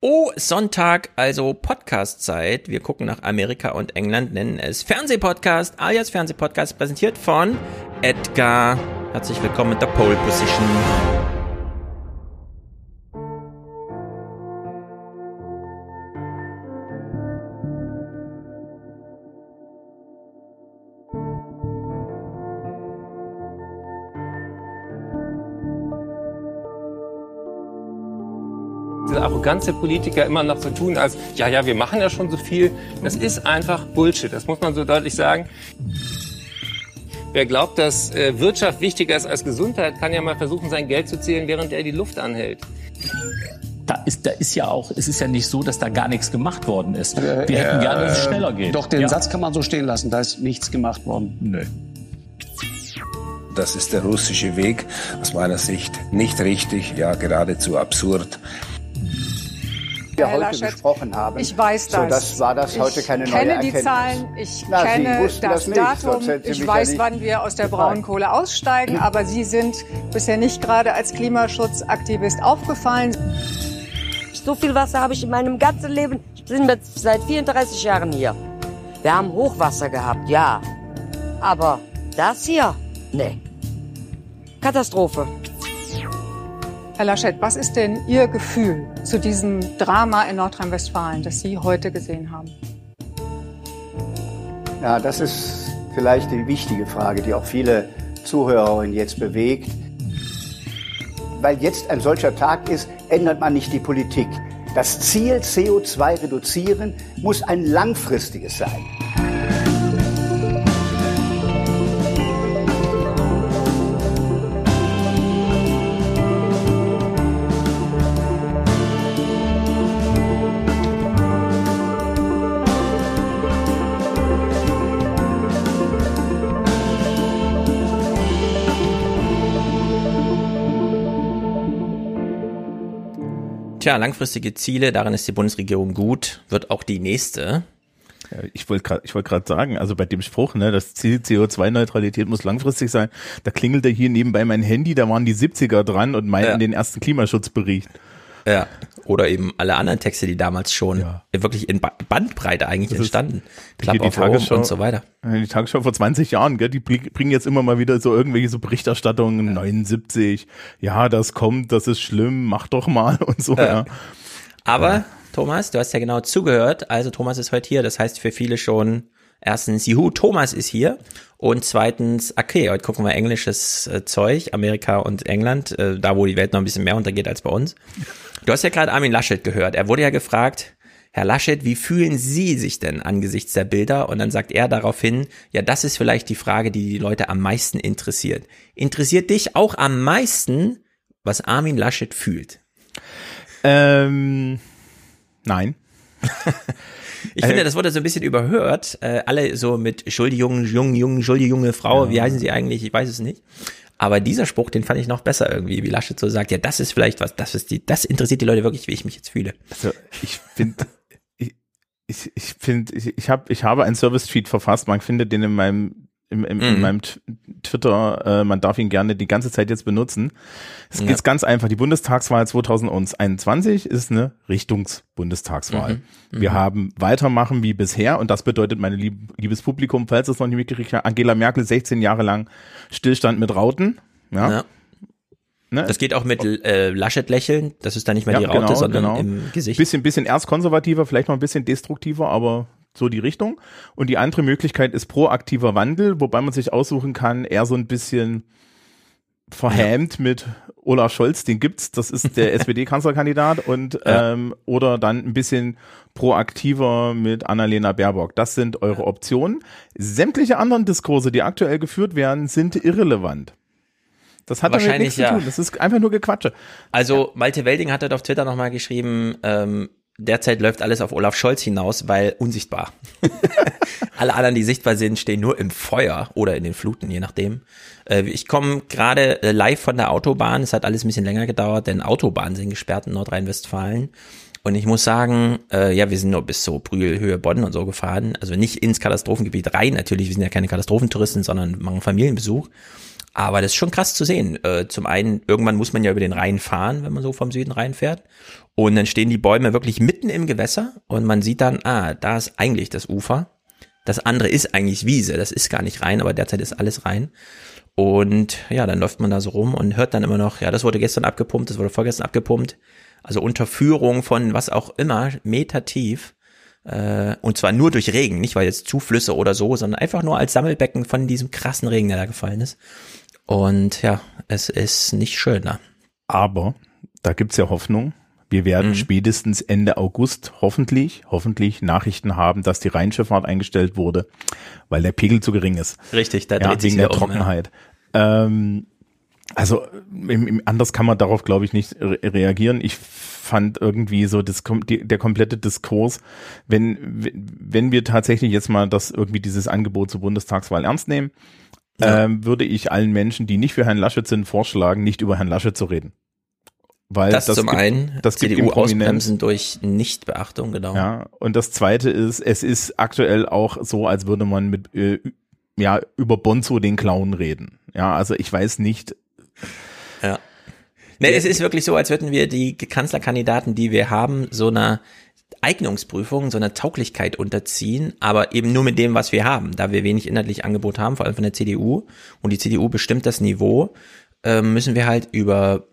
Oh, Sonntag, also Podcast-Zeit. Wir gucken nach Amerika und England, nennen es Fernsehpodcast, alias Fernsehpodcast, präsentiert von Edgar. Herzlich willkommen mit der Pole Position. Der Politiker immer noch so tun, als ja, ja, wir machen ja schon so viel. Das ist einfach Bullshit. Das muss man so deutlich sagen. Wer glaubt, dass äh, Wirtschaft wichtiger ist als Gesundheit, kann ja mal versuchen, sein Geld zu zählen, während er die Luft anhält. Da ist, da ist ja auch, es ist ja nicht so, dass da gar nichts gemacht worden ist. Wir hätten gerne, dass es schneller geht. Doch, den ja. Satz kann man so stehen lassen. Da ist nichts gemacht worden. Nö. Das ist der russische Weg, aus meiner Sicht nicht richtig, ja geradezu absurd. Wir Herr heute Laschet, besprochen haben. Ich weiß So, das. das war das heute ich keine neue kenne die Erkenntnis. Zahlen, ich Na, kenne das, das Datum, ich ja weiß, nicht wann wir aus der. Braunkohle aussteigen, aber Sie sind bisher nicht gerade als Klimaschutzaktivist aufgefallen. So viel Wasser habe ich in meinem ganzen Leben. Bin jetzt seit 34 Jahren hier. Wir haben Hochwasser gehabt, ja. Aber das hier? Nee. Katastrophe. Herr Laschet, was ist denn Ihr Gefühl zu diesem Drama in Nordrhein-Westfalen, das Sie heute gesehen haben? Ja, das ist vielleicht die wichtige Frage, die auch viele Zuhörerinnen jetzt bewegt. Weil jetzt ein solcher Tag ist, ändert man nicht die Politik. Das Ziel CO2 reduzieren muss ein langfristiges sein. Tja, langfristige Ziele, darin ist die Bundesregierung gut, wird auch die nächste. Ja, Ich wollte gerade, ich gerade sagen, also bei dem Spruch, ne, das Ziel CO2-Neutralität muss langfristig sein, da klingelte hier nebenbei mein Handy, da waren die 70er dran und meinten Ja. den ersten Klimaschutzbericht. Ja. Oder eben alle anderen Texte, die damals schon Ja. wirklich in Ba- Bandbreite eigentlich Das ist- entstanden. Hier Club die Tagesschau- und so weiter. Die Tagesschau vor 20 Jahren, gell, die bring- bringen jetzt immer mal wieder so irgendwelche so Berichterstattungen, 79, ja, das kommt, das ist schlimm, mach doch mal und so, ja. Aber, Thomas, du hast ja genau zugehört. Also Thomas ist heute hier. Das heißt für viele schon, erstens, juhu, Thomas ist hier. Und zweitens, okay, heute gucken wir englisches äh, Zeug, Amerika und England, äh, da wo die Welt noch ein bisschen mehr untergeht als bei uns. Du hast ja gerade Armin Laschet gehört. Er wurde ja gefragt, Herr Laschet, wie fühlen Sie sich denn angesichts der Bilder? Und dann sagt er daraufhin, ja, das ist vielleicht die Frage, die die Leute am meisten interessiert. Interessiert dich auch am meisten, was Armin Laschet fühlt? Ähm, nein. Ich finde, das wurde so ein bisschen überhört. Äh, alle so mit Schuldigung, jung, jung, schuldige junge Frau, wie heißen sie eigentlich? Ich weiß es nicht. Aber dieser Spruch, den fand ich noch besser irgendwie, wie Laschet so sagt, ja, das ist vielleicht was, das ist die, das interessiert die Leute wirklich, wie ich mich jetzt fühle. Also ich finde, ich, ich, ich finde, ich, ich habe ich habe einen Service-Tweet verfasst. Man findet den in meinem im, im, in Mhm. meinem T- Twitter. Äh, man darf ihn gerne die ganze Zeit jetzt benutzen. Es Ja. geht ganz einfach. Die Bundestagswahl 2021 ist eine Richtungs-Bundestagswahl. Mhm. Wir haben weitermachen wie bisher und das bedeutet, meine lieb, liebes Publikum, falls es noch nicht mitgekriegt hat, Angela Merkel 16 Jahre lang Stillstand mit Rauten. Ja. Ja. Ne? Das geht auch mit äh, Laschet lächeln, das ist dann nicht mehr die Raute, sondern im Gesicht. Bisschen, bisschen erzkonservativer, vielleicht noch ein bisschen destruktiver, aber so die Richtung. Und die andere Möglichkeit ist proaktiver Wandel, wobei man sich aussuchen kann, eher so ein bisschen verhämt mit Olaf Scholz, den gibt's, das ist der SPD-Kanzlerkandidat und Ja. ähm, oder dann ein bisschen proaktiver mit Annalena Baerbock. Das sind eure Optionen. Sämtliche anderen Diskurse, die aktuell geführt werden, sind irrelevant. Das hat damit Wahrscheinlich nichts zu ja. tun. Das ist einfach nur Gequatsche. Also Malte Welding hat dort auf Twitter nochmal geschrieben, ähm, derzeit läuft alles auf Olaf Scholz hinaus, weil unsichtbar. Alle anderen, die sichtbar sind, stehen nur im Feuer oder in den Fluten, je nachdem. Äh, ich komme gerade äh, live von der Autobahn. Es hat alles ein bisschen länger gedauert, denn Autobahnen sind gesperrt in Nordrhein-Westfalen. Und ich muss sagen, äh, ja, wir sind nur bis so Brühl, Bonn und so gefahren. Also nicht ins Katastrophengebiet rein. Natürlich, wir sind ja keine Katastrophentouristen, sondern machen Familienbesuch. Aber das ist schon krass zu sehen. Äh, zum einen, irgendwann muss man ja über den Rhein fahren, wenn man so vom Süden reinfährt. Und dann stehen die Bäume wirklich mitten im Gewässer und man sieht dann, ah, da ist eigentlich das Ufer. Das andere ist eigentlich Wiese, das ist gar nicht rein, aber derzeit ist alles rein. Und ja, dann läuft man da so rum und hört dann immer noch, ja, das wurde gestern abgepumpt, das wurde vorgestern abgepumpt. Also unter Führung von was auch immer, Meter tief. Äh, und zwar nur durch Regen, nicht weil jetzt Zuflüsse oder so, sondern einfach nur als Sammelbecken von diesem krassen Regen, der da gefallen ist. Und ja, es ist nicht schöner. Aber da gibt's ja Hoffnung. Wir werden Mhm. spätestens Ende August hoffentlich, hoffentlich Nachrichten haben, dass die Rheinschifffahrt eingestellt wurde, weil der Pegel zu gering ist. Richtig, da Ja, dreht sich wegen der um, ja. Trockenheit. Ähm, also im, im, anders kann man darauf, glaube ich, nicht re reagieren. Ich fand irgendwie so das, die, der komplette Diskurs, wenn, wenn wir tatsächlich jetzt mal das irgendwie dieses Angebot zur Bundestagswahl ernst nehmen, Ja. ähm, würde ich allen Menschen, die nicht für Herrn Laschet sind, vorschlagen, nicht über Herrn Laschet zu reden. Weil Das, zum gibt- einen, das CDU ausbremsen durch Nichtbeachtung, genau. Ja, und das zweite ist, es ist aktuell auch so, als würde man mit äh, ja über Bonzo den Clown reden. Ja, also ich weiß nicht, Ja. Nee, es ist wirklich so, als würden wir die Kanzlerkandidaten, die wir haben, so einer Eignungsprüfung, so einer Tauglichkeit unterziehen, aber eben nur mit dem, was wir haben. Da wir wenig inhaltlich Angebot haben, vor allem von der CDU, und die CDU bestimmt das Niveau, äh, müssen wir halt über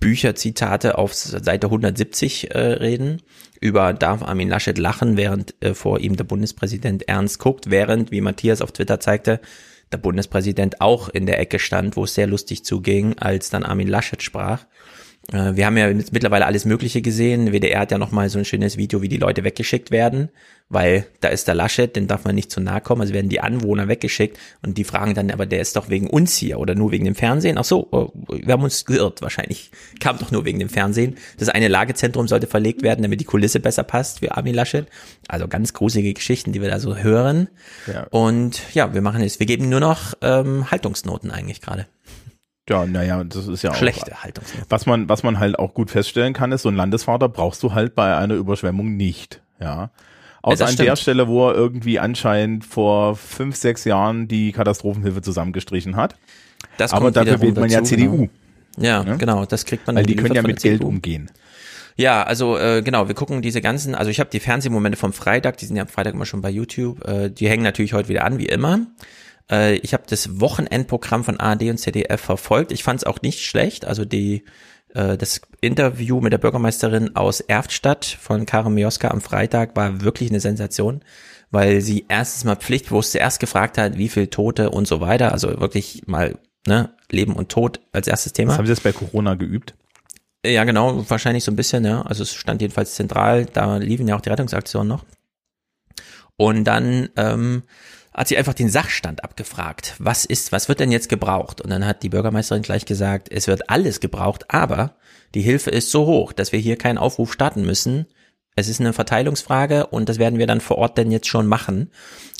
Bücherzitate auf Seite 170 äh, reden, über darf Armin Laschet lachen, während äh, vor ihm der Bundespräsident ernst guckt, während, wie Matthias auf Twitter zeigte, der Bundespräsident auch in der Ecke stand, wo es sehr lustig zuging, als dann Armin Laschet sprach. Äh, Wir haben ja mit- mittlerweile alles Mögliche gesehen. WDR hat ja noch mal so ein schönes Video, wie die Leute weggeschickt werden, weil da ist der Laschet, den darf man nicht zu nahe kommen. Also werden die Anwohner weggeschickt und die fragen dann, aber der ist doch wegen uns hier oder nur wegen dem Fernsehen. Ach so, oh, wir haben uns geirrt wahrscheinlich. Kam doch nur wegen dem Fernsehen. Das eine Lagezentrum sollte verlegt werden, damit die Kulisse besser passt für Armin Laschet. Also ganz gruselige Geschichten, die wir da so hören. Ja. Und ja, wir machen es. Wir geben nur noch ähm, Haltungsnoten eigentlich gerade. Ja, naja, das ist ja auch Schlechte Haltungsnoten. Was man, was man halt auch gut feststellen kann, ist, so ein Landesvater brauchst du halt bei einer Überschwemmung nicht. Ja. Außer an der. Stelle, wo er irgendwie anscheinend vor fünf, sechs Jahren die Katastrophenhilfe zusammengestrichen hat. Das Aber dafür wählt man ja dazu, CDU, Genau. Ja, Ne? genau, das kriegt man weil die können ja mit Geld CDU. umgehen. Ja, also äh, genau, wir gucken diese ganzen, also ich habe die Fernsehmomente vom Freitag, die sind ja am Freitag immer schon bei YouTube, äh, die hängen natürlich heute wieder an, wie immer. Äh, ich habe das Wochenendprogramm von ARD und ZDF verfolgt. Ich fand es auch nicht schlecht. Also die äh, das Interview mit der Bürgermeisterin aus Erftstadt von Karin Mioska am Freitag war wirklich eine Sensation, weil sie erstens mal pflichtbewusst zuerst gefragt hat, wie viel Tote und so weiter. Also wirklich mal ne, Leben und Tod als erstes Thema. Das haben sie jetzt bei Corona geübt. Ja, genau, wahrscheinlich so ein bisschen, ja. Also es stand jedenfalls zentral, da liefen ja auch die Rettungsaktionen noch. Und dann ähm, hat sie einfach den Sachstand abgefragt. Was ist, was wird denn jetzt gebraucht? Und dann hat die Bürgermeisterin gleich gesagt, es wird alles gebraucht, aber die Hilfe ist so hoch, dass wir hier keinen Aufruf starten müssen. Es ist eine Verteilungsfrage und das werden wir dann vor Ort denn jetzt schon machen.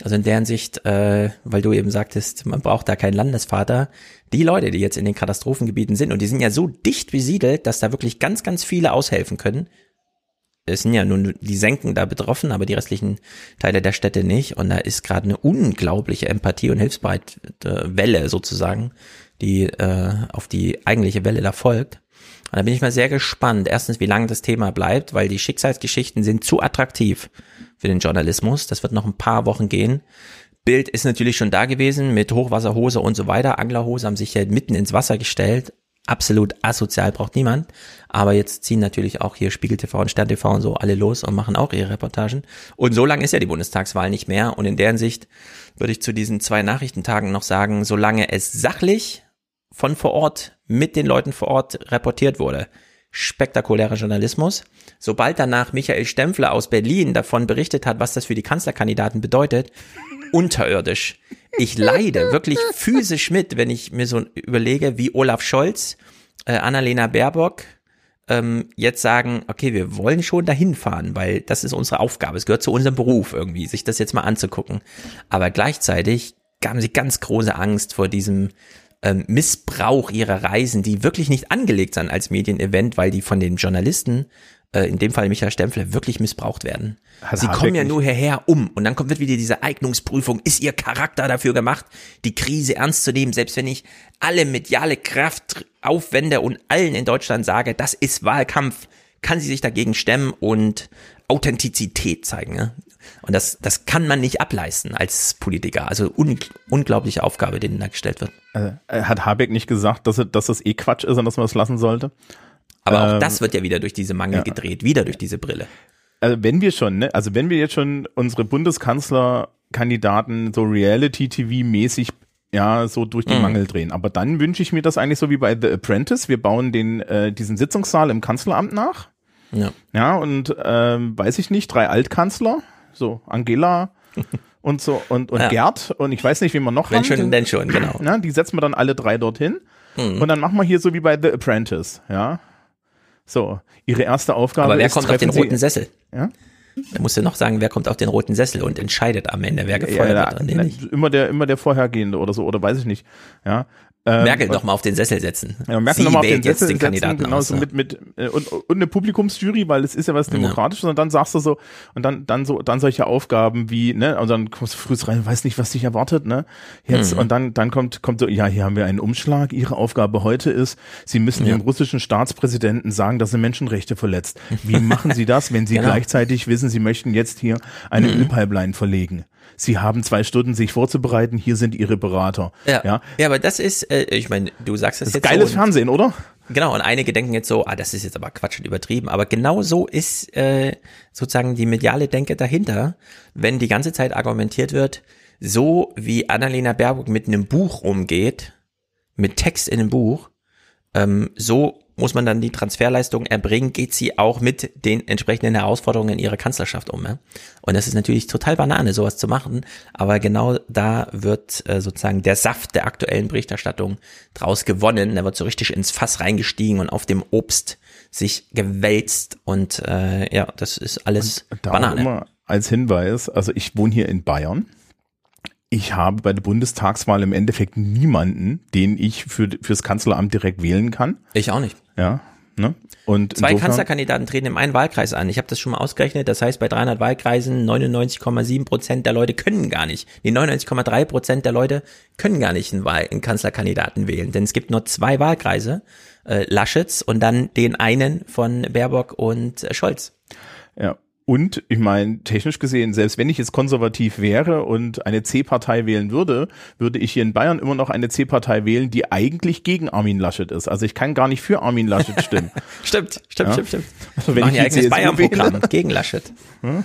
Also in der Hinsicht, äh, weil du eben sagtest, man braucht da keinen Landesvater. Die Leute, die jetzt in den Katastrophengebieten sind, und die sind ja so dicht besiedelt, dass da wirklich ganz, ganz viele aushelfen können. Es sind ja nun die Senken da betroffen, aber die restlichen Teile der Städte nicht. Und da ist gerade eine unglaubliche Empathie und Hilfsbereitwelle Welle sozusagen, die äh, auf die eigentliche Welle da folgt. Und da bin ich mal sehr gespannt. Erstens, wie lange das Thema bleibt, weil die Schicksalsgeschichten sind zu attraktiv für den Journalismus. Das wird noch ein paar Wochen gehen. Bild ist natürlich schon da gewesen mit Hochwasserhose und so weiter. Anglerhose haben sich ja mitten ins Wasser gestellt. Absolut asozial braucht niemand. Aber jetzt ziehen natürlich auch hier Spiegel TV und Stern TV und so alle los und machen auch ihre Reportagen. Und so lange ist ja die Bundestagswahl nicht mehr. Und in deren Sicht würde ich zu diesen zwei Nachrichtentagen noch sagen, solange es sachlich von vor Ort mit den Leuten vor Ort reportiert wurde. Spektakulärer Journalismus. Sobald danach Michael Stempfler aus Berlin davon berichtet hat, was das für die Kanzlerkandidaten bedeutet, unterirdisch. Ich leide wirklich physisch mit, wenn ich mir so überlege, wie Olaf Scholz, äh, Annalena Baerbock ähm, jetzt sagen, okay, wir wollen schon dahin fahren, weil das ist unsere Aufgabe. Es gehört zu unserem Beruf irgendwie, sich das jetzt mal anzugucken. Aber gleichzeitig haben sie ganz große Angst vor diesem ähm, Missbrauch ihrer Reisen, die wirklich nicht angelegt sind als Medienevent, weil die von den Journalisten äh, in dem Fall Michael Stempfler, wirklich missbraucht werden. Hat Sie Habeck kommen ja nur hierher um und dann kommt wird wieder diese Eignungsprüfung. Ist Ihr Charakter dafür gemacht, die Krise ernst zu nehmen? Selbst wenn ich alle mediale Kraft aufwende und allen in Deutschland sage, das ist Wahlkampf, kann sie sich dagegen stemmen und Authentizität zeigen. Ne? Und das, das kann man nicht ableisten als Politiker. Also un, unglaubliche Aufgabe, denen da gestellt wird. Äh, hat Habeck nicht gesagt, dass, dass das eh Quatsch ist und dass man das lassen sollte? Aber auch Ähm, das wird ja wieder durch diese Mangel gedreht, wieder durch diese Brille. also wenn wir schon, ne, also wenn wir jetzt schon unsere Bundeskanzlerkandidaten so Reality-TV-mäßig ja so durch die Mhm. Mangel drehen, aber dann wünsche ich mir das eigentlich so wie bei The Apprentice. Wir bauen den äh, diesen Sitzungssaal im Kanzleramt nach, Ja. ja und ähm, weiß ich nicht, drei Altkanzler, so Angela und so und und Ja. Gerd und ich weiß nicht, wie man noch Wenn haben. schon, denn schon, genau. Na, die setzen wir dann alle drei dorthin. Mhm. Und dann machen wir hier so wie bei The Apprentice, ja. So, ihre erste Aufgabe Aber wer ist, kommt auf den Sie- roten Sessel? Ja? Da musst du noch sagen, wer kommt auf den roten Sessel und entscheidet am Ende, wer Ja, gefeuert ja, wird und wer na, nicht. immer der, immer der vorhergehende oder so, oder weiß ich nicht. Ja. Ähm, Merkel und- doch mal auf den Sessel setzen. Ja, Merkel nochmal auf den Sessel den setzen, Kandidaten genau, so ja. mit, mit, äh, und, und eine Publikumsjury, weil es ist ja was Demokratisches und dann sagst du so, und dann, dann so, dann solche Aufgaben wie, ne, und dann kommst du früh rein, weiß nicht, was dich erwartet, ne, jetzt, Mhm. und dann, dann kommt, kommt so, ja, hier haben wir einen Umschlag, ihre Aufgabe heute ist, sie müssen Ja. dem russischen Staatspräsidenten sagen, dass er Menschenrechte verletzt. Wie machen sie das, wenn sie Genau. gleichzeitig wissen, sie möchten jetzt hier eine Ölpipeline verlegen? Sie haben zwei Stunden, sich vorzubereiten, hier sind ihre Berater. ja. ja. ja, aber das ist, äh, ich meine, du sagst das, Das ist jetzt geiles so Fernsehen, oder? Genau, und einige denken jetzt so, ah, das ist jetzt aber Quatsch und übertrieben. Aber genau so ist äh, sozusagen die mediale Denke dahinter, wenn die ganze Zeit argumentiert wird, so wie Annalena Baerbock mit einem Buch umgeht, mit Text in einem Buch, ähm, so muss man dann die Transferleistung erbringen, geht sie auch mit den entsprechenden Herausforderungen in ihrer Kanzlerschaft um. Und das ist natürlich total Banane, sowas zu machen, aber genau da wird äh, sozusagen der Saft der aktuellen Berichterstattung draus gewonnen. Da wird so richtig ins Fass reingestiegen und auf dem Obst sich gewälzt und äh, ja, das ist alles auch Banane. immer als Hinweis, also ich wohne hier in Bayern. Ich habe bei der Bundestagswahl im Endeffekt niemanden, den ich für, fürs Kanzleramt direkt wählen kann. Ich auch nicht. Ja, ne? Und Zwei insofern- Kanzlerkandidaten treten im einen Wahlkreis an. Ich habe das schon mal ausgerechnet. Das heißt, bei 300 Wahlkreisen 99,7 Prozent der Leute können gar nicht. Die 99,3 Prozent der Leute können gar nicht einen, Wahl einen Kanzlerkandidaten wählen. Denn es gibt nur zwei Wahlkreise. Äh, Laschets und dann den einen von Baerbock und äh, Scholz. Ja. Und ich meine, technisch gesehen, selbst wenn ich jetzt konservativ wäre und eine C-Partei wählen würde, würde ich hier in Bayern immer noch eine C-Partei wählen, die eigentlich gegen Armin Laschet ist. Also ich kann gar nicht für Armin Laschet stimmen. Stimmt, stimmt, Ja. stimmt, stimmt. Also wenn machen ich die eigenes Bayern-Programm gegen Laschet.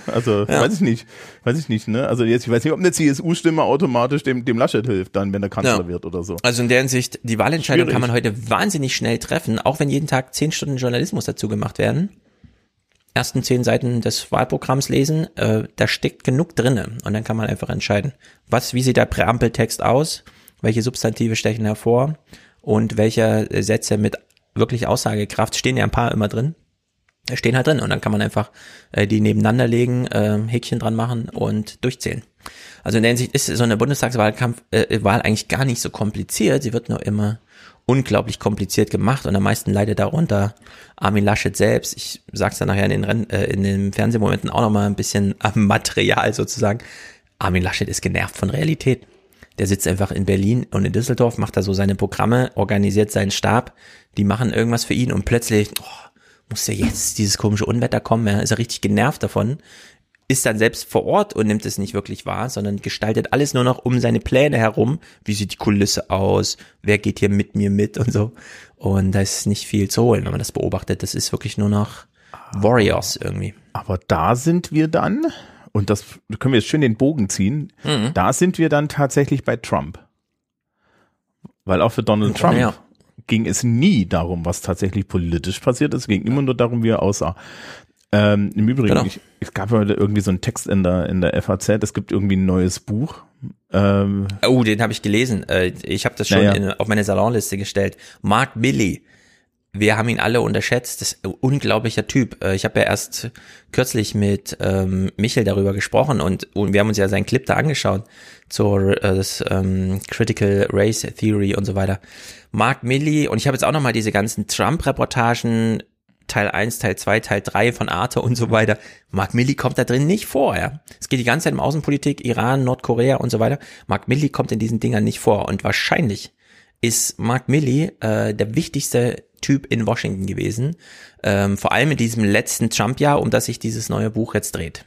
Also Ja. weiß ich nicht, weiß ich nicht. Ne? Also jetzt, ich weiß nicht, ob eine CSU-Stimme automatisch dem, dem Laschet hilft, dann wenn er Kanzler Ja. wird oder so. Also in der Hinsicht, die Wahlentscheidung Schwierig. kann man heute wahnsinnig schnell treffen, auch wenn jeden Tag zehn Stunden Journalismus dazu gemacht werden. Ersten zehn Seiten des Wahlprogramms lesen, äh, da steckt genug drinne und dann kann man einfach entscheiden, was, wie sieht der Präambeltext aus, welche Substantive stechen hervor und welche Sätze mit wirklich Aussagekraft stehen ja ein paar immer drin. Stehen halt drin und dann kann man einfach äh, die nebeneinander legen, äh, Häkchen dran machen und durchzählen. Also in der Hinsicht ist so eine Bundestagswahlkampf äh, Wahl eigentlich gar nicht so kompliziert. Sie wird nur immer unglaublich kompliziert gemacht und am meisten leidet darunter Armin Laschet selbst. Ich sag's dann nachher in den, Renn, äh, in den Fernsehmomenten auch nochmal ein bisschen am Material sozusagen. Armin Laschet ist genervt von Realität. Der sitzt einfach in Berlin und in Düsseldorf, macht da so seine Programme, organisiert seinen Stab, die machen irgendwas für ihn und plötzlich oh, muss ja jetzt dieses komische Unwetter kommen, ja, ist er richtig genervt davon, ist dann selbst vor Ort und nimmt es nicht wirklich wahr, sondern gestaltet alles nur noch um seine Pläne herum. Wie sieht die Kulisse aus? Wer geht hier mit mir mit und so? Und da ist nicht viel zu holen, wenn man das beobachtet. Das ist wirklich nur noch Warriors irgendwie. Aber da sind wir dann, und das können wir jetzt schön den Bogen ziehen, Mhm. da sind wir dann tatsächlich bei Trump. Weil auch für Donald Trump Ja. ging es nie darum, was tatsächlich politisch passiert ist, es ging immer nur darum, wie er aussah. Ähm, Im Übrigen, Genau. ich, es gab heute irgendwie so einen Text in der, in der FAZ, es gibt irgendwie ein neues Buch. Ähm, Oh, den habe ich gelesen. Äh, Ich habe das schon Naja. in, auf meine Salonliste gestellt. Mark Milley. Wir haben ihn alle unterschätzt. Das ist ein unglaublicher Typ. Äh, Ich habe ja erst kürzlich mit ähm, Michel darüber gesprochen und, und wir haben uns ja seinen Clip da angeschaut zur äh, das, ähm, Critical Race Theory und so weiter. Mark Milley und ich habe jetzt auch noch mal diese ganzen Trump-Reportagen Teil 1, Teil 2, Teil 3 von Arte und so weiter. Mark Milley kommt da drin nicht vor, ja. Es geht die ganze Zeit um Außenpolitik, Iran, Nordkorea und so weiter. Mark Milley kommt in diesen Dingern nicht vor und wahrscheinlich ist Mark Milley äh, der wichtigste Typ in Washington gewesen, ähm, vor allem in diesem letzten Trump-Jahr, um das sich dieses neue Buch jetzt dreht.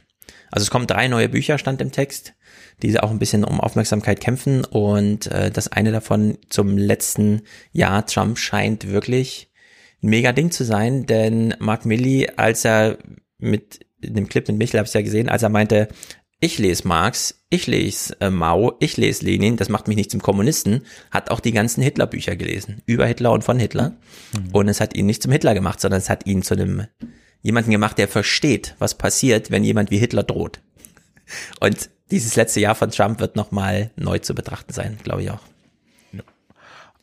Also es kommen drei neue Bücher, stand im Text, die auch ein bisschen um Aufmerksamkeit kämpfen und äh, das eine davon zum letzten Jahr Trump scheint wirklich ein mega Ding zu sein, denn Mark Milley, als er mit in dem Clip mit Michel habe ich ja gesehen, als er meinte, ich lese Marx, ich lese äh, Mao, ich lese Lenin, das macht mich nicht zum Kommunisten, hat auch die ganzen Hitler-Bücher gelesen, über Hitler und von Hitler. Mhm. Und es hat ihn nicht zum Hitler gemacht, sondern es hat ihn zu einem jemanden gemacht, der versteht, was passiert, wenn jemand wie Hitler droht. Und dieses letzte Jahr von Trump wird nochmal neu zu betrachten sein, glaube ich auch.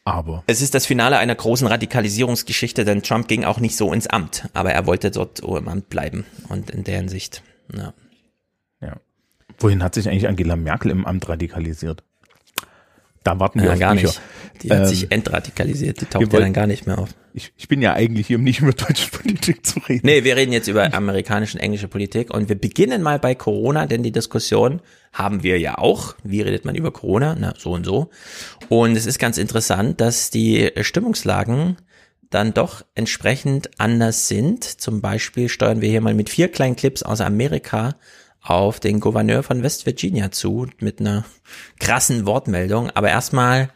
Aber. Es ist das Finale einer großen Radikalisierungsgeschichte, denn Trump ging auch nicht so ins Amt, aber er wollte dort im Amt bleiben. Und in der Hinsicht, ja. Ja. Wohin hat sich eigentlich Angela Merkel im Amt radikalisiert? Da warten wir ja, gar Bücher. nicht. Die hat ähm, sich entradikalisiert, die taucht ja dann gar nicht mehr auf. Ich, ich bin ja eigentlich hier, um nicht über deutsche Politik zu reden. Nee, wir reden jetzt über amerikanische und englische Politik und wir beginnen mal bei Corona, denn die Diskussion haben wir ja auch. Wie redet man über Corona? Na, so und so. Und es ist ganz interessant, dass die Stimmungslagen dann doch entsprechend anders sind. Zum Beispiel steuern wir hier mal mit vier kleinen Clips aus Amerika auf den Gouverneur von West Virginia zu mit einer krassen Wortmeldung. Aber erstmal,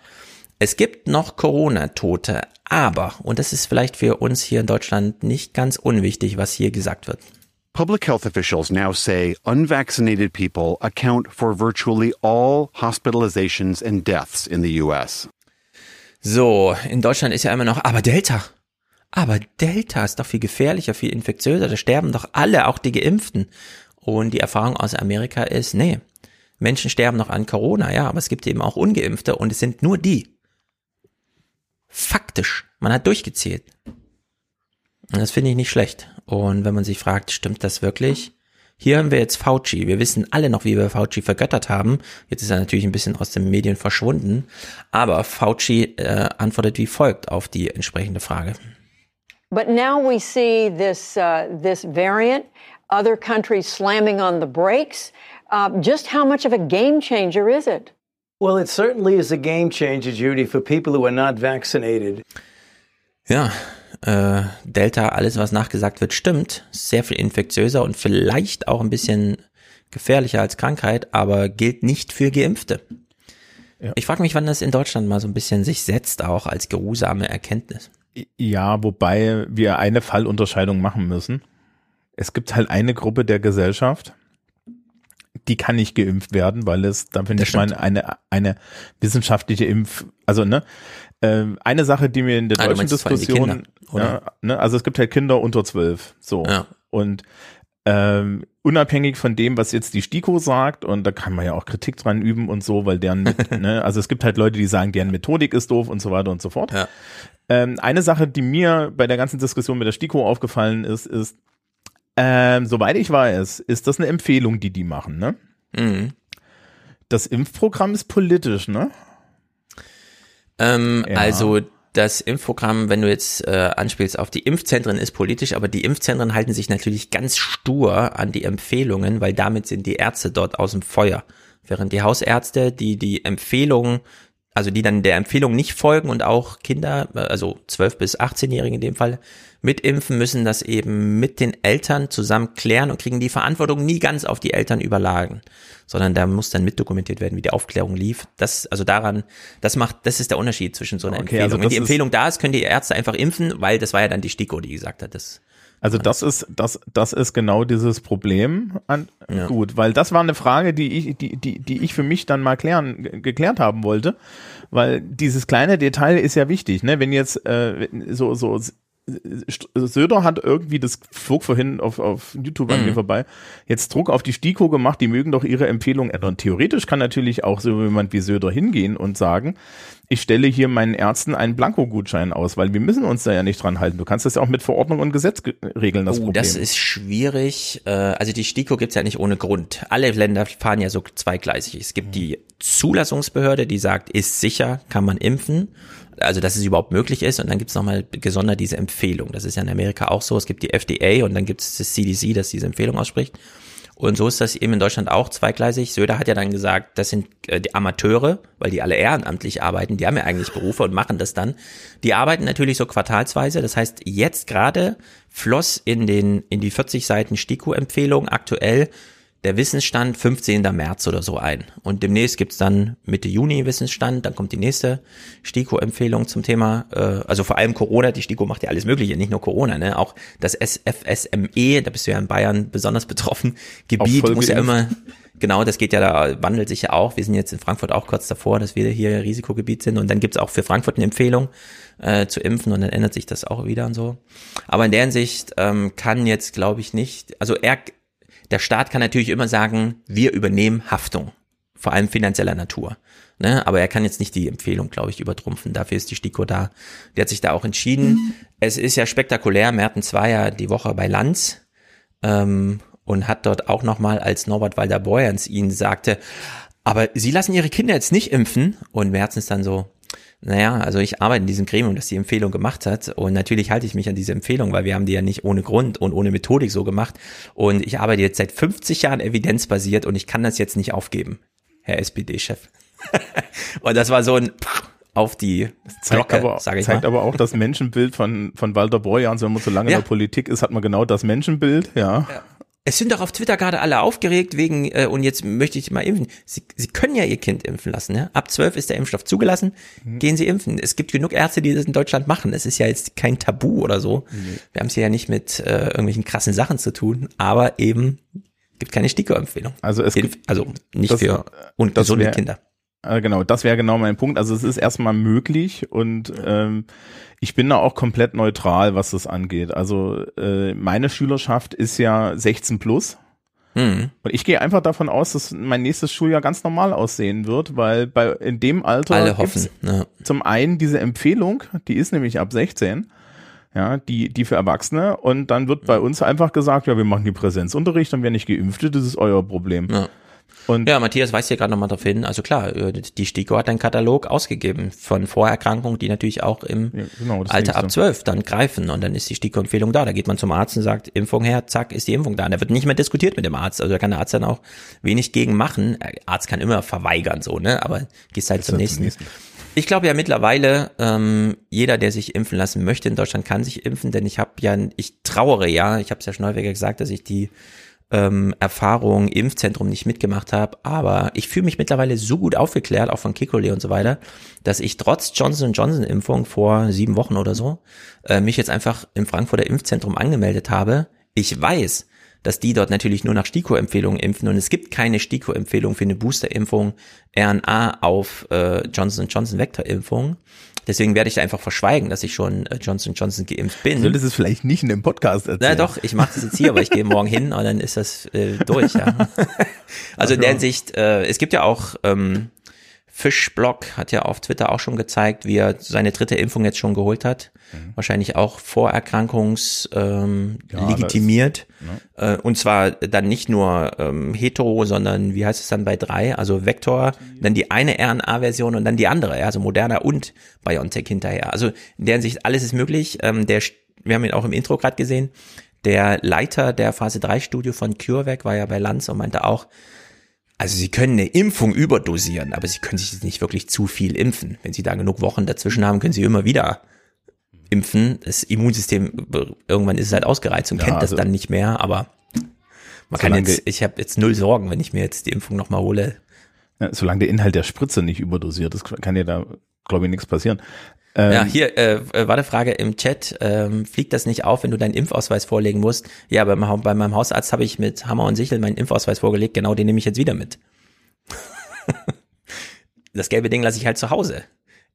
es gibt noch Corona-Tote, aber, und das ist vielleicht für uns hier in Deutschland nicht ganz unwichtig, was hier gesagt wird. Public health officials now say unvaccinated people account for virtually all hospitalizations and deaths in the US. So, in Deutschland ist ja immer noch, aber Delta. Aber Delta ist doch viel gefährlicher, viel infektiöser. Da sterben doch alle, auch die Geimpften. Und die Erfahrung aus Amerika ist, nee, Menschen sterben noch an Corona, ja, aber es gibt eben auch Ungeimpfte und es sind nur die. Faktisch. Man hat durchgezählt. Und das finde ich nicht schlecht. Und wenn man sich fragt, stimmt das wirklich? Hier haben wir jetzt Fauci. Wir wissen alle noch, wie wir Fauci vergöttert haben. Jetzt ist er natürlich ein bisschen aus den Medien verschwunden. Aber Fauci äh, antwortet wie folgt auf die entsprechende Frage. But now we see this, uh, this variant other countries slamming on the brakes. Uh, just how much of a game changer is it? Well, it certainly is a game changer, Judy, for people who are not vaccinated. Ja, äh, Delta, alles was nachgesagt wird, stimmt. Sehr viel infektiöser und vielleicht auch ein bisschen gefährlicher als Krankheit, aber gilt nicht für Geimpfte. Ja. Ich frage mich, wann das in Deutschland mal so ein bisschen sich setzt, auch als geruhsame Erkenntnis. Ja, wobei wir eine Fallunterscheidung machen müssen es gibt halt eine Gruppe der Gesellschaft, die kann nicht geimpft werden, weil es, da finde ich mal eine, eine wissenschaftliche Impf, also ne, äh, eine Sache, die mir in der ah, deutschen Diskussion, Kinder, ja, ne, also es gibt halt Kinder unter zwölf, so ja. und ähm, unabhängig von dem, was jetzt die STIKO sagt, und da kann man ja auch Kritik dran üben und so, weil deren, ne, also es gibt halt Leute, die sagen, deren Methodik ist doof und so weiter und so fort. Ja. Ähm, eine Sache, die mir bei der ganzen Diskussion mit der STIKO aufgefallen ist, ist, ähm, soweit ich weiß, ist das eine Empfehlung, die die machen, ne? Mhm. Das Impfprogramm ist politisch, ne? Ähm, ja. Also das Impfprogramm, wenn du jetzt äh, anspielst auf die Impfzentren, ist politisch, aber die Impfzentren halten sich natürlich ganz stur an die Empfehlungen, weil damit sind die Ärzte dort aus dem Feuer. Während die Hausärzte, die die Empfehlungen, also die dann der Empfehlung nicht folgen und auch Kinder, also 12 bis 18-Jährige in dem Fall, mitimpfen, müssen das eben mit den Eltern zusammen klären und kriegen die Verantwortung nie ganz auf die Eltern überlagen, sondern da muss dann mitdokumentiert werden, wie die Aufklärung lief. Das, also daran, das macht, das ist der Unterschied zwischen so einer okay, also Empfehlung. Also Wenn die Empfehlung da ist, können die Ärzte einfach impfen, weil das war ja dann die STIKO, die gesagt hat, das also das ist das das ist genau dieses Problem. An, ja. Gut, weil das war eine Frage, die ich die die die ich für mich dann mal klären geklärt haben wollte, weil dieses kleine Detail ist ja wichtig, ne? Wenn jetzt äh, so so Söder hat irgendwie, das flog vorhin auf, auf YouTube an mir mhm. vorbei, jetzt Druck auf die STIKO gemacht, die mögen doch ihre Empfehlung ändern. Theoretisch kann natürlich auch so jemand wie Söder hingehen und sagen, ich stelle hier meinen Ärzten einen Blankogutschein aus, weil wir müssen uns da ja nicht dran halten. Du kannst das ja auch mit Verordnung und Gesetz regeln, das oh, Problem. das ist schwierig. Äh, Also die STIKO gibt's ja nicht ohne Grund. Alle Länder fahren ja so zweigleisig. Es gibt die Zulassungsbehörde, die sagt, ist sicher, kann man impfen. Also dass es überhaupt möglich ist. Und dann gibt's nochmal gesondert diese Empfehlung. Das ist ja in Amerika auch so. Es gibt die FDA und dann gibt's das CDC, das diese Empfehlung ausspricht. Und so ist das eben in Deutschland auch zweigleisig. Söder hat ja dann gesagt, das sind äh, die Amateure, weil die alle ehrenamtlich arbeiten. Die haben ja eigentlich Berufe und machen das dann. Die arbeiten natürlich so quartalsweise. Das heißt, jetzt gerade floss in den, in die 40 Seiten STIKO-Empfehlung aktuell der Wissensstand 15. März oder so ein. Und demnächst gibt's dann Mitte Juni Wissensstand, dann kommt die nächste STIKO-Empfehlung zum Thema, äh, also vor allem Corona, die STIKO macht ja alles Mögliche, nicht nur Corona, ne? Auch das SFSME, da bist du ja in Bayern besonders betroffen, Gebiet muss ja immer, genau, das geht ja da, wandelt sich ja auch. Wir sind jetzt in Frankfurt auch kurz davor, dass wir hier Risikogebiet sind. Und dann gibt's auch für Frankfurt eine Empfehlung äh, zu impfen und dann ändert sich das auch wieder und so. Aber in der Hinsicht ähm, kann jetzt, glaube ich, nicht, also er, der Staat kann natürlich immer sagen, wir übernehmen Haftung, vor allem finanzieller Natur. Ne? Aber er kann jetzt nicht die Empfehlung, glaube ich, übertrumpfen. Dafür ist die STIKO da. Der hat sich da auch entschieden. Es ist ja spektakulär. Mertens war ja die Woche bei Lanz ähm, und hat dort auch nochmal, als Norbert Walder-Borjans ihn sagte, aber Sie lassen Ihre Kinder jetzt nicht impfen. Und Mertens dann so, naja, also ich arbeite in diesem Gremium, das die Empfehlung gemacht hat. Und natürlich halte ich mich an diese Empfehlung, weil wir haben die ja nicht ohne Grund und ohne Methodik so gemacht. Und ich arbeite jetzt seit 50 Jahren evidenzbasiert und ich kann das jetzt nicht aufgeben, Herr SPD-Chef. und das war so ein auf die zeigt Glocke, aber, sage ich zeigt mal. aber auch das Menschenbild von, von Walter Borjans. Wenn man so lange Ja. in der Politik ist, hat man genau das Menschenbild, ja. Es sind doch auf Twitter gerade alle aufgeregt wegen, äh, und jetzt möchte ich mal impfen. Sie, Sie können ja Ihr Kind impfen lassen. Ja? Ab 12 ist der Impfstoff zugelassen. Gehen Sie impfen. Es gibt genug Ärzte, die das in Deutschland machen. Es ist ja jetzt kein Tabu oder so. Wir haben es hier ja nicht mit äh, irgendwelchen krassen Sachen zu tun, aber eben gibt keine STIKO-Empfehlung. Also es gibt, also nicht das- für und das gesunde wär- Kinder. Äh, genau, das wäre genau mein Punkt. Also es ist erstmal möglich und ähm, ich bin da auch komplett neutral, was das angeht. Also äh, meine Schülerschaft ist ja 16 plus. Hm. Und ich gehe einfach davon aus, dass mein nächstes Schuljahr ganz normal aussehen wird, weil bei in dem Alter Alle hoffen. Ja. zum einen diese Empfehlung, die ist nämlich ab 16, ja, die, die für Erwachsene und dann wird bei uns einfach gesagt, ja, wir machen die Präsenzunterricht und wer nicht geimpft ist, das ist euer Problem. Ja. Und Ja, Matthias weist hier gerade nochmal darauf hin. Also klar, äh, die STIKO hat einen Katalog ausgegeben von Vorerkrankungen, die natürlich auch im Ja, genau, Alter ab 12 dann greifen. Und dann ist die STIKO-Empfehlung da. Da geht man zum Arzt und sagt, Impfung her, zack, ist die Impfung da. Und da wird nicht mehr diskutiert mit dem Arzt. Also da kann der Arzt dann auch wenig gegen machen. Der Arzt kann immer verweigern, so, ne? Aber gehst halt zum halt nächsten. zum nächsten. Ich glaube ja mittlerweile, ähm, jeder, der sich impfen lassen möchte in Deutschland, kann sich impfen, denn ich habe ja, ich trauere ja, ich habe es ja schon häufiger gesagt, dass ich die ähm, Erfahrung Impfzentrum nicht mitgemacht habe, aber ich fühle mich mittlerweile so gut aufgeklärt, auch von Kikole und so weiter, dass ich trotz Johnson Johnson Impfung vor sieben Wochen oder so äh, mich jetzt einfach im Frankfurter Impfzentrum angemeldet habe. Ich weiß, dass die dort natürlich nur nach STIKO-Empfehlungen impfen und es gibt keine STIKO-Empfehlung für eine Boosterimpfung RNA auf äh, Johnson Johnson Vektorimpfung. Deswegen werde ich da einfach verschweigen, dass ich schon äh, Johnson Johnson geimpft bin. solltest es vielleicht nicht in dem Podcast Na erzählen. doch, ich mache das jetzt hier, aber ich gehe morgen hin und dann ist das äh, durch, ja. Also in der Hinsicht, äh, es gibt ja auch ähm, Fischblock hat ja auf Twitter auch schon gezeigt, wie er seine dritte Impfung jetzt schon geholt hat. Wahrscheinlich auch Vorerkrankungs ähm, Ja, legitimiert. Äh, und zwar dann nicht nur ähm, hetero, sondern wie heißt es dann bei drei? Also Vektor, dann die eine RNA-Version und dann die andere, ja, also Moderna und BioNTech hinterher. Also in der Hinsicht, alles ist möglich. Ähm, der, wir haben ihn auch im Intro gerade gesehen. Der Leiter der Phase 3 Studio von CureVac war ja bei Lanz und meinte auch, also sie können eine Impfung überdosieren, aber sie können sich nicht wirklich zu viel impfen. Wenn sie da genug Wochen dazwischen haben, können sie immer wieder impfen. Das Immunsystem, irgendwann ist es halt ausgereizt und Ja, kennt das also- dann nicht mehr, aber man kann jetzt, ich habe jetzt null Sorgen, wenn ich mir jetzt die Impfung nochmal hole. Ja, solange der Inhalt der Spritze nicht überdosiert ist, kann ja da, glaube ich, nichts passieren. Ähm, Ja, hier äh, äh, war eine Frage im Chat. Ähm, fliegt das nicht auf, wenn du deinen Impfausweis vorlegen musst? Ja, bei, meinem- bei meinem Hausarzt habe ich mit Hammer und Sichel meinen Impfausweis vorgelegt. Genau den nehme ich jetzt wieder mit. das gelbe Ding lasse ich halt zu Hause.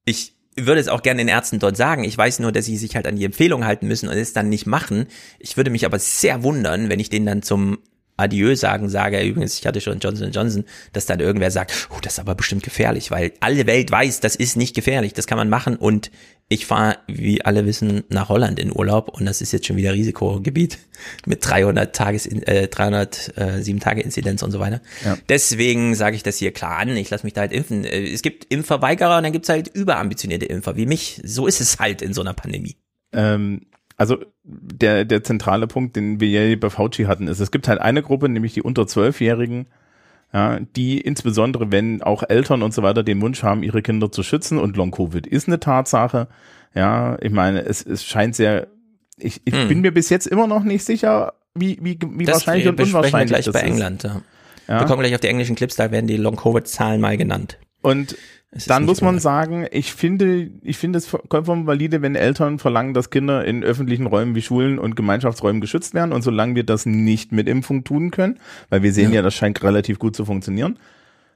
Ich würde es auch gerne den Ärzten dort sagen. Ich weiß nur, dass sie sich halt an die Empfehlung halten müssen und es dann nicht machen. Ich würde mich aber sehr wundern, wenn ich den dann zum Adieu sagen sage, übrigens, ich hatte schon Johnson Johnson, dass dann irgendwer sagt, oh, das ist aber bestimmt gefährlich, weil alle Welt weiß, das ist nicht gefährlich, das kann man machen und ich fahre, wie alle wissen, nach Holland in Urlaub und das ist jetzt schon wieder Risikogebiet mit 300 Tages, äh, 307 Tage Inzidenz und so weiter. Ja. Deswegen sage ich das hier klar an, ich lasse mich da halt impfen. Äh, Es gibt Impfverweigerer und dann gibt's halt überambitionierte Impfer wie mich. So ist es halt in so einer Pandemie. Ähm, also der, der zentrale Punkt, den wir ja bei Fauci hatten, ist, es gibt halt eine Gruppe, nämlich die unter Zwölfjährigen, ja, die insbesondere, wenn auch Eltern und so weiter den Wunsch haben, ihre Kinder zu schützen und Long-Covid ist eine Tatsache. Ja, ich meine, es, es scheint sehr, ich, ich Hm. bin mir bis jetzt immer noch nicht sicher, wie, wie, wie Das wahrscheinlich und besprechen wir unwahrscheinlich gleich das bei ist. England. Ja. Ja. Wir kommen gleich auf die englischen Clips, da werden die Long-Covid-Zahlen mal genannt. Und dann muss man sagen, ich finde, ich finde es vollkommen valide, wenn Eltern verlangen, dass Kinder in öffentlichen Räumen wie Schulen und Gemeinschaftsräumen geschützt werden. Und solange wir das nicht mit Impfung tun können, weil wir sehen ja, das scheint relativ gut zu funktionieren,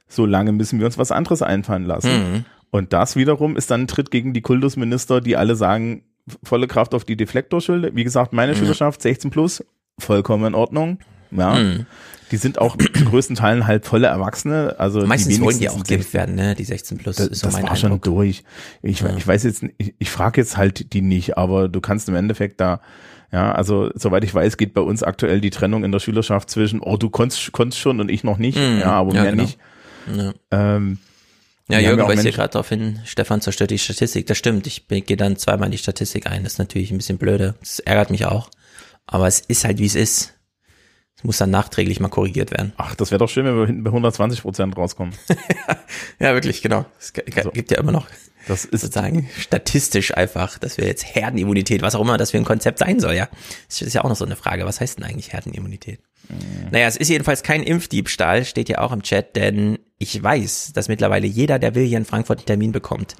solange müssen wir uns was anderes einfallen lassen. Mhm. Und das wiederum ist dann ein Tritt gegen die Kultusminister, die alle sagen, volle Kraft auf die Deflektorschilde. Wie gesagt, meine Schülerschaft 16 plus, vollkommen in Ordnung. Ja. Mhm. Die sind auch in größten Teilen halt volle Erwachsene. Also Meistens die wollen die auch geimpft werden, ne? Die 16 plus das, ist so das mein war schon durch. Ich, ich weiß jetzt, ich, ich frage jetzt halt die nicht, aber du kannst im Endeffekt da, ja, also soweit ich weiß, geht bei uns aktuell die Trennung in der Schülerschaft zwischen, oh, du konntest, konntest schon und ich noch nicht, Mhm. ja, aber Ja, mehr genau. nicht. Ja. Ähm, Ja, Jürgen weist hier gerade darauf hin, Stefan zerstört die Statistik. Das stimmt, ich gehe dann zweimal in die Statistik ein. Das ist natürlich ein bisschen blöde. Das ärgert mich auch. Aber es ist halt, wie es ist. Es muss dann nachträglich mal korrigiert werden. Ach, das wäre doch schön, wenn wir hinten bei 120 Prozent rauskommen. Ja, wirklich, genau. Es g- gibt ja immer noch Das ist sozusagen statistisch einfach, dass wir jetzt Herdenimmunität, was auch immer das für ein Konzept sein soll, ja. Das ist ja auch noch so eine Frage. Was heißt denn eigentlich Herdenimmunität? Naja, es ist jedenfalls kein Impfdiebstahl, steht ja auch im Chat, denn ich weiß, dass mittlerweile jeder, der will, hier in Frankfurt einen Termin bekommt.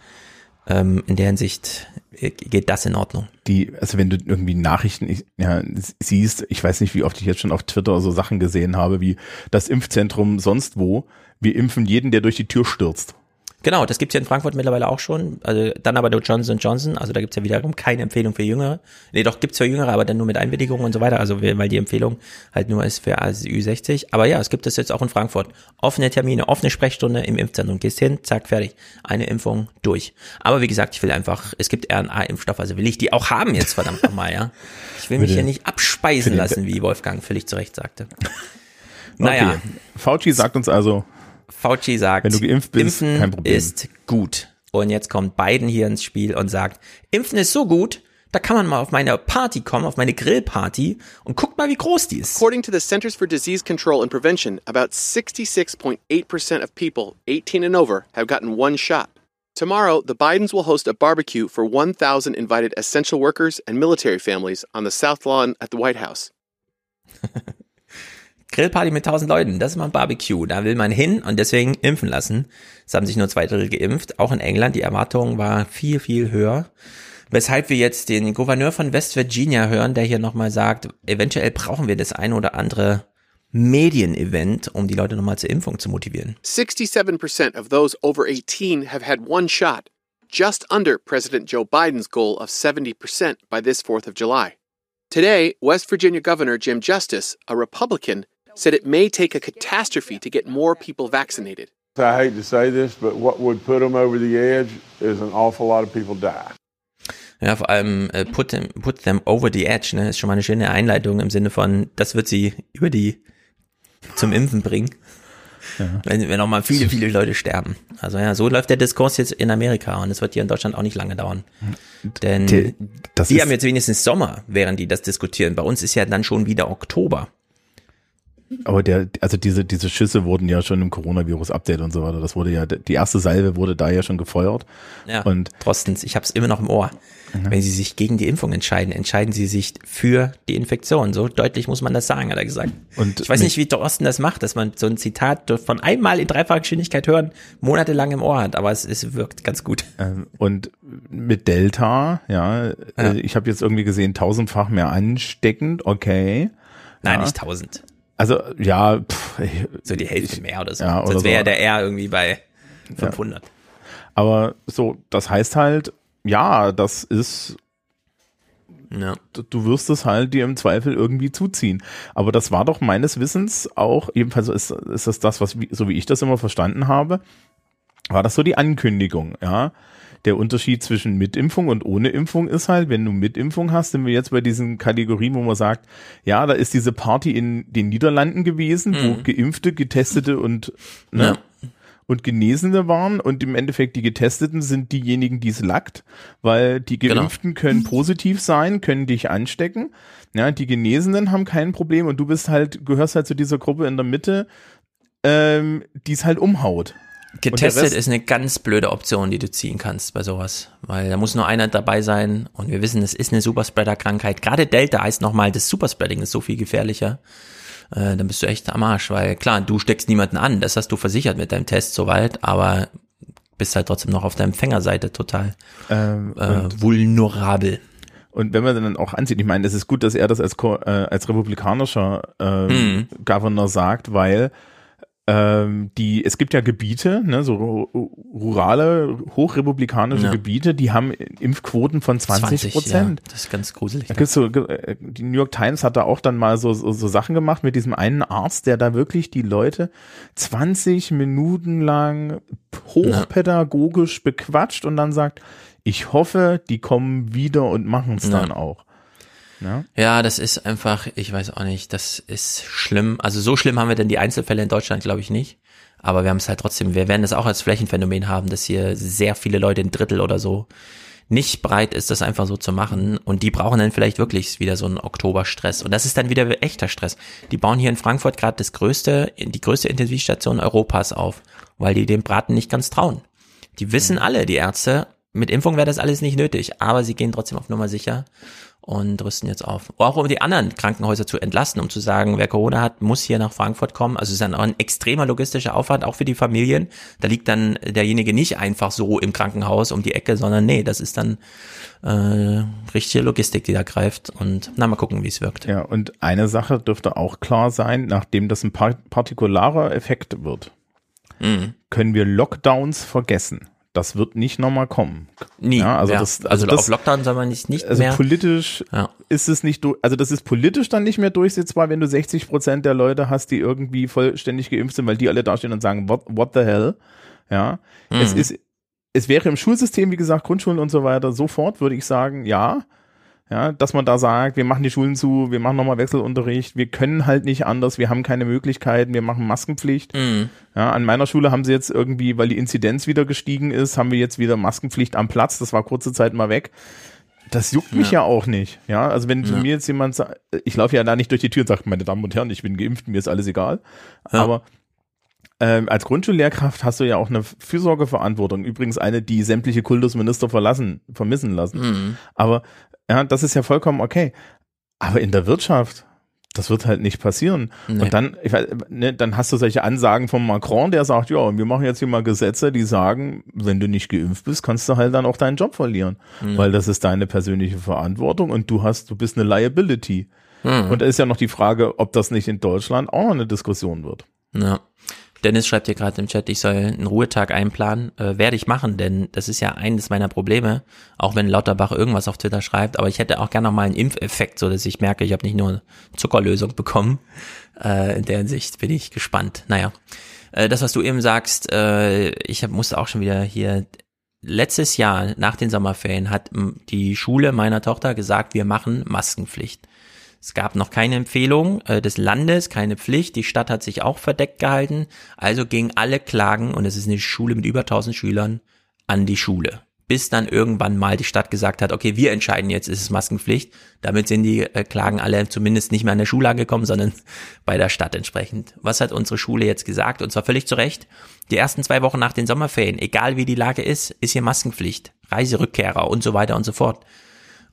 Ähm, in der Hinsicht äh, geht das in Ordnung. die, also wenn du irgendwie Nachrichten ich- ja, siehst, ich weiß nicht, wie oft ich jetzt schon auf Twitter so Sachen gesehen habe, wie das Impfzentrum sonst wo, wir impfen jeden, der durch die Tür stürzt. Genau, das gibt's ja in Frankfurt mittlerweile auch schon. Also dann aber nur Johnson Johnson. Also da gibt's ja wiederum keine Empfehlung für Jüngere. Nee, doch gibt's für Jüngere, aber dann nur mit Einwilligung und so weiter. Also weil die Empfehlung halt nur ist für also Ü60. Aber ja, es gibt es jetzt auch in Frankfurt. Offene Termine, offene Sprechstunde im Impfzentrum. Gehst hin, zack, fertig. Eine Impfung durch. Aber wie gesagt, ich will einfach, es gibt RNA-Impfstoffe, also will ich die auch haben jetzt, verdammt nochmal, ja. Ich will mich hier nicht abspeisen lassen, wie Wolfgang völlig zu Recht sagte. Naja. Okay. Fauci sagt uns also, Fauci sagt, Wenn du geimpft bist, Impfen kein Problem. ist gut. Und jetzt kommt Biden hier ins Spiel und sagt, Impfen ist so gut, da kann man mal auf meine Party kommen, auf meine Grillparty und guckt mal, wie groß die ist. According to the Centers for Disease Control and Prevention, about 66.8% of people 18 and over have gotten one shot. Tomorrow, the Bidens will host a barbecue for 1,000 invited essential workers and military families on the South Lawn at the White House. Grillparty mit 1000 Leuten, das ist mal ein Barbecue. Da will man hin und deswegen impfen lassen. Es haben sich nur zwei Drittel geimpft. Auch in England, die Erwartung war viel, viel höher. Weshalb wir jetzt den Gouverneur von West Virginia hören, der hier nochmal sagt, eventuell brauchen wir das ein oder andere Medienevent, um die Leute nochmal zur Impfung zu motivieren. 67% of those over 18 have had one shot, just under President Joe Biden's goal of 70% by this 4th of July. Today, West Virginia Governor Jim Justice, a Republican, said it may take a catastrophe to get more people vaccinated. I hate to say this, but what would put them over the edge is an awful lot of people die. Ja, vor allem äh, put, them, put them over the edge, ne, ist schon mal eine schöne Einleitung im Sinne von, das wird sie über die zum Impfen bringen. Wenn, wenn auch mal viele, viele Leute sterben. Also ja, so läuft der Diskurs jetzt in Amerika und es wird hier in Deutschland auch nicht lange dauern. Denn die ist- haben jetzt wenigstens Sommer, während die das diskutieren. Bei uns ist ja dann schon wieder Oktober. Aber der, also diese, diese Schüsse wurden ja schon im Coronavirus-Update und so weiter. Das wurde ja, die erste Salve wurde da ja schon gefeuert. Ja, Und Trostens, ich habe es immer noch im Ohr. Wenn Sie sich gegen die Impfung entscheiden, entscheiden Sie sich für die Infektion. So deutlich muss man das sagen, hat er gesagt. Und ich weiß nicht, wie Drosten das macht, dass man so ein Zitat von einmal in dreifacher Geschwindigkeit hören, monatelang im Ohr hat, aber es, es wirkt ganz gut. Ähm, und mit Delta, ja, Äh, ich habe jetzt irgendwie gesehen, tausendfach mehr ansteckend, okay. Nein, ja. nicht tausend. Also, ja, pff, So die Hälfte mehr oder so. Ja, oder Sonst wäre so. der R irgendwie bei 500. aber so, das heißt halt, ja, das ist Ja. Du, du wirst es halt dir im Zweifel irgendwie zuziehen. Aber das war doch meines Wissens auch, ebenfalls ist, ist das das, was, so wie ich das immer verstanden habe, war das so die Ankündigung, ja. Der Unterschied zwischen Mitimpfung und ohne Impfung ist halt, wenn du Mitimpfung hast, sind wir jetzt bei diesen Kategorien, wo man sagt, ja, da ist diese Party in den Niederlanden gewesen, wo Mhm. Geimpfte, Getestete und, ne, und Genesene waren und im Endeffekt die Getesteten sind diejenigen, die es lackt, weil die Genau. Geimpften können positiv sein, können dich anstecken. Ja, die Genesenen haben kein Problem und du bist halt, gehörst halt zu dieser Gruppe in der Mitte, ähm, die es halt umhaut. Getestet ist eine ganz blöde Option, die du ziehen kannst bei sowas. Weil da muss nur einer dabei sein und wir wissen, es ist eine Superspreader-Krankheit. Gerade Delta heißt nochmal, das Superspreading ist so viel gefährlicher. Äh, dann bist du echt am Arsch, weil klar, du steckst niemanden an, das hast du versichert mit deinem Test soweit, aber bist halt trotzdem noch auf der Empfängerseite total Ähm, äh, vulnerabel. Und wenn man dann auch ansieht, ich meine, es ist gut, dass er das als, äh, als republikanischer ähm, Mhm. Governor sagt, weil ähm, die, es gibt ja Gebiete, ne, so ru- rurale, hochrepublikanische Ja. Gebiete, die haben Impfquoten von 20 Prozent. ja, das ist ganz gruselig. Da gibt's so, äh, die New York Times hat da auch dann mal so, so, so Sachen gemacht mit diesem einen Arzt, der da wirklich die Leute 20 Minuten lang hochpädagogisch bequatscht und dann sagt, ich hoffe, die kommen wieder und machen es dann auch. Ja? Ja, das ist einfach, ich weiß auch nicht, das ist schlimm. Also so schlimm haben wir denn die Einzelfälle in Deutschland, glaube ich, nicht. Aber wir haben es halt trotzdem, wir werden es auch als Flächenphänomen haben, dass hier sehr viele Leute, ein Drittel oder so, nicht bereit ist, das einfach so zu machen. Und die brauchen dann vielleicht wirklich wieder so einen Oktoberstress. Und das ist dann wieder echter Stress. Die bauen hier in Frankfurt gerade das größte, die größte Intensivstation Europas auf, weil die dem Braten nicht ganz trauen. Die wissen alle, die Ärzte, mit Impfung wäre das alles nicht nötig, aber sie gehen trotzdem auf Nummer sicher und rüsten jetzt auf. Auch um die anderen Krankenhäuser zu entlasten, um zu sagen, wer Corona hat, muss hier nach Frankfurt kommen. Also es ist dann auch ein extremer logistischer Aufwand, auch für die Familien. Da liegt dann derjenige nicht einfach so im Krankenhaus um die Ecke, sondern nee, das ist dann äh, richtige Logistik, die da greift. Und na, mal gucken, wie es wirkt. Ja, und eine Sache dürfte auch klar sein, nachdem das ein par partikularer Effekt wird, Mhm. können wir Lockdowns vergessen. Das wird nicht nochmal kommen. Nie. Ja, also ja. das, also das, auf Lockdown soll man nicht, nicht also mehr. politisch Ja. ist es nicht, also das ist politisch dann nicht mehr durchsetzbar, wenn du 60 Prozent der Leute hast, die irgendwie vollständig geimpft sind, weil die alle dastehen und sagen, what, what the hell? Ja, es Mhm. ist, es wäre im Schulsystem, wie gesagt, Grundschulen und so weiter, sofort würde ich sagen, ja. Ja, dass man da sagt, wir machen die Schulen zu, wir machen nochmal Wechselunterricht, wir können halt nicht anders, wir haben keine Möglichkeiten, wir machen Maskenpflicht. Mhm. Ja, an meiner Schule haben sie jetzt irgendwie, weil die Inzidenz wieder gestiegen ist, haben wir jetzt wieder Maskenpflicht am Platz. Das war kurze Zeit mal weg. Das juckt mich ja, auch nicht. Ja, also wenn Ja. mir jetzt jemand sagt, ich laufe ja da nicht durch die Tür und sage, meine Damen und Herren, ich bin geimpft, mir ist alles egal. Ja. Aber ähm, als Grundschullehrkraft hast du ja auch eine Fürsorgeverantwortung. Übrigens eine, die sämtliche Kultusminister verlassen, vermissen lassen. Mhm. Aber ja, das ist ja vollkommen okay. Aber in der Wirtschaft, das wird halt nicht passieren. Nee. Und dann, ich weiß, ne, dann hast du solche Ansagen von Macron, der sagt, ja, wir machen jetzt hier mal Gesetze, die sagen, wenn du nicht geimpft bist, kannst du halt dann auch deinen Job verlieren. Mhm. Weil das ist deine persönliche Verantwortung und du hast, du bist eine Liability. Mhm. Und da ist ja noch die Frage, ob das nicht in Deutschland auch noch eine Diskussion wird. Ja. Dennis schreibt hier gerade im Chat, ich soll einen Ruhetag einplanen. Äh, werde ich machen, denn das ist ja eines meiner Probleme, auch wenn Lauterbach irgendwas auf Twitter schreibt, aber ich hätte auch gerne noch mal einen Impfeffekt, so dass ich merke, ich habe nicht nur Zuckerlösung bekommen. Äh, in der Hinsicht bin ich gespannt. Naja, äh, das, was du eben sagst, äh, ich hab, musste auch schon wieder hier letztes Jahr nach den Sommerferien hat die Schule meiner Tochter gesagt, wir machen Maskenpflicht. Es gab noch keine Empfehlung äh, des Landes, keine Pflicht. Die Stadt hat sich auch verdeckt gehalten. Also gingen alle Klagen, und es ist eine Schule mit über 1000 Schülern, an die Schule. Bis dann irgendwann mal die Stadt gesagt hat, okay, wir entscheiden jetzt, ist es Maskenpflicht. Damit sind die äh, Klagen alle zumindest nicht mehr an der Schule angekommen, sondern bei der Stadt entsprechend. Was hat unsere Schule jetzt gesagt? Und zwar völlig zu Recht. Die ersten zwei Wochen nach den Sommerferien, egal wie die Lage ist, ist hier Maskenpflicht. Reiserückkehrer und so weiter und so fort.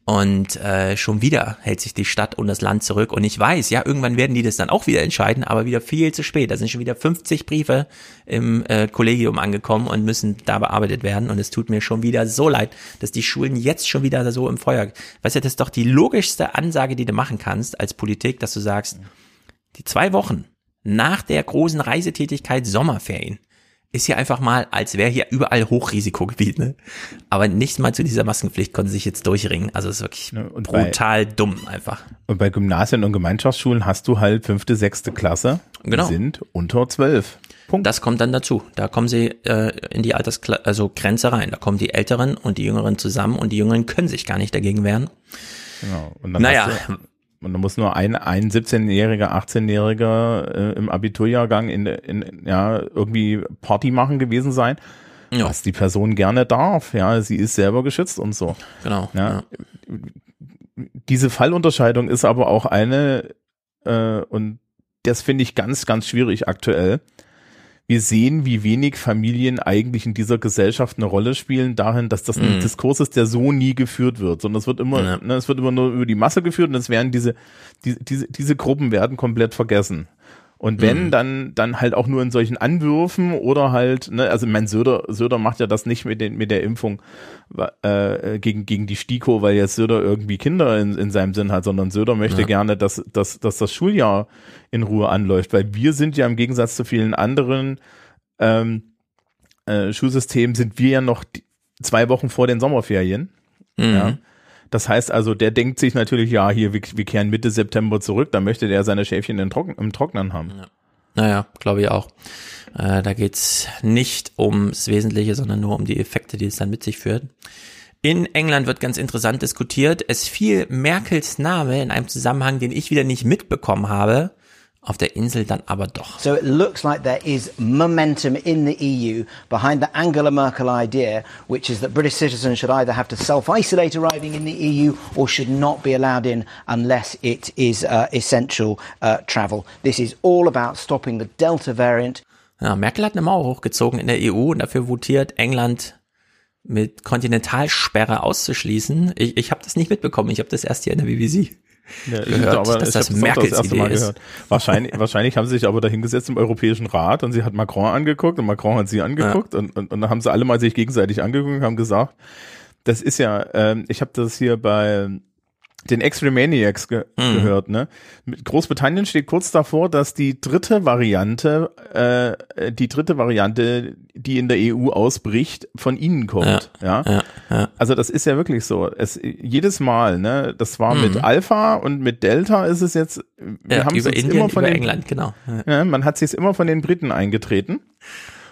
Und äh, schon wieder hält sich die Stadt und das Land zurück. Und ich weiß, ja, irgendwann werden die das dann auch wieder entscheiden, aber wieder viel zu spät. Da sind schon wieder 50 Briefe im äh, Kollegium angekommen und müssen da bearbeitet werden. Und es tut mir schon wieder so leid, dass die Schulen jetzt schon wieder so im Feuer. Weißt du, das ist doch die logischste Ansage, die du machen kannst als Politik, dass du sagst, die zwei Wochen nach der großen Reisetätigkeit Sommerferien ist hier einfach mal, als wäre hier überall Hochrisikogebiet, ne? Aber nicht mal zu dieser Maskenpflicht konnten sie sich jetzt durchringen. Also es ist wirklich und brutal dumm einfach. Und bei Gymnasien und Gemeinschaftsschulen hast du halt fünfte, sechste Klasse. Genau. Die sind unter zwölf. Punkt. Das kommt dann dazu. Da kommen sie äh, in die Alterskla also Grenze rein. Da kommen die Älteren und die Jüngeren zusammen und die Jüngeren können sich gar nicht dagegen wehren. Genau. Und dann Naja. und da muss nur ein, ein 17-Jähriger, 18-Jähriger äh, im Abiturjahrgang in, in, ja, irgendwie Party machen gewesen sein. Ja. Was die Person gerne darf. Ja, sie ist selber geschützt und so. Genau. Ja. Diese Fallunterscheidung ist aber auch eine, äh, und das finde ich ganz, ganz schwierig aktuell. Wir sehen, wie wenig Familien eigentlich in dieser Gesellschaft eine Rolle spielen, dahin, dass das ein Mhm. Diskurs ist, der so nie geführt wird, sondern es wird immer, Ja. ne, es wird immer nur über die Masse geführt und es werden diese, diese, diese, diese Gruppen werden komplett vergessen. Und wenn, Mhm. dann, dann halt auch nur in solchen Anwürfen oder halt, ne, also mein Söder, Söder macht ja das nicht mit den, mit der Impfung wa- äh, gegen, gegen die STIKO, weil jetzt Söder irgendwie Kinder in, in seinem Sinn hat, sondern Söder möchte Ja. gerne, dass, dass, dass das Schuljahr in Ruhe anläuft, weil wir sind ja im Gegensatz zu vielen anderen ähm, äh, Schulsystemen sind wir ja noch die, zwei Wochen vor den Sommerferien. Mhm. Ja. Das heißt also, der denkt sich natürlich, ja, hier, wir, wir kehren Mitte September zurück, dann möchte der seine Schäfchen im, Trocken, im Trocknen haben. Naja, glaube ich auch. Äh, da geht's nicht ums Wesentliche, sondern nur um die Effekte, die es dann mit sich führt. In England wird ganz interessant diskutiert. Es fiel Merkels Name in einem Zusammenhang, den ich wieder nicht mitbekommen habe. Auf der Insel dann aber doch. So it looks like there is momentum in the EU behind the Angela Merkel idea, which is that British citizens should either have to self-isolate arriving in the EU or should not be allowed in unless it is uh, essential uh, travel. This is all about stopping the Delta variant. Ja, Merkel hat eine Mauer hochgezogen in der EU und dafür votiert England mit Kontinentalsperre auszuschließen. Ich, ich habe das nicht mitbekommen. Ich habe das erst hier in der BBC Ja, gehört, dass ich das hab auch Merkels erste Idee Mal ist. gehört. Wahrscheinlich, wahrscheinlich haben sie sich aber da hingesetzt im Europäischen Rat und sie hat Macron angeguckt und Macron hat sie angeguckt und, und, und dann haben sie alle mal sich gegenseitig angeguckt und haben gesagt, das ist ja, ähm, ich habe das hier bei den X-Remaniacs ge Mhm. gehört, ne? Mit Großbritannien steht kurz davor, dass die dritte Variante, äh, die dritte Variante, die in der EU ausbricht, von ihnen kommt. Ja. ja, ja. Also das ist ja wirklich so. Es jedes Mal, ne? Das war mit Mhm. Alpha und mit Delta ist es jetzt. Wir Ja, haben es über uns Indien, immer von über den, England, genau. Man hat sich immer von den Briten eingetreten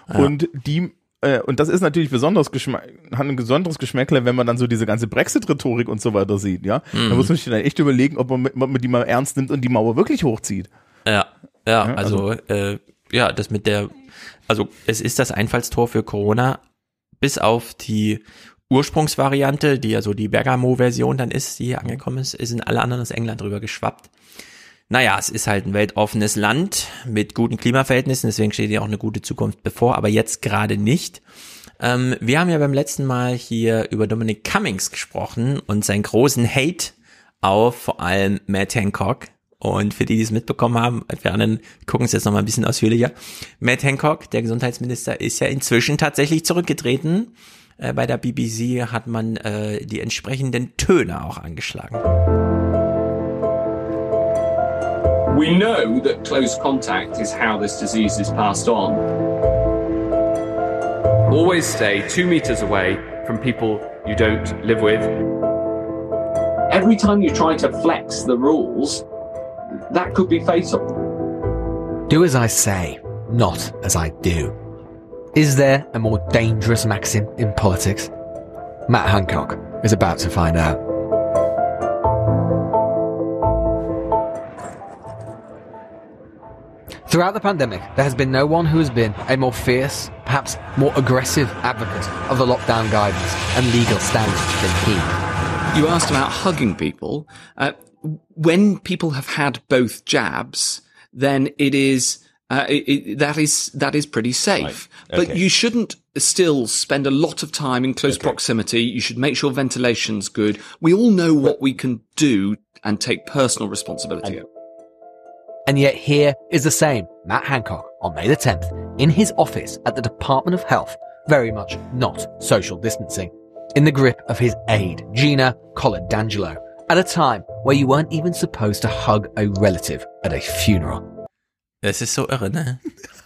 und die äh, und das ist natürlich besonders Geschmack, hat ein besonderes Geschmäckle, wenn man dann so diese ganze Brexit-Rhetorik und so weiter sieht, ja. Mhm. Da muss man sich dann echt überlegen, ob man, mit- ob man die mal ernst nimmt und die Mauer wirklich hochzieht. Ja, ja, Ja, also, äh, ja, das mit der, also es ist das Einfallstor für Corona, bis auf die Ursprungsvariante, die ja so die Bergamo-Version dann ist, die hier angekommen ist, ist in alle anderen aus England drüber geschwappt. Naja, es ist halt ein weltoffenes Land mit guten Klimaverhältnissen, deswegen steht ja auch eine gute Zukunft bevor, aber jetzt gerade nicht. Ähm, wir haben ja beim letzten Mal hier über Dominic Cummings gesprochen und seinen großen Hate auf vor allem Matt Hancock. Und für die, die es mitbekommen haben, für anderen gucken es jetzt noch mal ein bisschen ausführlicher. Matt Hancock, der Gesundheitsminister, ist ja inzwischen tatsächlich zurückgetreten. Äh, bei der BBC hat man äh, die entsprechenden Töne auch angeschlagen. We know that close contact is how this disease is passed on. Always stay two meters away from people you don't live with. Every time you try to flex the rules, that could be fatal. Do as I say, not as I do. Is there a more dangerous maxim in politics? Matt Hancock is about to find out. Throughout the pandemic, there has been no one who has been a more fierce, perhaps more aggressive advocate of the lockdown guidance and legal standards than he. You asked about hugging people. Uh, when people have had both jabs, then it is uh, it, it, that is that is pretty safe. Right. But you shouldn't still spend a lot of time in close proximity. You should make sure ventilation's good. We all know what we can do and take personal responsibility. And yet here is the same Matt Hancock on May the 10th in his office at the Department of Health, very much not social distancing, in the grip of his aide, Gina Colin-D'Angelo, at a time where you weren't even supposed to hug a relative at a funeral. Es ist so irre, ne?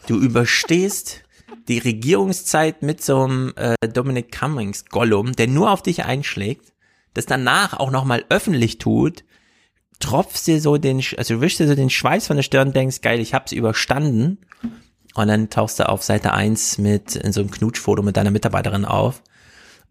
Du überstehst die Regierungszeit mit so einem äh, Dominic Cummings Gollum, der nur auf dich einschlägt, das danach auch nochmal öffentlich tut, tropfst dir so den, also du wischst dir so den Schweiß von der Stirn, denkst, geil, ich hab's überstanden. Und dann tauchst du auf Seite 1 mit in so einem Knutschfoto mit deiner Mitarbeiterin auf.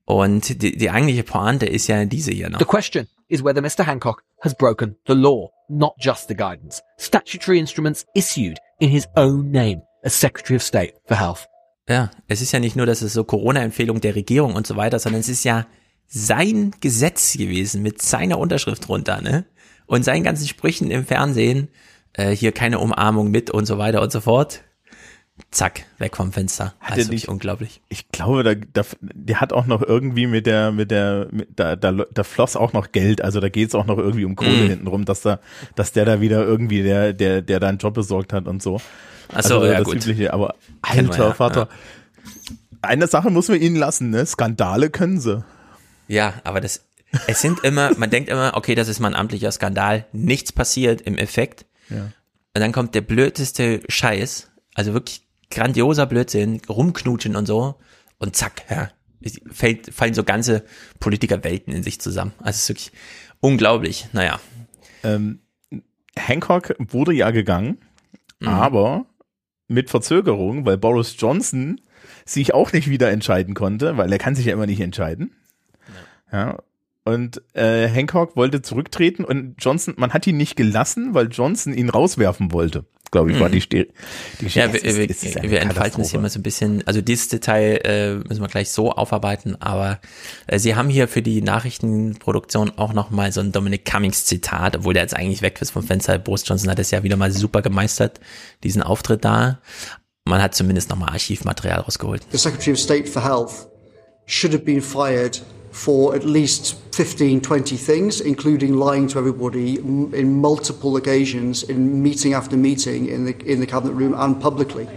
Und die, die eigentliche Pointe ist ja diese hier noch. The question is whether Mr. Hancock has broken the law, not just the guidance. Statutory instruments issued in his own name as Secretary of State for Health. Ja, es ist ja nicht nur, dass es so Corona-Empfehlung der Regierung und so weiter, sondern es ist ja sein Gesetz gewesen mit seiner Unterschrift drunter, ne? Und seinen ganzen Sprüchen im Fernsehen, äh, hier keine Umarmung mit und so weiter und so fort. Zack, weg vom Fenster. Hat Also er wirklich nicht- unglaublich. Ich glaube, da, da, der hat auch noch irgendwie mit der, mit der, mit, da, da, da floss auch noch Geld, also da geht's auch noch irgendwie um Kohle Mm. hintenrum, dass da, dass der da wieder irgendwie der, der, der da einen Job besorgt hat und so. Ach so, also, ja, das gut. Übliche, aber Kennen wir alter ja, Vater. Eine Sache muss man ihnen lassen, ne? Skandale können sie. Ja, aber das, es sind immer, man denkt immer, okay, das ist mal ein amtlicher Skandal, nichts passiert im Effekt. Ja. Und dann kommt der blödeste Scheiß, also wirklich grandioser Blödsinn, rumknutschen und so. Und zack, ja, fällt, fallen so ganze Politikerwelten in sich zusammen. Also es ist wirklich unglaublich. Naja. Ähm, Hancock wurde ja gegangen, Mhm. aber mit Verzögerung, weil Boris Johnson sich auch nicht wieder entscheiden konnte, weil er kann sich ja immer nicht entscheiden. Ja. Und äh, Hancock wollte zurücktreten und Johnson, man hat ihn nicht gelassen, weil Johnson ihn rauswerfen wollte. Glaube ich, war Mhm. die, Ste die Geschichte. Ja, wir, Es ist- wir, es ist eine wir entfalten es hier mal so ein bisschen. Also dieses Detail äh, müssen wir gleich so aufarbeiten, aber äh, Sie haben hier für die Nachrichtenproduktion auch nochmal so ein Dominic Cummings Zitat, obwohl der jetzt eigentlich weg ist vom Fenster. Boris Johnson hat es ja wieder mal super gemeistert, diesen Auftritt da. Man hat zumindest nochmal Archivmaterial rausgeholt. The Secretary of State for Health should have been fired for at least 15, 20 things, including lying to everybody m- in multiple occasions, in meeting after meeting in the, in the cabinet room and publicly.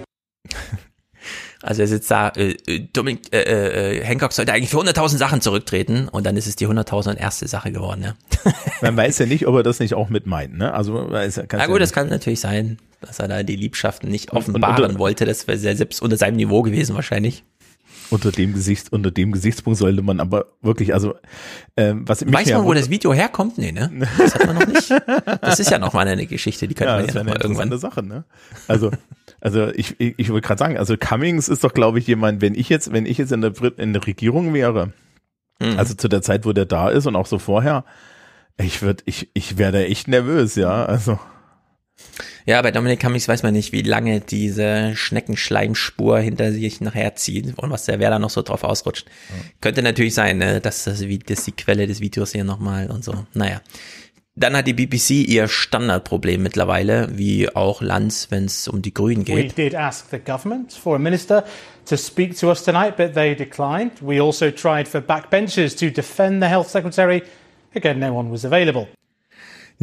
Also er sitzt da, äh, äh, Dominic, äh, äh, Hancock sollte eigentlich für 100.000 Sachen zurücktreten und dann ist es die 100.000 erste Sache geworden, ja. Man weiß ja nicht, ob er das nicht auch mit meint, ne? Also, weiß, Na kann's ja gut, das kann natürlich sein, dass er da die Liebschaften nicht Und- offenbaren und- wollte. Das wäre sehr- selbst unter seinem Niveau gewesen wahrscheinlich. Unter dem Gesicht, unter dem Gesichtspunkt sollte man aber wirklich, also ähm, was mich Weiß man, wo das Video herkommt? Nee, ne? Das hat man noch nicht. Das ist ja noch mal eine Geschichte, die könnte ja, man ja noch eine mal irgendwann. Sache, ne? Also, also ich, ich, ich wollte gerade sagen, also Cummings ist doch, glaube ich, jemand, wenn ich jetzt, wenn ich jetzt in der, Brit- in der Regierung wäre, Mhm. also zu der Zeit, wo der da ist und auch so vorher, ich würde, ich, ich wäre da echt nervös, ja, also. Ja, bei Dominik Cummings weiß man nicht, wie lange diese Schneckenschleimspur hinter sich nachher zieht und was der wer da noch so drauf ausrutscht. Könnte natürlich sein, ne, dass das wie das die Quelle des Videos hier nochmal und so. Naja. Dann hat die BBC ihr Standardproblem mittlerweile, wie auch Lanz, wenn es um die Grünen We geht. did ask the government for a minister to speak to us tonight, but they declined. We also tried for backbenchers to defend the health secretary. Again, no one was available.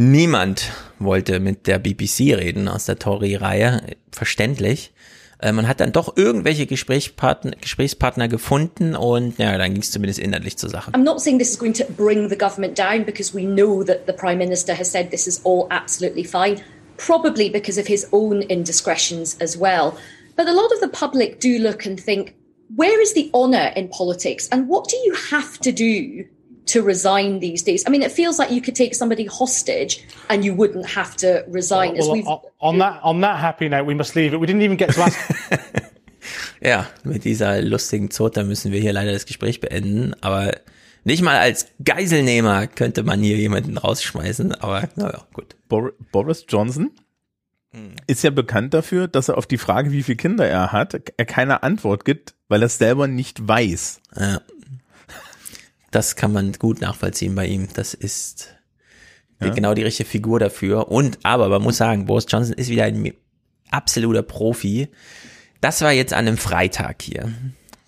Niemand wollte mit der BBC reden aus der Tory-Reihe, verständlich. Äh, Man hat dann doch irgendwelche Gesprächspartner, Gesprächspartner gefunden und ja, dann ging es zumindest inhaltlich zur Sache. I'm not saying this is going to bring the government down because we know that the Prime Minister has said this is all absolutely fine, probably because of his own indiscretions as well. But a lot of the public do look and think, where is the honour in politics and what do you have to do to resign these days? I mean, it feels like you could take somebody hostage and you wouldn't have to resign. as Well, we've on, that on that happy note, we must leave it. We didn't even get to ask. Ja, mit dieser lustigen Zote müssen wir hier leider das Gespräch beenden, aber nicht mal als Geiselnehmer könnte man hier jemanden rausschmeißen, aber naja, gut. Bor Boris Johnson ist ja bekannt dafür, dass er auf die Frage, wie viele Kinder er hat, er keine Antwort gibt, weil er es selber nicht weiß. Ja. Das kann man gut nachvollziehen bei ihm. Das ist Ja. genau die richtige Figur dafür. Und, aber man muss sagen, Boris Johnson ist wieder ein absoluter Profi. Das war jetzt an einem Freitag hier.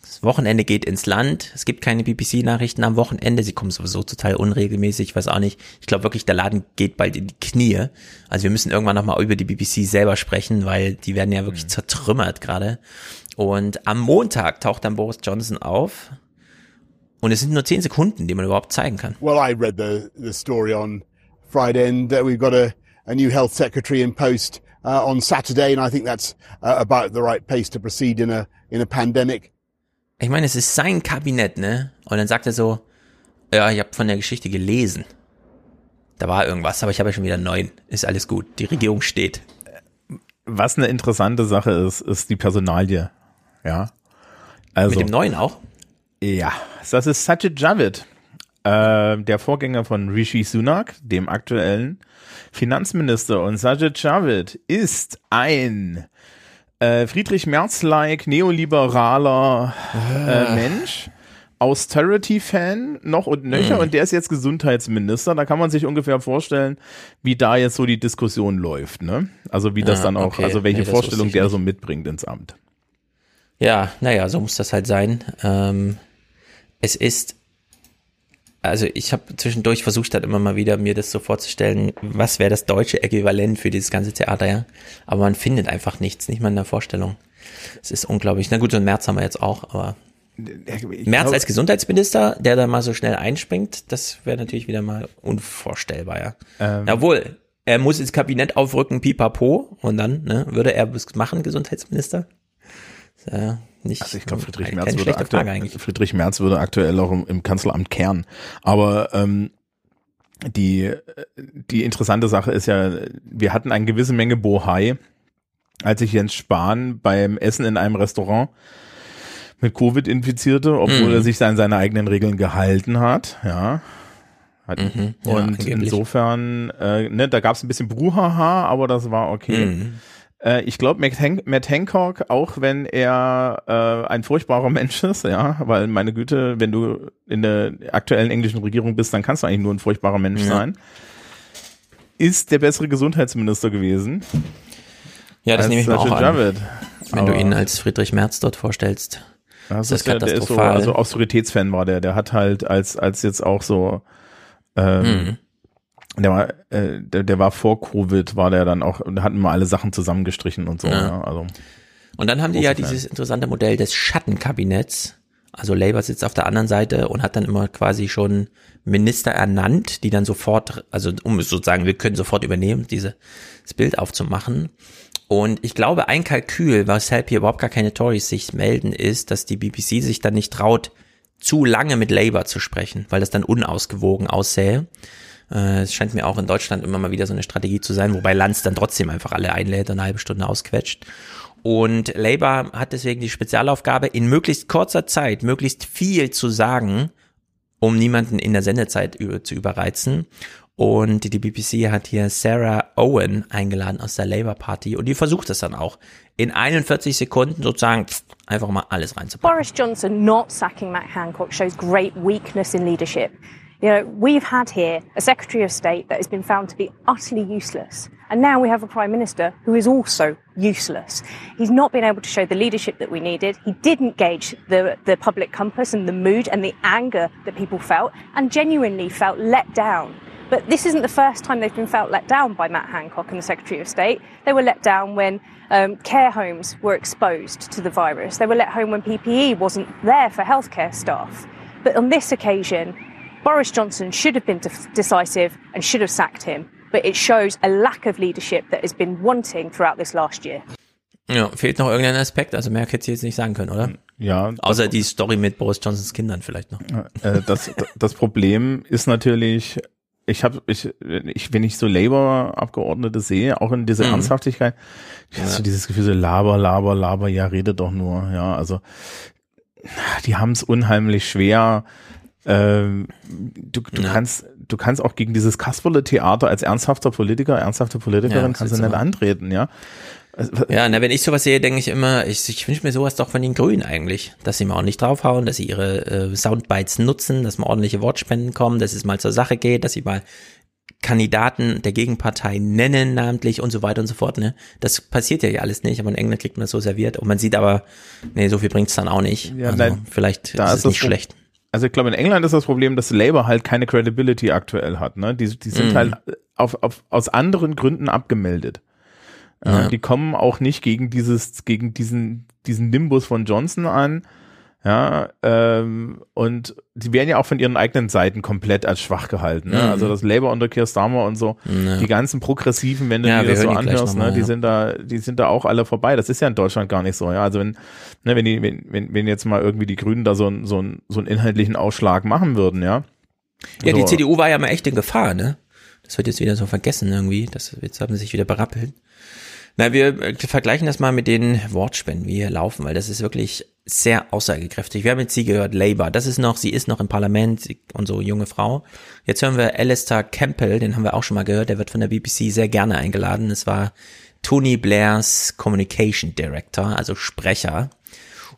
Das Wochenende geht ins Land. Es gibt keine BBC-Nachrichten am Wochenende. Sie kommen sowieso total unregelmäßig. Ich weiß auch nicht. Ich glaube wirklich, der Laden geht bald in die Knie. Also wir müssen irgendwann nochmal über die BBC selber sprechen, weil die werden ja wirklich zertrümmert gerade. Und am Montag taucht dann Boris Johnson auf. Und es sind nur zehn Sekunden, die man überhaupt zeigen kann. Well, I read the, the story on Friday, and uh, we've got a, a new health secretary in post uh, on Saturday, and I think that's uh, about the right pace to proceed in a in a pandemic. Ich meine, es ist sein Kabinett, ne? Und dann sagt er so, ja, ich habe von der Geschichte gelesen. Da war irgendwas, aber ich habe ja schon wieder neun. Ist alles gut. Die Regierung steht. Was eine interessante Sache ist, ist die Personalie. Ja. Also, Mit dem neuen auch? Ja, das ist Sajid Javid, äh, der Vorgänger von Rishi Sunak, dem aktuellen Finanzminister. Und Sajid Javid ist ein äh, Friedrich Merz-like neoliberaler äh, Mensch. Austerity-Fan noch und nöcher Mhm. und der ist jetzt Gesundheitsminister. Da kann man sich ungefähr vorstellen, wie da jetzt so die Diskussion läuft, ne? Also wie das Ah, dann auch, okay. also welche Nee, Vorstellung der nicht. so mitbringt ins Amt. Ja, naja, so muss das halt sein. Ähm, es ist, also ich habe zwischendurch versucht, halt immer mal wieder mir das so vorzustellen, was wäre das deutsche Äquivalent für dieses ganze Theater, ja. Aber man findet einfach nichts, nicht mal in der Vorstellung. Es ist unglaublich. Na gut, so ein März haben wir jetzt auch, aber März als Gesundheitsminister, der da mal so schnell einspringt, das wäre natürlich wieder mal unvorstellbar, ja. Ähm. Jawohl, er muss ins Kabinett aufrücken, pipapo, und dann, ne, würde er es machen, Gesundheitsminister? Ist ja nicht, Also ich glaube, Friedrich Merz würde aktuell. Friedrich Merz würde aktuell auch im, im Kanzleramt kehren. Aber ähm, die, die interessante Sache ist ja, wir hatten eine gewisse Menge Bohai, als sich Jens Spahn beim Essen in einem Restaurant mit Covid infizierte, obwohl Mhm. er sich an seine eigenen Regeln gehalten hat. Ja. Mhm, ja, und angeblich. insofern, äh, ne, da gab es ein bisschen Bruhaha, aber das war okay. Mhm. Äh, ich glaube, Matt, Hank Matt Hancock, auch wenn er äh, ein furchtbarer Mensch ist, ja, weil meine Güte, wenn du in der aktuellen englischen Regierung bist, dann kannst du eigentlich nur ein furchtbarer Mensch Ja. sein, ist der bessere Gesundheitsminister gewesen. Ja, das nehme ich mir auch an. Javid. Wenn du Aber- ihn als Friedrich Merz dort vorstellst. Das ist ist der, der ist so, katastrophal. also Austeritätsfan war der, der hat halt als, als jetzt auch so, ähm, Mhm. Der war, äh, der, der war vor Covid, war der dann auch, da hatten wir alle Sachen zusammengestrichen und so, Ja. ja, also. Und dann haben die ja dieses interessante Modell des Schattenkabinetts. Also Labour sitzt auf der anderen Seite und hat dann immer quasi schon Minister ernannt, die dann sofort, also um sozusagen, wir können sofort übernehmen, dieses Bild aufzumachen. Und ich glaube, ein Kalkül, weshalb hier überhaupt gar keine Tories sich melden, ist, dass die BBC sich dann nicht traut, zu lange mit Labour zu sprechen, weil das dann unausgewogen aussähe. Äh, Es scheint mir auch in Deutschland immer mal wieder so eine Strategie zu sein, wobei Lanz dann trotzdem einfach alle einlädt und eine halbe Stunde ausquetscht. Und Labour hat deswegen die Spezialaufgabe, in möglichst kurzer Zeit möglichst viel zu sagen, um niemanden in der Sendezeit zu überreizen. Und die BBC hat hier Sarah Owen eingeladen aus der Labour Party und die versucht es dann auch, in 41 Sekunden sozusagen einfach mal alles reinzupacken. Boris Johnson not sacking Matt Hancock shows great weakness in leadership. You know, we've had here a Secretary of State that has been found to be utterly useless. And now we have a Prime Minister who is also useless. He's not been able to show the leadership that we needed. He didn't gauge the, the public compass and the mood and the anger that people felt and genuinely felt let down. But this isn't the first time they've been felt let down by Matt Hancock and the Secretary of State. They were let down when um, care homes were exposed to the virus. They were let home when PPE wasn't there for healthcare staff. But on this occasion, Boris Johnson should have been de- decisive and should have sacked him. But it shows a lack of leadership that has been wanting throughout this last year. Ja, fehlt noch irgendein Aspekt, also mehr hätte sie jetzt nicht sagen können, oder? Ja. Außer die Story mit Boris Johnsons Kindern vielleicht noch. Äh, das, das Problem ist natürlich, ich habe, ich, ich, wenn ich so Labour-Abgeordnete sehe, auch in dieser Mhm. Ernsthaftigkeit, ich hast so dieses Gefühl so laber, laber, laber, ja, rede doch nur, ja, also die haben es unheimlich schwer. Ähm, du du Ja. kannst, du kannst auch gegen dieses Kasperle-Theater als ernsthafter Politiker, ernsthafte Politikerin Ja, kannst du nicht antreten, ja. Also, Ja, na, wenn ich sowas sehe, denke ich immer, ich, ich wünsche mir sowas doch von den Grünen eigentlich, dass sie mal ordentlich draufhauen, dass sie ihre äh, Soundbites nutzen, dass mal ordentliche Wortspenden kommen, dass es mal zur Sache geht, dass sie mal Kandidaten der Gegenpartei nennen, namentlich und so weiter und so fort. Ne? Das passiert ja alles nicht, aber in England kriegt man das so serviert und man sieht aber, nee, so viel bringt's dann auch nicht. Ja, also, nein, vielleicht da ist es nicht schlecht. Also ich glaube, in England ist das Problem, dass Labour halt keine Credibility aktuell hat. Ne? Die, die sind Mhm. halt auf, auf, aus anderen Gründen abgemeldet. Äh, Ja. Die kommen auch nicht gegen dieses, gegen diesen, diesen Nimbus von Johnson an. Ja, ähm, und die werden ja auch von ihren eigenen Seiten komplett als schwach gehalten. Ne? Mhm. Also das Labour unter Keir Starmer und so, Ja. die ganzen Progressiven, wenn du Ja, dir das so die anhörst, noch mal, ne, die ja. sind da, die sind da auch alle vorbei. Das ist ja in Deutschland gar nicht so. Ja, also wenn, ne, wenn die, wenn, wenn, wenn jetzt mal irgendwie die Grünen da so, einen so, einen so einen inhaltlichen Ausschlag machen würden, ja. Ja, die So. CDU war ja mal echt in Gefahr, ne? Das wird jetzt wieder so vergessen irgendwie. Das, jetzt haben sie sich wieder berappelt. Na, wir äh, vergleichen das mal mit den Wortspenden, wie hier laufen, weil das ist wirklich sehr aussagekräftig. Wir haben jetzt sie gehört, Labour. Das ist noch, sie ist noch im Parlament so junge Frau. Jetzt hören wir Alistair Campbell, den haben wir auch schon mal gehört. Der wird von der BBC sehr gerne eingeladen. Es war Tony Blairs Communication Director, also Sprecher.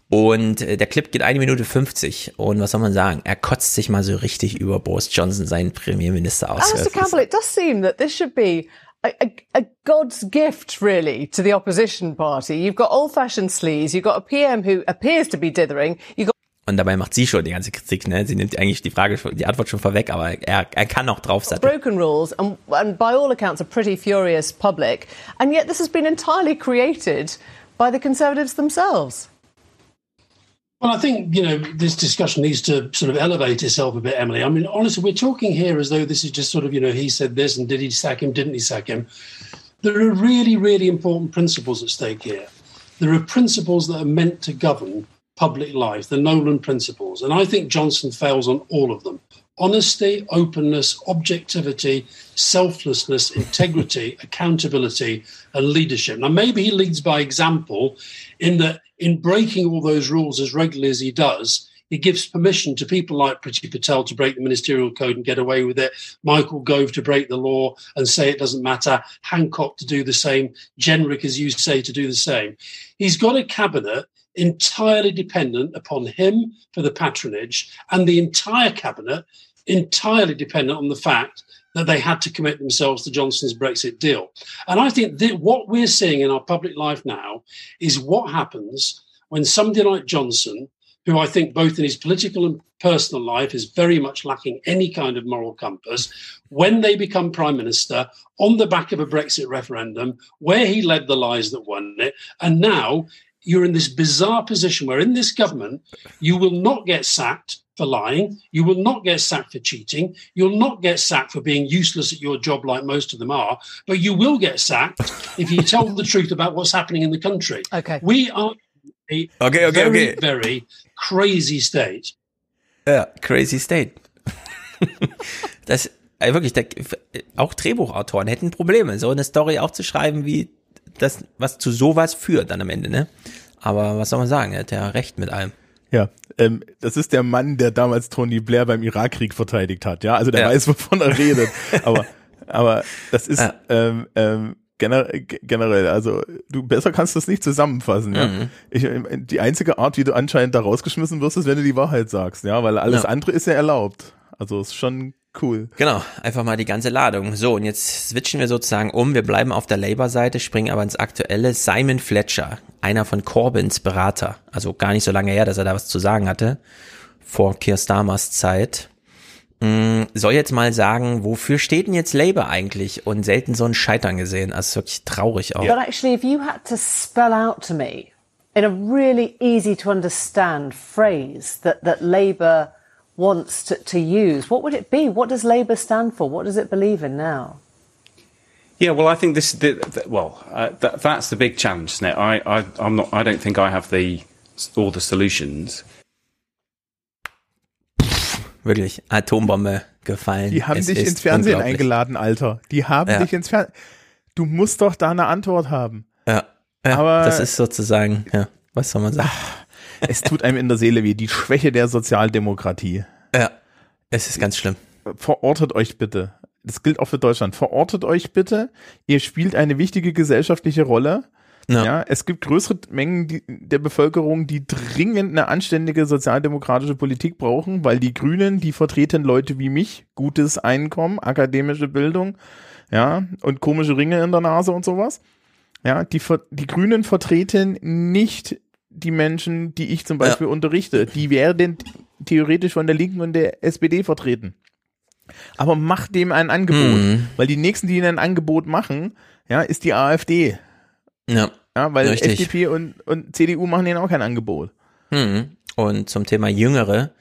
Und äh, der Clip geht eine Minute 50. Und was soll man sagen? Er kotzt sich mal so richtig über Boris Johnson, seinen Premierminister aus. Alistair Campbell, it does seem that this should be a, a, a God's gift, really, to the opposition party. You've got old-fashioned sleaze, you've got a PM who appears to be dithering, you've got Und dabei macht sie schon die ganze Kritik, ne? Sie nimmt eigentlich die Frage, die Antwort schon vorweg, aber er, er kann auch draufsatteln. broken rules and, and by all accounts a pretty furious public. And yet this has been entirely created by the Conservatives themselves. Well, I think, you know, this discussion needs to sort of elevate itself a bit, Emily. I mean, honestly, we're talking here as though this is just sort of, you know, he said this and did he sack him, didn't he sack him? There are really, really important principles at stake here. There are principles that are meant to govern public life, the Nolan principles. And I think Johnson fails on all of them. Honesty, openness, objectivity, selflessness, integrity, accountability, and leadership. Now, maybe he leads by example in that in breaking all those rules as regularly as he does, he gives permission to people like Priti Patel to break the ministerial code and get away with it, Michael Gove to break the law and say it doesn't matter, Hancock to do the same, Jenrick, as you say, to do the same. He's got a cabinet entirely dependent upon him for the patronage and the entire cabinet entirely dependent on the fact that they had to commit themselves to Johnson's Brexit deal. And I think that what we're seeing in our public life now is what happens when somebody like Johnson, who I think both in his political and personal life is very much lacking any kind of moral compass, when they become prime minister on the back of a Brexit referendum where he led the lies that won it, and now you're in this bizarre position where in this government you will not get sacked for lying, you will not get sacked for cheating, you'll not get sacked for being useless at your job like most of them are, but you will get sacked if you tell the truth about what's happening in the country. Okay. We are a Okay, okay, very, okay. very crazy state. Ja, crazy state. das, äh, wirklich, der, auch Drehbuchautoren hätten Probleme, so eine Story auch zu schreiben, wie das, was zu sowas führt dann am Ende, ne? Aber was soll man sagen, er hat ja recht mit allem. Ja, ähm, das ist der Mann, der damals Tony Blair beim Irakkrieg verteidigt hat. Ja, also der Ja. weiß, wovon er redet. aber, aber das ist ähm, ähm, ge- generell, also du besser kannst das nicht zusammenfassen. Ja? Mhm. Ich, die einzige Art, wie du anscheinend da rausgeschmissen wirst, ist, wenn du die Wahrheit sagst. Ja, weil alles Ja. andere ist ja erlaubt. Also ist schon cool. Genau, einfach mal die ganze Ladung. So, und jetzt switchen wir sozusagen um. Wir bleiben auf der Labour-Seite, springen aber ins Aktuelle. Simon Fletcher, einer von Corbyns Berater, also gar nicht so lange her, dass er da was zu sagen hatte, vor Keir Starmers Zeit, mh, soll jetzt mal sagen, wofür steht denn jetzt Labour eigentlich? Und selten so ein Scheitern gesehen. Also ist wirklich traurig auch. But actually, if you had to spell out to me in a really easy to understand phrase that, that Labour wants to, to use, what would it be? What does Labour stand for? What does it believe in now? Yeah, well, I think this. The, the, well, uh, that, that's the big challenge, isn't it? I, I, I'm not. I don't think I have the all the solutions. Wirklich, Atombombe gefallen. Die haben Es dich ins Fernsehen eingeladen, Alter. Die haben Ja. dich ins Fernsehen. Du musst doch da eine Antwort haben. Ja, ja Aber- das ist sozusagen, ja, was soll man sagen? Es tut einem in der Seele weh. Die Schwäche der Sozialdemokratie. Ja, es ist ganz schlimm. Verortet euch bitte. Das gilt auch für Deutschland. Verortet euch bitte. Ihr spielt eine wichtige gesellschaftliche Rolle. Ja. es gibt größere Mengen die, der Bevölkerung, die dringend eine anständige sozialdemokratische Politik brauchen, weil die Grünen, die vertreten Leute wie mich, gutes Einkommen, akademische Bildung, ja, und komische Ringe in der Nase und sowas. Ja, die, die Grünen vertreten nicht die Menschen, die ich zum Beispiel unterrichte. Die werden theoretisch von der Linken und der SPD vertreten. Aber macht dem ein Angebot, Mhm. weil die nächsten, die ihnen ein Angebot machen, ja, ist die AfD. Ja. Ja, weil Richtig. FDP und, und CDU machen denen auch kein Angebot. Hm. Und zum Thema Jüngere,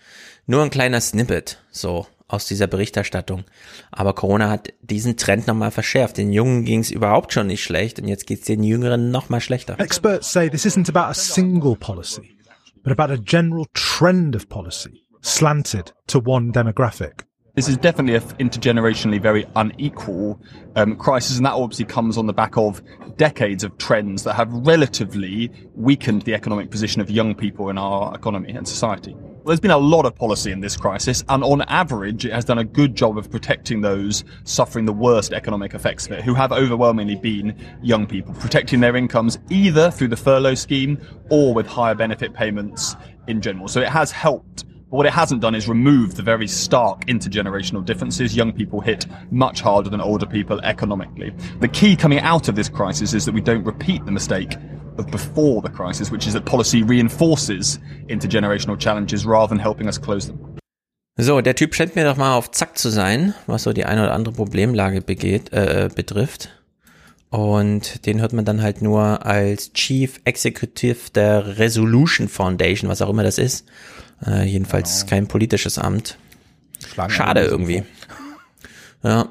nur ein kleiner Snippet, so aus dieser Berichterstattung. Aber Corona hat diesen Trend nochmal verschärft. Den Jungen ging es überhaupt schon nicht schlecht und jetzt geht es den Jüngeren nochmal schlechter. Experts say this isn't about a single policy, but about a general trend of policy slanted to one demographic. This is definitely an intergenerationally very unequal um, crisis, and that obviously comes on the back of decades of trends that have relatively weakened the economic position of young people in our economy and society. There's been a lot of policy in this crisis, and on average, it has done a good job of protecting those suffering the worst economic effects of it, who have overwhelmingly been young people, protecting their incomes either through the furlough scheme or with higher benefit payments in general. So it has helped but what it hasn't done is remove the very stark intergenerational differences. Young people hit much harder than older people economically. The key coming out of this crisis is that we don't repeat the mistake of before the crisis, which is that policy reinforces intergenerational challenges rather than helping us close them. So, der Typ scheint mir doch mal auf Zack zu sein, was so die eine oder andere Problemlage begeht, äh, äh betrifft. Und den hört man dann halt nur als Chief Executive der Resolution Foundation, was auch immer das ist. Äh, jedenfalls genau. kein politisches Amt. Schlagen Schade irgendwie. Ja.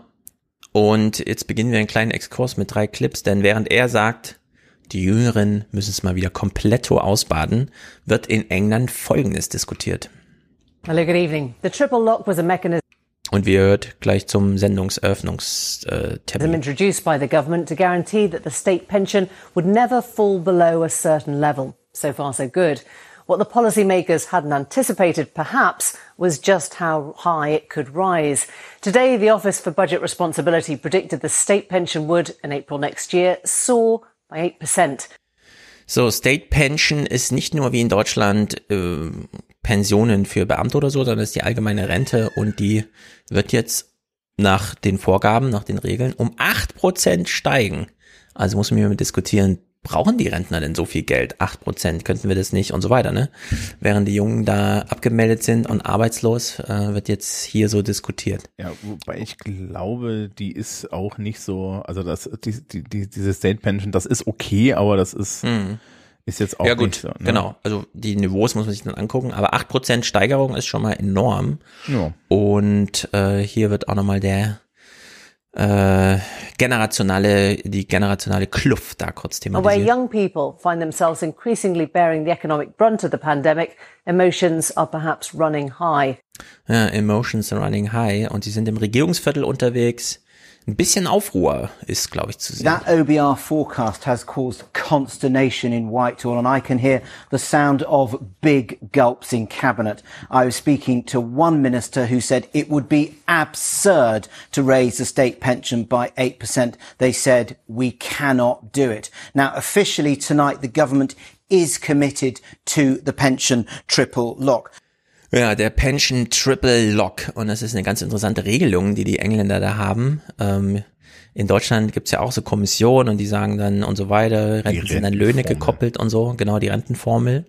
Und jetzt beginnen wir einen kleinen Exkurs mit drei Clips, denn während er sagt, die Jüngeren müssen es mal wieder kompletto ausbaden, wird in England Folgendes diskutiert. Hello, good evening. The triple lock was a mechanism und wir hört gleich zum Sendungseröffnungstermin. introduced by the government to guarantee that the state pension would never fall below a certain level. So far, so good. What the policymakers hadn't anticipated, perhaps, was just how high it could rise. Today, the Office for Budget Responsibility predicted the state pension would, in April next year, soar by 8%. So, State Pension ist nicht nur wie in Deutschland äh, Pensionen für Beamte oder so, sondern ist die allgemeine Rente und die wird jetzt nach den Vorgaben, nach den Regeln um acht Prozent steigen. Also muss man mir diskutieren, brauchen die Rentner denn so viel Geld? Acht Prozent, könnten wir das nicht und so weiter, ne? Während die Jungen da abgemeldet sind und arbeitslos, äh, wird jetzt hier so diskutiert. Ja, wobei ich glaube, die ist auch nicht so, also das, die, die, die diese State Pension, das ist okay, aber das ist, hm. ist jetzt auch ja, gut, nicht so. Ne? Genau, also die Niveaus muss man sich dann angucken, aber acht Prozent Steigerung ist schon mal enorm. Ja. Und äh, hier wird auch nochmal der äh, generationale, die generationale Kluft da kurz thematisiert. Where young people find themselves increasingly bearing the economic brunt of the pandemic, emotions are perhaps running high. Ja, emotions are running high und sie sind im Regierungsviertel unterwegs ein bisschen Aufruhr ist, glaube ich, zu sehen. That OBR forecast has caused consternation in Whitehall and I can hear the sound of big gulps in cabinet. I was speaking to one minister who said it would be absurd to raise the state pension by 8%. They said we cannot do it. Now, officially tonight, the government is committed to the pension triple lock. Ja, der Pension Triple Lock. Und das ist eine ganz interessante Regelung, die die Engländer da haben. Ähm, in Deutschland gibt's ja auch so Kommissionen und die sagen dann und so weiter, Renten sind an Löhne gekoppelt und so, genau die Rentenformel.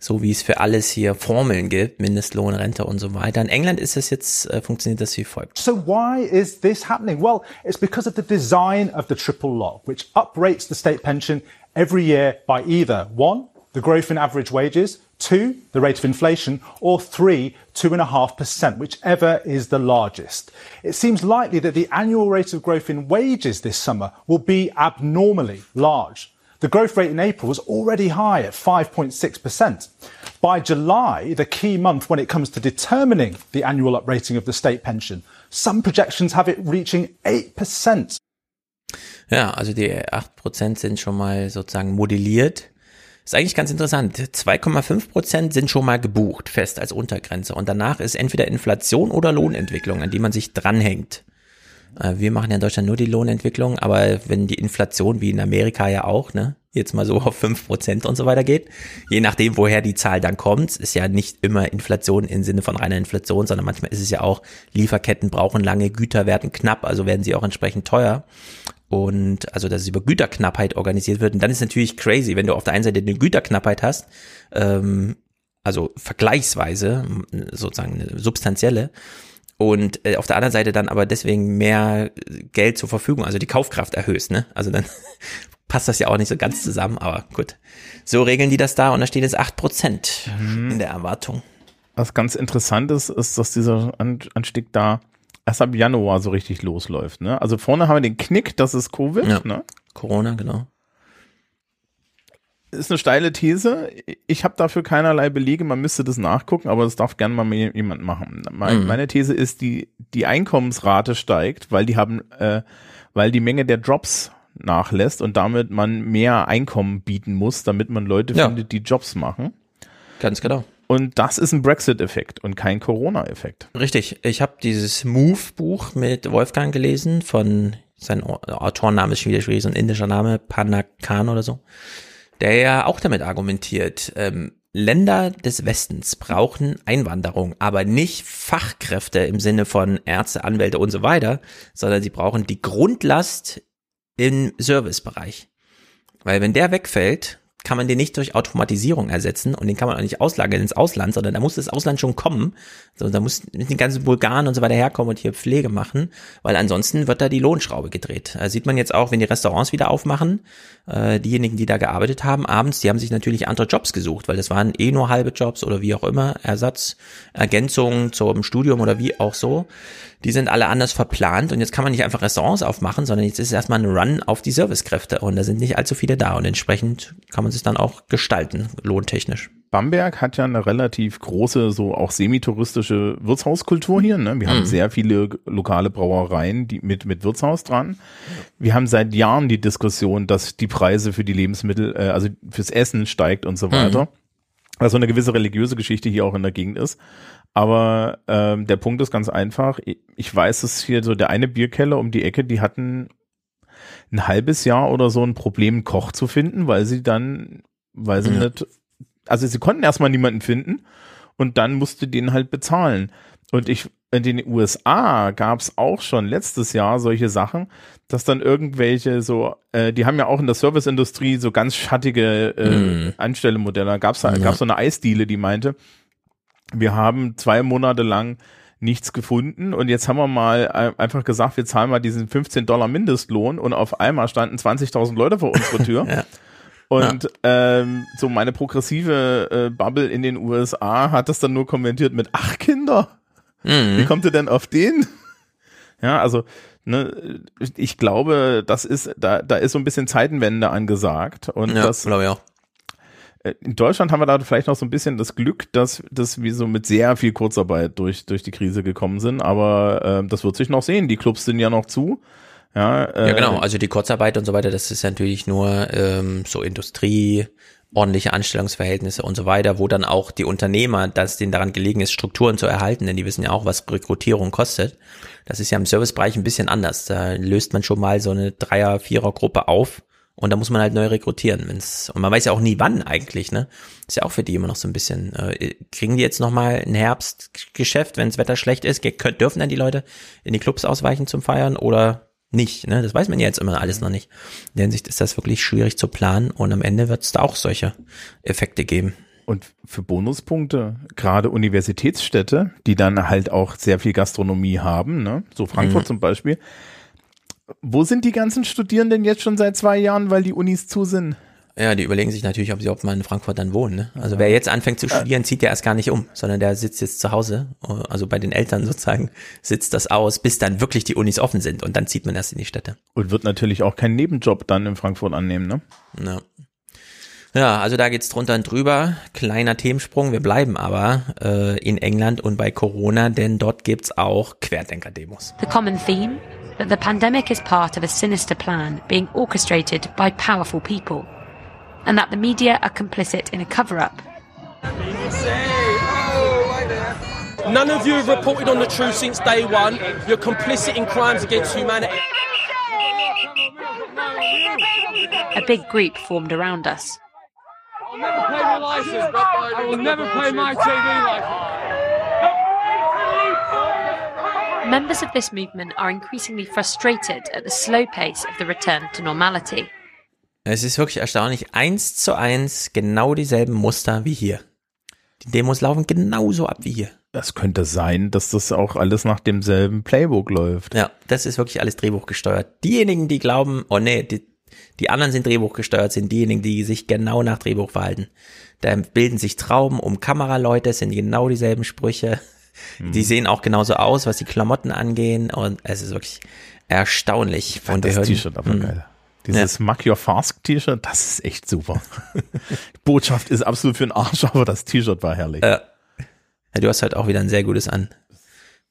So wie es für alles hier Formeln gibt, Mindestlohn, Rente und so weiter. In England ist es jetzt, äh, funktioniert das wie folgt. So why is this happening? Well, it's because of the design of the triple lock, which uprates the state pension every year by either one, the growth in average wages, two, the rate of inflation, or three, two and a half percent, whichever is the largest. It seems likely that the annual rate of growth in wages this summer will be abnormally large. The growth rate in April was already high at 5.6%. By July, the key month when it comes to determining the annual uprating of the state pension, some projections have it reaching 8%. Ja, also die 8% sind schon mal sozusagen modelliert. Ist eigentlich ganz interessant. 2,5 Prozent sind schon mal gebucht, fest als Untergrenze. Und danach ist entweder Inflation oder Lohnentwicklung, an die man sich dranhängt. Äh, wir machen ja in Deutschland nur die Lohnentwicklung, aber wenn die Inflation wie in Amerika ja auch, ne, jetzt mal so auf 5 Prozent und so weiter geht, je nachdem, woher die Zahl dann kommt, ist ja nicht immer Inflation im Sinne von reiner Inflation, sondern manchmal ist es ja auch, Lieferketten brauchen lange, Güter werden knapp, also werden sie auch entsprechend teuer und also dass es über Güterknappheit organisiert wird. Und dann ist natürlich crazy, wenn du auf der einen Seite eine Güterknappheit hast, ähm, also vergleichsweise sozusagen eine substanzielle, und äh, auf der anderen Seite dann aber deswegen mehr Geld zur Verfügung, also die Kaufkraft erhöhst, ne? Also dann passt das ja auch nicht so ganz zusammen, aber gut. So regeln die das da und da steht jetzt 8% Mhm. in der Erwartung. Was ganz interessant ist, ist, dass dieser An- Anstieg da erst ab Januar so richtig losläuft. Ne? Also vorne haben wir den Knick, das ist Covid. Ja. Ne? Corona, genau. Ist eine steile These. Ich habe dafür keinerlei Belege. Man müsste das nachgucken, aber das darf gerne mal jemand machen. Mein, Mhm. Meine These ist, die, die Einkommensrate steigt, weil die haben, äh, weil die Menge der Jobs nachlässt und damit man mehr Einkommen bieten muss, damit man Leute Ja. findet, die Jobs machen. Ganz genau. Und das ist ein Brexit-Effekt und kein Corona-Effekt. Richtig. Ich habe dieses Move-Buch mit Wolfgang gelesen von, sein Au- Autorenname ist schon wieder schwierig, so ein indischer Name, Panakan oder so, der ja auch damit argumentiert, ähm, Länder des Westens brauchen Einwanderung, aber nicht Fachkräfte im Sinne von Ärzte, Anwälte und so weiter, sondern sie brauchen die Grundlast im Servicebereich. Weil wenn der wegfällt, kann man den nicht durch Automatisierung ersetzen und den kann man auch nicht auslagern ins Ausland, sondern da muss das Ausland schon kommen. So, da muss die ganzen Bulgaren und so weiter herkommen und hier Pflege machen, weil ansonsten wird da die Lohnschraube gedreht. Das sieht man jetzt auch, wenn die Restaurants wieder aufmachen. Äh, diejenigen, die da gearbeitet haben, abends, die haben sich natürlich andere Jobs gesucht, weil das waren eh nur halbe Jobs oder wie auch immer, Ersatz, Ergänzung zum Studium oder wie auch so. Die sind alle anders verplant und jetzt kann man nicht einfach Restaurants aufmachen, sondern jetzt ist erstmal ein Run auf die Servicekräfte und da sind nicht allzu viele da und entsprechend kann man sich dann auch gestalten, lohntechnisch. Bamberg hat ja eine relativ große, so auch semitouristische Wirtshauskultur hier. Ne? Wir haben Mhm. sehr viele lokale Brauereien, die mit, mit Wirtshaus dran. Wir haben seit Jahren die Diskussion, dass die Preise für die Lebensmittel, äh, also fürs Essen steigt und so weiter. Also eine gewisse religiöse Geschichte hier auch in der Gegend ist. Aber ähm, der Punkt ist ganz einfach. Ich, ich weiß, dass hier so der eine Bierkeller um die Ecke, die hatten ein halbes Jahr oder so ein Problem, einen Koch zu finden, weil sie dann, weil sie Ja. nicht, also sie konnten erstmal niemanden finden und dann musste den halt bezahlen. Und ich, in den USA gab es auch schon letztes Jahr solche Sachen, dass dann irgendwelche so, äh, die haben ja auch in der Serviceindustrie so ganz schattige äh, Mhm. Anstellemodelle. Da gab's da Ja. gab's so eine Eisdiele, die meinte, wir haben zwei Monate lang nichts gefunden und jetzt haben wir mal äh, einfach gesagt, wir zahlen mal diesen 15 Dollar Mindestlohn und auf einmal standen 20.000 Leute vor unserer Tür. Ja. Und ähm, so meine progressive äh, Bubble in den USA hat das dann nur kommentiert mit ach Kinder, Mhm. wie kommt ihr denn auf den? Ja, also ne, ich glaube, das ist da da ist so ein bisschen Zeitenwende angesagt und Ja, das glaube ich auch. Äh, in Deutschland haben wir da vielleicht noch so ein bisschen das Glück, dass, dass wir so mit sehr viel Kurzarbeit durch, durch die Krise gekommen sind. Aber ähm, das wird sich noch sehen. Die Clubs sind ja noch zu. Ja, äh, Ja, genau. Also die Kurzarbeit und so weiter, das ist natürlich nur ähm, so Industrie, ordentliche Anstellungsverhältnisse und so weiter, wo dann auch die Unternehmer, dass denen daran gelegen ist, Strukturen zu erhalten, denn die wissen ja auch, was Rekrutierung kostet. Das ist ja im Servicebereich ein bisschen anders. Da löst man schon mal so eine Dreier-, Vierer-Gruppe auf und da muss man halt neu rekrutieren. Wenn's, und man weiß ja auch nie wann eigentlich, ne? Ist ja auch für die immer noch so ein bisschen. Äh, kriegen die jetzt nochmal ein Herbstgeschäft, wenn das Wetter schlecht ist? Dürfen dann die Leute in die Clubs ausweichen zum Feiern oder nicht. Ne? Das weiß man ja jetzt immer alles noch nicht. In der Hinsicht ist das wirklich schwierig zu planen und am Ende wird es da auch solche Effekte geben. Und für Bonuspunkte, gerade Universitätsstädte, die dann halt auch sehr viel Gastronomie haben, ne? so Frankfurt Mhm. zum Beispiel. Wo sind die ganzen Studierenden jetzt schon seit zwei Jahren, weil die Unis zu sind? Ja, die überlegen sich natürlich, ob sie überhaupt mal in Frankfurt dann wohnen. Ne? Also wer jetzt anfängt zu studieren, zieht ja erst gar nicht um, sondern der sitzt jetzt zu Hause, also bei den Eltern sozusagen, sitzt das aus, bis dann wirklich die Unis offen sind und dann zieht man erst in die Städte. Und wird natürlich auch keinen Nebenjob dann in Frankfurt annehmen, ne? Ja. Ja, also da geht's drunter und drüber. Kleiner Themensprung. Wir bleiben aber äh, in England und bei Corona, denn dort gibt's auch Querdenker-Demos. The common theme? That the pandemic is part of a sinister plan being orchestrated by powerful people, and that the media are complicit in a cover up. None of you have reported on the truth since day one. You're complicit in crimes against humanity. A big group formed around us. I'll never pay my license, I will never pay my TV license. Members of this movement are increasingly frustrated at the slow pace of the return to normality. Es ist wirklich erstaunlich. Eins zu eins genau dieselben Muster wie hier. Die Demos laufen genauso ab wie hier. Das könnte sein, dass das auch alles nach demselben Playbook läuft. Ja, das ist wirklich alles Drehbuch gesteuert. Diejenigen, die glauben, oh nee, die, Die anderen sind Drehbuch gesteuert, sind diejenigen, die sich genau nach Drehbuch verhalten. Da bilden sich Trauben um Kameraleute, es sind genau dieselben Sprüche. Die sehen auch genauso aus, was die Klamotten angehen und es ist wirklich erstaunlich. Und das T-Shirt aber Hm. geil. Dieses Muck Your Fast T-Shirt, das ist echt super. Die Botschaft ist absolut für den Arsch, aber das T-Shirt war herrlich. Ja. ja, du hast halt auch wieder ein sehr gutes an.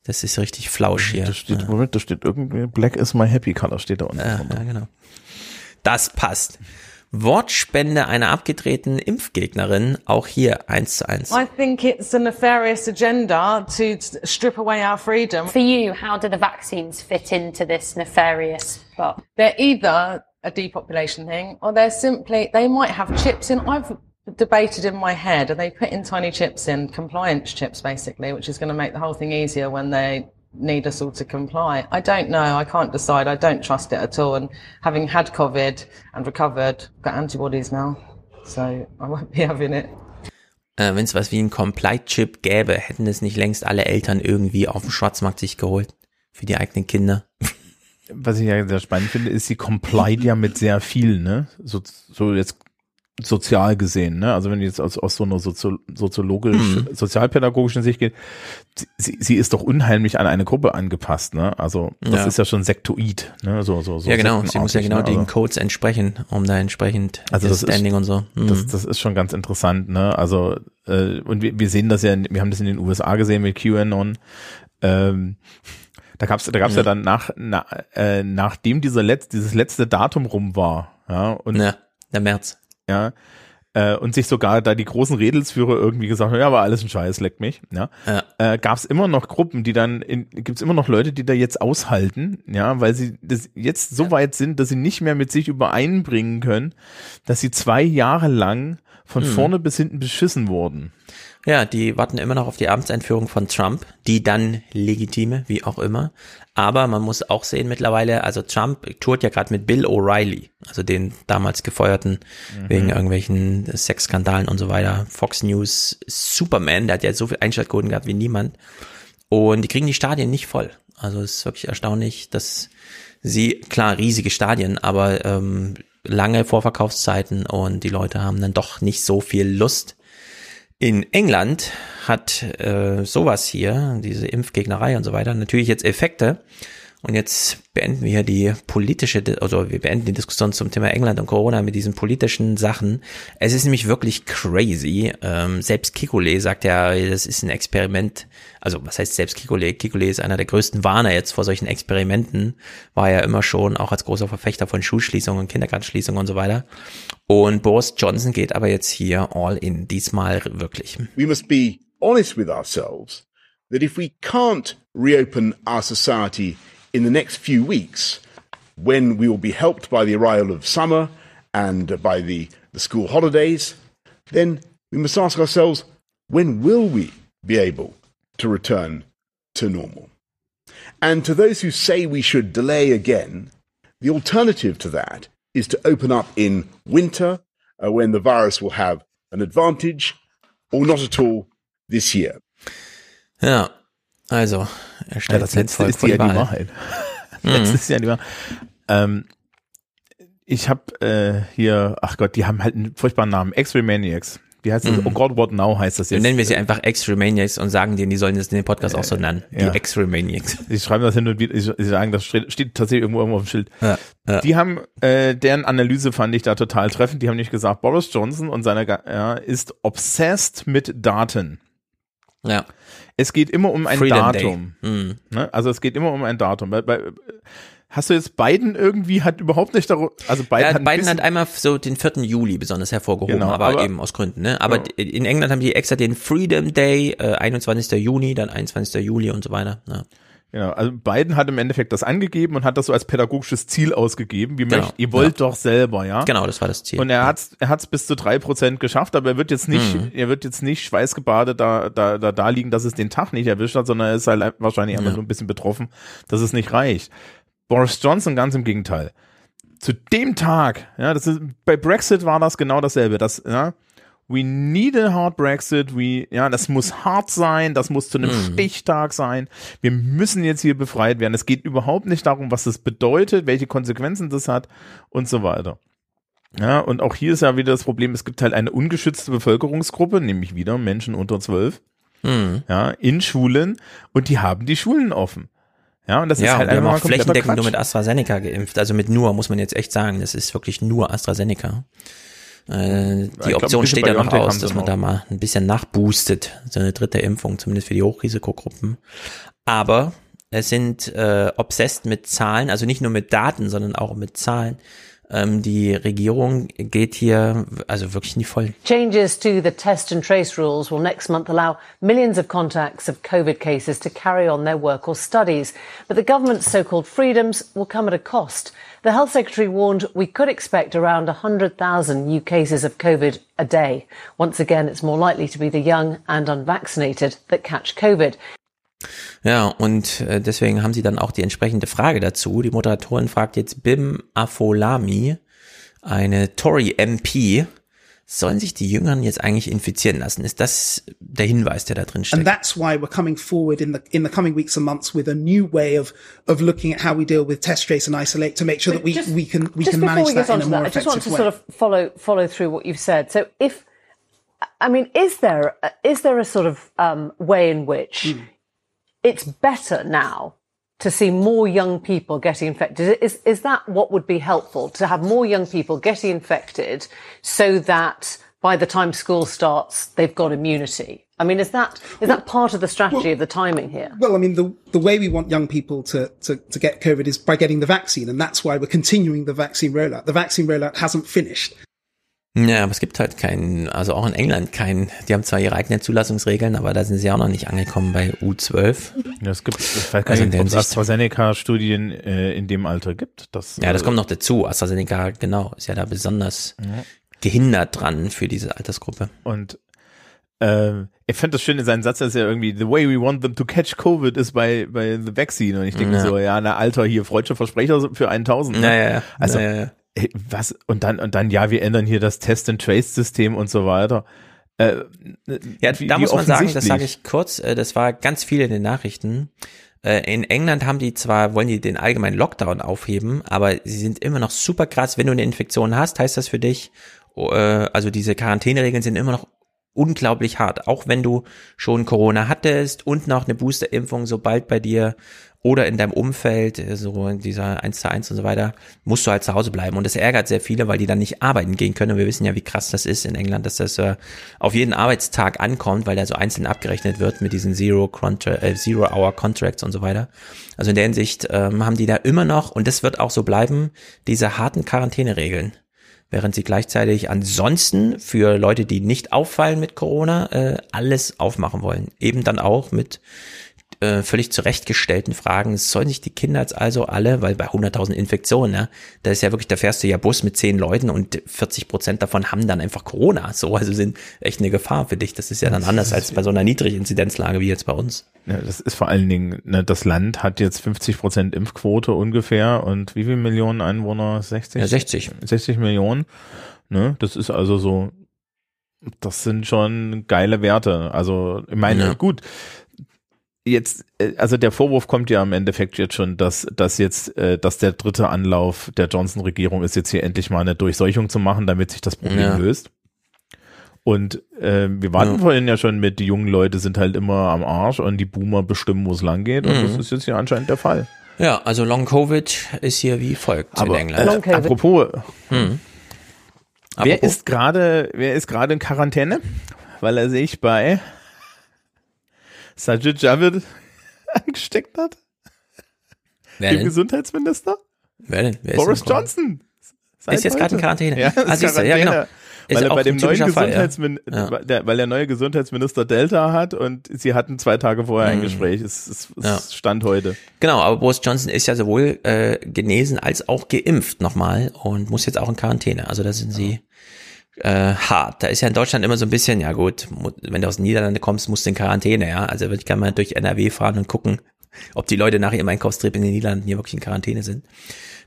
Das ist richtig flausch hier. Da steht, ja. Moment, da steht irgendwie Black is my happy color, steht da unten. Ja, ja, genau. Das passt. Wortspende einer abgedrehten Impfgegnerin, auch hier eins zu eins. I think it's a nefarious agenda to strip away our freedom. For you, how do the vaccines fit into this nefarious plot? They're either a depopulation thing or they're simply, they might have chips in. I've debated in my head, are they putting tiny chips in, compliance chips basically, which is going to make the whole thing easier when they need us all to comply? I don't know. I can't decide. I don't trust it at all. And having had COVID and recovered, I've got antibodies now. So I won't be having it. Äh, Wenn es was wie ein Complete-Chip gäbe, hätten es nicht längst alle Eltern irgendwie auf dem Schwarzmarkt sich geholt. Für die eigenen Kinder. Was ich ja sehr spannend finde, ist, sie complied ja mit sehr viel, ne? So, so jetzt sozial gesehen, ne? Also wenn jetzt aus, aus so einer Sozio soziologisch, Mhm. sozialpädagogischen Sicht geht, sie, sie ist doch unheimlich an eine Gruppe angepasst, ne? Also das Ja. ist ja schon sektoid, ne? So, so, so ja, genau. Sie muss ja genau ne? den Also- Codes entsprechen, um da entsprechend Also das Standing ist, und so. Mhm. Das, das ist schon ganz interessant, ne? Also äh, und wir, wir sehen das ja, wir haben das in den USA gesehen mit QAnon. Ähm, da gab's, da gab's ja. Ja. dann nach, na, äh, nachdem dieser letzt, dieses letzte Datum rum war, ja, und ja, der März, ja, äh, und sich sogar da die großen Redelsführer irgendwie gesagt haben, ja, war alles ein Scheiß, leckt mich, ja, Ja. äh, gab's immer noch Gruppen, die dann, in, gibt's immer noch Leute, die da jetzt aushalten, ja, weil sie das jetzt so weit sind, dass sie nicht mehr mit sich übereinbringen können, dass sie zwei Jahre lang von Mhm. vorne bis hinten beschissen wurden. Ja, die warten immer noch auf die Amtseinführung von Trump, die dann legitime, wie auch immer. Aber man muss auch sehen mittlerweile, also Trump tourt ja gerade mit Bill O'Reilly, also den damals gefeuerten Mhm. wegen irgendwelchen Sexskandalen und so weiter. Fox News Superman, der hat ja so viel Einschaltquoten gehabt wie niemand. Und die kriegen die Stadien nicht voll. Also es ist wirklich erstaunlich, dass sie, klar, riesige Stadien, aber ähm, lange Vorverkaufszeiten und die Leute haben dann doch nicht so viel Lust. In England hat äh, sowas hier, diese Impfgegnerei und so weiter, natürlich jetzt Effekte. Und jetzt beenden wir die politische, also wir beenden die Diskussion zum Thema England und Corona mit diesen politischen Sachen. Es ist nämlich wirklich crazy. Ähm, selbst Kikole sagt ja, das ist ein Experiment. Also was heißt selbst Kikole? Kikole ist einer der größten Warner jetzt vor solchen Experimenten. War ja immer schon auch als großer Verfechter von Schulschließungen, Kindergartenschließungen und so weiter. Und Boris Johnson geht aber jetzt hier all in, diesmal wirklich. We must be honest with ourselves that if we can't reopen our society in the next few weeks, when we will be helped by the arrival of summer and by the, the school holidays, then we must ask ourselves, when will we be able to return to normal? And to those who say we should delay again, the alternative to that is to open up in winter uh, when the virus will have an advantage or not at all this year. Ja, also, er Ja, das sein letzte ist ja die. Wahrheit. Mhm. Das ist ja die Wahrheit. Ähm, ich habe äh, hier, ach Gott, die haben halt einen furchtbaren Namen. X-Ray Maniacs. Wie heißt das? Mhm. Oh God, what now heißt das Dann jetzt. nennen wir sie einfach X-Ray-Maniacs und sagen denen, die sollen das in den Podcast auch so nennen. Die ja. X-Ray-Maniacs. Sie schreiben das hin und wieder, sie sagen, das steht, steht tatsächlich irgendwo, irgendwo auf dem Schild. Ja, ja. Die haben, äh, deren Analyse fand ich da total treffend. Die haben nicht gesagt, Boris Johnson und seine, Ga- ja, ist obsessed mit Daten. Ja. Es geht immer um ein Freedom Datum. Mhm. Ne? Also es geht immer um ein Datum. Bei, bei, hast du jetzt Biden irgendwie hat überhaupt nicht darüber, also Biden Ja, hat Biden hat einmal so den 4. Juli besonders hervorgehoben, Genau, aber, aber- eben aus Gründen. Ne? Aber Ja. in England haben die extra den Freedom Day, äh, 21. Juni, dann 21. Juli und so weiter. Ja. Genau, also Biden hat im Endeffekt das angegeben und hat das so als pädagogisches Ziel ausgegeben. Wie Genau, möcht, ihr wollt doch selber, ja? Genau, das war das Ziel. Und er hat's, er hat's bis zu drei Prozent geschafft, aber er wird jetzt nicht, Mhm. er wird jetzt nicht schweißgebadet da, da, da, da liegen, dass es den Tag nicht erwischt hat, sondern er ist halt wahrscheinlich einfach Ja. nur ein bisschen betroffen, dass es nicht reicht. Boris Johnson ganz im Gegenteil. Zu dem Tag, ja, das ist, bei Brexit war das genau dasselbe, das, ja, we need a hard Brexit, we, ja, das muss hart sein, das muss zu einem Mhm. Stichtag sein. Wir müssen jetzt hier befreit werden. Es geht überhaupt nicht darum, was das bedeutet, welche Konsequenzen das hat und so weiter. Ja, und auch hier ist ja wieder das Problem, es gibt halt eine ungeschützte Bevölkerungsgruppe, nämlich wieder Menschen unter zwölf, Mhm. ja, in Schulen und die haben die Schulen offen. Ja, und das ja, ist halt einfach flächendeckend nur Quatsch. mit AstraZeneca geimpft. Also mit nur, muss man jetzt echt sagen. Das ist wirklich nur AstraZeneca. Äh, die glaub, Option bisschen steht ja noch aus, dass man noch. da mal ein bisschen nachboostet. So eine dritte Impfung, zumindest für die Hochrisikogruppen. Aber es sind äh, obsessed mit Zahlen, also nicht nur mit Daten, sondern auch mit Zahlen. Ähm, die Regierung geht hier also wirklich in die Vollen. Changes to the test and trace rules will next month allow millions of contacts of COVID cases to carry on their work or studies. But the government's so-called freedoms will come at a cost. The Health Secretary warned we could expect around 100,000 new cases of COVID a day. Once again, it's more likely to be the young and unvaccinated that catch COVID. Ja, und äh, deswegen haben sie dann auch die entsprechende Frage dazu. Die Moderatorin fragt jetzt Bim Afolami, eine Tory MP, sollen sich die Jüngeren jetzt eigentlich infizieren lassen? Ist das der Hinweis, der da drin And steckt? that's why we're coming forward in the in the coming weeks and months with a new way of of looking at how we deal with test, trace, and isolate to make sure that we, Just- we can we can manage we that in a more that, I just want to way. sort of follow follow through what you've said. So, if I mean, is there is there a sort of um, way in which it's better now to see more young people getting infected? Is is that what would be helpful to have more young people getting infected so that by the time school starts they've got immunity? I mean, is that is that part of the strategy of the timing here? Well, I mean, the the way we want young people to, to, to get COVID is by getting the vaccine, and that's why we're continuing the vaccine rollout. The vaccine rollout hasn't finished. Ja, aber es gibt halt keinen, also auch in England keinen, die haben zwar ihre eigenen Zulassungsregeln, aber da sind sie auch noch nicht angekommen bei U12. Ja, es gibt, ich weiß gar Also nicht, ob es AstraZeneca-Studien äh, in dem Alter gibt. Das, Ja, das äh, kommt noch dazu. AstraZeneca, genau, ist ja da besonders Ja. gehindert dran für diese Altersgruppe. Und äh, ich fand das schön in seinem Satz, dass er irgendwie, the way we want them to catch COVID is by, by the vaccine. Und ich denke Ja. so, ja, na Alter, hier freudsche Versprecher für 1000. Ne? Ja, ja. Also, Ja, was, und dann, und dann, ja, wir ändern hier das Test-and-Trace-System und so weiter. Äh, Ja, wie- da muss man sagen, das sage ich kurz, äh, das war ganz viel in den Nachrichten. Äh, In England haben die zwar, wollen die den allgemeinen Lockdown aufheben, aber sie sind immer noch super krass. Wenn du eine Infektion hast, heißt das für dich, oh, äh, also diese Quarantäneregeln sind immer noch unglaublich hart. Auch wenn du schon Corona hattest und noch eine Boosterimpfung, sobald bei dir oder in deinem Umfeld, äh, so in dieser 1 zu 1 und so weiter, musst du halt zu Hause bleiben. Und das ärgert sehr viele, weil die dann nicht arbeiten gehen können. Und wir wissen ja, wie krass das ist in England, dass das äh, auf jeden Arbeitstag ankommt, weil der so einzeln abgerechnet wird mit diesen Zero, Contra äh, Zero und so weiter. Also in der Hinsicht ähm, haben die da immer noch, und das wird auch so bleiben, diese harten Quarantäneregeln. Während sie gleichzeitig ansonsten für Leute, die nicht auffallen mit Corona, äh, alles aufmachen wollen. Eben dann auch mit äh, völlig zurechtgestellten Fragen. Sollen sich die Kinder jetzt also alle, weil bei 100.000 Infektionen, ne, da ist ja wirklich, da fährst du ja Bus mit zehn Leuten und 40 Prozent davon haben dann einfach Corona. So, also sind echt eine Gefahr für dich. Das ist ja dann anders als bei so einer Niedriginzidenzlage wie jetzt bei uns. Ja, das ist vor allen Dingen, ne, das Land hat jetzt 50 Prozent Impfquote ungefähr und wie viele Millionen Einwohner? 60? Ja, 60. 60 Millionen. Ne, das ist also so, das sind schon geile Werte. Also, ich meine, Ja. gut. Jetzt, äh, also der Vorwurf kommt ja im Endeffekt jetzt schon, dass, dass jetzt, äh, dass der dritte Anlauf der Johnson-Regierung ist, jetzt hier endlich mal eine Durchseuchung zu machen, damit sich das Problem Ja. löst. Und äh, wir warten Ja. vorhin ja schon mit, die jungen Leute sind halt immer am Arsch und die Boomer bestimmen, wo es lang geht. Und Mhm. das ist jetzt hier anscheinend der Fall. Ja, also Long Covid ist hier wie folgt in Aber England. äh, apropos, Hm. wer Apropos- ist gerade, wer ist gerade in Quarantäne? Weil er sich bei Sajid Javid angesteckt hat? Wer Dem denn? Gesundheitsminister? Wer denn? Wer Boris denn- Johnson. Ist jetzt gerade in Quarantäne. Ja, Ah, siehst du, ja, genau. Weil er bei dem neuen Fall, ja. Gesundheitsmin Ja. der, weil der neue Gesundheitsminister Delta hat und sie hatten zwei Tage vorher ein Mhm. Gespräch. Es, es, es Ja. stand heute. Genau, aber Boris Johnson ist ja sowohl äh, genesen als auch geimpft nochmal und muss jetzt auch in Quarantäne. Also da sind sie äh, hart. Da ist ja in Deutschland immer so ein bisschen, ja gut, wenn du aus den Niederlanden kommst, musst du in Quarantäne, ja. Also würde ich gerne mal durch NRW fahren und gucken, ob die Leute nach ihrem Einkaufstrip in den Niederlanden hier wirklich in Quarantäne sind.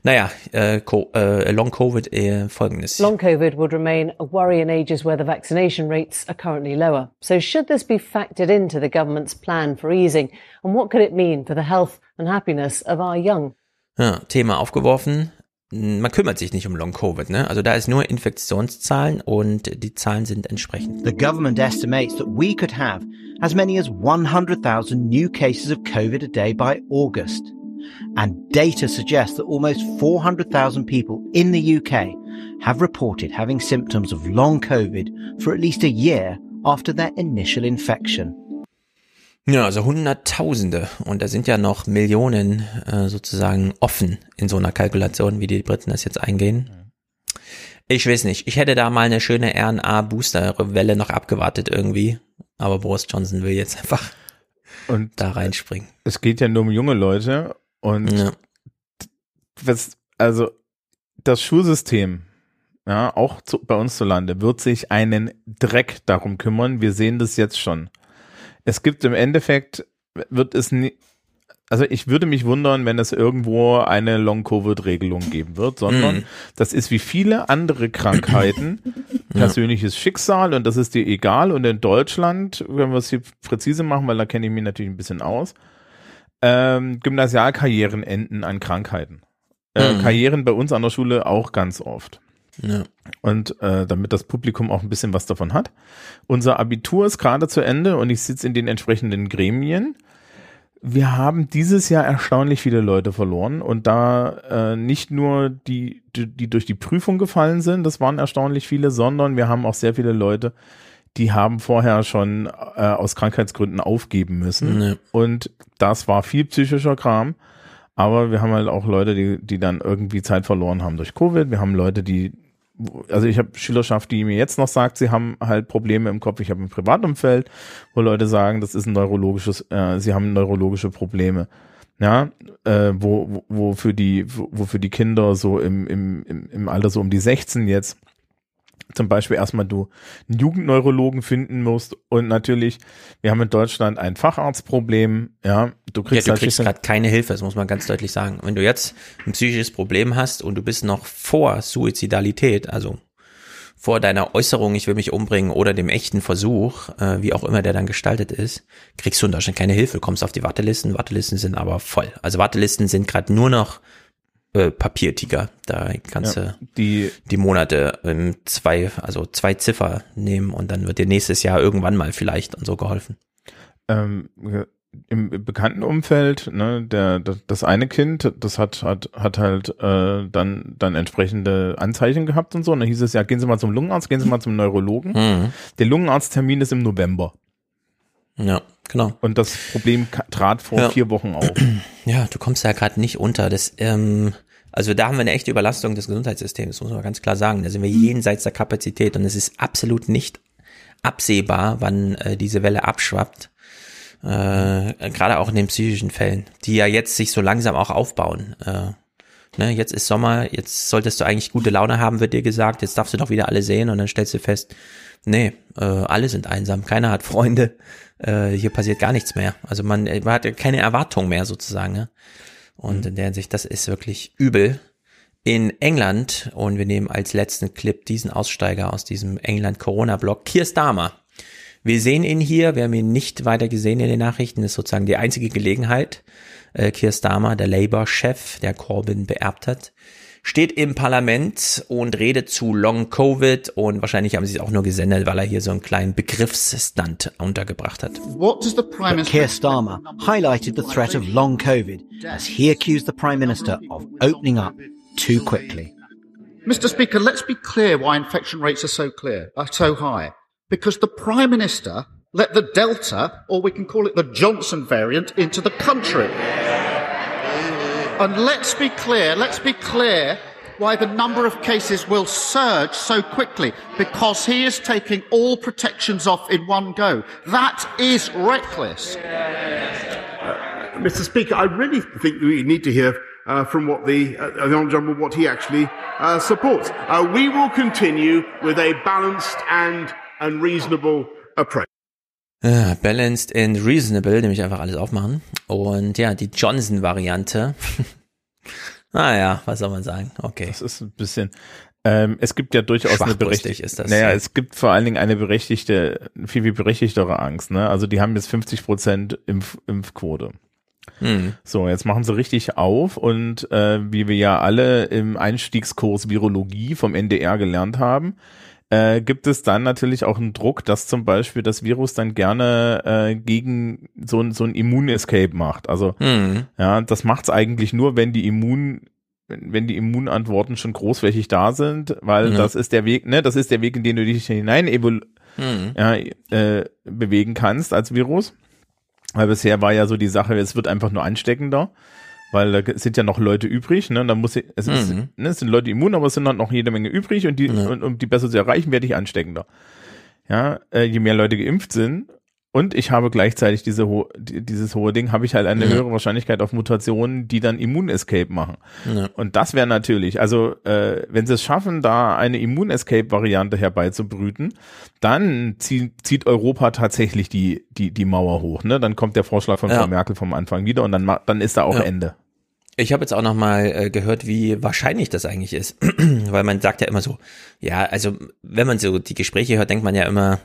Naja, äh, Co äh, Long Covid äh, folgendes. Long COVID would remain a worry in ages where the vaccination rates are currently lower. So should this be factored into the government's plan for easing? And what could it mean for the health and happiness of our young? Ja, Thema aufgeworfen. Man kümmert sich nicht um Long Covid, ne? Also da ist nur Infektionszahlen und die Zahlen sind entsprechend. The government estimates that we could have as many as 100,000 new cases of COVID a day by August. And data suggests that almost 400,000 people in the UK have reported having symptoms of long COVID for at least a year after their initial infection. Ja, also Hunderttausende und da sind ja noch Millionen äh, sozusagen offen in so einer Kalkulation, wie die Briten das jetzt eingehen. Ich weiß nicht, ich hätte da mal eine schöne RNA-Booster-Welle noch abgewartet irgendwie, aber Boris Johnson will jetzt einfach und da reinspringen. Es geht ja nur um junge Leute und Ja. was, also das Schulsystem, ja, auch zu, bei uns zu Lande, wird sich einen Dreck darum kümmern. Wir sehen das jetzt schon. Es gibt im Endeffekt, wird es nie, also ich würde mich wundern, wenn es irgendwo eine Long-Covid-Regelung geben wird, sondern Mhm. das ist wie viele andere Krankheiten persönliches Schicksal und das ist dir egal. Und in Deutschland, wenn wir es hier präzise machen, weil da kenne ich mich natürlich ein bisschen aus, ähm, Gymnasialkarrieren enden an Krankheiten. Äh, Mhm. Karrieren bei uns an der Schule auch ganz oft. Ja. Und äh, damit das Publikum auch ein bisschen was davon hat. Unser Abitur ist gerade zu Ende und ich sitze in den entsprechenden Gremien. Wir haben dieses Jahr erstaunlich viele Leute verloren und da äh, nicht nur die, die, die durch die Prüfung gefallen sind, das waren erstaunlich viele, sondern wir haben auch sehr viele Leute, die haben vorher schon äh, aus Krankheitsgründen aufgeben müssen. Ja. Und das war viel psychischer Kram. Aber wir haben halt auch Leute, die, die dann irgendwie Zeit verloren haben durch Covid. Wir haben Leute, die, also ich habe Schülerschaft, die mir jetzt noch sagt, sie haben halt Probleme im Kopf. Ich habe ein Privatumfeld, wo Leute sagen, das ist ein neurologisches, äh, sie haben neurologische Probleme. Ja, äh, wo, wo, wo für die, wo, wo für die Kinder so im, im, im, im Alter so um die 16 jetzt zum Beispiel erstmal du einen Jugendneurologen finden musst und natürlich, wir haben in Deutschland ein Facharztproblem, ja, du Ja, kriegst du halt kriegst schlicht- gerade keine Hilfe, das muss man ganz deutlich sagen. Wenn du jetzt ein psychisches Problem hast und du bist noch vor Suizidalität, also vor deiner Äußerung, ich will mich umbringen oder dem echten Versuch, äh, wie auch immer der dann gestaltet ist, kriegst du in Deutschland keine Hilfe, kommst auf die Wartelisten, Wartelisten sind aber voll. Also Wartelisten sind gerade nur noch äh, Papiertiger. Da kannst Ja, du die, die Monate ähm, zwei, also zwei Ziffer nehmen und dann wird dir nächstes Jahr irgendwann mal vielleicht und so geholfen. ähm, im bekannten Umfeld, ne, der, das, eine Kind, das hat, hat, hat halt äh, dann, dann entsprechende Anzeichen gehabt und so. Und dann hieß es ja, gehen Sie mal zum Lungenarzt, gehen Sie mal zum Neurologen. Mhm. Der Lungenarzttermin ist im November. Ja, genau. Und das Problem trat vor Ja. vier Wochen auf. Ja, du kommst da gerade nicht unter. Das, ähm, also da haben wir eine echte Überlastung des Gesundheitssystems, muss man ganz klar sagen. Da sind wir jenseits der Kapazität und es ist absolut nicht absehbar, wann äh, diese Welle abschwappt. Äh, Gerade auch in den psychischen Fällen, die ja jetzt sich so langsam auch aufbauen. Äh, ne, jetzt ist Sommer, jetzt solltest du eigentlich gute Laune haben, wird dir gesagt, jetzt darfst du doch wieder alle sehen und dann stellst du fest, nee, äh, alle sind einsam, keiner hat Freunde, äh, hier passiert gar nichts mehr. Also man, man hat ja keine Erwartung mehr sozusagen. Ne? Und in der Hinsicht, das ist wirklich übel. In England, und wir nehmen als letzten Clip diesen Aussteiger aus diesem England-Corona-Blog, Keir Starmer. Wir sehen ihn hier, wir haben ihn nicht weiter gesehen in den Nachrichten, das ist sozusagen die einzige Gelegenheit. Äh, Keir Starmer, der Labour-Chef, der Corbyn beerbt hat, steht im Parlament und redet zu Long Covid und wahrscheinlich haben sie es auch nur gesendet, weil er hier so einen kleinen Begriffsstunt untergebracht hat. What does the Prime But Keir Starmer highlighted the threat of long COVID as he accused the Prime Minister of opening up too quickly. Mr. Speaker, let's be clear why infection rates are so clear, are so high. Because the Prime Minister let the Delta, or we can call it the Johnson variant, into the country. And let's be clear, let's be clear why the number of cases will surge so quickly. Because he is taking all protections off in one go. That is reckless. Mr. Speaker, I really think we need to hear uh, from what the, uh, Honourable what he actually uh, supports. Uh, we will continue with a balanced and and reasonable approach. Ja, balanced and reasonable, nämlich einfach alles aufmachen. Und ja, die Johnson-Variante. naja, was soll man sagen? Okay. Das ist ein bisschen. Ähm, es gibt ja durchaus eine berechtigte. ist das, Naja, ja. es gibt vor allen Dingen eine berechtigte, viel, viel berechtigtere Angst. Ne? Also die haben jetzt 50 Prozent Impf Impfquote. Mhm. So, jetzt machen sie richtig auf und äh, wie wir ja alle im Einstiegskurs Virologie vom NDR gelernt haben, äh, gibt es dann natürlich auch einen Druck, dass zum Beispiel das Virus dann gerne äh, gegen so, ein- so ein Immunescape macht. Also Mhm. ja, das macht's eigentlich nur, wenn die Immun wenn die Immunantworten schon großflächig da sind, weil Ja. das ist der Weg, ne, das ist der Weg, in den du dich hinein Mhm. ja, äh, bewegen kannst als Virus. Weil bisher war ja so die Sache, es wird einfach nur ansteckender, weil da sind ja noch Leute übrig, ne? Da muss ich, es, ist, Mhm. ne, es sind Leute immun, aber es sind halt noch jede Menge übrig und die, und, um die besser zu erreichen, werde ich ansteckender. Ja, äh, je mehr Leute geimpft sind und ich habe gleichzeitig diese ho die, dieses hohe Ding, habe ich halt eine Ja. höhere Wahrscheinlichkeit auf Mutationen, die dann Immunescape machen. Ja. Und das wäre natürlich, also äh, wenn sie es schaffen, da eine Immunescape-Variante herbeizubrüten, dann zieht, zieht Europa tatsächlich die, die, die Mauer hoch. Ne? Dann kommt der Vorschlag von Ja. Frau Merkel vom Anfang wieder und dann, dann ist da auch Ja. Ende. Ich habe jetzt auch noch mal äh, gehört, wie wahrscheinlich das eigentlich ist, weil man sagt ja immer so, ja, also wenn man so die Gespräche hört, denkt man ja immer,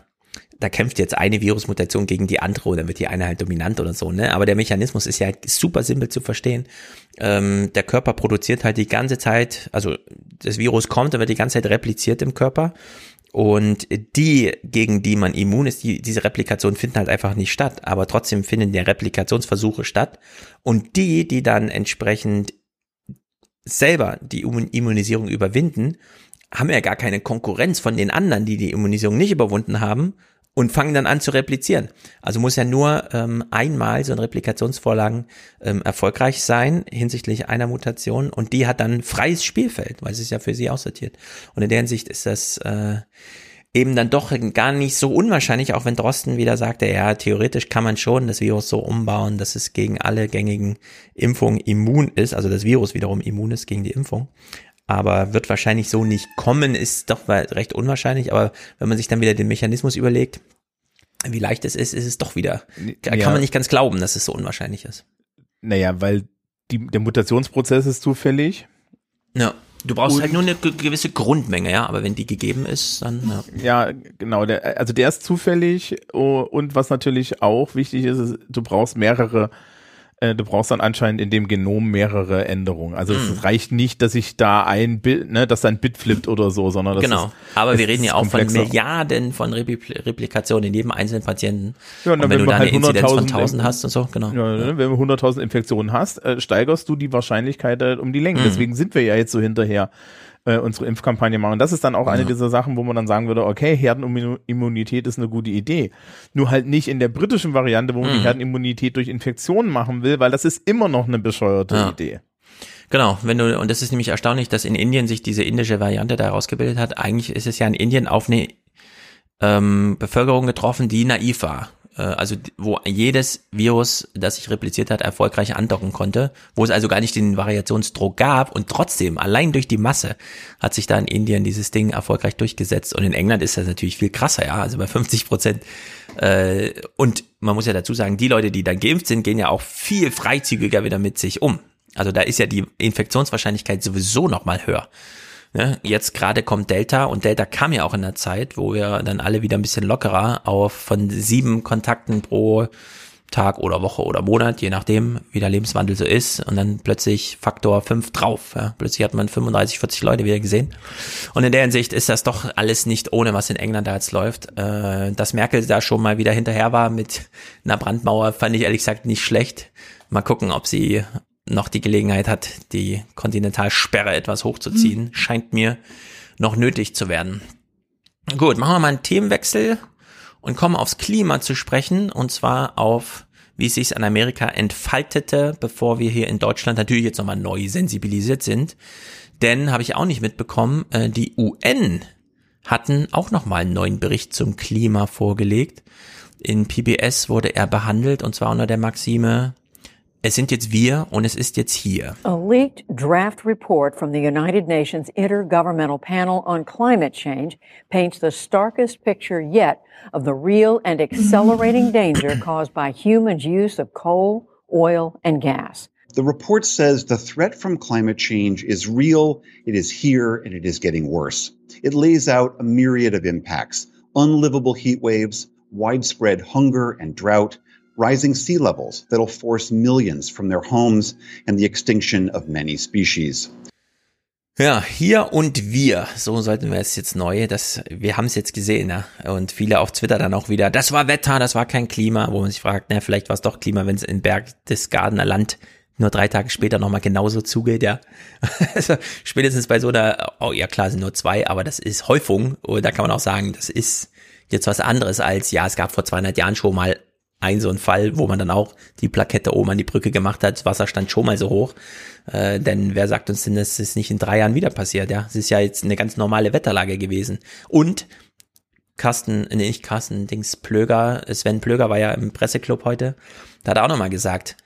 da kämpft jetzt eine Virusmutation gegen die andere oder wird die eine halt dominant oder so, ne? Aber der Mechanismus ist ja super simpel zu verstehen. Ähm, der Körper produziert halt die ganze Zeit, also das Virus kommt, dann wird die ganze Zeit repliziert im Körper. Und die, gegen die man immun ist, die, diese Replikation finden halt einfach nicht statt. Aber trotzdem finden die Replikationsversuche statt. Und die, die dann entsprechend selber die Immun- Immunisierung überwinden, haben ja gar keine Konkurrenz von den anderen, die die Immunisierung nicht überwunden haben und fangen dann an zu replizieren. Also muss ja nur ähm, einmal so ein Replikationsvorlagen ähm, erfolgreich sein hinsichtlich einer Mutation und die hat dann freies Spielfeld, weil es ist ja für sie aussortiert. Und in der Hinsicht ist das äh, eben dann doch gar nicht so unwahrscheinlich, auch wenn Drosten wieder sagte, ja, theoretisch kann man schon das Virus so umbauen, dass es gegen alle gängigen Impfungen immun ist, also das Virus wiederum immun ist gegen die Impfung. Aber wird wahrscheinlich so nicht kommen, ist doch recht unwahrscheinlich. Aber wenn man sich dann wieder den Mechanismus überlegt, wie leicht es ist, ist es doch wieder, kann Ja. man nicht ganz glauben, dass es so unwahrscheinlich ist. Naja, weil die, der Mutationsprozess ist zufällig. Ja. Du brauchst Und- halt nur eine ge- gewisse Grundmenge, ja, aber wenn die gegeben ist, dann ja. Ja, genau. Der, also der ist zufällig oh, und was natürlich auch wichtig ist, ist du brauchst mehrere, äh, du brauchst dann anscheinend in dem Genom mehrere Änderungen. Also Mhm. es reicht nicht, dass ich da ein Bit, ne, dass da ein Bit flippt oder so, sondern das genau. ist, Aber wir reden ja auch von komplexer. Milliarden von Repli Replikationen in jedem einzelnen Patienten. Ja, und dann, wenn, wenn du wir da halt eine Inzidenz von 100.000 1000 hast und so, genau. Ja, ne, wenn du 100.000 Infektionen hast, äh, steigerst du die Wahrscheinlichkeit halt um die Länge. Mhm. Deswegen sind wir ja jetzt so hinterher, äh, unsere Impfkampagne machen. Das ist dann auch eine Ja. dieser Sachen, wo man dann sagen würde, okay, Herdenimmunität ist eine gute Idee. Nur halt nicht in der britischen Variante, wo man die Mhm. Herdenimmunität durch Infektionen machen will, weil das ist immer noch eine bescheuerte Ja. Idee. Genau, wenn du, und das ist nämlich erstaunlich, dass in Indien sich diese indische Variante da herausgebildet hat. Eigentlich ist es ja in Indien auf eine ähm, Bevölkerung getroffen, die naiv war. Äh, also wo jedes Virus, das sich repliziert hat, erfolgreich andocken konnte, wo es also gar nicht den Variationsdruck gab und trotzdem, allein durch die Masse, hat sich da in Indien dieses Ding erfolgreich durchgesetzt. Und in England ist das natürlich viel krasser, ja, also bei 50 Prozent. Äh, und man muss ja dazu sagen, die Leute, die dann geimpft sind, gehen ja auch viel freizügiger wieder mit sich um. Also da ist ja die Infektionswahrscheinlichkeit sowieso noch mal höher. Ne? Jetzt gerade kommt Delta und Delta kam ja auch in der Zeit, wo wir dann alle wieder ein bisschen lockerer auf von sieben Kontakten pro Tag oder Woche oder Monat, je nachdem, wie der Lebenswandel so ist. Und dann plötzlich Faktor 5 drauf. Ja. Plötzlich hat man 35, 40 Leute wieder gesehen. Und in der Hinsicht ist das doch alles nicht ohne, was in England da jetzt läuft. Äh, dass Merkel da schon mal wieder hinterher war mit einer Brandmauer, fand ich ehrlich gesagt nicht schlecht. Mal gucken, ob sie noch die Gelegenheit hat, die Kontinentalsperre etwas hochzuziehen. Scheint mir noch nötig zu werden. Gut, machen wir mal einen Themenwechsel und kommen aufs Klima zu sprechen und zwar auf, wie es sich in Amerika entfaltete, bevor wir hier in Deutschland natürlich jetzt nochmal neu sensibilisiert sind. Denn habe ich auch nicht mitbekommen, äh, die UN hatten auch nochmal einen neuen Bericht zum Klima vorgelegt. In PBS wurde er behandelt und zwar unter der Maxime, Es sind jetzt wir und es ist jetzt hier. A leaked draft report from the United Nations Intergovernmental Panel on Climate Change paints the starkest picture yet of the real and accelerating danger caused by humans' use of coal, oil, and gas. The report says the threat from climate change is real, it is here, and it is getting worse. It lays out a myriad of impacts unlivable heat waves, widespread hunger and drought, rising sea levels that'll force millions from their homes, and the extinction of many species. Ja, hier und wir, so sollten wir es jetzt neu, das, wir haben es jetzt gesehen, ja? und viele auf Twitter dann auch wieder, das war Wetter, das war kein Klima, wo man sich fragt, na, vielleicht war es doch Klima, wenn es in Berchtesgadener Land nur drei Tage später nochmal genauso zugeht, ja. Also spätestens bei so einer, oh ja klar, sind nur zwei, aber das ist Häufung, und da kann man auch sagen, das ist jetzt was anderes als, ja, es gab vor 200 Jahren schon mal ein so ein Fall, wo man dann auch die Plakette oben an die Brücke gemacht hat, das Wasser stand schon mal so hoch, äh, denn wer sagt uns denn, dass es nicht in drei Jahren wieder passiert, ja? Es ist ja jetzt eine ganz normale Wetterlage gewesen. Und Carsten, nee, nicht Carsten, Dings Plöger, Sven Plöger war ja im Presseclub heute, da hat er auch nochmal gesagt,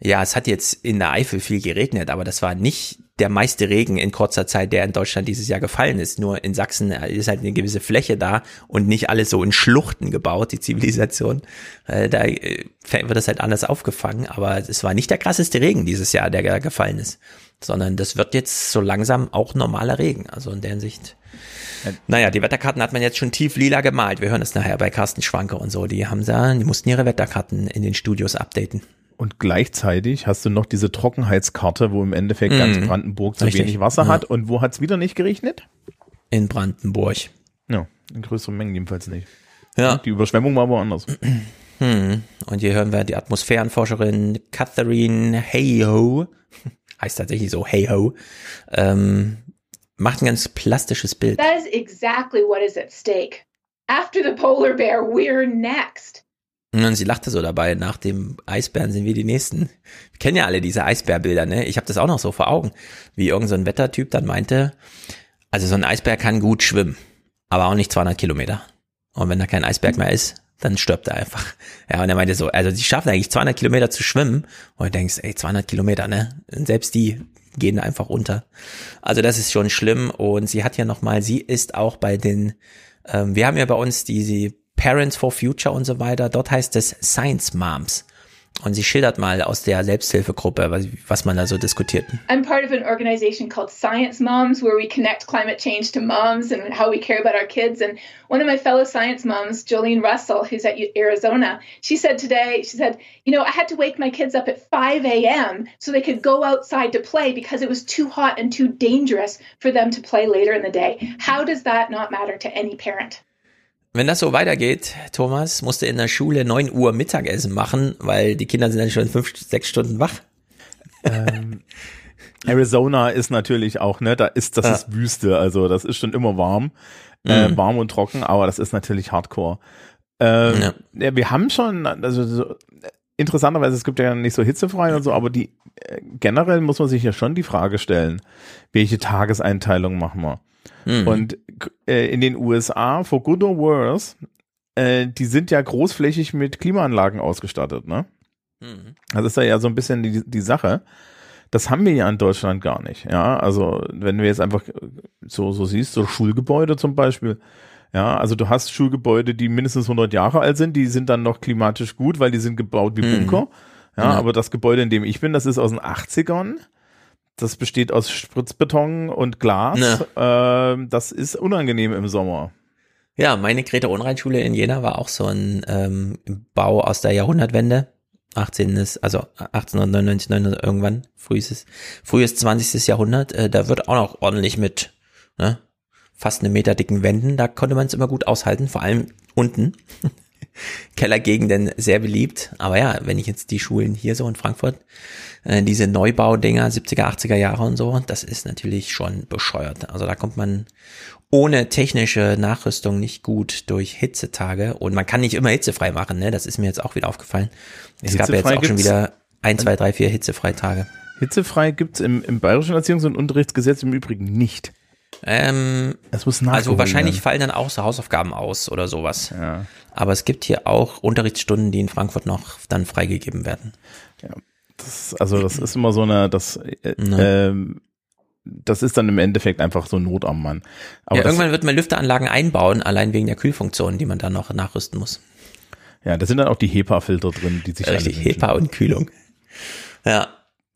ja, es hat jetzt in der Eifel viel geregnet, aber das war nicht der meiste Regen in kurzer Zeit, der in Deutschland dieses Jahr gefallen ist. Nur in Sachsen ist halt eine gewisse Fläche da und nicht alles so in Schluchten gebaut, die Zivilisation. Äh, da äh, wird das halt anders aufgefangen, aber es war nicht der krasseste Regen dieses Jahr, der gefallen ist, sondern das wird jetzt so langsam auch normaler Regen. Also in der Hinsicht. Naja, die Wetterkarten hat man jetzt schon tief lila gemalt. Wir hören das nachher bei Carsten Schwanke und so. Die haben da, die mussten ihre Wetterkarten in den Studios updaten. Und gleichzeitig hast du noch diese Trockenheitskarte, wo im Endeffekt ganz Mhm. Brandenburg zu Richtig. wenig Wasser Ja. hat. Und wo hat es wieder nicht geregnet? In Brandenburg. Ja, in größeren Mengen jedenfalls nicht. Ja. Die Überschwemmung war woanders. Hm. Und hier hören wir die Atmosphärenforscherin Catherine Hayho, heißt tatsächlich so Hayho, ähm, macht ein ganz plastisches Bild. That is exactly what is at stake. After the polar bear, we're next. Und sie lachte so dabei, nach dem Eisbären sind wir die Nächsten. Wir kennen ja alle diese Eisbärbilder, ne? Ich habe das auch noch so vor Augen, wie irgendein so Wettertyp dann meinte, also so ein Eisbär kann gut schwimmen, aber auch nicht 200 Kilometer. Und wenn da kein Eisberg mehr ist, dann stirbt er einfach. Ja, und er meinte so, also die schaffen eigentlich 200 Kilometer zu schwimmen. Und du denkst, ey, 200 Kilometer, ne? Und selbst die gehen einfach unter. Also das ist schon schlimm. Und sie hat ja nochmal, sie ist auch bei den, ähm, wir haben ja bei uns diese Parents for Future und so weiter. Dort heißt es Science Moms. Und sie schildert mal aus der Selbsthilfegruppe, was, man da so diskutiert. I'm part of an organization called Science Moms, where we connect climate change to moms and how we care about our kids. And one of my fellow science moms, Jolene Russell, who's at Arizona, she said today, she said, You know, I had to wake my kids up at 5 a.m. so they could go outside to play because it was too hot and too dangerous for them to play later in the day. How does that not matter to any parent? Wenn das so weitergeht, Thomas, musst du in der Schule 9 Uhr Mittagessen machen, weil die Kinder sind dann schon fünf, sechs Stunden wach. Ähm, Arizona ist natürlich auch, ne, da ist, das Ja. ist Wüste, also das ist schon immer warm, Mhm. äh, warm und trocken, aber das ist natürlich Hardcore. Ähm, ja. wir haben schon, also so, interessanterweise, es gibt ja nicht so hitzefrei und so, aber die äh, generell muss man sich ja schon die Frage stellen, welche Tageseinteilung machen wir? Mhm. Und äh, in den USA, for good or worse, äh, die sind ja großflächig mit Klimaanlagen ausgestattet, ne? Mhm. Das ist ja, ja so ein bisschen die, die Sache. Das haben wir ja in Deutschland gar nicht. Ja, also wenn du jetzt einfach so, so siehst, so Schulgebäude zum Beispiel. Ja, also du hast Schulgebäude, die mindestens 100 Jahre alt sind, die sind dann noch klimatisch gut, weil die sind gebaut wie Mhm. Bunker. Ja, Ja. aber das Gebäude, in dem ich bin, das ist aus den 80ern. Das besteht aus Spritzbeton und Glas. Ähm, das ist unangenehm im Sommer. Ja, meine Greta Unrein-Schule in Jena war auch so ein ähm, Bau aus der Jahrhundertwende. 18. Ist, also 1899, 900 irgendwann, frühes, frühes 20. Jahrhundert. Äh, da wird auch noch ordentlich mit ne, fast eine Meter dicken Wänden. Da konnte man es immer gut aushalten, vor allem unten. Kellergegenden sehr beliebt. Aber ja, wenn ich jetzt die Schulen hier so in Frankfurt, äh, diese Neubaudinger, 70er, 80er Jahre und so, das ist natürlich schon bescheuert. Also da kommt man ohne technische Nachrüstung nicht gut durch Hitzetage. Und man kann nicht immer hitzefrei machen, ne? Das ist mir jetzt auch wieder aufgefallen. Es gab ja jetzt auch schon wieder ein, zwei, drei, vier Hitzefreitage. Hitzefrei gibt's im, im Bayerischen Erziehungs- und Unterrichtsgesetz im Übrigen nicht. Ähm, das muss also wahrscheinlich fallen dann auch so Hausaufgaben aus oder sowas. Aber es gibt hier auch Unterrichtsstunden, die in Frankfurt noch dann freigegeben werden. Ja. Das, also das ist immer so eine, das, äh, ähm, das ist dann im Endeffekt einfach so Not am Mann. Aber ja, irgendwann wird man Lüfteranlagen einbauen, allein wegen der Kühlfunktion, die man dann noch nachrüsten muss. Ja, da sind dann auch die HEPA-Filter drin, die sich Richtig, HEPA und Kühlung. Ja.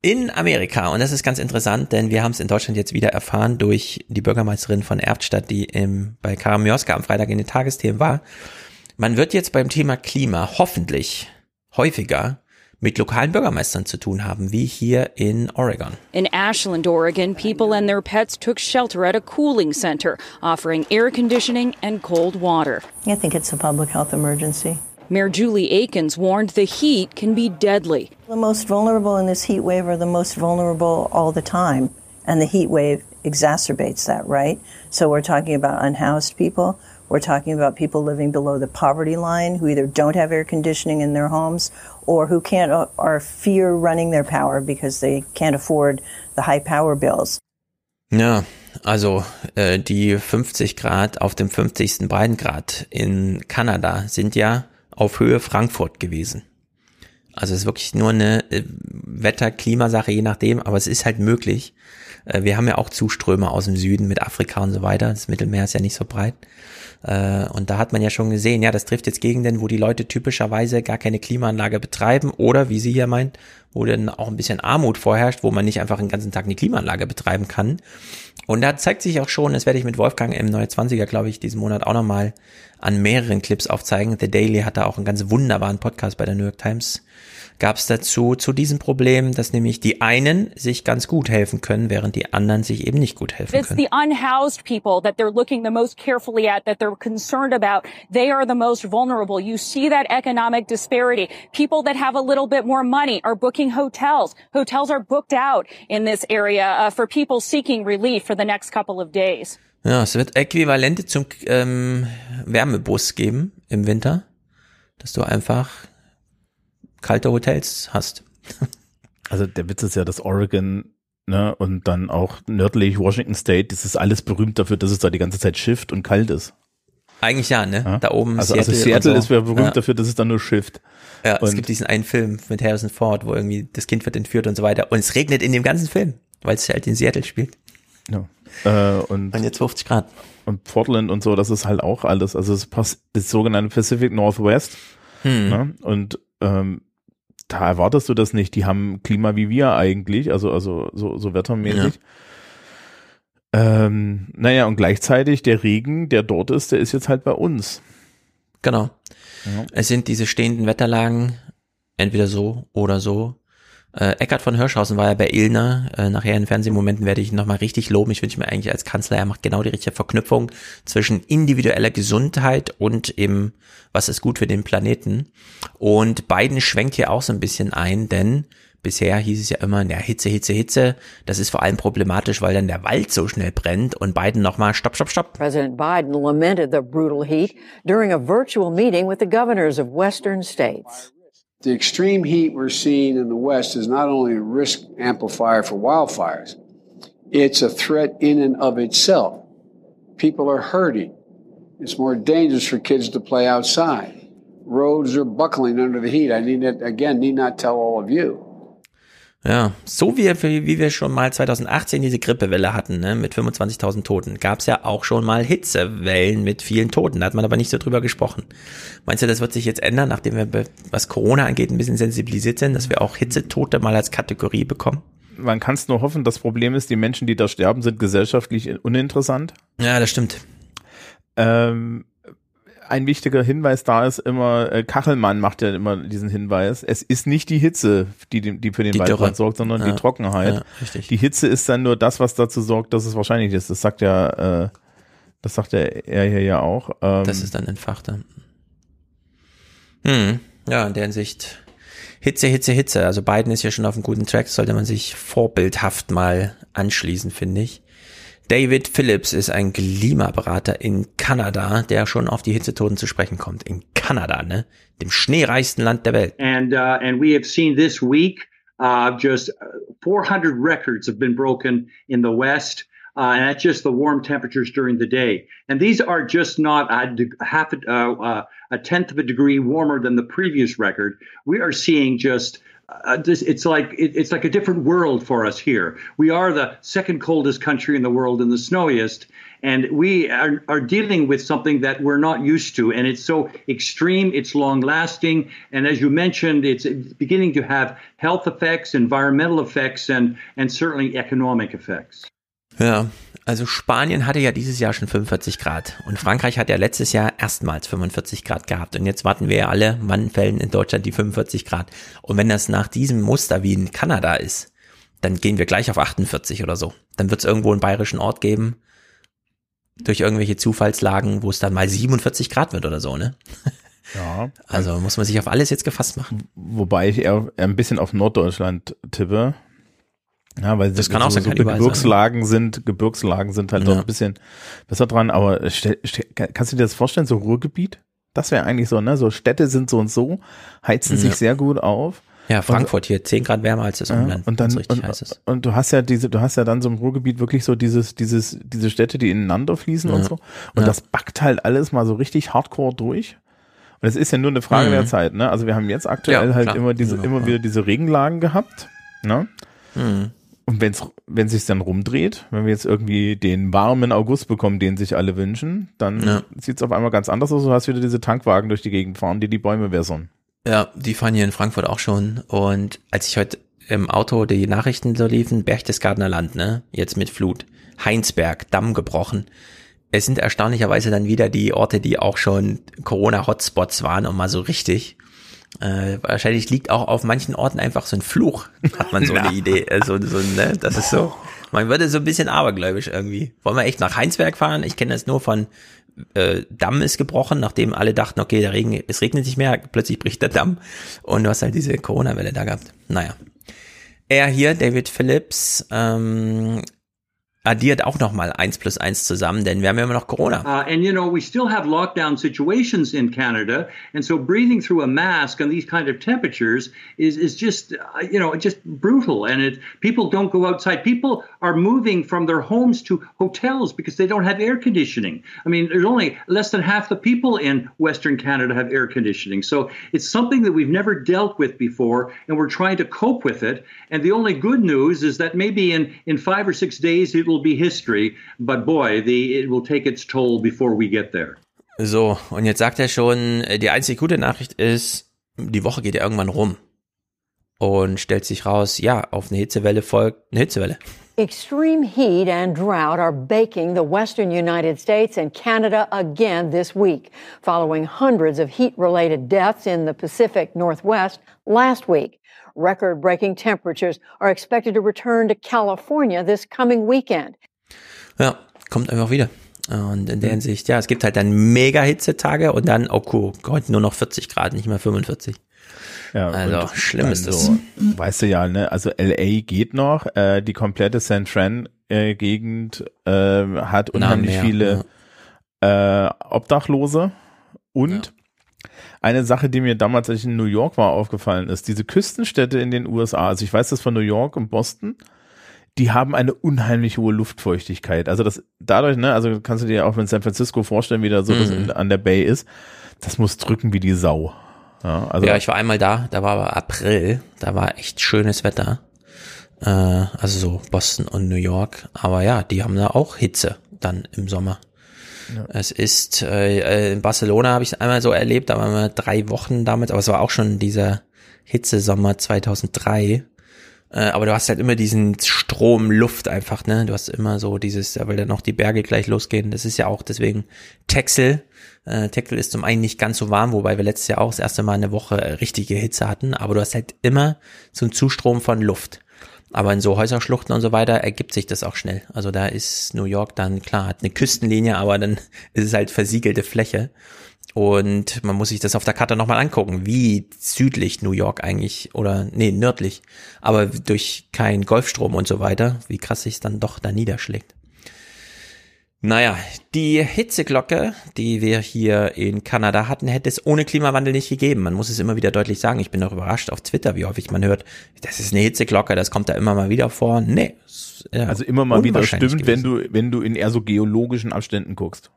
In Amerika, und das ist ganz interessant, denn wir haben es in Deutschland jetzt wieder erfahren durch die Bürgermeisterin von Erbstadt, die im, bei Karamioska am Freitag in den Tagesthemen war. Man wird jetzt beim Thema Klima hoffentlich häufiger mit lokalen Bürgermeistern zu tun haben, wie hier in Oregon. In Ashland, Oregon, people and their pets took shelter at a cooling center, offering air conditioning and cold water. I think it's a public health emergency. Mayor Julie Akins warned the heat can be deadly. The most vulnerable in this heat wave are the most vulnerable all the time, and the heat wave exacerbates that, right? So we're talking about unhoused people. We're talking about people living below the poverty line who either don't have air conditioning in their homes or who can't or fear running their power because they can't afford the high power bills. Ja, also äh, die 50 Grad auf dem 50. Breitengrad in Kanada sind ja auf Höhe Frankfurt gewesen. Also es ist wirklich nur eine äh, Wetter-Klimasache, je nachdem, aber es ist halt möglich. Äh, wir haben ja auch Zuströme aus dem Süden mit Afrika und so weiter. Das Mittelmeer ist ja nicht so breit. Äh, und da hat man ja schon gesehen, ja, das trifft jetzt Gegenden, wo die Leute typischerweise gar keine Klimaanlage betreiben oder, wie sie hier meint, wo dann auch ein bisschen Armut vorherrscht, wo man nicht einfach den ganzen Tag eine Klimaanlage betreiben kann. Und da zeigt sich auch schon, das werde ich mit Wolfgang im Neue 20er, glaube ich, diesen Monat auch nochmal an mehreren Clips aufzeigen. The Daily hat da auch einen ganz wunderbaren Podcast bei der New York Times gab es dazu zu diesem Problem, dass nämlich die einen sich ganz gut helfen können, während die anderen sich eben nicht gut helfen It's können. the unhoused people that they're looking the most carefully at, that they're concerned about. They are the most vulnerable. You see that economic disparity. People that have a little bit more money are booking hotels. Hotels are booked out in this area uh, for people seeking relief for the next couple of days. Ja, es wird Äquivalente zum ähm, Wärmebus geben im Winter, dass du einfach kalte Hotels hast. Also der Witz ist ja, dass Oregon ne, und dann auch nördlich Washington State, das ist alles berühmt dafür, dass es da die ganze Zeit schifft und kalt ist. Eigentlich ja, ne? Ja? Da oben also, Seattle. also Seattle und ist ja berühmt Ja. dafür, dass es dann nur schifft. Ja, es Und- gibt diesen einen Film mit Harrison Ford, wo irgendwie das Kind wird entführt und so weiter. Und es regnet in dem ganzen Film, weil es halt in Seattle spielt. Ja. Äh, und, und jetzt 50 Grad. Und Portland und so, das ist halt auch alles. Also es passt das sogenannte Pacific Northwest. Hm. Ne? Und ähm, da erwartest du das nicht. Die haben Klima wie wir eigentlich, also also so, so wettermäßig. Ähm, naja, und gleichzeitig der Regen, der dort ist, der ist jetzt halt bei uns. Genau. Ja. Es sind diese stehenden Wetterlagen, entweder so oder so. Äh, Eckhard von Hirschhausen war ja bei Ilna. Äh, nachher in Fernsehmomenten werde ich ihn nochmal richtig loben. Ich wünsche mir eigentlich als Kanzler, er macht genau die richtige Verknüpfung zwischen individueller Gesundheit und eben, was ist gut für den Planeten. Und Biden schwenkt hier auch so ein bisschen ein, denn bisher hieß es ja immer, ja, Hitze, Hitze, Hitze. Das ist vor allem problematisch, weil dann der Wald so schnell brennt und Biden nochmal, stopp, stopp, stopp. President Biden lamented the brutal heat during a virtual meeting with the governors of western states. The extreme heat we're seeing in the West is not only a risk amplifier for wildfires, it's a threat in and of itself. People are hurting. It's more dangerous for kids to play outside. Roads are buckling under the heat. I need not, again, need not tell all of you. Ja, so wie, wie wir schon mal 2018 diese Grippewelle hatten, ne, mit 25.000 Toten, gab es ja auch schon mal Hitzewellen mit vielen Toten. Da hat man aber nicht so drüber gesprochen. Meinst du, das wird sich jetzt ändern, nachdem wir, was Corona angeht, ein bisschen sensibilisiert sind, dass wir auch Hitzetote mal als Kategorie bekommen? Man kann es nur hoffen, das Problem ist, die Menschen, die da sterben, sind gesellschaftlich uninteressant. Ja, das stimmt. Ähm, ein wichtiger Hinweis da ist immer, äh, Kachelmann macht ja immer diesen Hinweis, es ist nicht die Hitze, die, die für den Die Waldbrand sorgt, sondern Ja. die Trockenheit. Ja, richtig. Die Hitze ist dann nur das, was dazu sorgt, dass es wahrscheinlich ist. Das sagt ja, äh, das sagt er, er hier ja auch. Ähm, Das ist dann entfachter. Hm, ja, in der Hinsicht. Hitze, Hitze, Hitze. Also Biden ist ja schon auf einem guten Track, sollte man sich vorbildhaft mal anschließen, finde ich. David Phillips ist ein Klimaberater in Kanada, der schon auf die Hitzetoten zu sprechen kommt. In Kanada, ne? Dem schneereichsten Land der Welt. and uh, and we have seen this week uh, just uh, 400 records have been broken in the West, uh, and that's just the warm temperatures during the day. And these are just not a half a, uh, uh, a tenth of a degree warmer than the previous record. We are seeing just uh, this, it's like it, it's like a different world for us here. We are the second coldest country in the world and the snowiest, and we are, are dealing with something that we're not used to. And it's so extreme, it's long lasting, and as you mentioned, it's beginning to have health effects, environmental effects, and and certainly economic effects. Ja, also Spanien hatte ja dieses Jahr schon 45 Grad und Frankreich hat ja letztes Jahr erstmals 45 Grad gehabt und jetzt warten wir ja alle, wann fällen in Deutschland die 45 Grad. Und wenn das nach diesem Muster wie in Kanada ist, dann gehen wir gleich auf 48 oder so. Dann wird es irgendwo einen bayerischen Ort geben, durch irgendwelche Zufallslagen, wo es dann mal 47 Grad wird oder so, ne? Ja. Also muss man sich auf alles jetzt gefasst machen. Wobei ich eher ein bisschen auf Norddeutschland tippe. Ja, weil Das kann so, auch sein, so überall Gebirgslagen sind, Gebirgslagen sind halt Ja. doch ein bisschen besser dran, aber stell, stell, kannst du dir das vorstellen, so Ruhrgebiet? Das wäre eigentlich so, ne? So Städte sind so und so, heizen Ja. sich sehr gut auf. Ja, Frankfurt hier 10 Grad wärmer als das Ja, Umland, und dann richtig und, heiß ist. und du hast ja diese, du hast ja dann so im Ruhrgebiet wirklich so dieses, dieses, diese Städte, die ineinander fließen und Ja. so. Und das backt halt alles mal so richtig hardcore durch. Und es ist ja nur eine Frage Mhm. der Zeit, ne? Also wir haben jetzt aktuell halt klar. immer diese, immer wieder diese Regenlagen gehabt, ne? Mhm. Und wenn's, wenn sich's dann rumdreht, wenn wir jetzt irgendwie den warmen August bekommen, den sich alle wünschen, dann Ja. sieht's auf einmal ganz anders aus. Du hast wieder diese Tankwagen durch die Gegend fahren, die die Bäume wässern. Ja, die fahren hier in Frankfurt auch schon. Und als ich heute im Auto die Nachrichten so liefen, Berchtesgadener Land, ne? Jetzt mit Flut. Heinsberg, Damm gebrochen. Es sind erstaunlicherweise dann wieder die Orte, die auch schon Corona-Hotspots waren und mal so richtig. Äh, wahrscheinlich liegt auch auf manchen Orten einfach so ein Fluch, hat man so eine Idee. Also so, ne, das ist so, man würde so ein bisschen abergläubisch irgendwie. Wollen wir echt nach Heinsberg fahren? Ich kenne das nur von äh, Damm ist gebrochen, nachdem alle dachten, okay, der Regen, es regnet nicht mehr, plötzlich bricht der Damm und du hast halt diese Corona-Welle da gehabt. Naja. Er hier, David Phillips, ähm, addiert auch nochmal eins plus zusammen, denn wir haben ja immer noch Corona. Uh, and you know, we still have lockdown situations in Canada, and so breathing through a mask on these kind of temperatures is is just uh, you know just brutal. And it people don't go outside. People are moving from their homes to hotels because they don't have air conditioning. I mean, there's only less than half the people in Western Canada have air conditioning. So it's something that we've never dealt with before, and we're trying to cope with it. And the only good news is that maybe in in five or six days it will be history. But boy, the it will take its toll before we get there. So, und jetzt sagt er schon, äh, die einzige gute Nachricht ist, die Woche geht ja irgendwann rum. Und stellt sich raus, ja, auf eine Hitzewelle folgt eine Hitzewelle. Extreme heat and drought are baking the western United States and Canada again this week, following hundreds of heat related deaths in the Pacific Northwest last week. Record breaking temperatures are expected to return to California this coming weekend. Ja, kommt einfach wieder. Und in der Hinsicht, ja, es gibt halt dann mega Hitzetage und dann, oh cool, heute nur noch 40 Grad, nicht mehr 45. Ja, Also, schlimm ist das. So, weißt du ja, ne? Also LA geht noch, äh, die komplette San Fran äh, Gegend äh, hat Na, unheimlich mehr, viele äh, Obdachlose und eine Sache, die mir damals, als ich in New York war, aufgefallen ist, diese Küstenstädte in den USA, also ich weiß das von New York und Boston, die haben eine unheimlich hohe Luftfeuchtigkeit. Also das dadurch, ne, also kannst du dir auch in San Francisco vorstellen, wie da so das Mhm. an der Bay ist, das muss drücken wie die Sau. Ja, also ja, ich war einmal da, da war aber April, da war echt schönes Wetter. Äh, also so Boston und New York. Aber ja, die haben da auch Hitze dann im Sommer. Es ist, äh, in Barcelona habe ich es einmal so erlebt, da waren wir drei Wochen damals, aber es war auch schon dieser Hitzesommer 2003. Äh, aber du hast halt immer diesen Strom Luft einfach, ne? Du hast immer so dieses, will dann noch die Berge gleich losgehen. Das ist ja auch deswegen Texel. Äh, Texel ist zum einen nicht ganz so warm, wobei wir letztes Jahr auch das erste Mal eine Woche äh, richtige Hitze hatten, aber du hast halt immer so einen Zustrom von Luft. Aber in so Häuserschluchten und so weiter ergibt sich das auch schnell. Also da ist New York dann, klar, hat eine Küstenlinie, aber dann ist es halt versiegelte Fläche. Und man muss sich das auf der Karte nochmal angucken, wie südlich New York eigentlich, oder nee, nördlich, aber durch keinen Golfstrom und so weiter, wie krass sich dann doch da niederschlägt. Naja, die Hitzeglocke, die wir hier in Kanada hatten, hätte es ohne Klimawandel nicht gegeben. Man muss es immer wieder deutlich sagen. Ich bin auch überrascht auf Twitter, wie häufig man hört, das ist eine Hitzeglocke, das kommt da immer mal wieder vor. Nee. ja, Also immer mal wieder stimmt, wenn du, wenn du in eher so geologischen Abständen guckst.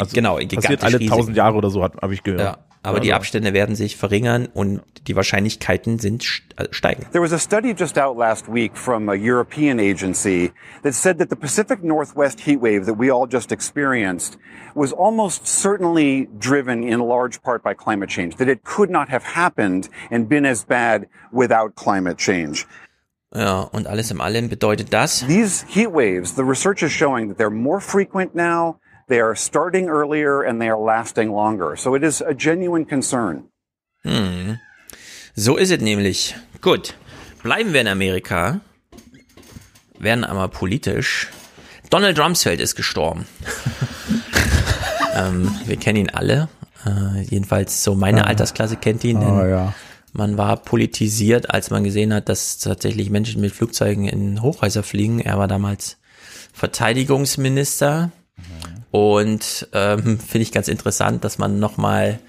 Also genau, passiert alle tausend Jahre oder so, habe hab ich gehört. Ja, Aber die Abstände werden sich verringern und die Wahrscheinlichkeiten sind äh, steigen. There was a study just out last week from a European agency that said that the Pacific Northwest heat wave that we all just experienced was almost certainly driven in large part by climate change, that it could not have happened and been as bad without climate change. Ja, und alles im Allem bedeutet das. These heat waves, the research is showing that they're more frequent now, they are starting earlier, and they are lasting longer. So it is a genuine concern. Hm. So ist es nämlich. Gut. Bleiben wir in Amerika. Werden einmal politisch. Donald Rumsfeld ist gestorben. ähm, wir kennen ihn alle. Äh, jedenfalls so meine Ja. Altersklasse kennt ihn. Oh, ja. Man war politisiert, als man gesehen hat, dass tatsächlich Menschen mit Flugzeugen in Hochhäuser fliegen. Er war damals Verteidigungsminister. Und ähm, finde ich ganz interessant, dass man nochmal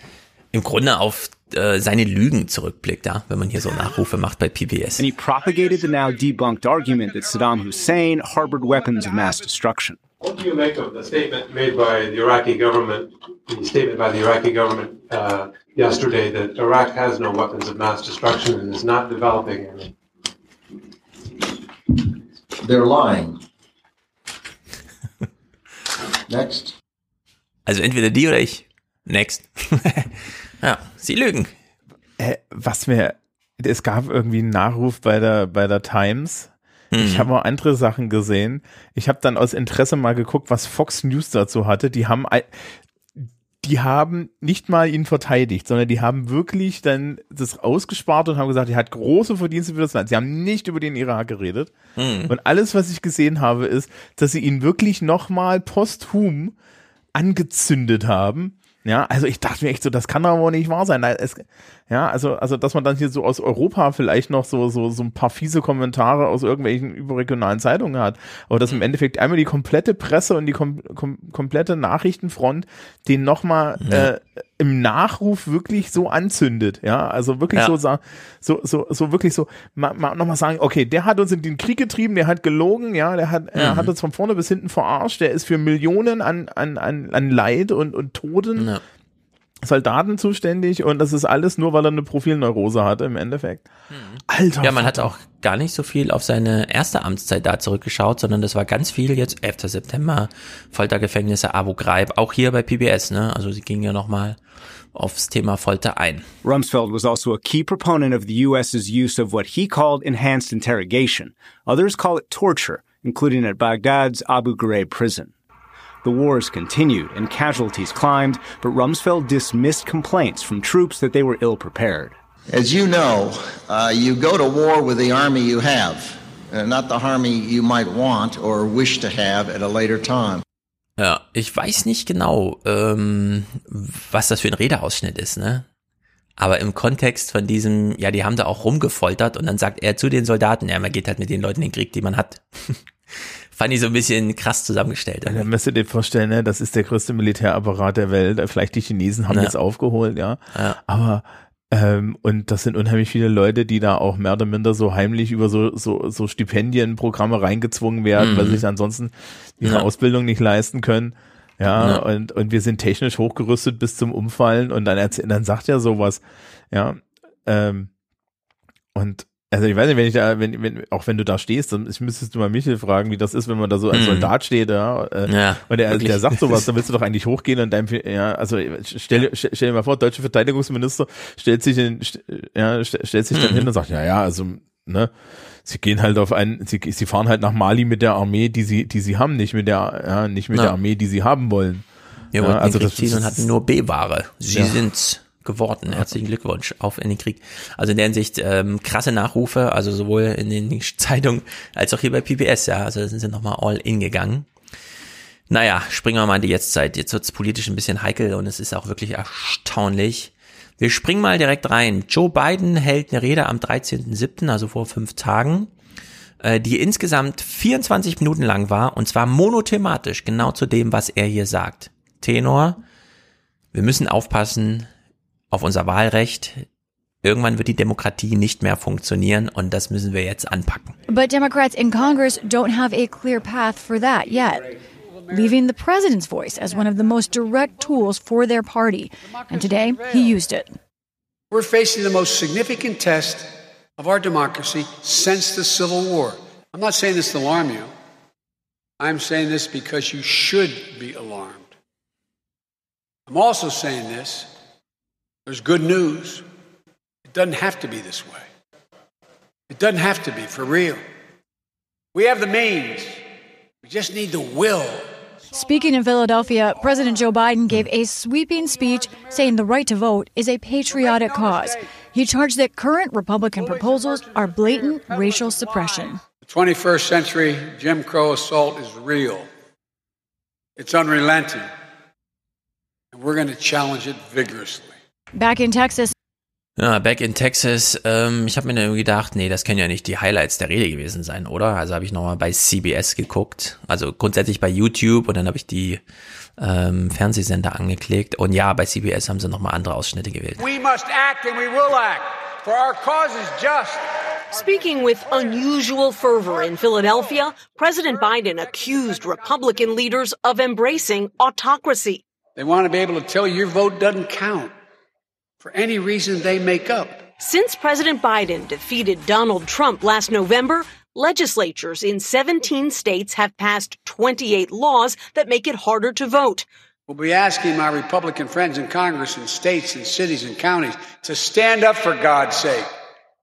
im Grunde auf äh, seine Lügen zurückblickt, ja, wenn man hier so Nachrufe macht bei PBS. And he propagated the now debunked argument that Saddam Hussein harbored weapons of mass destruction. What do you make of the statement made by the Iraqi government, the statement by the Iraqi government uh, yesterday that Iraq has no weapons of mass destruction and is not developing any? They're lying. Next. Also entweder die oder ich. Next. ja, sie lügen. Äh, was mir, es gab irgendwie einen Nachruf bei der, bei der Times. Ich Mhm. habe auch andere Sachen gesehen. Ich habe dann aus Interesse mal geguckt, was Fox News dazu hatte. Die haben, ei- die haben nicht mal ihn verteidigt, sondern die haben wirklich dann das ausgespart und haben gesagt, er hat große Verdienste für das Land. Sie haben nicht über den Irak geredet. Mhm. Und alles, was ich gesehen habe, ist, dass sie ihn wirklich nochmal posthum angezündet haben. Ja, also ich dachte mir echt so, das kann doch wohl nicht wahr sein. Es, ja, also, also, dass man dann hier so aus Europa vielleicht noch so, so, so ein paar fiese Kommentare aus irgendwelchen überregionalen Zeitungen hat. Aber dass im Endeffekt einmal die komplette Presse und die kom kom komplette Nachrichtenfront den nochmal Ja. äh, im Nachruf wirklich so anzündet. Ja, also wirklich Ja. so, sa- so, so, so wirklich so, ma, ma, nochmal sagen, okay, der hat uns in den Krieg getrieben, der hat gelogen, ja, der hat, er Mhm. hat uns von vorne bis hinten verarscht, der ist für Millionen an, an, an, an Leid und, und Toten Soldaten zuständig und das ist alles nur, weil er eine Profilneurose hatte im Endeffekt. Alter. Ja, man hat auch gar nicht so viel auf seine erste Amtszeit da zurückgeschaut, sondern das war ganz viel jetzt 11. September, Foltergefängnisse, Abu Ghraib, auch hier bei PBS, ne? Also sie gingen ja nochmal aufs Thema Folter ein. Rumsfeld was also a key proponent of the U.S.'s use of what he called enhanced interrogation. Others call it torture, including at Baghdad's Abu Ghraib prison. The wars continued and casualties climbed, but Rumsfeld dismissed complaints from troops that they were ill prepared. As you know, uh, you go to war with the army you have, uh, not the army you might want or wish to have at a later time. Ja, ich weiß nicht genau, ähm, was das für ein Redeausschnitt ist, ne? Aber im Kontext von diesem, ja, die haben da auch rumgefoltert und dann sagt er zu den Soldaten, ja, man geht halt mit den Leuten in den Krieg, die man hat. Fand ich so ein bisschen krass zusammengestellt. Da müsst ihr dir vorstellen, ne, das ist der größte Militärapparat der Welt. Vielleicht die Chinesen haben Ja. jetzt aufgeholt, ja. Ja. Aber ähm, und das sind unheimlich viele Leute, die da auch mehr oder minder so heimlich über so so, so Stipendienprogramme reingezwungen werden, Mhm. weil sie sich ansonsten ihre Ja. Ausbildung nicht leisten können. Ja, Ja. und und wir sind technisch hochgerüstet bis zum Umfallen und dann erzähl, dann sagt er sowas, ja. Ähm, und also ich weiß nicht, wenn ich da, wenn, wenn, auch wenn du da stehst, dann ich müsstest du mal Michel fragen, wie das ist, wenn man da so als Mhm. Soldat steht, ja. Äh, Ja, und der, der sagt sowas, dann willst du doch eigentlich hochgehen und deinem, ja, also stell, stell, dir mal vor, deutsche Verteidigungsminister stellt sich in, ja, st- stellt sich dann Mhm. hin und sagt, ja, ja, also, ne, sie gehen halt auf einen, sie, sie fahren halt nach Mali mit der Armee, die sie, die sie haben, nicht mit der, ja, nicht mit Ja. der Armee, die sie haben wollen. Wir ja, wollten also den Krieg das ziehen und hatten nur B-Ware. Sie Ja. sind's geworden. Herzlichen Glückwunsch auf in den Krieg. Also in der Hinsicht ähm, krasse Nachrufe, also sowohl in den Zeitungen als auch hier bei PBS, ja. Also da sind sie nochmal all in gegangen. Naja, springen wir mal in die Jetztzeit. Jetzt wird's politisch ein bisschen heikel und es ist auch wirklich erstaunlich. Wir springen mal direkt rein. Joe Biden hält eine Rede am 13.07., also vor fünf Tagen, äh, die insgesamt 24 Minuten lang war und zwar monothematisch, genau zu dem, was er hier sagt. Tenor, wir müssen aufpassen auf unser Wahlrecht. Irgendwann wird die Demokratie nicht mehr funktionieren und das müssen wir jetzt anpacken. But Democrats in Congress don't have a clear path for that yet. leaving the president's voice as one of the most direct tools for their party. And today, he used it. We're facing the most significant test of our democracy since the Civil War. I'm not saying this to alarm you. I'm saying this because you should be alarmed. I'm also saying this. There's good news. It doesn't have to be this way. It doesn't have to be for real. We have the means. We just need the will. Speaking in Philadelphia, President Joe Biden gave a sweeping speech saying the right to vote is a patriotic cause. He charged that current Republican proposals are blatant racial suppression. The 21st century Jim Crow assault is real. It's unrelenting. And we're going to challenge it vigorously. Back in Texas, Ja, back in Texas, ähm, ich habe mir dann irgendwie gedacht, nee, das können ja nicht die Highlights der Rede gewesen sein, oder? Also habe ich nochmal bei CBS geguckt, also grundsätzlich bei YouTube und dann habe ich die ähm, Fernsehsender angeklickt und ja, bei CBS haben sie nochmal andere Ausschnitte gewählt. We must act and we will act, for our cause is just. Speaking with unusual fervor in Philadelphia, President Biden accused Republican leaders of embracing autocracy. They want to be able to tell your vote doesn't count for any reason they make up. Since President Biden defeated Donald Trump last November, legislatures in 17 states have passed 28 laws that make it harder to vote. We'll be asking my Republican friends in Congress and states and cities and counties to stand up for God's sake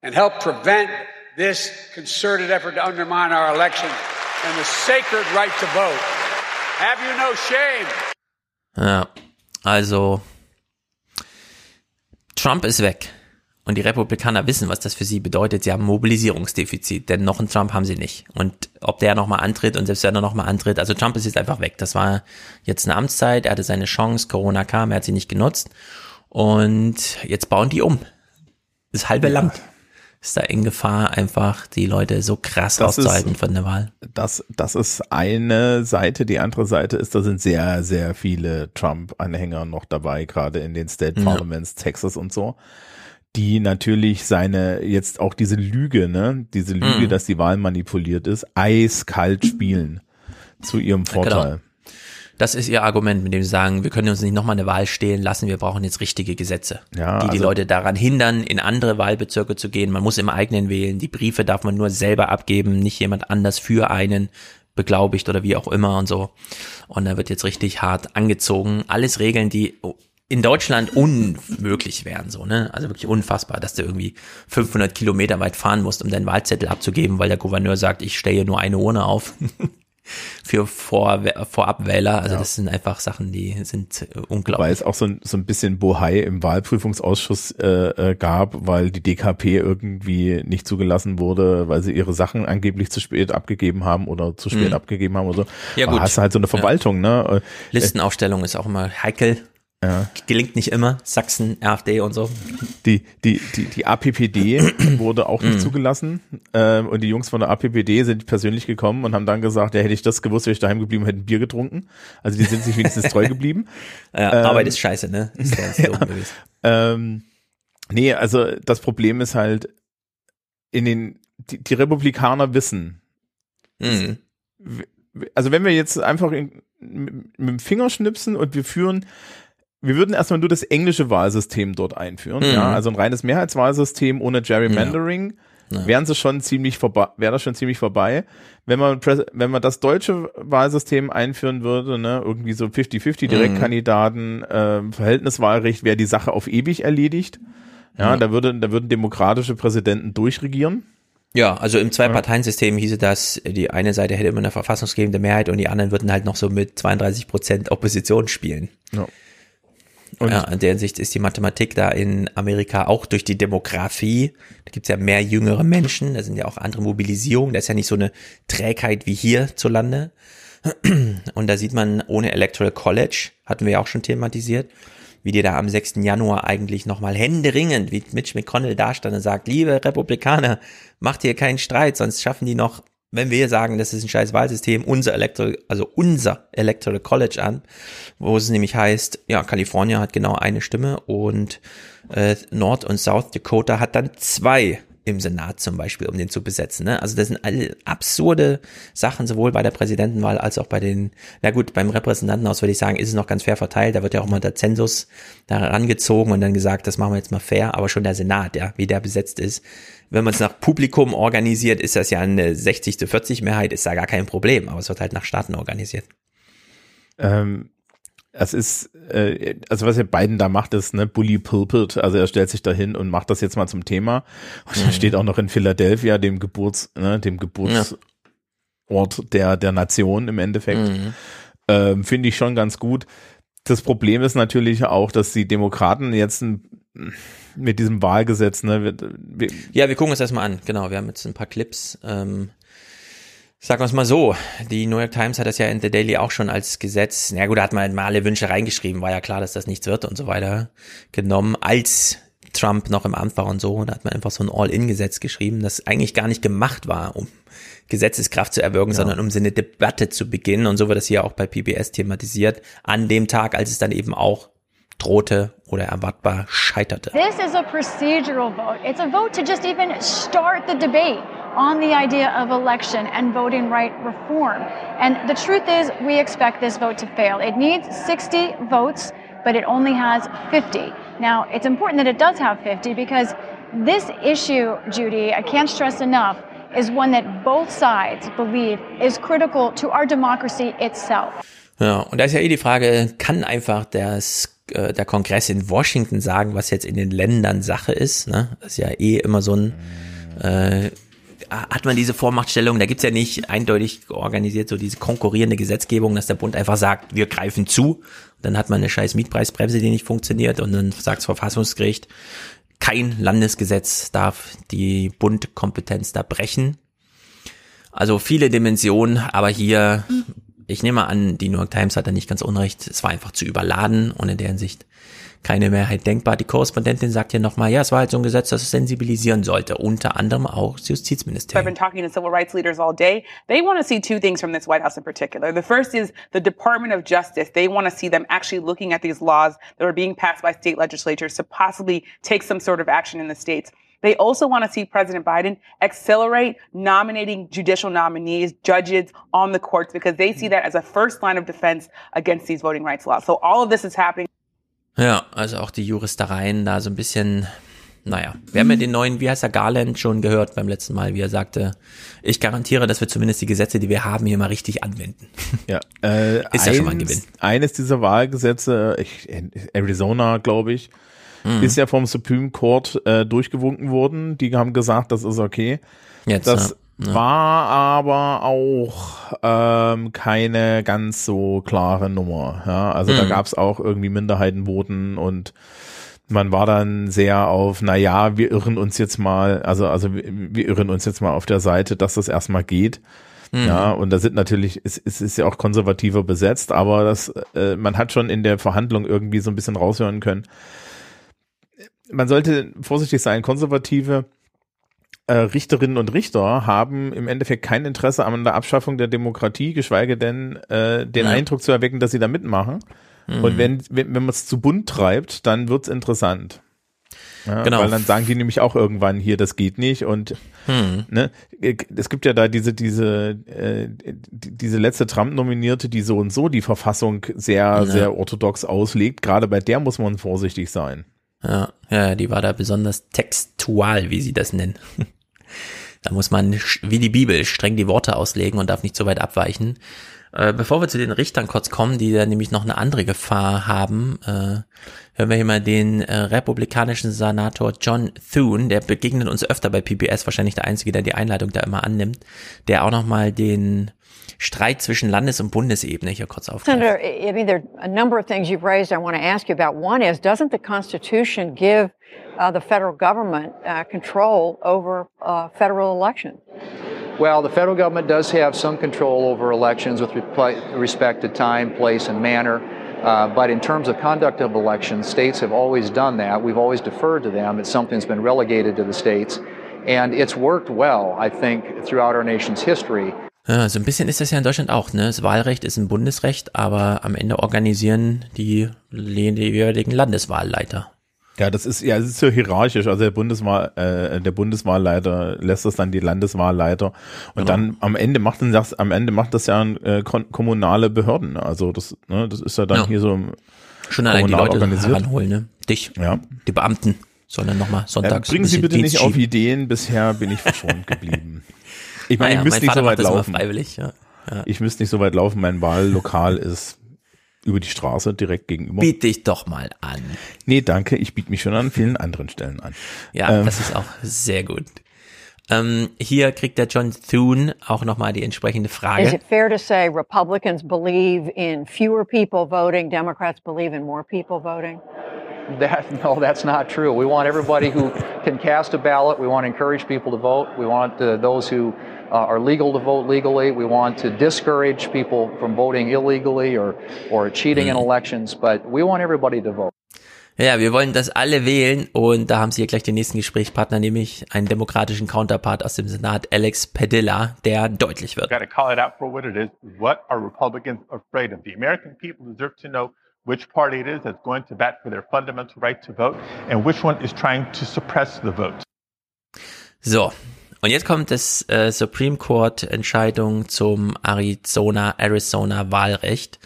and help prevent this concerted effort to undermine our election and the sacred right to vote. Have you no shame? Ja, also Trump ist weg. Und die Republikaner wissen, was das für sie bedeutet. Sie haben Mobilisierungsdefizit, denn noch einen Trump haben sie nicht. Und ob der nochmal antritt und selbst wenn er nochmal antritt, also Trump ist jetzt einfach weg. Das war jetzt eine Amtszeit, er hatte seine Chance, Corona kam, er hat sie nicht genutzt. Und jetzt bauen die um. Das halbe Land ist da in Gefahr, einfach die Leute so krass Das rauszuhalten ist- von der Wahl. Das, das ist eine Seite. Die andere Seite ist, da sind sehr, sehr viele Trump-Anhänger noch dabei, gerade in den State Ja. Parliaments, Texas und so, die natürlich seine, jetzt auch diese Lüge, ne, diese Lüge, Mhm. dass die Wahl manipuliert ist, eiskalt spielen zu ihrem Vorteil. Genau. Das ist ihr Argument, mit dem sie sagen, wir können uns nicht nochmal eine Wahl stehlen lassen, wir brauchen jetzt richtige Gesetze, Ja, die die also- Leute daran hindern, in andere Wahlbezirke zu gehen. Man muss im eigenen wählen, die Briefe darf man nur selber abgeben, nicht jemand anders für einen beglaubigt oder wie auch immer und so. Und da wird jetzt richtig hart angezogen. Alles Regeln, die in Deutschland unmöglich wären, so, ne? Also wirklich unfassbar, dass du irgendwie 500 Kilometer weit fahren musst, um deinen Wahlzettel abzugeben, weil der Gouverneur sagt, ich stelle nur eine Urne auf. für Vor Vorabwähler. Also das sind einfach Sachen, die sind äh, unglaublich. Weil es auch so ein, so ein bisschen Bohai im Wahlprüfungsausschuss äh, äh, gab, weil die DKP irgendwie nicht zugelassen wurde, weil sie ihre Sachen angeblich zu spät abgegeben haben oder zu spät Mhm. abgegeben haben oder so. Ja, Aber gut. hast du halt so eine Ja. Verwaltung, ne? Äh, Listenaufstellung ist auch immer heikel. Ja. Gelingt nicht immer. Sachsen, AfD und so. Die, die, die, die APPD wurde auch nicht Mhm. zugelassen. Ähm, und die Jungs von der APPD sind persönlich gekommen und haben dann gesagt, ja, hätte ich das gewusst, wäre ich daheim geblieben, hätte ein Bier getrunken. Also die sind sich wenigstens treu geblieben. Ja, Ähm, Arbeit ist scheiße, ne? Ist ganz gewesen. Ähm, nee, also das Problem ist halt, in den, die, die Republikaner wissen, Mhm. also wenn wir jetzt einfach in, mit, mit dem Finger schnipsen und wir führen, wir würden erstmal nur das englische Wahlsystem dort einführen, Mhm. ja, also ein reines Mehrheitswahlsystem ohne Gerrymandering, Ja. wären sie schon ziemlich vorbei, wäre das schon ziemlich vorbei. Wenn man, wenn man das deutsche Wahlsystem einführen würde, ne, irgendwie so 50-50 Mhm. Direktkandidaten, ähm, Verhältniswahlrecht, wäre die Sache auf ewig erledigt. Ja, Ja. da würde, da würden demokratische Präsidenten durchregieren. Ja, also im Zwei-Parteien-System hieße das, die eine Seite hätte immer eine verfassungsgebende Mehrheit und die anderen würden halt noch so mit 32 Prozent Opposition spielen. Ja. Und- ja, in der Hinsicht ist die Mathematik da in Amerika auch durch die Demografie. Da gibt's ja mehr jüngere Menschen, da sind ja auch andere Mobilisierungen, da ist ja nicht so eine Trägheit wie hierzulande. Und da sieht man, ohne Electoral College, hatten wir ja auch schon thematisiert, wie die da am 6. Januar eigentlich nochmal händeringend, wie Mitch McConnell da stand und sagt, liebe Republikaner, macht hier keinen Streit, sonst schaffen die noch, wenn wir sagen, das ist ein scheiß Wahlsystem, unser Electoral, also unser Electoral College an, wo es nämlich heißt, ja, Kalifornien hat genau eine Stimme und äh, Nord und South Dakota hat dann zwei im Senat zum Beispiel, um den zu besetzen. Ne? Also das sind alle absurde Sachen, sowohl bei der Präsidentenwahl als auch bei den, na gut, beim Repräsentantenhaus würde ich sagen, ist es noch ganz fair verteilt. Da wird ja auch mal der Zensus da rangezogen und dann gesagt, das machen wir jetzt mal fair. Aber schon der Senat, ja, wie der besetzt ist, wenn man es nach Publikum organisiert, ist das ja eine 60 zu 40 Mehrheit, ist da gar kein Problem. Aber es wird halt nach Staaten organisiert. Ähm, es ist, äh, also was er Biden da macht, ist ne Bully Pulpit. Also er stellt sich da hin und macht das jetzt mal zum Thema. Und er Mhm. steht auch noch in Philadelphia, dem Geburts, ne, dem Geburtsort der der Nation im Endeffekt. Mhm. Ähm, Finde ich schon ganz gut. Das Problem ist natürlich auch, dass die Demokraten jetzt ein, mit diesem Wahlgesetz, ne, wir, wir, Ja, wir gucken uns das mal an. Genau, wir haben jetzt ein paar Clips. Ähm, sagen wir es mal so, die New York Times hat das ja in The Daily auch schon als Gesetz, na gut, da hat man halt mal alle Wünsche reingeschrieben, war ja klar, dass das nichts wird und so weiter, genommen, als Trump noch im Amt war und so. Da hat man einfach so ein All-In-Gesetz geschrieben, das eigentlich gar nicht gemacht war, um Gesetzeskraft zu erwirken, Ja. sondern um so eine Debatte zu beginnen. Und so wird das hier auch bei PBS thematisiert, an dem Tag, als es dann eben auch drohte oder erwartbar scheiterte. This is a procedural vote. It's a vote to just even start the debate on the idea of election and voting right reform. And the truth is, we expect this vote to fail. It needs 60 votes, but it only has 50. Now, it's important that it does have 50 because this issue, Judy, I can't stress enough, is one that both sides believe is critical to our democracy itself. Ja, und da ist ja eh die Frage, kann einfach das, äh, der Kongress in Washington sagen, was jetzt in den Ländern Sache ist? Ne? Das ist ja eh immer so ein, äh, hat man diese Vormachtstellung, da gibt's ja nicht eindeutig organisiert so diese konkurrierende Gesetzgebung, dass der Bund einfach sagt, wir greifen zu. Dann hat man eine scheiß Mietpreisbremse, die nicht funktioniert und dann sagt das Verfassungsgericht, kein Landesgesetz darf die Bundkompetenz da brechen. Also viele Dimensionen, aber hier, ich nehme an, die New York Times hat da nicht ganz unrecht. Es war einfach zu überladen und in der Hinsicht keine Mehrheit denkbar. Die Korrespondentin sagt hier nochmal, ja, es war halt so ein Gesetz, das es sensibilisieren sollte. Unter anderem auch das So I've Justizministerium. been talking to civil rights leaders all day. They want to see two things from this White House in particular. The first is the Department of Justice. They want to see them actually looking at these laws that are being passed by state legislatures to possibly take some sort of action in the states. They also want to see President Biden accelerate nominating judicial nominees, judges on the courts, because they see that as a first line of defense against these voting rights laws. So all of this is happening. Ja, also auch die Juristereien da so ein bisschen, naja, wir haben ja den neuen, wie heißt er, Garland schon gehört beim letzten Mal, wie er sagte, ich garantiere, dass wir zumindest die Gesetze, die wir haben, hier mal richtig anwenden. Ja, äh, Ist ja schon mal ein eins- Gewinn. Eines dieser Wahlgesetze, ich, Arizona, glaube ich, Mhm. ist ja vom Supreme Court äh, durchgewunken worden. Die haben gesagt, das ist okay. Jetzt, das ja, ja. war aber auch ähm, keine ganz so klare Nummer. Ja, also da Mhm. gab es auch irgendwie Minderheitenvoten und man war dann sehr auf, na ja, wir irren uns jetzt mal, also, also wir, wir irren uns jetzt mal auf der Seite, dass das erstmal geht. Mhm. Ja, und da sind natürlich, es, es ist ja auch konservativer besetzt, aber das, äh, man hat schon in der Verhandlung irgendwie so ein bisschen raushören können. Man sollte vorsichtig sein, konservative äh, Richterinnen und Richter haben im Endeffekt kein Interesse an der Abschaffung der Demokratie, geschweige denn äh, den Ja. Eindruck zu erwecken, dass sie da mitmachen. Mhm. Und wenn, wenn, wenn man es zu bunt treibt, dann wird's interessant. Ja, Genau. Weil dann sagen die nämlich auch irgendwann hier, das geht nicht. Und Hm. ne, es gibt ja da diese, diese, äh, die- diese letzte Trump-Nominierte, die so und so die Verfassung sehr, Ja. sehr orthodox auslegt. Gerade bei der muss man vorsichtig sein. Ja, ja, die war da besonders textual, wie sie das nennen. Da muss man wie die Bibel streng die Worte auslegen und darf nicht so weit abweichen. Äh, bevor wir zu den Richtern kurz kommen, die da nämlich noch eine andere Gefahr haben, äh, hören wir hier mal den äh, republikanischen Senator John Thune, der begegnet uns öfter bei PBS, wahrscheinlich der Einzige, der die Einleitung da immer annimmt, der auch nochmal den Streit zwischen Landes- und Bundesebene hier kurz aufgreift. Senator, I I mean, there are a number of things you've raised I want to ask you about. One is, doesn't the Constitution give uh, the federal government uh, control over uh, federal elections? Well, the federal government does have some control over elections with respect to time, place, and manner. Uh, but in terms of conduct of elections, states have always done that. We've always deferred to them. It's something that's been relegated to the states. And it's worked well, I think, throughout our nation's history. Ja, so ein bisschen ist das ja in Deutschland auch, ne? Das Wahlrecht ist ein Bundesrecht, aber am Ende organisieren die, die jeweiligen Landeswahlleiter. Ja, das ist ja, es ist so hierarchisch. Also der Bundeswahl, äh, der Bundeswahlleiter lässt das dann die Landeswahlleiter und Genau. dann am Ende macht dann das, am Ende macht das ja äh, kommunale Behörden. Also das, ne, das ist ja dann Ja. hier so Schon allein die Leute organisiert. heranholen, ne? Dich, Ja. die Beamten, sondern nochmal Äh, sonntags. bringen ein Sie bitte nicht auf. Ideen. Bisher bin ich verschont geblieben. Ich meine, Ah ja, ich müsste mein nicht Vater so weit laufen. freiwillig, ja. Ja. Ich müsste nicht so weit laufen. Mein Wahllokal ist über die Straße direkt gegenüber. Biet dich doch mal an. Nee, danke. Ich biete mich schon an vielen anderen Stellen an. Ja, Ähm, das ist auch sehr gut. Ähm, hier kriegt der John Thune auch nochmal die entsprechende Is Frage. it fair to say Republicans believe in fewer people voting, Democrats believe in more people voting? That, no, that's not true. We want everybody who can cast a ballot. We want to encourage people to vote. We want uh, those who Uh, are legal to vote legally. We want to discourage people from voting illegally or, or cheating in mm-hmm. elections. But we want everybody to vote. Ja, wir wollen, dass alle wählen und da haben Sie hier gleich den nächsten Gesprächspartner, nämlich einen demokratischen Counterpart aus dem Senat, Alex Padilla, der deutlich wird. got to call it out for what it is. What are Republicans afraid of? The American people deserve to know which party it is that's going to bat for their fundamental right to vote and which one is trying to suppress the vote. So, und jetzt kommt das äh, Supreme Court Entscheidung zum Arizona, Arizona Wahlrecht,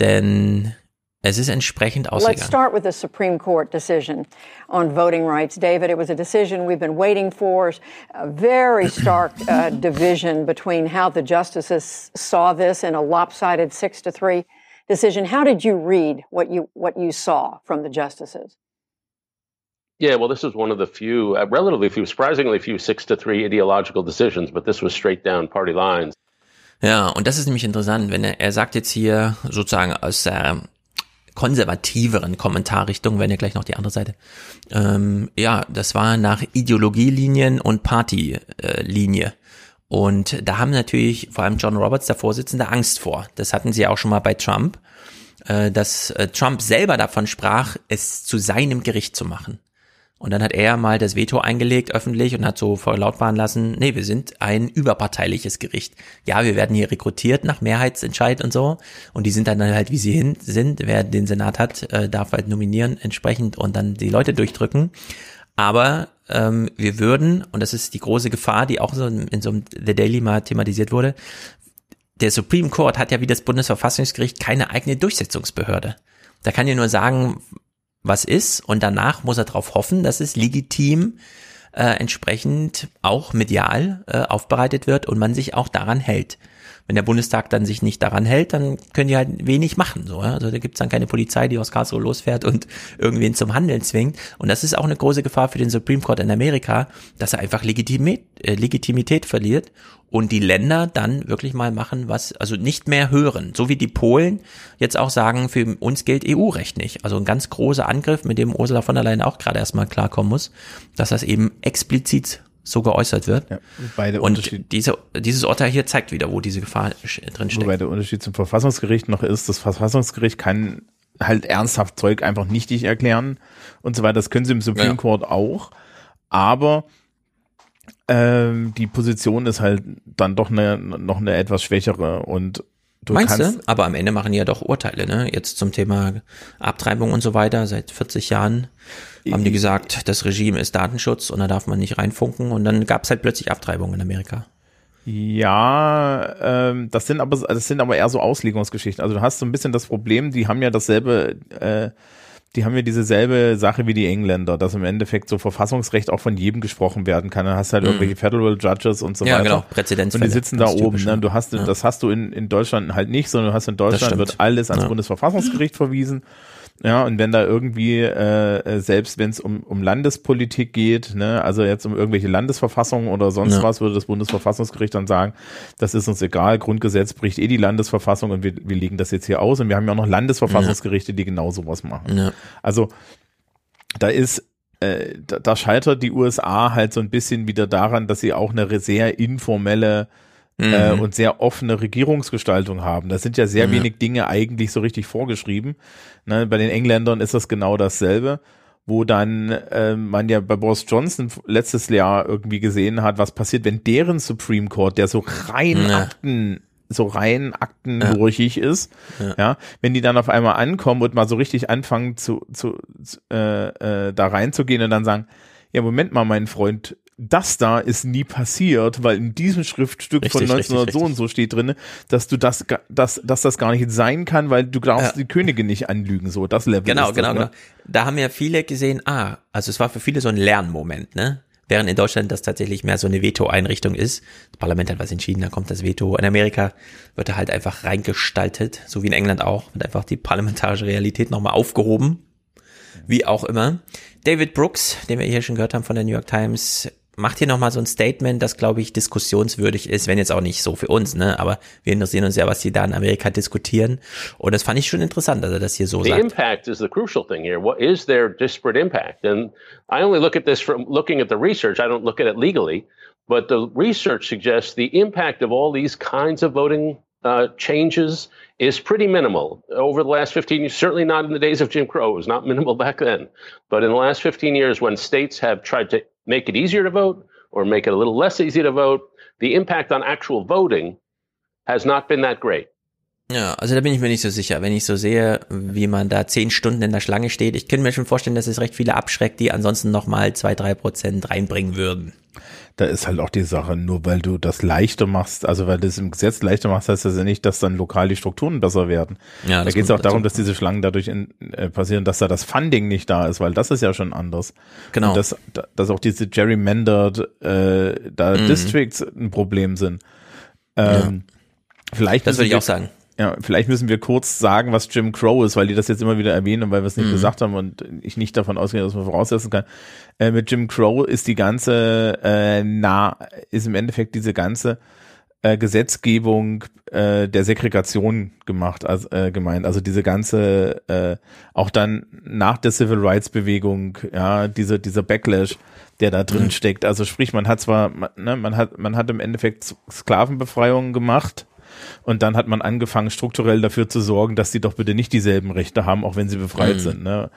denn es ist entsprechend Let's ausgegangen. start with the Supreme Court decision on voting rights. David, it was a decision we've been waiting for, a very stark uh, division between how the justices saw this in a lopsided six to three decision. How did you read what you, what you saw from the justices? Yeah, well, this is one of the few, uh, relatively few, surprisingly few six to three ideological decisions, but this was straight down party lines. Ja, und das ist nämlich interessant, wenn er, er sagt jetzt hier sozusagen aus der konservativeren Kommentarrichtung, wenn ja gleich noch die andere Seite. Ähm, ja, das war nach Ideologielinien und Partylinie. Und da haben natürlich vor allem John Roberts, der Vorsitzende, Angst vor. Das hatten sie auch schon mal bei Trump, äh, dass äh, Trump selber davon sprach, es zu seinem Gericht zu machen. Und dann hat er mal das Veto eingelegt öffentlich und hat so verlautbaren lassen, nee, wir sind ein überparteiliches Gericht. Ja, wir werden hier rekrutiert nach Mehrheitsentscheid und so. Und die sind dann halt, wie sie hin sind. Wer den Senat hat, äh, darf halt nominieren entsprechend und dann die Leute durchdrücken. Aber ähm, wir würden, und das ist die große Gefahr, die auch so in, in so einem The Daily mal thematisiert wurde, der Supreme Court hat ja wie das Bundesverfassungsgericht keine eigene Durchsetzungsbehörde. Da kann ja nur sagen, was ist und danach muss er darauf hoffen, dass es legitim äh, entsprechend auch medial äh, aufbereitet wird und man sich auch daran hält. Wenn der Bundestag dann sich nicht daran hält, dann können die halt wenig machen. So, ja? Also da gibt's dann keine Polizei, die aus Karlsruhe losfährt und irgendwen zum Handeln zwingt. Und das ist auch eine große Gefahr für den Supreme Court in Amerika, dass er einfach Legitimi äh, Legitimität verliert und die Länder dann wirklich mal machen, was, also nicht mehr hören. So wie die Polen jetzt auch sagen, für uns gilt EU-Recht nicht. Also ein ganz großer Angriff, mit dem Ursula von der Leyen auch gerade erstmal klarkommen muss, dass das eben explizit so geäußert wird. Ja, wobei der und diese, dieses Urteil hier zeigt wieder, wo diese Gefahr drin steckt. Wobei der Unterschied zum Verfassungsgericht noch ist, das Verfassungsgericht kann halt ernsthaft Zeug einfach nichtig erklären und so weiter. Das können sie im Supreme Ja. Court auch. Aber ähm, die Position ist halt dann doch eine, noch eine etwas schwächere und du Meinst du? Aber am Ende machen die ja doch Urteile, ne? Jetzt zum Thema Abtreibung und so weiter. Seit 40 Jahren haben die gesagt, das Regime ist Datenschutz und da darf man nicht reinfunken. Und dann gab es halt plötzlich Abtreibung in Amerika. Ja, ähm, das sind aber das sind aber eher so Auslegungsgeschichten. Also du hast so ein bisschen das Problem, die haben ja dasselbe, äh, die haben ja dieselbe Sache wie die Engländer, dass im Endeffekt so Verfassungsrecht auch von jedem gesprochen werden kann. Dann hast du halt Mhm. irgendwelche Federal Judges und so Ja, weiter. genau, Und Präzedenzfälle, die sitzen da oben. Ne? ja. Du hast, Ja. das hast du in, in Deutschland halt nicht, sondern du hast in Deutschland wird alles ans Ja. Bundesverfassungsgericht verwiesen. Ja, und wenn da irgendwie, äh, äh, selbst wenn es um, um Landespolitik geht, ne, also jetzt um irgendwelche Landesverfassungen oder sonst Ja. was, würde das Bundesverfassungsgericht dann sagen, das ist uns egal, Grundgesetz bricht eh die Landesverfassung und wir, wir legen das jetzt hier aus und wir haben ja auch noch Landesverfassungsgerichte, die genau sowas machen. Ja. Also da ist äh, da, da scheitert die USA halt so ein bisschen wieder daran, dass sie auch eine sehr informelle äh, Mhm. und sehr offene Regierungsgestaltung haben. Da sind ja sehr Ja. wenig Dinge eigentlich so richtig vorgeschrieben. Ne, bei den Engländern ist das genau dasselbe, wo dann äh, man ja bei Boris Johnson letztes Jahr irgendwie gesehen hat, was passiert, wenn deren Supreme Court, der so rein Ja. Akten so rein aktenbrüchig ja. ist, ja. ja. wenn die dann auf einmal ankommen und mal so richtig anfangen zu, zu, äh, äh, da reinzugehen und dann sagen, ja, Moment mal, mein Freund, das da ist nie passiert, weil in diesem Schriftstück richtig, von 1900 richtig, so und so steht drin, dass du das, dass, dass das gar nicht sein kann, weil du darfst ja. die Könige nicht anlügen, so das Level. Genau, das, genau, ne? genau. Da haben ja viele gesehen, ah, also es war für viele so ein Lernmoment, ne? Während in Deutschland das tatsächlich mehr so eine Veto-Einrichtung ist. Das Parlament hat was entschieden, dann kommt das Veto. In Amerika wird da halt einfach reingestaltet, so wie in England auch, wird einfach die parlamentarische Realität nochmal aufgehoben. Wie auch immer. David Brooks, den wir hier schon gehört haben von der New York Times, macht hier nochmal so ein Statement, das, glaube ich, diskussionswürdig ist, wenn jetzt auch nicht so für uns, ne? Aber wir interessieren uns ja, was die da in Amerika diskutieren. Und das fand ich schon interessant, dass er das hier so the sagt. The impact is the crucial thing here. What is their disparate impact? And I only look at this from looking at the research. I don't look at it legally. But the research suggests the impact of all these kinds of voting uh, changes is pretty minimal over the last 15 years. Certainly not in the days of Jim Crow. It was not minimal back then. But in the last 15 years, when states have tried to make it easier to vote or make it a little less easy to vote, the impact on actual voting has not been that great. Ja, also da bin ich mir nicht so sicher. Wenn ich so sehe, wie man da zehn Stunden in der Schlange steht, ich könnte mir schon vorstellen, dass es recht viele abschreckt, die ansonsten nochmal zwei, drei Prozent reinbringen würden da ist halt auch die Sache, nur weil du das leichter machst, also weil du es im Gesetz leichter machst, heißt das ja nicht, dass dann lokal die Strukturen besser werden. Ja, da geht es auch darum, dass diese Schlangen dadurch in, äh, passieren, dass da das Funding nicht da ist, weil das ist ja schon anders. Genau. Und dass, dass auch diese gerrymandered äh, da mhm. Districts ein Problem sind. Ähm, ja. Vielleicht das würde ich auch sagen. Ja, vielleicht müssen wir kurz sagen, was Jim Crow ist, weil die das jetzt immer wieder erwähnen und weil wir es nicht mhm. gesagt haben und ich nicht davon ausgehe, dass man voraussetzen kann. Äh, mit Jim Crow ist die ganze, äh, na, ist im Endeffekt diese ganze äh, Gesetzgebung äh, der Segregation gemacht, also, äh, gemeint. Also diese ganze, äh, auch dann nach der Civil Rights Bewegung, ja, diese, dieser Backlash, der da drin mhm. steckt. Also sprich, man hat zwar, man, ne, man hat, man hat im Endeffekt Sklavenbefreiungen gemacht, und dann hat man angefangen, strukturell dafür zu sorgen, dass sie doch bitte nicht dieselben Rechte haben, auch wenn sie befreit mhm. sind. Ne?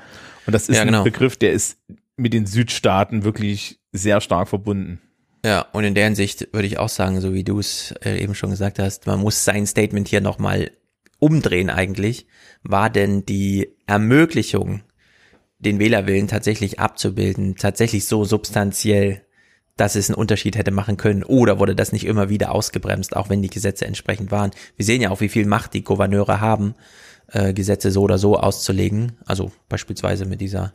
Und das ist ja, genau. ein Begriff, der ist mit den Südstaaten wirklich sehr stark verbunden. Ja, und in der Hinsicht würde ich auch sagen, so wie du es äh, eben schon gesagt hast, man muss sein Statement hier nochmal umdrehen eigentlich. War denn die Ermöglichung, den Wählerwillen tatsächlich abzubilden, tatsächlich so substanziell dass es einen Unterschied hätte machen können oder wurde das nicht immer wieder ausgebremst, auch wenn die Gesetze entsprechend waren. Wir sehen ja auch, wie viel Macht die Gouverneure haben, äh, Gesetze so oder so auszulegen. Also beispielsweise mit dieser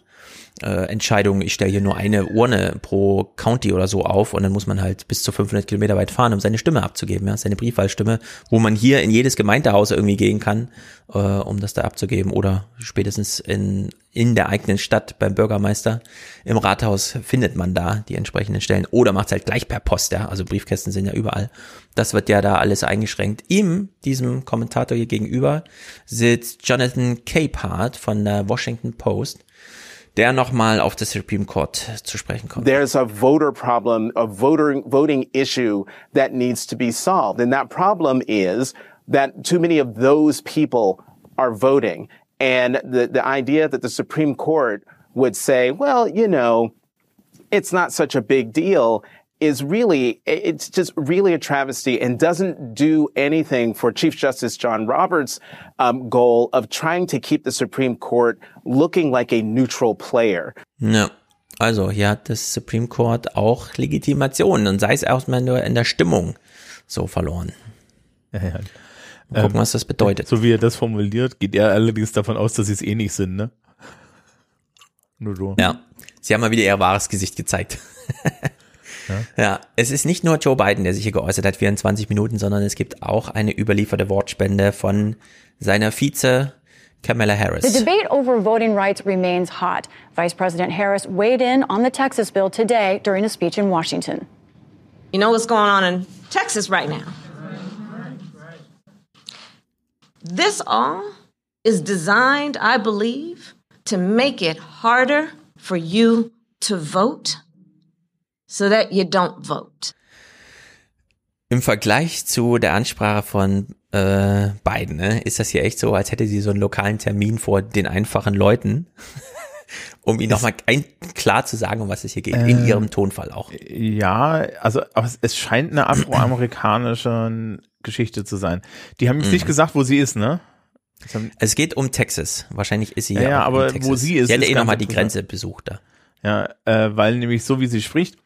äh, Entscheidung, ich stelle hier nur eine Urne pro County oder so auf und dann muss man halt bis zu 500 Kilometer weit fahren, um seine Stimme abzugeben, ja, seine Briefwahlstimme, wo man hier in jedes Gemeindehaus irgendwie gehen kann, äh, um das da abzugeben oder spätestens in, in der eigenen Stadt beim Bürgermeister im Rathaus findet man da die entsprechenden Stellen oder macht es halt gleich per Post, ja, also Briefkästen sind ja überall. Das wird ja da alles eingeschränkt. Ihm, diesem Kommentator hier gegenüber, sitzt Jonathan Capehart von der Washington Post der nochmal auf das Supreme Court zu sprechen kommt. There's a voter problem, a voter, voting issue that needs to be solved. And that problem is that too many of those people are voting. And the, the idea that the Supreme Court would say, well, you know, it's not such a big deal is really, it's just really a travesty and doesn't do anything for Chief Justice John Roberts' um, goal of trying to keep the Supreme Court looking like a neutral player. Ja. Also hier hat das Supreme Court auch Legitimation und sei es erstmal nur in der Stimmung so verloren. Ja, ja. Mal gucken, ähm, was das bedeutet. So wie er das formuliert, geht er allerdings davon aus, dass sie es eh nicht sind, ne? Nur so. Ja, sie haben mal wieder ihr wahres Gesicht gezeigt. Ja. ja, es ist nicht nur Joe Biden, der sich hier geäußert hat, 24 Minuten, sondern es gibt auch eine überlieferte Wortspende von seiner Vize Kamala Harris. The debate over voting rights remains hot. Vice President Harris weighed in on the Texas bill today during a speech in Washington. You know what's going on in Texas right now? This all is designed, I believe, to make it harder for you to vote so that you don't vote. Im Vergleich zu der Ansprache von äh, Biden ne, ist das hier echt so, als hätte sie so einen lokalen Termin vor den einfachen Leuten, um ihnen nochmal klar zu sagen, um was es hier geht, äh, in ihrem Tonfall auch. Ja, also aber es scheint eine afroamerikanische Geschichte zu sein. Die haben jetzt Mhm. nicht gesagt, wo sie ist, ne? Es geht um Texas. Wahrscheinlich ist sie Ja, ja, aber wo sie ist, Sie hätte eh nochmal die. Grenze besucht da. Ja, äh, weil nämlich so wie sie spricht,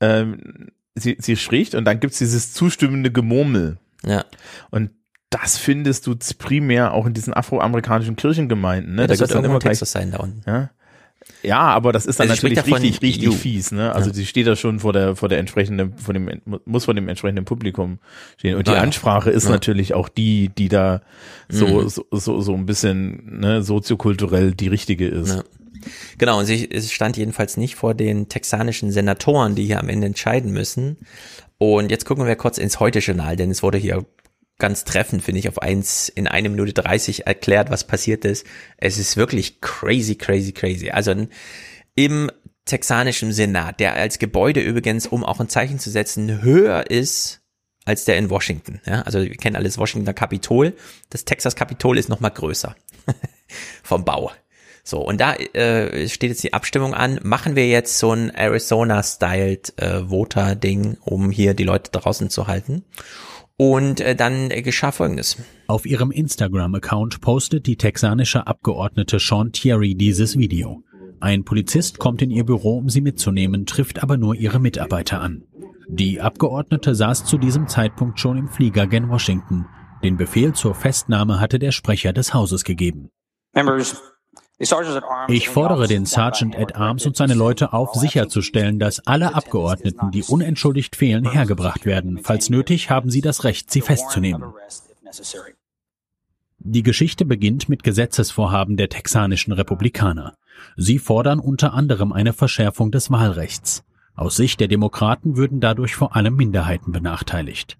ähm, sie, sie spricht und dann gibt's dieses zustimmende Gemurmel. Ja. Und das findest du primär auch in diesen afroamerikanischen Kirchengemeinden. Ne? Ja, das gibt's wird irgendwo gleich- Texas sein da unten. Ja. Ja, aber das ist dann Also natürlich richtig, richtig fies, ne? Also Ja. sie steht da schon vor der, vor der entsprechenden, vor dem, muss vor dem entsprechenden Publikum stehen. Und die Ja, ja. Ansprache ist Ja. natürlich auch die, die da so, Mhm. so, so, so ein bisschen, ne, soziokulturell die richtige ist. Genau, und sie es stand jedenfalls nicht vor den texanischen Senatoren, die hier am Ende entscheiden müssen. Und jetzt gucken wir kurz ins Heute-Journal, denn es wurde hier ganz treffend, finde ich, auf eins in eine Minute 30 erklärt, was passiert ist. Es ist wirklich crazy, crazy, crazy. Also im texanischen Senat, der als Gebäude übrigens, um auch ein Zeichen zu setzen, höher ist als der in Washington. Ja, also wir kennen alles Washingtoner Kapitol. Das Texas Kapitol ist noch mal größer vom Bau. So, und da äh, steht jetzt die Abstimmung an. Machen wir jetzt so ein Arizona-styled äh, Voter-Ding, um hier die Leute draußen zu halten. Und äh, dann äh, geschah Folgendes. Auf ihrem Instagram-Account postet die texanische Abgeordnete Sean Thierry dieses Video. Ein Polizist kommt in ihr Büro, um sie mitzunehmen, trifft aber nur ihre Mitarbeiter an. Die Abgeordnete saß zu diesem Zeitpunkt schon im Flieger gen Washington. Den Befehl zur Festnahme hatte der Sprecher des Hauses gegeben. Ich fordere den Sergeant at Arms und seine Leute auf, sicherzustellen, dass alle Abgeordneten, die unentschuldigt fehlen, hergebracht werden. Falls nötig, haben sie das Recht, sie festzunehmen. Die Geschichte beginnt mit Gesetzesvorhaben der texanischen Republikaner. Sie fordern unter anderem eine Verschärfung des Wahlrechts. Aus Sicht der Demokraten würden dadurch vor allem Minderheiten benachteiligt.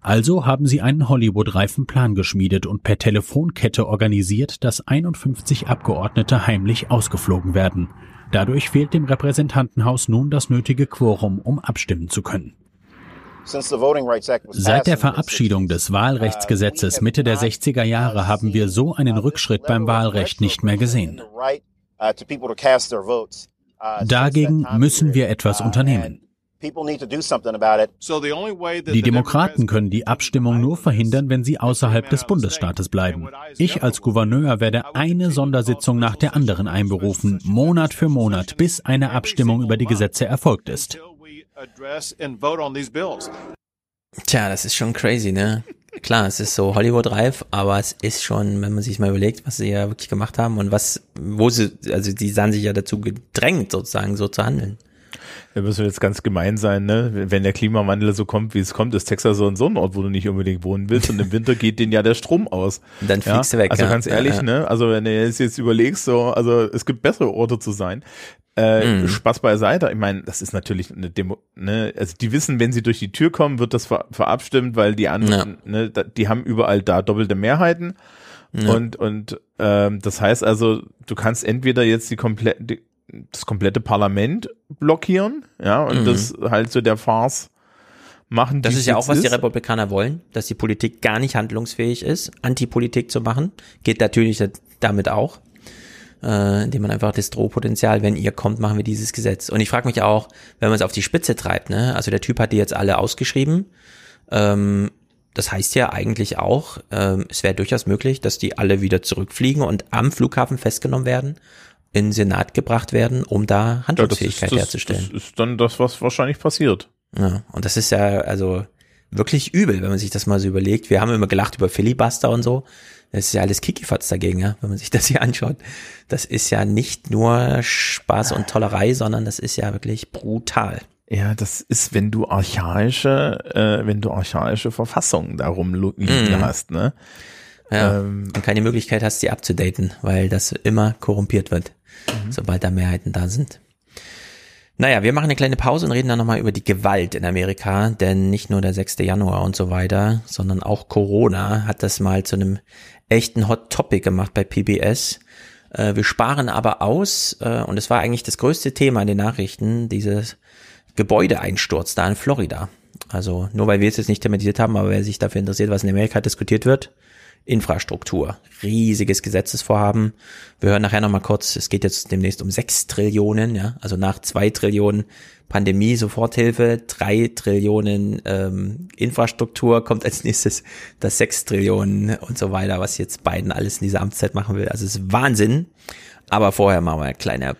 Also haben sie einen Hollywood-reifen Plan geschmiedet und per Telefonkette organisiert, dass 51 Abgeordnete heimlich ausgeflogen werden. Dadurch fehlt dem Repräsentantenhaus nun das nötige Quorum, um abstimmen zu können. Seit der Verabschiedung des Wahlrechtsgesetzes Mitte der 60er Jahre haben wir so einen Rückschritt beim Wahlrecht nicht mehr gesehen. Dagegen müssen wir etwas unternehmen. Die Demokraten können die Abstimmung nur verhindern, wenn sie außerhalb des Bundesstaates bleiben. Ich als Gouverneur werde eine Sondersitzung nach der anderen einberufen, Monat für Monat, bis eine Abstimmung über die Gesetze erfolgt ist. Tja, das ist schon crazy, ne? Klar, es ist so Hollywood-reif, aber es ist schon, wenn man sich mal überlegt, was sie ja wirklich gemacht haben und was, wo sie, also die sahen sich ja dazu gedrängt, sozusagen so zu handeln. Wir müssen jetzt ganz gemein sein, ne? Wenn der Klimawandel so kommt, wie es kommt, ist Texas so ein so ein Ort, wo du nicht unbedingt wohnen willst und im Winter geht denen ja der Strom aus. Und dann fliegst du weg, Also ja. ganz ehrlich, Ja, ja. ne? Also wenn du jetzt, jetzt überlegst, so, also es gibt bessere Orte zu sein. Äh, Mhm. Spaß beiseite. Ich meine, das ist natürlich eine Demo, ne? Also die wissen, wenn sie durch die Tür kommen, wird das ver verabstimmt, weil die anderen, ne, die haben überall da doppelte Mehrheiten. Ja. Und, und ähm, das heißt also, du kannst entweder jetzt die komplette, das komplette Parlament blockieren, ja, und Mhm. das halt so der Farce machen. Das die ist ja auch, was die ist. Republikaner wollen, dass die Politik gar nicht handlungsfähig ist, Antipolitik zu machen. Geht natürlich damit auch, äh, indem man einfach das Drohpotenzial, wenn ihr kommt, machen wir dieses Gesetz. Und ich frage mich auch, wenn man es auf die Spitze treibt, ne? Also der Typ hat die jetzt alle ausgeschrieben. Ähm, das heißt ja eigentlich auch, ähm, es wäre durchaus möglich, dass die alle wieder zurückfliegen und am Flughafen festgenommen werden, in den Senat gebracht werden, um da Ja, das ist, Handlungsfähigkeit das, herzustellen. das ist dann das, was wahrscheinlich passiert. Ja, und das ist ja also wirklich übel, wenn man sich das mal so überlegt. Wir haben immer gelacht über Filibuster und so. Das ist ja alles Kikifatz dagegen, ja, wenn man sich das hier anschaut. Das ist ja nicht nur Spaß und Tollerei, sondern das ist ja wirklich brutal. Ja, das ist, wenn du archaische, äh, wenn du archaische Verfassungen darum liegen Mhm. hast, ne? Ja, Ähm, und keine Möglichkeit hast, die abzudaten, weil das immer korrumpiert wird, sobald da Mehrheiten da sind. Naja, wir machen eine kleine Pause und reden dann nochmal über die Gewalt in Amerika, denn nicht nur der 6. Januar und so weiter, sondern auch Corona hat das mal zu einem echten Hot Topic gemacht bei PBS. Äh, wir sparen aber aus, äh, und es war eigentlich das größte Thema in den Nachrichten, dieses Gebäudeeinsturz da in Florida. Also nur weil wir es jetzt nicht thematisiert haben, aber wer sich dafür interessiert, was in Amerika diskutiert wird, Infrastruktur. Riesiges Gesetzesvorhaben. Wir hören nachher nochmal kurz, es geht jetzt demnächst um sechs Trillionen, ja, also nach zwei Trillionen Pandemie, Soforthilfe, drei Trillionen ähm, Infrastruktur, kommt als nächstes das sechs Trillionen und so weiter, was jetzt Biden alles in dieser Amtszeit machen will. Also es ist Wahnsinn. Aber vorher machen wir eine kleine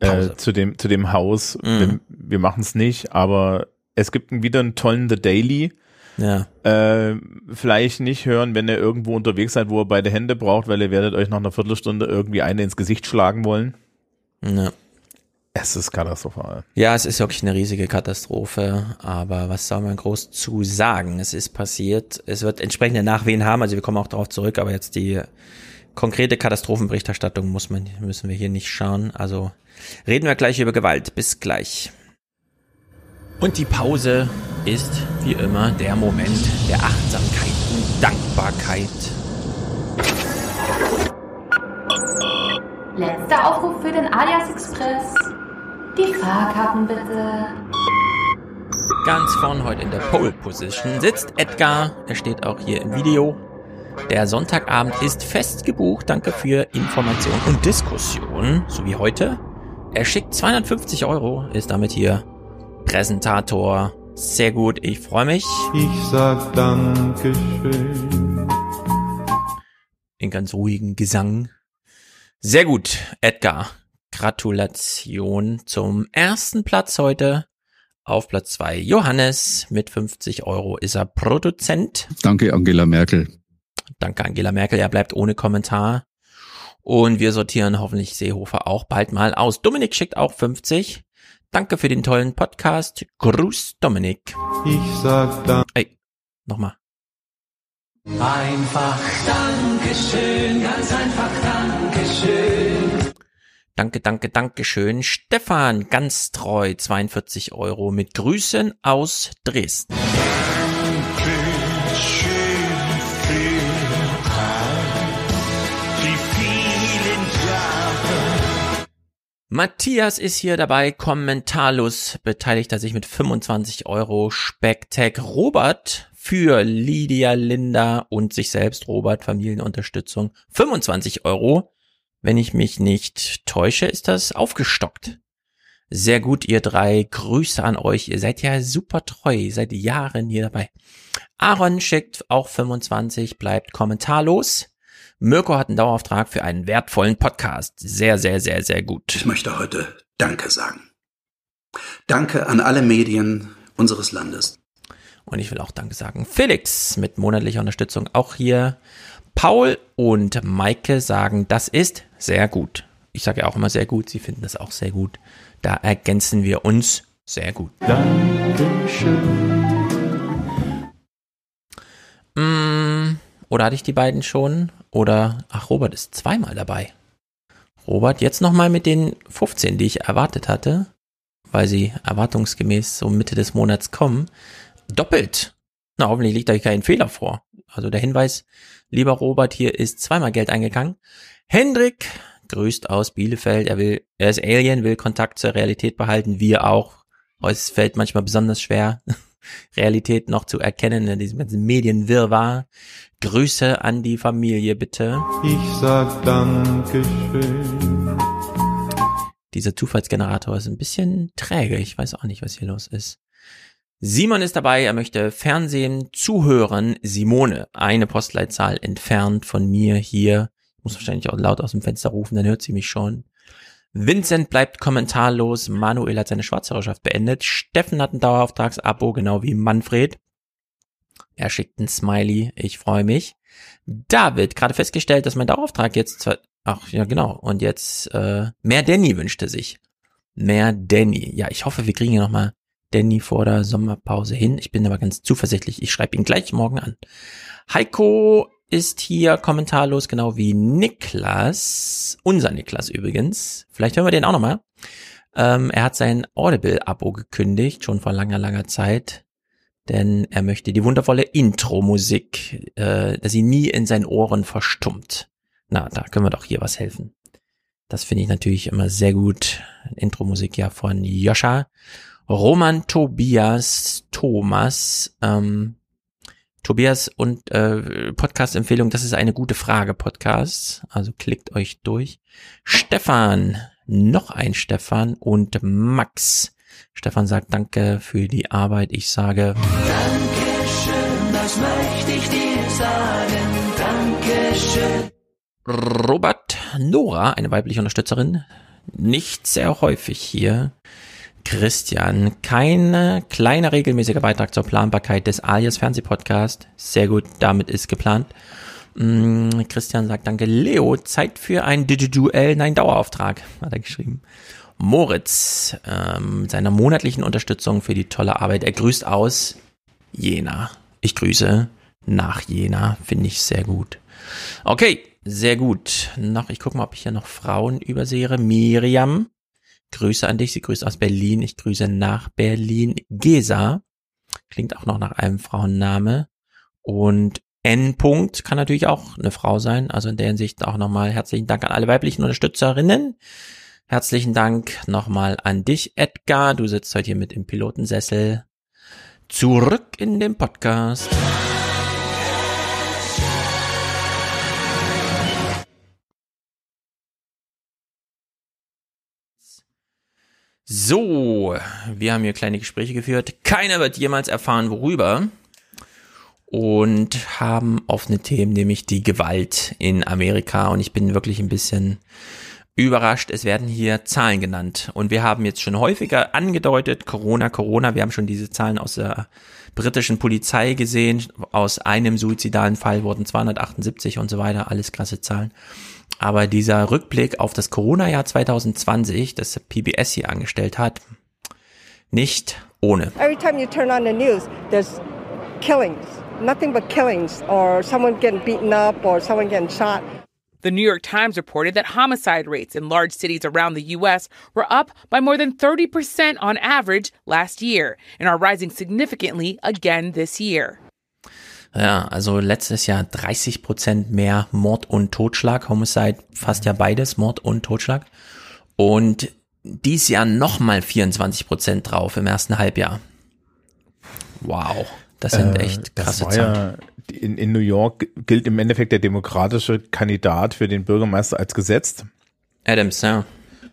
Äh, zu dem zu dem Haus. Mhm. Wir, wir machen es nicht, aber es gibt wieder einen tollen The Daily. Ja. Äh, vielleicht nicht hören, wenn ihr irgendwo unterwegs seid, wo ihr beide Hände braucht, weil ihr werdet euch nach einer Viertelstunde irgendwie eine ins Gesicht schlagen wollen. Ja. Es ist katastrophal. Ja, es ist wirklich eine riesige Katastrophe, aber was soll man groß zu sagen? Es ist passiert, es wird entsprechende Nachwehen haben, also wir kommen auch darauf zurück, aber jetzt die konkrete Katastrophenberichterstattung muss man, müssen wir hier nicht schauen. Also reden wir gleich über Gewalt. Bis gleich. Und die Pause ist wie immer der Moment der Achtsamkeit und Dankbarkeit. Letzter Aufruf für den Alias Express. Die Fahrkarten bitte. Ganz vorn heute in der Pole Position sitzt Edgar. Er steht auch hier im Video. Der Sonntagabend ist fest gebucht. Danke für Information und Diskussion, so wie heute. Er schickt 250 Euro, ist damit hier Präsentator. Sehr gut, ich freue mich. Ich sag Dankeschön. In ganz ruhigen Gesang. Sehr gut, Edgar. Gratulation zum ersten Platz heute. Auf Platz zwei Johannes mit 50 Euro ist er Produzent. Danke, Angela Merkel. Danke, Angela Merkel. Er bleibt ohne Kommentar. Und wir sortieren hoffentlich Seehofer auch bald mal aus. Dominik schickt auch 50. Danke für den tollen Podcast. Gruß, Dominik. Ich sag Danke. Ey, nochmal. Einfach Dankeschön, ganz einfach Dankeschön. Danke, danke, danke schön. Stefan, ganz treu, 42 Euro mit Grüßen aus Dresden. Matthias ist hier dabei, kommentarlos beteiligt er sich mit 25 Euro. Specktag Robert für Lydia, Linda und sich selbst, Robert, Familienunterstützung, 25 Euro. Wenn ich mich nicht täusche, ist das aufgestockt. Sehr gut, ihr drei. Grüße an euch. Ihr seid ja super treu. Seid Jahren hier dabei. Aaron schickt auch 25, bleibt kommentarlos. Mirko hat einen Dauerauftrag für einen wertvollen Podcast. Sehr, sehr, sehr, sehr gut. Ich möchte heute Danke sagen. Danke an alle Medien unseres Landes. Und ich will auch Danke sagen. Felix mit monatlicher Unterstützung auch hier. Paul und Maike sagen, das ist sehr gut. Ich sage ja auch immer sehr gut. Sie finden das auch sehr gut. Da ergänzen wir uns sehr gut. Dankeschön. Mm, oder hatte ich die beiden schon? Oder, ach, Robert ist zweimal dabei. Robert, jetzt nochmal mit den 15, die ich erwartet hatte, weil sie erwartungsgemäß so Mitte des Monats kommen. Doppelt. Na, hoffentlich liegt euch kein Fehler vor. Also der Hinweis, lieber Robert, hier ist zweimal Geld eingegangen. Hendrik grüßt aus Bielefeld. Er will, er ist Alien, will Kontakt zur Realität behalten. Wir auch. Es fällt manchmal besonders schwer, Realität noch zu erkennen in diesem ganzen Medienwirrwarr. Grüße an die Familie, bitte. Ich sag Dankeschön. Dieser Zufallsgenerator ist ein bisschen träge. Ich weiß auch nicht, was hier los ist. Simon ist dabei, er möchte Fernsehen zuhören. Simone, eine Postleitzahl entfernt von mir hier. Ich muss wahrscheinlich auch laut aus dem Fenster rufen, dann hört sie mich schon. Vincent bleibt kommentarlos. Manuel hat seine Schwarzhörerschaft beendet. Steffen hat ein Dauerauftragsabo, genau wie Manfred. Er schickt ein Smiley. Ich freue mich. David, gerade festgestellt, dass mein Dauerauftrag jetzt zwar, ach ja genau, und jetzt äh, mehr Danny wünschte sich. Mehr Danny. Ja, ich hoffe, wir kriegen ja nochmal Danny vor der Sommerpause hin. Ich bin aber ganz zuversichtlich. Ich schreibe ihn gleich morgen an. Heiko ist hier kommentarlos, genau wie Niklas. Unser Niklas übrigens. Vielleicht hören wir den auch nochmal. Ähm, er hat sein Audible-Abo gekündigt, schon vor langer, langer Zeit. Denn er möchte die wundervolle Intro-Musik, äh, dass sie nie in seinen Ohren verstummt. Na, da können wir doch hier was helfen. Das finde ich natürlich immer sehr gut. Intro-Musik ja von Joscha. Roman Tobias Thomas ähm, Tobias und äh, Podcast-Empfehlung, das ist eine gute Frage, Podcast. Also klickt euch durch. Stefan, noch ein Stefan und Max. Stefan sagt Danke für die Arbeit. Ich sage Dankeschön, das möchte ich dir sagen. Dankeschön. Robert Nora, eine weibliche Unterstützerin, nicht sehr häufig hier. Christian, keine kleiner regelmäßiger Beitrag zur Planbarkeit des Alias Fernsehpodcast. Sehr gut, damit ist geplant. Mm, Christian sagt danke. Leo, Zeit für ein Duell, nein, Dauerauftrag, hat er geschrieben. Moritz, ähm, mit seiner monatlichen Unterstützung für die tolle Arbeit. Er grüßt aus Jena. Ich grüße nach Jena, finde ich sehr gut. Okay, sehr gut. Noch, ich gucke mal, ob ich hier noch Frauen übersehe. Miriam, Grüße an dich. Sie grüßt aus Berlin. Ich grüße nach Berlin. Gesa, klingt auch noch nach einem Frauenname. Und N. -Punkt kann natürlich auch eine Frau sein. Also in der Hinsicht auch nochmal herzlichen Dank an alle weiblichen Unterstützerinnen. Herzlichen Dank nochmal an dich, Edgar. Du sitzt heute hier mit im Pilotensessel. Zurück in den Podcast. So, wir haben hier kleine Gespräche geführt. Keiner wird jemals erfahren, worüber. Und haben offene Themen, nämlich die Gewalt in Amerika. Und ich bin wirklich ein bisschen überrascht. Es werden hier Zahlen genannt. Und wir haben jetzt schon häufiger angedeutet, Corona, Corona. Wir haben schon diese Zahlen aus der britischen Polizei gesehen. Aus einem suizidalen Fall wurden 278 und so weiter. Alles klasse Zahlen. Aber dieser Rückblick auf das Corona-Jahr 2020, das PBS hier angestellt hat, nicht ohne. Every time you turn on the news, there's killings, nothing but killings, or someone getting beaten up, or someone getting shot. The New York Times reported that homicide rates in large cities around the U.S. were up by more than 30% on average last year and are rising significantly again this year. Ja, also letztes Jahr 30 Prozent mehr Mord und Totschlag, Homicide fast ja beides, Mord und Totschlag. Und dies Jahr nochmal 24 Prozent drauf im ersten Halbjahr. Wow, das sind Äh, echt krasse Zahlen. Ja, in, in New York gilt im Endeffekt der demokratische Kandidat für den Bürgermeister als gesetzt. Adams, ja.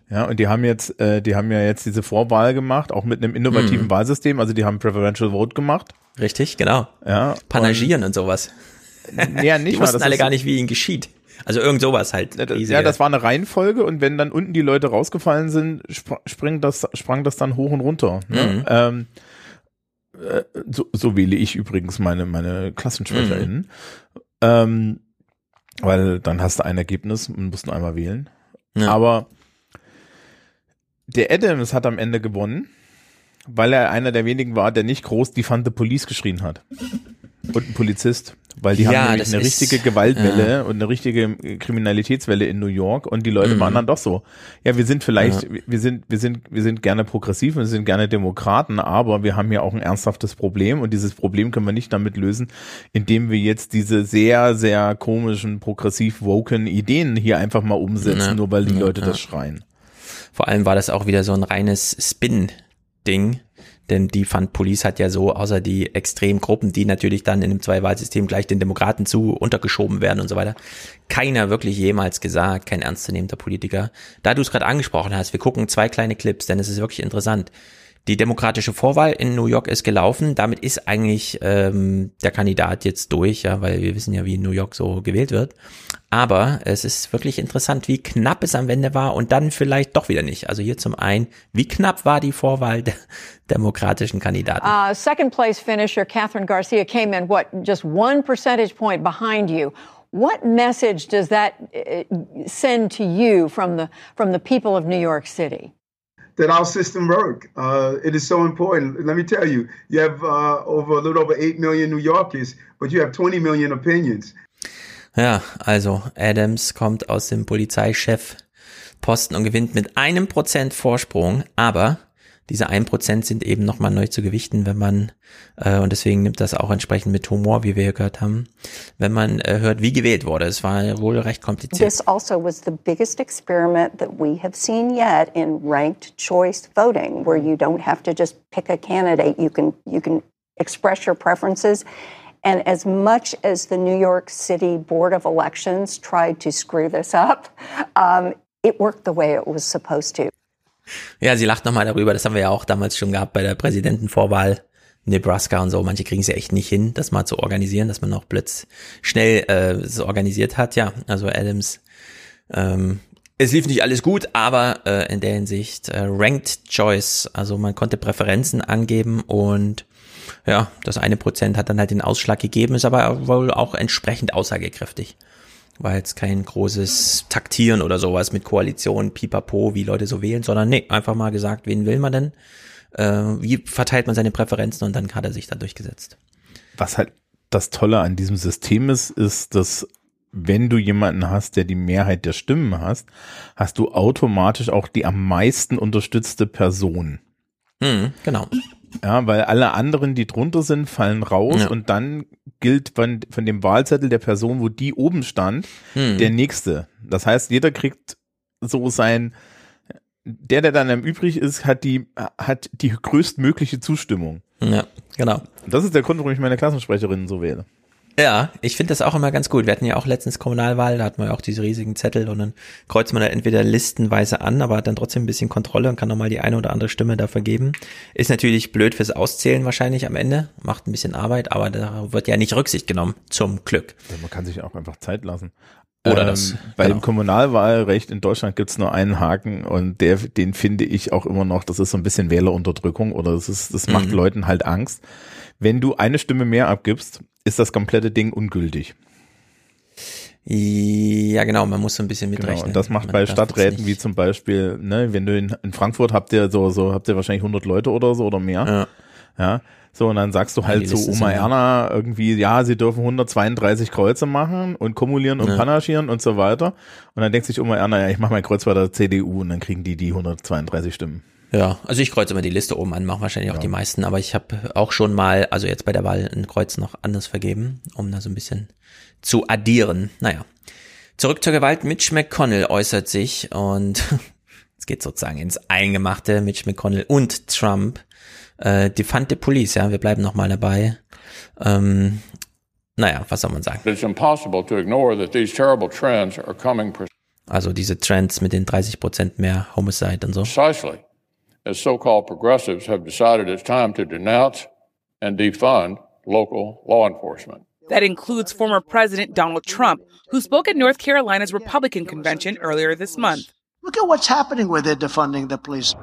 Ja, und die haben jetzt, äh, die haben ja jetzt diese Vorwahl gemacht, auch mit einem innovativen Mhm. Wahlsystem. Also die haben Preferential Vote gemacht. Richtig, genau. Ja. Panagieren und, sowas. Ja, nicht Die mal, wussten alle gar nicht, wie ihnen geschieht. Also irgend sowas halt. Ja, das war eine Reihenfolge und wenn dann unten die Leute rausgefallen sind, spr springt das, sprang das dann hoch und runter. Ne? Mhm. Ähm, äh, so, so wähle ich übrigens meine, meine KlassensprecherInnen. Mhm. Ähm, weil dann hast du ein Ergebnis und musst nur einmal wählen. Ja. Aber der Adams hat am Ende gewonnen, weil er einer der wenigen war, der nicht groß die Fand the Police geschrien hat. Und ein Polizist. Weil die Ja, haben nämlich eine ist- richtige Gewaltwelle ja. und eine richtige Kriminalitätswelle in New York und die Leute Mhm. waren dann doch so. Ja, wir sind vielleicht, Ja. wir sind, wir sind, wir sind gerne progressiv und wir sind gerne Demokraten, aber wir haben hier auch ein ernsthaftes Problem und dieses Problem können wir nicht damit lösen, indem wir jetzt diese sehr, sehr komischen, progressiv woken Ideen hier einfach mal umsetzen, Ja. nur weil die Ja, Leute ja. das schreien. Vor allem war das auch wieder so ein reines Spin-Ding. Denn die Fund Police hat ja so, außer die Extremgruppen, die natürlich dann in einem Zwei-Wahl-System gleich den Demokraten zu untergeschoben werden und so weiter, keiner wirklich jemals gesagt, kein ernstzunehmender Politiker. Da du es gerade angesprochen hast, wir gucken zwei kleine Clips, denn es ist wirklich interessant. Die demokratische Vorwahl in New York ist gelaufen. Damit ist eigentlich ähm, der Kandidat jetzt durch, ja, weil wir wissen ja, wie in New York so gewählt wird. Aber es ist wirklich interessant, wie knapp es am Ende war und dann vielleicht doch wieder nicht. Also hier zum einen, wie knapp war die Vorwahl der demokratischen Kandidaten? Uh, second place finisher Catherine Garcia came in, what, just one percentage point behind you. What message does that uh, send to you from the, from the people of New York City? That our system work. Uh, it is so important. Let me tell you, you have uh, over a little over 8 million New Yorkers, but you have 20 million opinions. Ja, also Adams kommt aus dem Polizeichef-Posten und gewinnt mit einem Prozent Vorsprung, aber diese ein Prozent sind eben nochmal neu zu gewichten, wenn man, äh, und deswegen nimmt das auch entsprechend mit Humor, wie wir gehört haben, wenn man äh, hört, wie gewählt wurde. Es war wohl recht kompliziert. This also was the biggest experiment that we have seen yet in ranked choice voting, where you don't have to just pick a candidate. You can you can express your preferences, And as much as the New York City Board of Elections tried to screw this up, um, it worked the way it was supposed to. Ja, sie lacht nochmal darüber, das haben wir ja auch damals schon gehabt bei der Präsidentenvorwahl. Nebraska und so, manche kriegen es ja echt nicht hin, das mal zu organisieren, dass man auch plötzlich schnell äh, so organisiert hat. Ja, also Adams, ähm, es lief nicht alles gut, aber äh, in der Hinsicht äh, Ranked Choice, also man konnte Präferenzen angeben und ja, das eine Prozent hat dann halt den Ausschlag gegeben, ist aber wohl auch entsprechend aussagekräftig. War jetzt kein großes Taktieren oder sowas mit Koalition, pipapo, wie Leute so wählen, sondern nee, einfach mal gesagt, wen will man denn? Äh, wie verteilt man seine Präferenzen und dann hat er sich da durchgesetzt. Was halt das Tolle an diesem System ist, ist, dass wenn du jemanden hast, der die Mehrheit der Stimmen hast, hast du automatisch auch die am meisten unterstützte Person. Hm, genau. Ja, weil alle anderen, die drunter sind, fallen raus Ja. und dann gilt von, von dem Wahlzettel der Person, wo die oben stand, Hm. der nächste. Das heißt, jeder kriegt so sein, der, der dann am übrig ist, hat die, hat die größtmögliche Zustimmung. Ja, genau. Das ist der Grund, warum ich meine Klassensprecherinnen so wähle. Ja, ich finde das auch immer ganz gut. Wir hatten ja auch letztens Kommunalwahl, da hatten wir ja auch diese riesigen Zettel und dann kreuzt man da entweder listenweise an, aber hat dann trotzdem ein bisschen Kontrolle und kann nochmal die eine oder andere Stimme dafür geben. Ist natürlich blöd fürs Auszählen wahrscheinlich am Ende, macht ein bisschen Arbeit, aber da wird ja nicht Rücksicht genommen, zum Glück. Ja, man kann sich auch einfach Zeit lassen. Oder das, Bei genau. dem Kommunalwahlrecht in Deutschland gibt's nur einen Haken und der, den finde ich auch immer noch, das ist so ein bisschen Wählerunterdrückung oder das ist, das macht Mhm. Leuten halt Angst. Wenn du eine Stimme mehr abgibst, ist das komplette Ding ungültig. Ja, genau, man muss so ein bisschen Genau, mitrechnen. und das macht Man bei Stadträten wie zum Beispiel, ne, wenn du in, in Frankfurt habt ihr so, so habt ihr wahrscheinlich 100 Leute oder so oder mehr. Ja. Ja, so und dann sagst du halt die zu Oma ja- Erna irgendwie, ja, sie dürfen 132 Kreuze machen und kumulieren und Ja. panaschieren und so weiter. Und dann denkt sich Oma Erna, ja, ich mache mein Kreuz bei der CDU und dann kriegen die die 132 Stimmen. Ja, also ich kreuze immer die Liste oben an, machen wahrscheinlich auch die meisten, aber ich habe auch schon mal, also jetzt bei der Wahl ein Kreuz noch anders vergeben, um da so ein bisschen zu addieren. Naja. Zurück zur Gewalt. Mitch McConnell äußert sich und es geht sozusagen ins Eingemachte. Mitch McConnell und Trump. Äh, defund the police, ja, wir bleiben nochmal dabei. Ähm, naja, was soll man sagen? It's impossible to ignore that these terrible trends are coming Also diese Trends mit den 30 Prozent mehr Homicide und so. precisely as so-called progressives have decided it's time to denounce and defund local law enforcement. That includes former President Donald Trump, who spoke at North Carolina's Republican convention earlier this month. Look at what's happening with it defunding the police.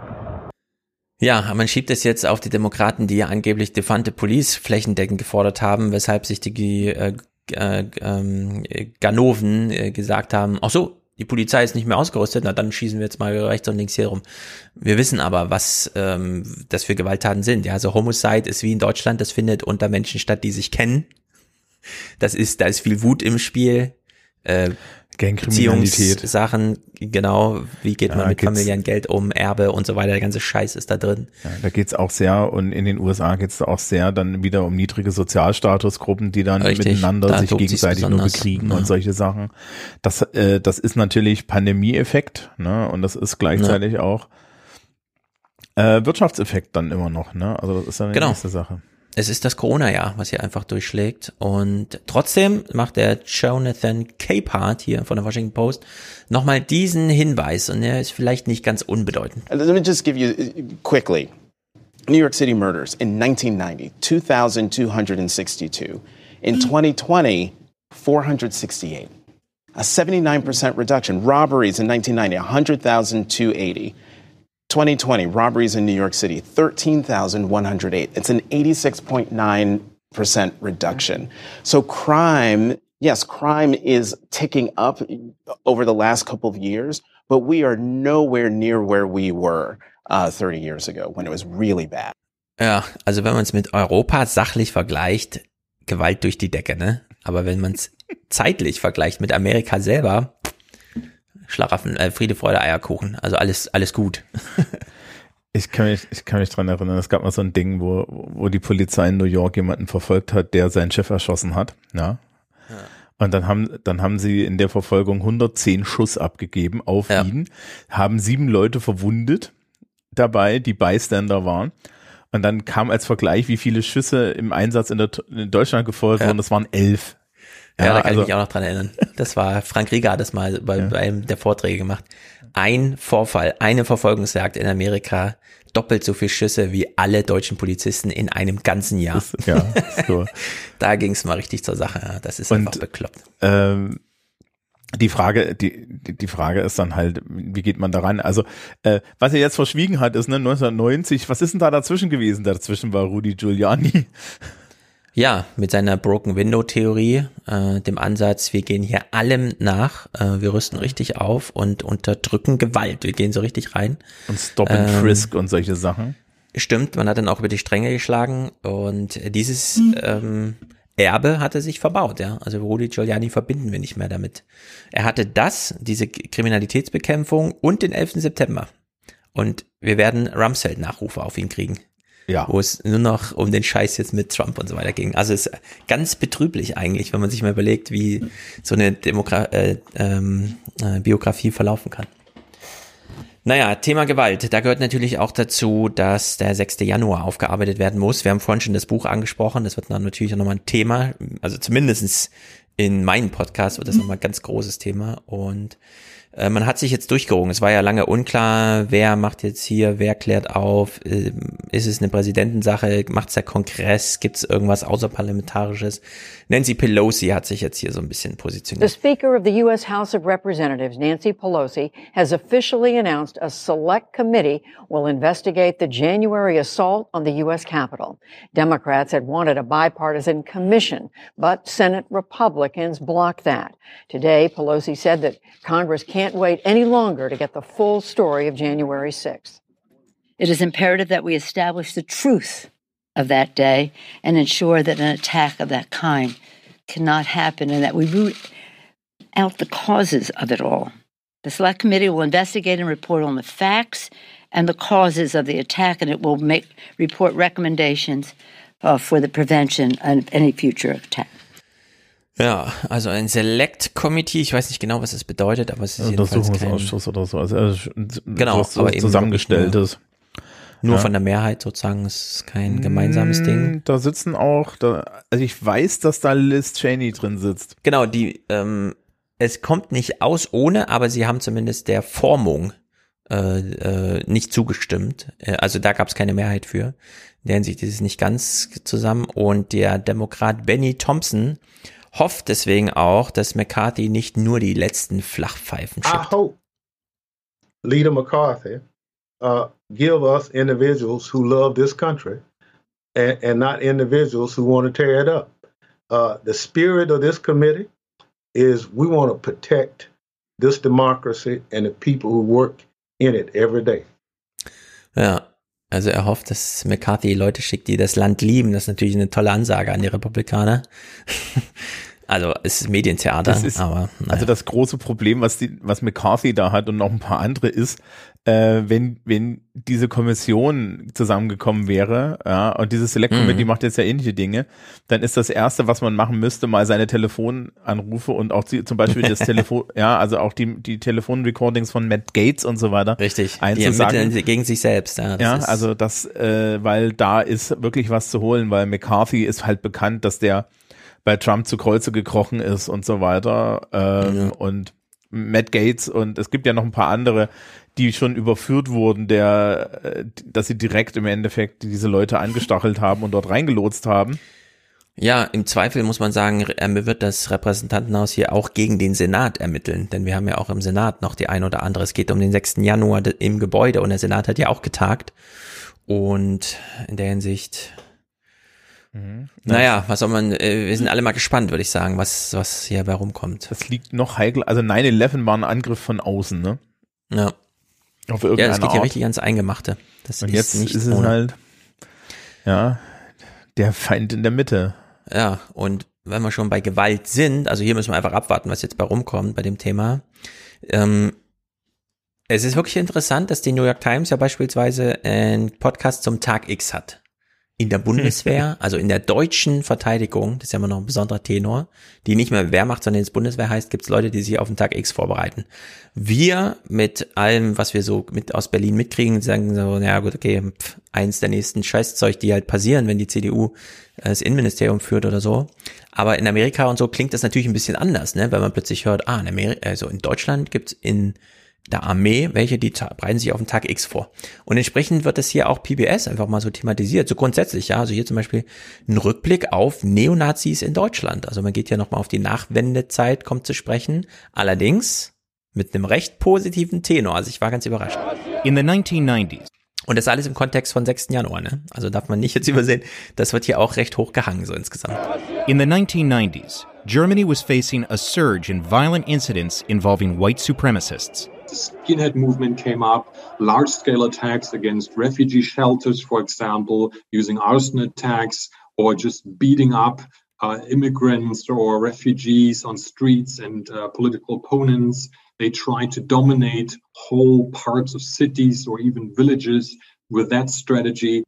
Ja, man schiebt es jetzt auf die Demokraten, die ja angeblich Defante Police flächendeckend gefordert haben, weshalb sich die äh, äh, ähm, Ganoven äh, gesagt haben, ach so, die Polizei ist nicht mehr ausgerüstet, na dann schießen wir jetzt mal rechts und links hier rum. Wir wissen aber, was ähm, das für Gewalttaten sind. Ja, also Homicide ist wie in Deutschland, das findet unter Menschen statt, die sich kennen. Das ist, da ist viel Wut im Spiel. Äh, Gangkriminalität. Sachen, genau, wie geht Ja, man mit familiären Geld um, Erbe und so weiter, der ganze Scheiß ist da drin. Ja, da geht's auch sehr, und in den USA geht's da auch sehr dann wieder um niedrige Sozialstatusgruppen, die dann Richtig, miteinander da sich gegenseitig nur bekriegen ja. und solche Sachen. Das, äh, das ist natürlich Pandemieeffekt, ne? Und das ist gleichzeitig auch äh, Wirtschaftseffekt dann immer noch, ne? Also das ist dann die Genau. nächste Sache. Es ist das Corona-Jahr, was hier einfach durchschlägt. Und trotzdem macht der Jonathan Capehart hier von der Washington Post nochmal diesen Hinweis. Und er ist vielleicht nicht ganz unbedeutend. Let me just give you uh, quickly New York City murders in 1990, 2,262. In 2020, 468. A 79% reduction. Robberies in 1990, 100,280. 2020, robberies in New York City, 13,108. It's an 86.9% reduction. So crime, yes, crime is ticking up over the last couple of years, but we are nowhere near where we were uh, 30 years ago when it was really bad. Ja, also wenn man es mit Europa sachlich vergleicht, Gewalt durch die Decke, ne? Aber wenn man es zeitlich vergleicht mit Amerika selber, Schlaraffen, äh, Friede, Freude, Eierkuchen. Also alles, alles gut. Ich kann mich, ich kann mich dran erinnern, es gab mal so ein Ding, wo, wo die Polizei in New York jemanden verfolgt hat, der seinen Chef erschossen hat, ja. Und dann haben, dann haben sie in der Verfolgung 110 Schuss abgegeben auf ihn, haben sieben Leute verwundet dabei, die Bystander waren. Und dann kam als Vergleich, wie viele Schüsse im Einsatz in, der, in Deutschland gefeuert Ja. wurden. Das waren elf. Ja, da kann also- ich mich auch noch dran erinnern. Das war, Frank Rieger hat das mal bei, bei einem der Vorträge gemacht. Ein Vorfall, eine Verfolgungsjagd in Amerika, doppelt so viel Schüsse wie alle deutschen Polizisten in einem ganzen Jahr. ja, so. da ging es mal richtig zur Sache. Ja. Das ist Und- einfach bekloppt. ähm, die Frage, die, die Frage ist dann halt, wie geht man daran? Also, äh, was er jetzt verschwiegen hat, ist ne, 1990, was ist denn da dazwischen gewesen? Dazwischen war Rudy Giuliani. Ja, mit seiner Broken Window Theorie, äh, dem Ansatz, wir gehen hier allem nach, äh, wir rüsten richtig auf und unterdrücken Gewalt. Wir gehen so richtig rein. Und Stop and Ähm, Frisk und solche Sachen. Stimmt, man hat dann auch über die Stränge geschlagen und dieses ähm, Erbe hatte sich verbaut, ja. Also Rudi Giuliani verbinden wir nicht mehr damit. Er hatte das, diese Kriminalitätsbekämpfung und den 11. September. Und wir werden Rumsfeld-Nachrufe auf ihn kriegen. Ja. Wo es nur noch um den Scheiß jetzt mit Trump und so weiter ging. Also es ist ganz betrüblich eigentlich, wenn man sich mal überlegt, wie so eine Demokra äh, ähm, äh, Biografie verlaufen kann. Naja, Thema Gewalt. Da gehört natürlich auch dazu, dass der 6. Januar aufgearbeitet werden muss. Wir haben vorhin schon das Buch angesprochen. Das wird dann natürlich auch nochmal ein Thema. Also zumindestens in meinem Podcast wird das nochmal ein ganz großes Thema. Und äh, man hat sich jetzt durchgerungen. Es war ja lange unklar, wer macht jetzt hier, wer klärt auf. Ähm, ist es eine Präsidentensache? Macht es der Kongress? Gibt es irgendwas Außerparlamentarisches? Nancy Pelosi hat sich jetzt hier so ein bisschen The. Speaker of the U.S. House of Representatives, Nancy Pelosi, has officially announced a select committee will investigate the January assault on the U.S. Capitol. Democrats had wanted a bipartisan commission, but Senate Republicans blocked that. Today, Pelosi said that Congress can't wait any longer to get the full story of January 6th. It is imperative that we establish the truth of that day and ensure that an attack of that kind cannot happen and that we root out the causes of it all. The Select Committee will investigate and report on the facts and the causes of the attack, and it will make report recommendations uh, for the prevention of any future attack. Ja, also ein Select Committee, ich weiß nicht genau, was das bedeutet, aber es ist jedenfalls kein, Untersuchungsausschuss oder so. Also, äh, Genau, was aber eben zusammengestelltes. Nur Ja. von der Mehrheit sozusagen, es ist kein gemeinsames Ding. Mm, Da sitzen auch, da, also ich weiß, dass da Liz Cheney drin sitzt. Genau, die, ähm, es kommt nicht aus ohne, aber sie haben zumindest der Formung äh, äh, nicht zugestimmt. Äh, also da gab es keine Mehrheit für. In der Hinsicht ist es nicht ganz zusammen. Und der Demokrat Benny Thompson hofft deswegen auch, dass McCarthy nicht nur die letzten Flachpfeifen I schickt. hope Leader McCarthy uh, give us individuals who love this country and, and not individuals who want to tear it up. Uh, the spirit of this committee is we want to protect this democracy and the people who work in it every day. Ja, also er hofft, dass McCarthy Leute schickt, die das Land lieben. Das ist natürlich eine tolle Ansage an die Republikaner. also es ist Medientheater, Das ist, aber naja. also das große Problem, was die, was McCarthy da hat und noch ein paar andere ist, äh, wenn, wenn diese Kommission zusammengekommen wäre, ja, und dieses Select Committee Mhm. macht jetzt ja ähnliche Dinge, dann ist das erste, was man machen müsste, mal seine Telefonanrufe und auch die, zum Beispiel das Telefon, ja, also auch die, die Telefonrecordings von Matt Gates und so weiter. Richtig, die einzusagen. ermitteln gegen sich selbst. Ja, ja, also das, äh, weil da ist wirklich was zu holen, weil McCarthy ist halt bekannt, dass der bei Trump zu Kreuze gekrochen ist und so weiter. Ähm, Und Matt Gates und es gibt ja noch ein paar andere, die schon überführt wurden, der, äh, dass sie direkt im Endeffekt diese Leute angestachelt haben und dort reingelotst haben. Ja, im Zweifel muss man sagen, er wird das Repräsentantenhaus hier auch gegen den Senat ermitteln, denn wir haben ja auch im Senat noch die ein oder andere. Es geht um den 6. Januar im Gebäude und der Senat hat ja auch getagt. Und in der Hinsicht, naja, was soll man, äh, wir sind alle mal gespannt, würde ich sagen, was, was hier bei rumkommt. Das liegt noch heikel. Also 9-11 war ein Angriff von außen, ne? Ja. Auf Ja, das geht ja Art. richtig ans Eingemachte. Das Und ist jetzt nicht ist es ohne. halt, ja, der Feind in der Mitte. Ja, und wenn wir schon bei Gewalt sind, also hier müssen wir einfach abwarten, was jetzt bei rumkommt bei dem Thema. Ähm, es ist wirklich interessant, dass die New York Times ja beispielsweise einen Podcast zum Tag X hat. In der Bundeswehr, also in der deutschen Verteidigung, das ist ja immer noch ein besonderer Tenor, die nicht mehr Wehrmacht, sondern jetzt Bundeswehr heißt, gibt es Leute, die sich auf den Tag X vorbereiten. Wir mit allem, was wir so mit aus Berlin mitkriegen, sagen so, naja gut, okay, pff, eins der nächsten Scheißzeug, die halt passieren, wenn die CDU äh, das Innenministerium führt oder so. Aber in Amerika und so klingt das natürlich ein bisschen anders, ne? Wenn man plötzlich hört, ah, in Amerika, also in Deutschland gibt's in der Armee, welche die bereiten sich auf den Tag X vor. Und entsprechend wird das hier auch PBS einfach mal so thematisiert, so grundsätzlich, ja. Also hier zum Beispiel ein Rückblick auf Neonazis in Deutschland. Also man geht ja nochmal auf die Nachwendezeit, kommt zu sprechen. Allerdings mit einem recht positiven Tenor. Also ich war ganz überrascht. In the 1990s, Und das alles im Kontext von 6. Januar, ne? Also darf man nicht jetzt übersehen, das wird hier auch recht hoch gehangen, so insgesamt. in the 1990s, Germany was facing a surge in violent incidents involving white supremacists. The skinhead movement came up, large scale attacks against refugee shelters, for example, using arson attacks or just beating up uh, immigrants or refugees on streets and uh, political opponents. They tried to dominate whole parts of cities or even villages with that strategy.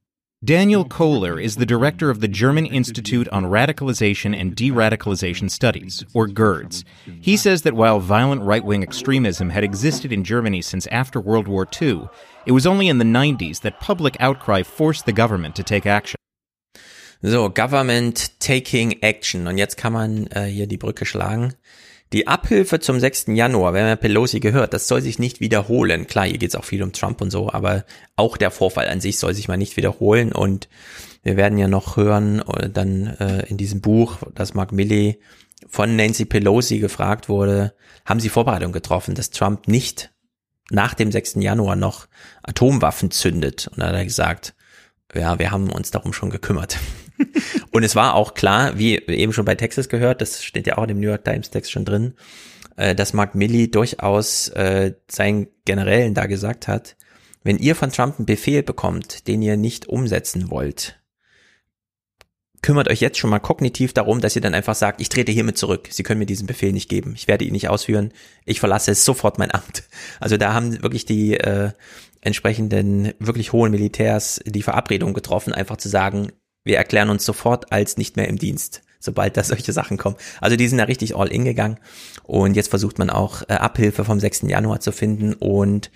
Daniel Kohler is the director of the German Institute on Radicalization and De-Radicalization Studies, or GERDS. He says that while violent right-wing extremism had existed in Germany since after World War II, it was only in the 90s that public outcry forced the government to take action. So, Government Taking Action. Und jetzt kann man äh, hier die Brücke schlagen. Die Abhilfe zum 6. Januar, wenn man Pelosi gehört, das soll sich nicht wiederholen. Klar, hier geht es auch viel um Trump und so, aber auch der Vorfall an sich soll sich mal nicht wiederholen. Und wir werden ja noch hören, äh, dann äh, in diesem Buch, dass Mark Milley von Nancy Pelosi gefragt wurde, haben Sie Vorbereitung getroffen, dass Trump nicht nach dem 6. Januar noch Atomwaffen zündet? Und da hat er gesagt, ja, wir haben uns darum schon gekümmert. Und es war auch klar, wie eben schon bei Texas gehört, das steht ja auch in dem New York Times Text schon drin, äh, dass Mark Milley durchaus äh, seinen Generälen da gesagt hat, wenn ihr von Trump einen Befehl bekommt, den ihr nicht umsetzen wollt, kümmert euch jetzt schon mal kognitiv darum, dass ihr dann einfach sagt, ich trete hiermit zurück. Sie können mir diesen Befehl nicht geben. Ich werde ihn nicht ausführen. Ich verlasse sofort mein Amt. Also da haben wirklich die äh, entsprechenden wirklich hohen Militärs die Verabredung getroffen, einfach zu sagen, wir erklären uns sofort als nicht mehr im Dienst, sobald da solche Sachen kommen. Also die sind da richtig all in gegangen und jetzt versucht man auch äh, Abhilfe vom 6. Januar zu finden und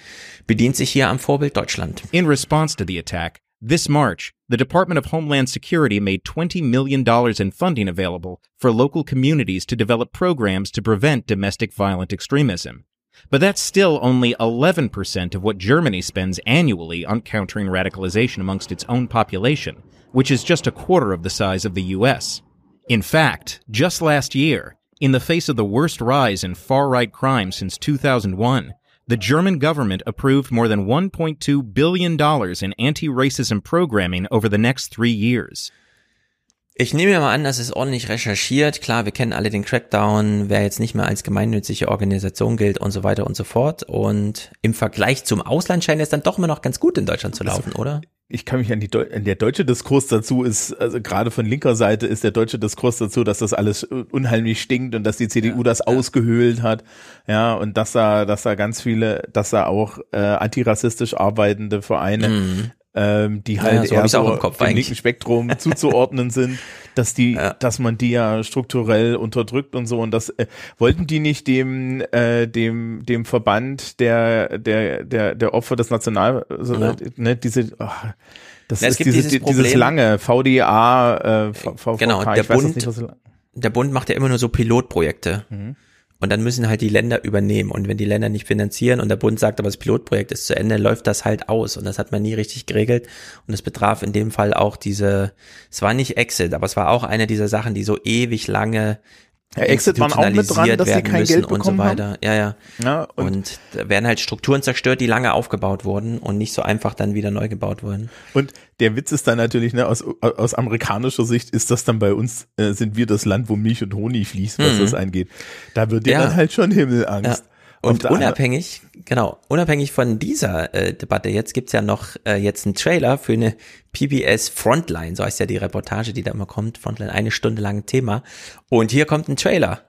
bedient sich hier am Vorbild Deutschland. In response to the attack, this March, the Department of Homeland Security made $20 million in funding available for local communities to develop programs to prevent domestic violent extremism. But that's still only 11% of what Germany spends annually on countering radicalization amongst its own population, which is just a quarter of the size of the US. In fact, just last year, in the face of the worst rise in far right crime since 2001, the German government approved more than $1.2 billion in anti racism programming over the next three years. Ich nehme mir mal an, das ist ordentlich recherchiert. Klar, wir kennen alle den Crackdown, wer jetzt nicht mehr als gemeinnützige Organisation gilt und so weiter und so fort. Und im Vergleich zum Ausland scheint es dann doch immer noch ganz gut in Deutschland zu laufen, oder? Ich kann mich an die Deu an der deutsche Diskurs dazu ist, also gerade von linker Seite ist der deutsche Diskurs dazu, dass das alles unheimlich stinkt und dass die CDU das ausgehöhlt hat, ja, und dass da, dass da ganz viele, dass da auch äh, antirassistisch arbeitende Vereine, Mhm. Ähm, die Ja, halt so hab eher so im Kopf dem eigentlich. linken Spektrum zuzuordnen sind, dass die, dass man die ja strukturell unterdrückt und so und das äh, wollten die nicht dem äh, dem dem Verband der der der der Opfer des National also, Ja. ne, diese ach, das Na, ist gibt dieses, dieses dieses lange VDA äh, V- VVK, Genau, der weiß jetzt Bund, nicht, der Bund macht ja immer nur so Pilotprojekte. Mhm. Und dann müssen halt die Länder übernehmen. Und wenn die Länder nicht finanzieren und der Bund sagt, aber das Pilotprojekt ist zu Ende, läuft das halt aus. Und das hat man nie richtig geregelt. Und es betraf in dem Fall auch diese, es war nicht Exit, aber es war auch eine dieser Sachen, die so ewig lange Ja, Exit waren auch mit dran, dass sie kein Geld und so bekommen haben. weiter. Ja, ja. Ja, und, und- da werden halt Strukturen zerstört, die lange aufgebaut wurden und nicht so einfach dann wieder neu gebaut wurden. Und der Witz ist dann natürlich, ne, aus, aus amerikanischer Sicht ist das dann bei uns, äh, sind wir das Land, wo Milch und Honig fließt, was Mhm. das angeht. Da wird dir Ja. dann halt schon Himmelangst. Ja. Und unabhängig, genau, unabhängig von dieser äh, Debatte jetzt gibt's ja noch äh, jetzt einen Trailer für eine PBS Frontline, so heißt ja die Reportage, die da immer kommt, Frontline, eine Stunde lang Thema. Und hier kommt ein Trailer.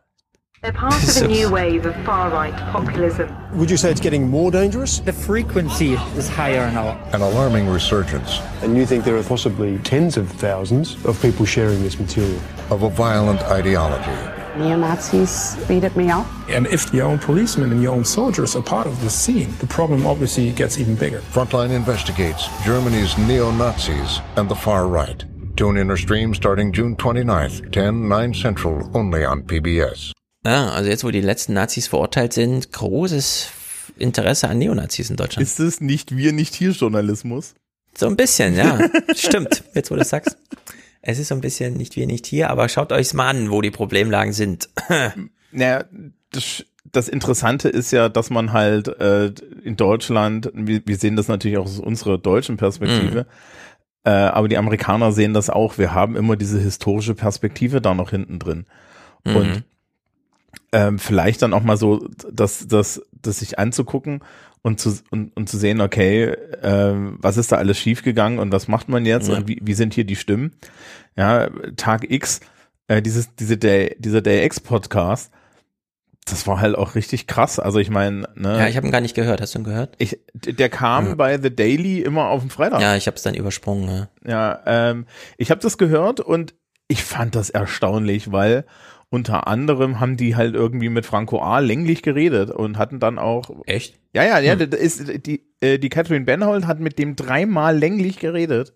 They're part of a new wave of far-right populism. Would you say it's getting more dangerous? The frequency is higher now. An alarming resurgence. And you think there are possibly tens of thousands of people sharing this material? Of a violent ideology. Neo-Nazis beated me up. And if your own policemen and your own soldiers are part of the scene, the problem obviously gets even bigger. Frontline investigates Germany's neo-Nazis and the far right. Tune in or stream starting June 29th, 10, 9 Central, only on PBS. Ja, also jetzt, wo die letzten Nazis verurteilt sind, großes Interesse an Neonazis in Deutschland. Ist es nicht wir nicht hier Journalismus? So ein bisschen, ja. Stimmt, jetzt wo du das sagst. Es ist so ein bisschen nicht wir nicht hier, aber schaut euch's mal an, wo die Problemlagen sind. naja, das, das Interessante ist ja, dass man halt äh, in Deutschland, wir, wir sehen das natürlich auch aus unserer deutschen Perspektive, äh, aber die Amerikaner sehen das auch. Wir haben immer diese historische Perspektive da noch hinten drin. Mhm. Und ähm, vielleicht dann auch mal so, das, das, das sich anzugucken und zu, und, und zu sehen, okay, ähm, was ist da alles schiefgegangen und was macht man jetzt Ja. und wie, wie sind hier die Stimmen? Ja, Tag X, äh, dieses, diese Day, dieser Day X Podcast, das war halt auch richtig krass. Also ich meine, ne, Ja, ich habe ihn gar nicht gehört. Hast du ihn gehört? ich, der kam Ja. bei The Daily immer auf den Freitag. Ja, ich habe es dann übersprungen. Ja. Ja, ähm, ich habe das gehört und ich fand das erstaunlich, weil unter anderem haben die halt irgendwie mit Franco A. länglich geredet und hatten dann auch. Echt? Ja, ja, ja, Hm. das ist die äh, die Catherine Benhold hat mit dem dreimal länglich geredet.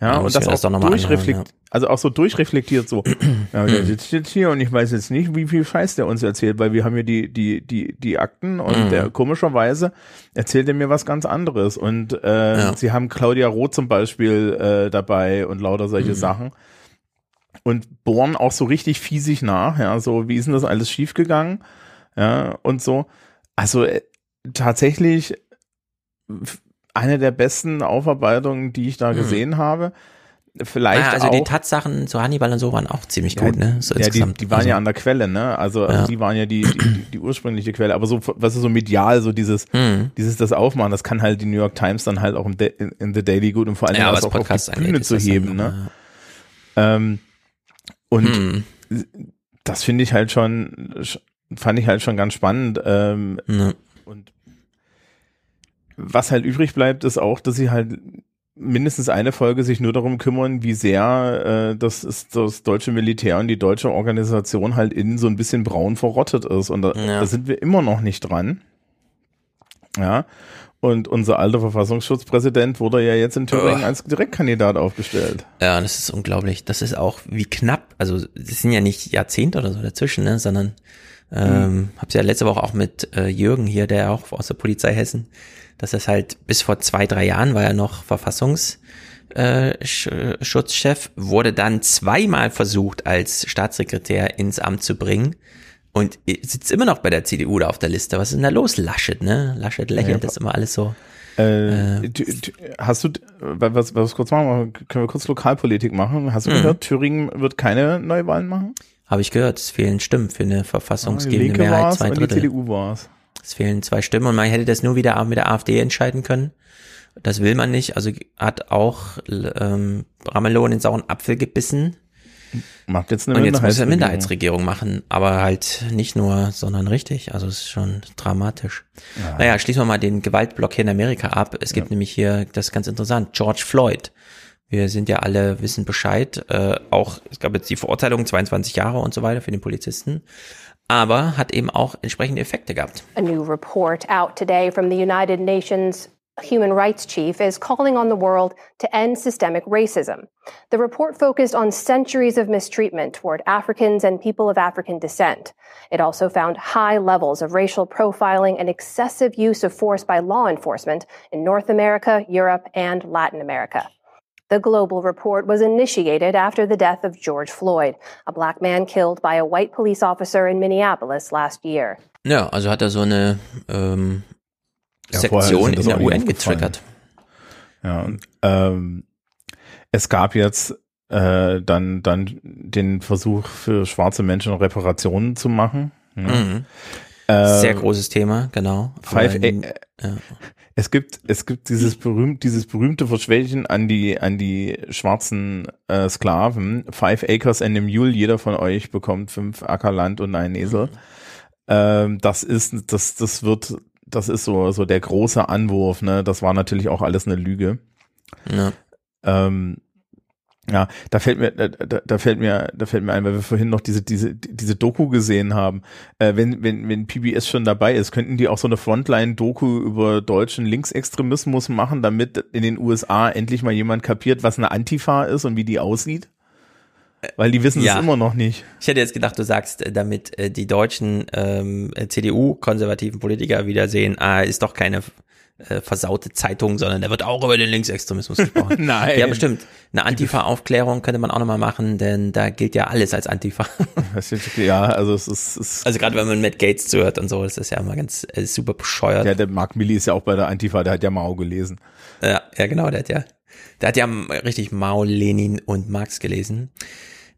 Ja, Ja, und das auch das durchreflekt, anhören, also auch so durchreflektiert so. ja, der sitzt jetzt hier und ich weiß jetzt nicht, wie viel Scheiß der uns erzählt, weil wir haben hier die die die die Akten und Mhm. der komischerweise erzählt er mir was ganz anderes und äh, Ja. sie haben Claudia Roth zum Beispiel äh, dabei und lauter solche Mhm. Sachen und bohren auch so richtig fiesig nach, ja, so wie ist denn das alles schiefgegangen, ja, und so. Also äh, tatsächlich eine der besten Aufarbeitungen, die ich da Mhm. gesehen habe. Vielleicht Ah, also auch, die Tatsachen zu Hannibal und so waren auch ziemlich gut, ne? So ja, die, die waren also, ja an der Quelle, ne? Also, also Ja. die waren ja die, die, die ursprüngliche Quelle, aber so, was ist so medial, so dieses, Mhm. dieses das Aufmachen, das kann halt die New York Times dann halt auch in, in The Daily gut und vor allem Ja, auch auf Podcasts die Bühne zu heben, ne? Ähm, und Hm. das finde ich halt schon, fand ich halt schon ganz spannend. Ähm, Ja. Und was halt übrig bleibt, ist auch, dass sie halt mindestens eine Folge sich nur darum kümmern, wie sehr äh, das, ist, das deutsche Militär und die deutsche Organisation halt innen so ein bisschen braun verrottet ist. Und da, Ja. da sind wir immer noch nicht dran. Ja. Und unser alter Verfassungsschutzpräsident wurde ja jetzt in Thüringen Ugh. als Direktkandidat aufgestellt. Ja, das ist unglaublich. Das ist auch wie knapp. Also es sind ja nicht Jahrzehnte oder so dazwischen, ne, sondern ähm, hab's ja letzte Woche auch mit äh, Jürgen hier, der auch aus der Polizei Hessen, dass das halt bis vor zwei drei Jahren war er noch Verfassungs äh, Schutzchef, wurde dann zweimal versucht als Staatssekretär ins Amt zu bringen und sitzt immer noch bei der CDU da auf der Liste. Was ist denn da los? Laschet, ne? Laschet lächelt, Ja. das immer alles so. Äh, t- hast du, was, was kurz machen, können wir kurz Lokalpolitik machen? Hast du Mhm. gehört, Thüringen wird keine Neuwahlen machen? Habe ich gehört, es fehlen Stimmen für eine Ah, verfassungsgebende Linke Mehrheit, zwei und die Drittel. CDU war's. Es fehlen zwei Stimmen und man hätte das nur wieder mit der AfD entscheiden können. Das will man nicht. Also hat auch ähm, Ramelow in den sauren Apfel gebissen. Macht jetzt eine und jetzt muss er Minderheitsregierung. Minderheitsregierung machen, aber halt nicht nur, sondern richtig. Also es ist schon dramatisch. Ja. Naja, schließen wir mal den Gewaltblock hier in Amerika ab. Es gibt nämlich hier, das ist ganz interessant, George Floyd. Wir sind ja alle, wissen Bescheid. Äh, auch, es gab jetzt die Verurteilung, 22 Jahre und so weiter für den Polizisten. Aber hat eben auch entsprechende Effekte gehabt. A new report out today from the United Nations human rights chief is calling on the world to end systemic racism. The report focused on centuries of mistreatment toward Africans and people of African descent. It also found high levels of racial profiling and excessive use of force by law enforcement in North America, Europe, and Latin America. The global report was initiated after the death of George Floyd, a black man killed by a white police officer in Minneapolis last year. Ja, also hat er so eine ähm, Sektion in der UN getriggert. Ja, und, ähm, es gab jetzt äh, dann, dann den Versuch für schwarze Menschen Reparationen zu machen. Ja. Mhm. Sehr großes Thema, genau. Five Aber, A ja. Es gibt, es gibt dieses berühmt, dieses berühmte Versprechen an die, an die schwarzen äh, Sklaven. Five acres and a mule. Jeder von euch bekommt fünf Acker Land und einen Esel. Ähm, das ist, das, das wird, das ist so, so der große Anwurf. Ne, das war natürlich auch alles eine Lüge. Ja. Ähm, ja, da fällt mir, da, da fällt mir, da fällt mir ein, weil wir vorhin noch diese, diese, diese Doku gesehen haben. Äh, wenn, wenn, wenn PBS schon dabei ist, könnten die auch so eine Frontline-Doku über deutschen Linksextremismus machen, damit in den USA endlich mal jemand kapiert, was eine Antifa ist und wie die aussieht? Weil die wissen Ja. es immer noch nicht. Ich hätte jetzt gedacht, du sagst, äh, damit äh, die deutschen ähm, äh, CDU-konservativen Politiker wieder sehen, ah, ist doch keine äh, versaute Zeitung, sondern da wird auch über den Linksextremismus gesprochen. Nein. Ja, bestimmt. Eine Antifa-Aufklärung könnte man auch nochmal machen, denn da gilt ja alles als Antifa. Das ja, also es ist, es ist Also gerade wenn man Matt Gates zuhört und so, das ist ja immer ganz äh, super bescheuert. ja, der Mark Milley ist ja auch bei der Antifa, der hat ja Mao gelesen. Ja, ja, genau, der hat ja, der hat ja richtig Mao, Lenin und Marx gelesen.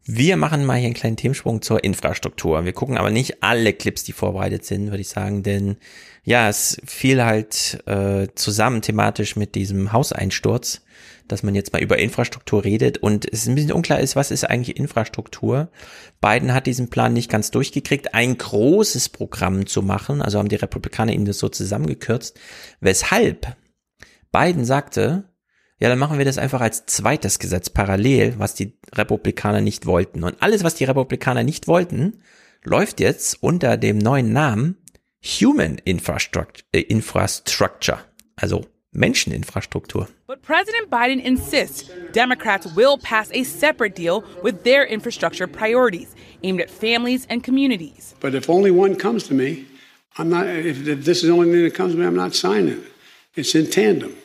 Wir machen mal hier einen kleinen Themensprung zur Infrastruktur. Wir gucken aber nicht alle Clips, die vorbereitet sind, würde ich sagen, denn ja, es fiel halt äh, zusammen thematisch mit diesem Hauseinsturz, dass man jetzt mal über Infrastruktur redet und es ein bisschen unklar ist, was ist eigentlich Infrastruktur. Biden hat diesen Plan nicht ganz durchgekriegt, ein großes Programm zu machen, also haben die Republikaner ihm das so zusammengekürzt, weshalb Biden sagte, ja, dann machen wir das einfach als zweites Gesetz parallel, was die Republikaner nicht wollten. Und alles, was die Republikaner nicht wollten, läuft jetzt unter dem neuen Namen Human Infrastructure, äh, Infrastructure also Menscheninfrastruktur. But President Biden insists Democrats will pass a separate deal with their infrastructure priorities aimed at families and communities. But if only one comes to me, I'm not. If, if this is the only thing that comes to me, I'm not signing it. It's in tandem.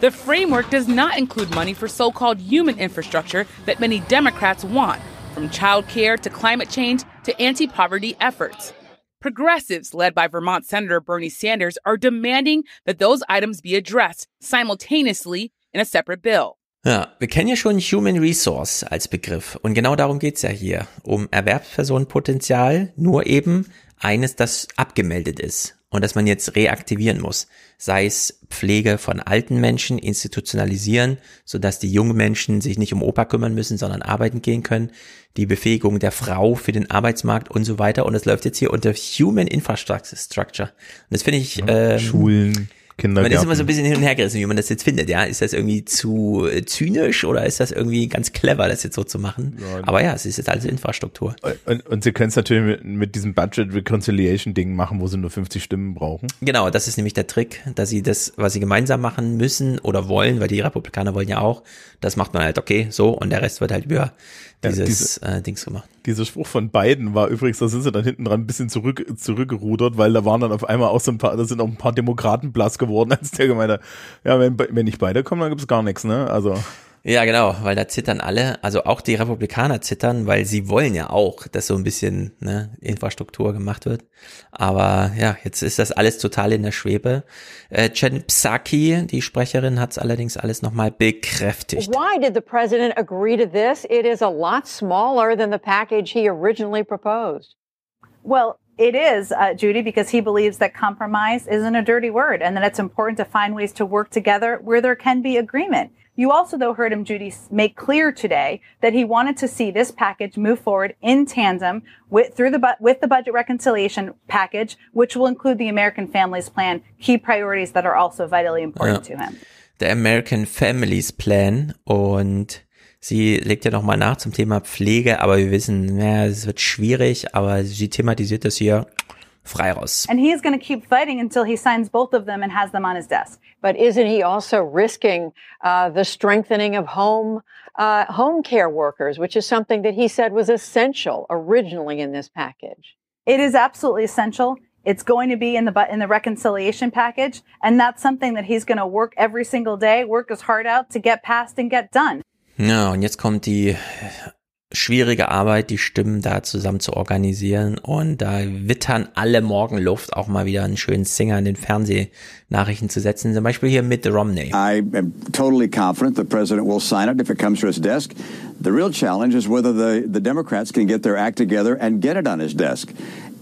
The framework does not include money for so called human infrastructure that many Democrats want, from child care to climate change to anti poverty efforts. Progressives, led by Vermont Senator Bernie Sanders, are demanding that those items be addressed simultaneously in a separate bill. Ja, wir kennen ja schon Human Resource als Begriff und genau darum geht's ja hier, um Erwerbspersonenpotenzial, nur eben eines, das abgemeldet ist und das man jetzt reaktivieren muss, sei es Pflege von alten Menschen, institutionalisieren, sodass die jungen Menschen sich nicht um Opa kümmern müssen, sondern arbeiten gehen können, die Befähigung der Frau für den Arbeitsmarkt und so weiter. Und das läuft jetzt hier unter Human Infrastructure. Und das finde ich ähm, Schulen, man Kindergärten. ist immer so ein bisschen hin und her gerissen, wie man das jetzt findet, ja. Ist das irgendwie zu äh, zynisch oder ist das irgendwie ganz clever, das jetzt so zu machen? Aber ja, es ist jetzt alles Infrastruktur. und, und sie können es natürlich mit, mit diesem Budget Reconciliation Ding machen, wo sie nur 50 Stimmen brauchen. Genau, das ist nämlich der Trick, dass sie das, was sie gemeinsam machen müssen oder wollen, weil die Republikaner wollen ja auch, das macht man halt okay, so, und der Rest wird halt über Ja, dieses diese- äh, Dings gemacht. Dieser Spruch von Biden war übrigens, da sind sie dann hinten dran ein bisschen zurück, zurückgerudert, weil da waren dann auf einmal auch so ein paar, da sind auch ein paar Demokraten blass geworden, als der gemeint hat, ja, wenn, wenn nicht beide kommen, dann gibt's gar nichts, ne? Also. Ja, genau, weil da zittern alle, also auch die Republikaner zittern, weil sie wollen ja auch, dass so ein bisschen ne, Infrastruktur gemacht wird. Aber ja, jetzt ist das alles total in der Schwebe. Äh, Jen Psaki, die Sprecherin, hat es allerdings alles nochmal bekräftigt. Why did the president agree to this? It is a lot smaller than the package he originally proposed. Well, it is, uh, Judy, because he believes that compromise isn't a dirty word and that it's important to find ways to work together where there can be agreement. You also, though, heard him, Judy, make clear today that he wanted to see this package move forward in tandem with through the bu- with the budget reconciliation package, which will include the American Families Plan, key priorities that are also vitally important Ja. to him. Der American Families Plan und sie legt ja nochmal nach zum Thema Pflege, aber wir wissen, ja, es wird schwierig, aber sie thematisiert das hier frei raus. And he is going to keep fighting until he signs both of them and has them on his desk. But isn't he also risking uh, the strengthening of home uh, home care workers, which is something that he said was essential originally in this package? It is absolutely essential. It's going to be in the in the reconciliation package, and that's something that he's going to work every single day, work his heart out to get passed and get done. Ja, und jetzt kommt die schwierige Arbeit, die Stimmen da zusammen zu organisieren und da wittern alle Morgenluft, auch mal wieder einen schönen Singer in den Fernsehnachrichten zu setzen, zum Beispiel hier Mitt Romney. I am totally confident the president will sign it if it comes to his desk. The real challenge is whether the, the Democrats can get their act together and get it on his desk.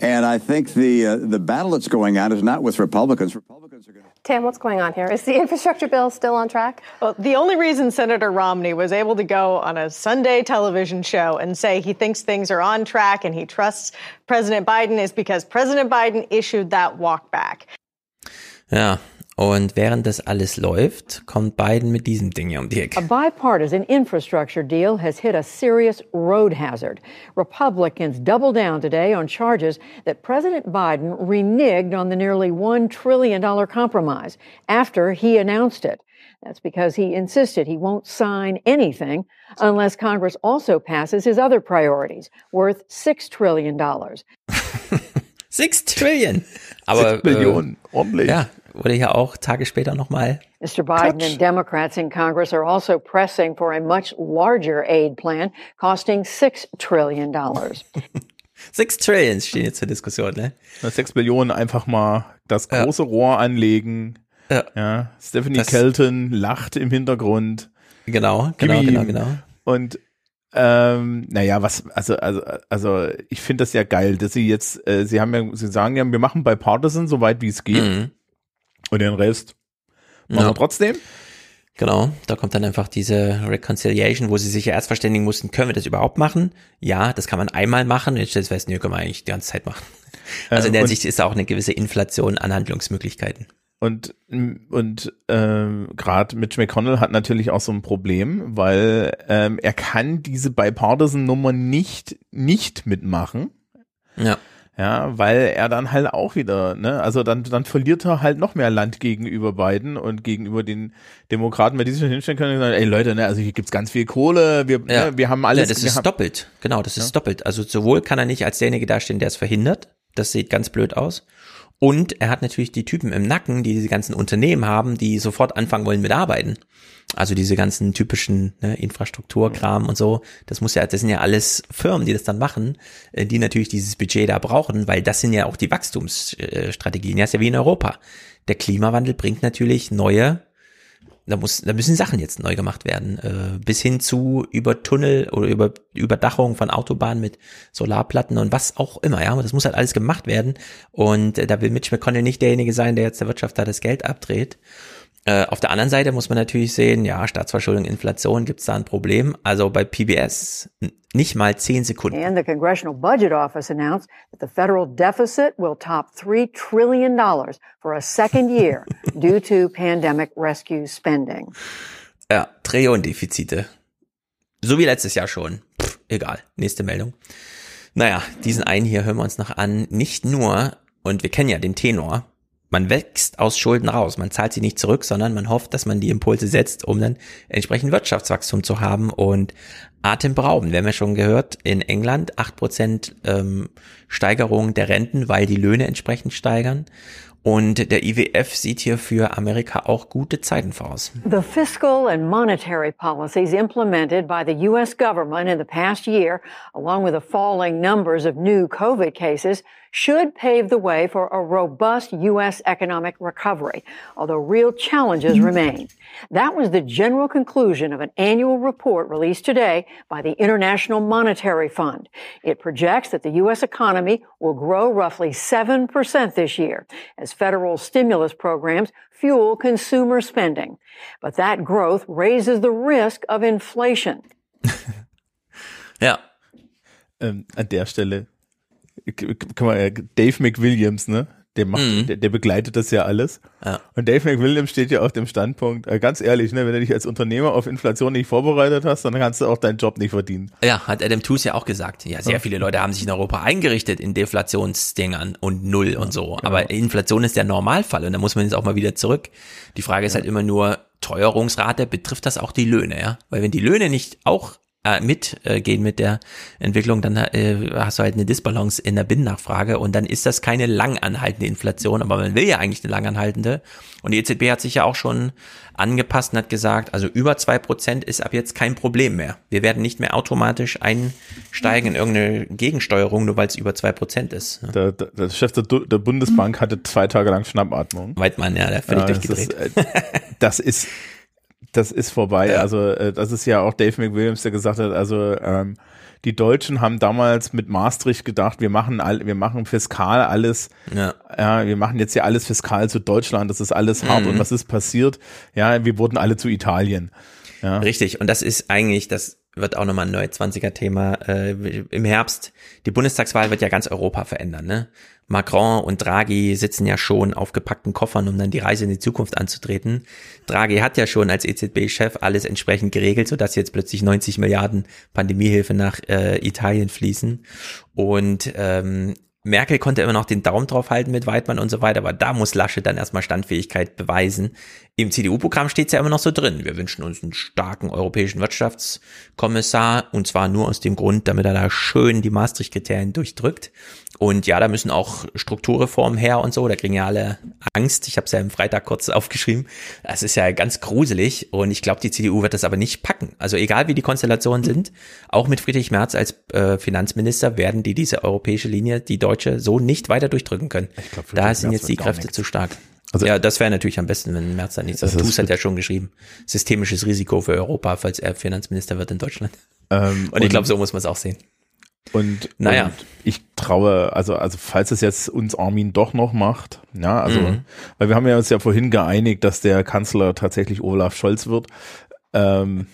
And I think the uh, the battle that's going on is not with Republicans. Republicans are Tam, what's going on here? Is the infrastructure bill still on track? Well, the only reason Senator Romney was able to go on a Sunday television show and say he thinks things are on track and he trusts President Biden is because President Biden issued that walk back. Und während das alles läuft, kommt Biden mit diesem Ding hier um die Ecke. A bipartisan infrastructure deal has hit a serious road hazard. Republicans double down today on charges that President Biden reneged on the nearly $1 trillion compromise after he announced it. That's because he insisted he won't sign anything unless Congress also passes his other priorities, worth $6 trillion. Six Trillion. Aber Sechs Billionen, äh, ordentlich. Ja, wurde ja auch Tage später nochmal. Mr. Biden and Democrats in Congress are also pressing for a much larger aid plan costing $6 trillion. Six Trillions stehen jetzt zur Diskussion, ne? Sechs Billionen einfach mal das große Rohr anlegen. Ja. Stephanie Das- Kelton lacht im Hintergrund. Genau, genau, genau, genau. Und ähm, naja, was, also, also, also ich finde das ja geil, dass sie jetzt, äh, sie haben ja, sie sagen ja, wir machen Bipartisan so weit wie es geht. Mhm. Und den Rest machen Ja. wir trotzdem. Genau, da kommt dann einfach diese Reconciliation, wo sie sich ja erst verständigen mussten, können wir das überhaupt machen? Ja, das kann man einmal machen. Jetzt stellt fest, nee, können wir eigentlich die ganze Zeit machen. Also in der und- Sicht ist da auch eine gewisse Inflation an Handlungsmöglichkeiten. Und, und ähm, gerade Mitch McConnell hat natürlich auch so ein Problem, weil ähm, er kann diese Bipartisan-Nummer nicht, nicht mitmachen. Ja. Ja, weil er dann halt auch wieder, ne, also dann, dann verliert er halt noch mehr Land gegenüber Biden und gegenüber den Demokraten, weil die sich schon hinstellen können und sagen, ey Leute, ne, also hier gibt's ganz viel Kohle, wir, Ja. ne, wir haben alles. Ja, das ist doppelt. Genau, das ist doppelt. Also sowohl kann er nicht als derjenige dastehen, der es verhindert. Das sieht ganz blöd aus. Und er hat natürlich die Typen im Nacken, die diese ganzen Unternehmen haben, die sofort anfangen wollen mit Arbeiten. Also diese ganzen typischen ne, Infrastrukturkram und so. Das muss ja, das sind ja alles Firmen, die das dann machen, äh, die natürlich dieses Budget da brauchen, weil das sind ja auch die Wachstumsstrategien. Ja, ist ja wie in Europa. Der Klimawandel bringt natürlich neue da muss, da müssen Sachen jetzt neu gemacht werden, äh, bis hin zu über Tunnel oder über Überdachung von Autobahnen mit Solarplatten und was auch immer, ja, das muss halt alles gemacht werden und äh, da will Mitch McConnell nicht derjenige sein, der jetzt der Wirtschaft da das Geld abdreht. Äh, auf der anderen Seite muss man natürlich sehen, ja, Staatsverschuldung, Inflation, gibt's da ein Problem? Also bei PBS nicht mal zehn Sekunden. And the Congressional Budget Office announced that the federal deficit will top $3 trillion for a second year due to pandemic rescue spending. Ja, Trillionendefizite. So wie letztes Jahr schon. Pff, egal. Nächste Meldung. Naja, diesen einen hier hören wir uns noch an. Nicht nur, und wir kennen ja den Tenor, man wächst aus Schulden raus. Man zahlt sie nicht zurück, sondern man hofft, dass man die Impulse setzt, um dann entsprechend Wirtschaftswachstum zu haben und atemberaubend. Wir haben ja schon gehört, in England 8% ähm, Steigerung der Renten, weil die Löhne entsprechend steigern. Und der IWF sieht hier für Amerika auch gute Zeiten voraus. The fiscal and monetary policies implemented by the U.S. government in the past year, along with the falling numbers of new COVID cases, should pave the way for a robust U.S. economic recovery, although real challenges remain. That was the general conclusion of an annual report released today by the International Monetary Fund. It projects that the U.S. economy will grow roughly 7% this year as federal stimulus programs fuel consumer spending. But that growth raises the risk of inflation. Ja. ähm, an der Stelle, k- k- kann man ja, Dave McWilliams, ne? Der macht, Mhm. der, der begleitet das ja alles. Ja. Und Dave McWilliams steht ja auf dem Standpunkt, äh, ganz ehrlich, ne, wenn du dich als Unternehmer auf Inflation nicht vorbereitet hast, dann kannst du auch deinen Job nicht verdienen. Ja, hat Adam Tooze ja auch gesagt. Ja, sehr Ja. viele Leute haben sich in Europa eingerichtet in Deflationsdingern und Null und so. Aber Inflation ist der Normalfall und da muss man jetzt auch mal wieder zurück. Die Frage ist halt immer nur, Teuerungsrate, betrifft das auch die Löhne, ja? Weil wenn die Löhne nicht auch äh, mitgehen mit der Entwicklung, dann äh, hast du halt eine Disbalance in der Binnennachfrage und dann ist das keine langanhaltende Inflation, aber man will ja eigentlich eine langanhaltende. Und die EZB hat sich ja auch schon angepasst und hat gesagt, also über zwei Prozent ist ab jetzt kein Problem mehr. Wir werden nicht mehr automatisch einsteigen in irgendeine Gegensteuerung, nur weil es über zwei Prozent ist. Der, der, der Chef der, der Bundesbank hatte zwei Tage lang Schnappatmung. Weidmann, ja, der völlig das durchgedreht. Ist, äh, das ist, das ist vorbei. Ja. Also äh, das ist ja auch Dave McWilliams, der gesagt hat, also ähm, die Deutschen haben damals mit Maastricht gedacht, wir machen all, wir machen fiskal alles, ja. ja, wir machen jetzt hier alles fiskal zu Deutschland, das ist alles hart Mhm. und was ist passiert? Ja, wir wurden alle zu Italien. Ja. Richtig, und das ist eigentlich, das wird auch nochmal ein neu 20er Thema äh, im Herbst. Die Bundestagswahl wird ja ganz Europa verändern. Ne? Macron und Draghi sitzen ja schon auf gepackten Koffern, um dann die Reise in die Zukunft anzutreten. Draghi hat ja schon als EZB-Chef alles entsprechend geregelt, sodass jetzt plötzlich 90 Milliarden Pandemiehilfe nach äh, Italien fließen. Und ähm, Merkel konnte immer noch den Daumen drauf halten mit Weidmann und so weiter, aber da muss Laschet dann erstmal Standfähigkeit beweisen. Im CDU-Programm steht es ja immer noch so drin. Wir wünschen uns einen starken europäischen Wirtschaftskommissar und zwar nur aus dem Grund, damit er da schön die Maastricht-Kriterien durchdrückt. Und ja, da müssen auch Strukturreformen her und so. Da kriegen ja alle Angst. Ich habe es ja am Freitag kurz aufgeschrieben. Das ist ja ganz gruselig und ich glaube, die CDU wird das aber nicht packen. Also egal wie die Konstellationen sind, auch mit Friedrich Merz als äh, Finanzminister werden die diese europäische Linie, die deutsche, so nicht weiter durchdrücken können. glaub, da sind jetzt die Kräfte zu stark. Also, ja, das wäre natürlich am besten, wenn Merz da nichts. Also Tus hat ja schon geschrieben, systemisches Risiko für Europa, falls er Finanzminister wird in Deutschland. Ähm, und ich glaube, so muss man es auch sehen. Und, Naja. und ich traue, also, also falls es jetzt uns Armin doch noch macht, ja, also, Mhm. weil wir haben ja uns ja vorhin geeinigt, dass der Kanzler tatsächlich Olaf Scholz wird. Ähm,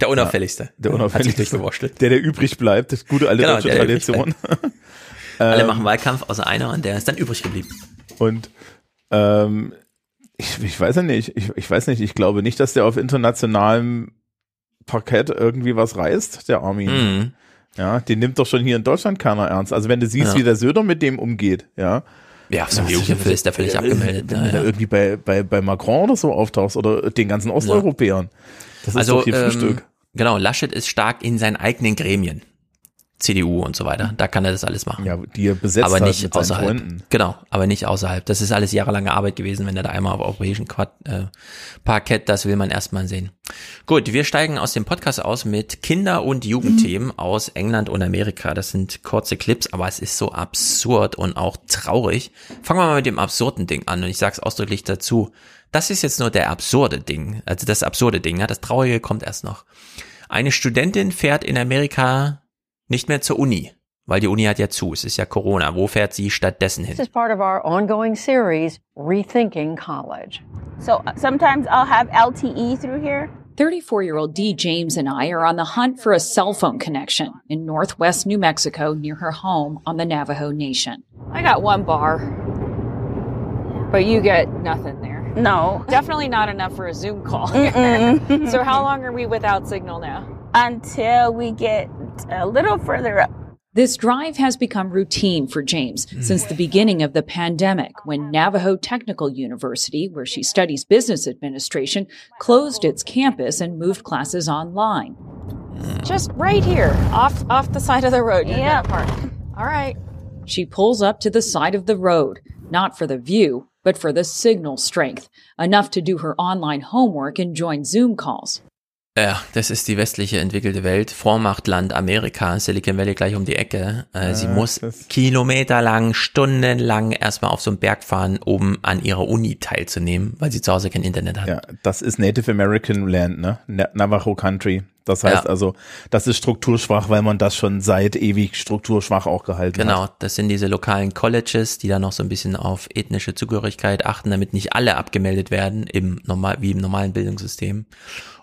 Der unauffälligste. Ja, der unauffälligste. Der, der übrig bleibt. Das gute alte Genau, deutsche Tradition. Alle Ähm, machen Wahlkampf außer einer und der ist dann übrig geblieben. Und ähm, ich, ich weiß ja nicht, ich, ich weiß nicht, ich glaube nicht, dass der auf internationalem Parkett irgendwie was reißt, der Armin. Mhm. Ja, den nimmt doch schon hier in Deutschland keiner ernst. Also wenn du siehst, Ja. wie der Söder mit dem umgeht, ja. Ja, auf so einem EU-Gipfel ist der völlig Wenn- abgemeldet. Wenn Ja, du da ja. irgendwie bei, bei, bei Macron oder so auftauchst oder den ganzen Osteuropäern. Das ist doch hier ähm, Frühstück. Genau, Laschet ist stark in seinen eigenen Gremien. CDU und so weiter. Da kann er das alles machen. Ja, die er besetzt aber nicht mit außerhalb. Freunden. Genau, aber nicht außerhalb. Das ist alles jahrelange Arbeit gewesen, wenn er da einmal auf europäischen Quad, äh, Parkett, das will man erstmal sehen. Gut, wir steigen aus dem Podcast aus mit Kinder- und Jugendthemen aus England und Amerika. Das sind kurze Clips, aber es ist so absurd und auch traurig. Fangen wir mal mit dem absurden Ding an und ich sag's ausdrücklich dazu. Das ist jetzt nur der absurde Ding, also das absurde Ding, ja, das Traurige kommt erst noch. Eine Studentin fährt in Amerika nicht mehr zur Uni, weil die Uni hat ja zu, es ist ja Corona. Wo fährt sie stattdessen hin? This is part of our ongoing series, Rethinking College. So uh, sometimes I'll have LTE through here. 34 year old Dee James and I are on the hunt for a cell phone connection in northwest New Mexico near her home on the Navajo Nation. I got one bar, but you get nothing there. No. Definitely not enough for a Zoom call. So, how long are we without signal now? Until we get a little further up. This drive has become routine for James hmm. since the beginning of the pandemic when Navajo Technical University, where she studies business administration, closed its campus and moved classes online. Hmm. Just right here, off off the side of the road. Yeah. gonna park. All right. She pulls up to the side of the road, not for the view, but for the signal strength, enough to do her online homework and join Zoom calls. Ja, das ist die westliche entwickelte Welt, Vormachtland Amerika, Silicon Valley gleich um die Ecke. Äh, sie Ja, muss das- kilometerlang, stundenlang erstmal auf so einen Berg fahren, um an ihrer Uni teilzunehmen, weil sie zu Hause kein Internet hat. Ja, das ist Native American Land, ne? Na- Navajo Country. Das heißt Ja. also, das ist strukturschwach, weil man das schon seit ewig strukturschwach auch gehalten Genau, hat. das sind diese lokalen Colleges, die dann noch so ein bisschen auf ethnische Zugehörigkeit achten, damit nicht alle abgemeldet werden, im normal, wie im normalen Bildungssystem.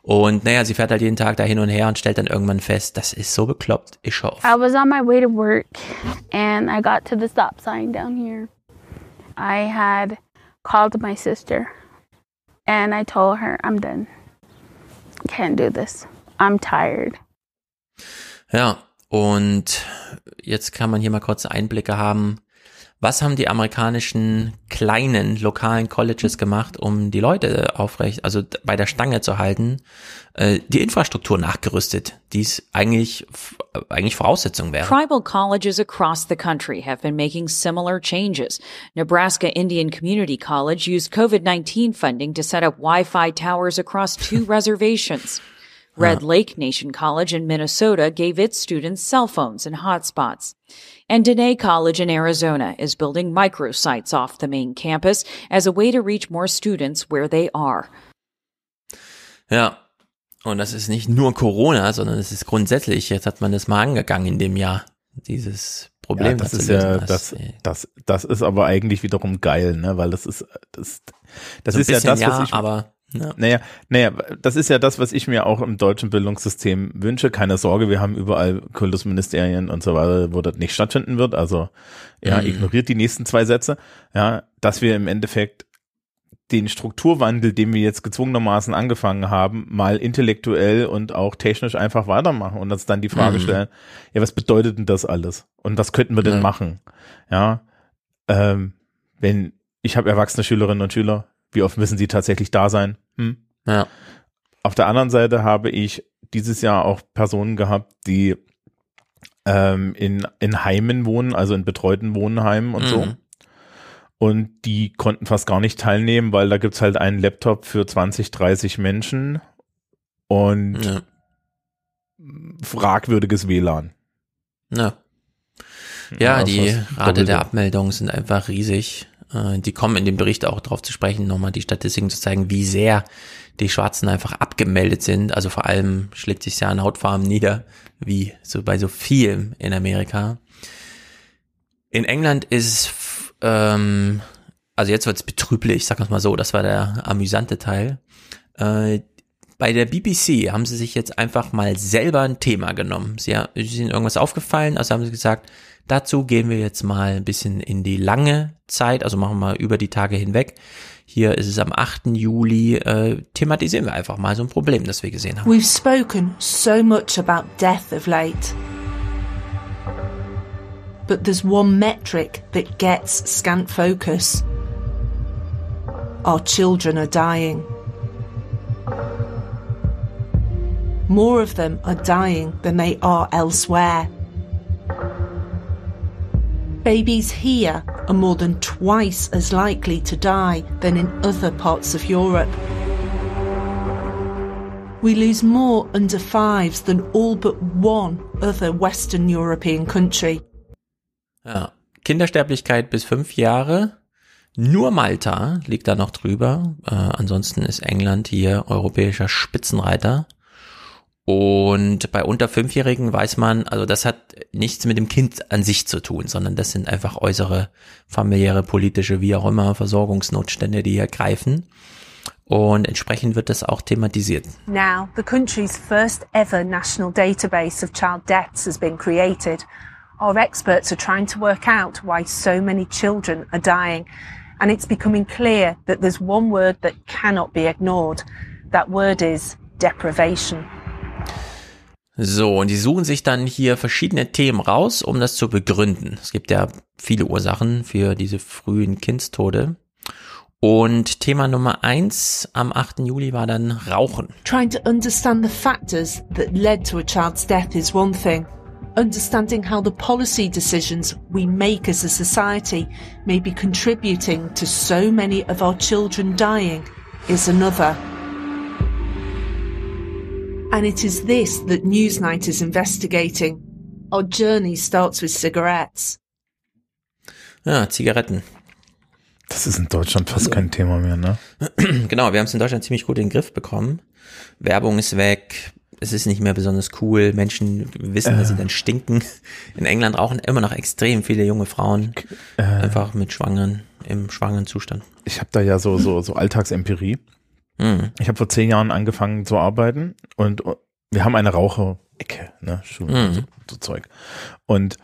Und naja, sie fährt halt jeden Tag da hin und her und stellt dann irgendwann fest, das ist so bekloppt, ich auf. I was on my way to work and I got to the stop sign down here. I had called my sister and I told her, I'm done. Can't do this. I'm tired. Ja, und jetzt kann man hier mal kurze Einblicke haben. Was haben die amerikanischen kleinen lokalen Colleges gemacht, um die Leute aufrecht, also bei der Stange zu halten? Äh, die Infrastruktur nachgerüstet, die es eigentlich, f- eigentlich Voraussetzung wäre. Tribal colleges across the country have been making similar changes. Nebraska Indian Community College used COVID 19 funding to set up Wi Fi towers across two reservations. Red Lake Nation College in Minnesota gave its students cell phones and hotspots. And Dene College in Arizona is building microsites off the main campus as a way to reach more students where they are. Ja. Und das ist nicht nur Corona, sondern es ist grundsätzlich, jetzt hat man das mal angegangen in dem Jahr, dieses Problem. Ja, das ist ja, das, das, das ist aber eigentlich wiederum geil, ne, weil das ist, das, das So ist ja das, was ja, ich, aber, ja. naja, naja, das ist ja das, was ich mir auch im deutschen Bildungssystem wünsche. Keine Sorge, wir haben überall Kultusministerien und so weiter, wo das nicht stattfinden wird. Also, ja, Mhm. ignoriert die nächsten zwei Sätze. Ja, dass wir im Endeffekt den Strukturwandel, den wir jetzt gezwungenermaßen angefangen haben, mal intellektuell und auch technisch einfach weitermachen und uns dann die Frage Mhm. stellen, ja, was bedeutet denn das alles? Und was könnten wir denn Ja. machen? Ja, ähm, wenn ich habe erwachsene Schülerinnen und Schüler, wie oft müssen sie tatsächlich da sein? Hm? Ja. Auf der anderen Seite habe ich dieses Jahr auch Personen gehabt, die ähm, in, in Heimen wohnen, also in betreuten Wohnheimen und so. Mhm. Und die konnten fast gar nicht teilnehmen, weil da gibt's halt einen Laptop für 20, 30 Menschen und Ja. fragwürdiges WLAN. Ja. Ja, Ja, die Rate der Abmeldungen sind einfach riesig. Äh, Die kommen in dem Bericht auch darauf zu sprechen, nochmal die Statistiken zu zeigen, wie sehr die Schwarzen einfach abgemeldet sind. Also vor allem schlägt sich ja an Hautfarben nieder, wie so bei so vielem in Amerika. In England ist es, ähm, also jetzt wird's betrüblich, sag mal so, das war der amüsante Teil. Äh, bei der BBC haben sie sich jetzt einfach mal selber ein Thema genommen. Sie, sie sind irgendwas aufgefallen, also haben sie gesagt, dazu gehen wir jetzt mal ein bisschen in die lange Zeit, also machen wir über die Tage hinweg. Hier ist es am 8. Juli, äh, thematisieren wir einfach mal so ein Problem, das wir gesehen haben. We've spoken so much about death of late. But there's one metric that gets scant focus. Our children are dying. More of them are dying than they are elsewhere. Babies here are more than twice as likely to die than in other parts of Europe. We lose more under fives than all but one other Western European country. Ja. Kindersterblichkeit bis fünf Jahre. Nur Malta liegt da noch drüber. Äh, ansonsten ist England hier europäischer Spitzenreiter. Und bei unter Fünfjährigen weiß man, also das hat nichts mit dem Kind an sich zu tun, sondern das sind einfach äußere familiäre, politische, wie auch immer, Versorgungsnotstände, die hier greifen. Und entsprechend wird das auch thematisiert. Now, the country's first ever national database of child deaths has been created. Our experts are trying to work out why so many children are dying. And it's becoming clear that there's one word that cannot be ignored. That word is deprivation. So, und die suchen sich dann hier verschiedene Themen raus, um das zu begründen. Es gibt ja viele Ursachen für diese frühen Kindstode. Und Thema Nummer eins am 8. Juli war dann Rauchen. Trying to understand the factors that led to a child's death is one thing. Understanding how the policy decisions we make as a society may be contributing to so many of our children dying is another. And it is this that Newsnight is investigating. Our journey starts with cigarettes. Ja, Zigaretten. Das ist in Deutschland fast kein Thema mehr, ne? genau, wir haben es in Deutschland ziemlich gut in den Griff bekommen. Werbung ist weg. Es ist nicht mehr besonders cool. Menschen wissen, dass sie Äh. dann stinken. In England rauchen immer noch extrem viele junge Frauen. Äh. Einfach mit Schwangeren, im schwangeren Zustand. Ich habe da ja so so so Alltagsempirie. Mhm. Ich habe vor zehn Jahren angefangen zu arbeiten und wir haben eine Raucherecke, ne, Schule, Mhm. so, so Zeug. Und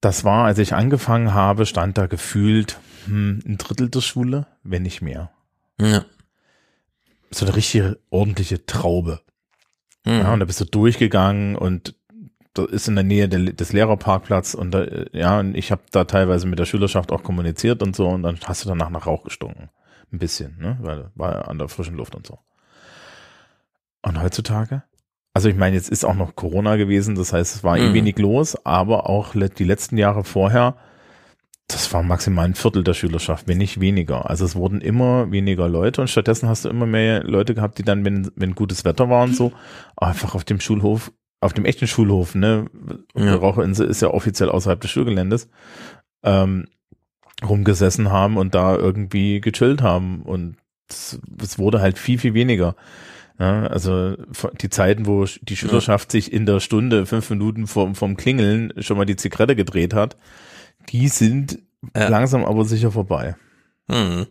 das war, als ich angefangen habe, stand da gefühlt hm, ein Drittel der Schule, wenn nicht mehr. Ja. So eine richtige ordentliche Traube. Mhm. Ja, und da bist du durchgegangen und da ist in der Nähe der, des Lehrerparkplatz und da, äh, ja, und ich habe da teilweise mit der Schülerschaft auch kommuniziert und so und dann hast du danach nach Rauch gestunken. Ein bisschen, ne? Weil war an der frischen Luft und so. Und heutzutage? Also ich meine, jetzt ist auch noch Corona gewesen, das heißt, es war eh Mhm. wenig los, aber auch die letzten Jahre vorher, das war maximal ein Viertel der Schülerschaft, wenn nicht weniger. Also es wurden immer weniger Leute und stattdessen hast du immer mehr Leute gehabt, die dann, wenn, wenn gutes Wetter war und so, einfach auf dem Schulhof, auf dem echten Schulhof, ne, ja. Raucherinsel ist ja offiziell außerhalb des Schulgeländes, ähm, rumgesessen haben und da irgendwie gechillt haben und es, wurde halt viel, viel weniger. Ja, also die Zeiten, wo die Schülerschaft sich in der Stunde fünf Minuten vom, vom Klingeln schon mal die Zigarette gedreht hat, die sind Ja. langsam aber sicher vorbei. Hm.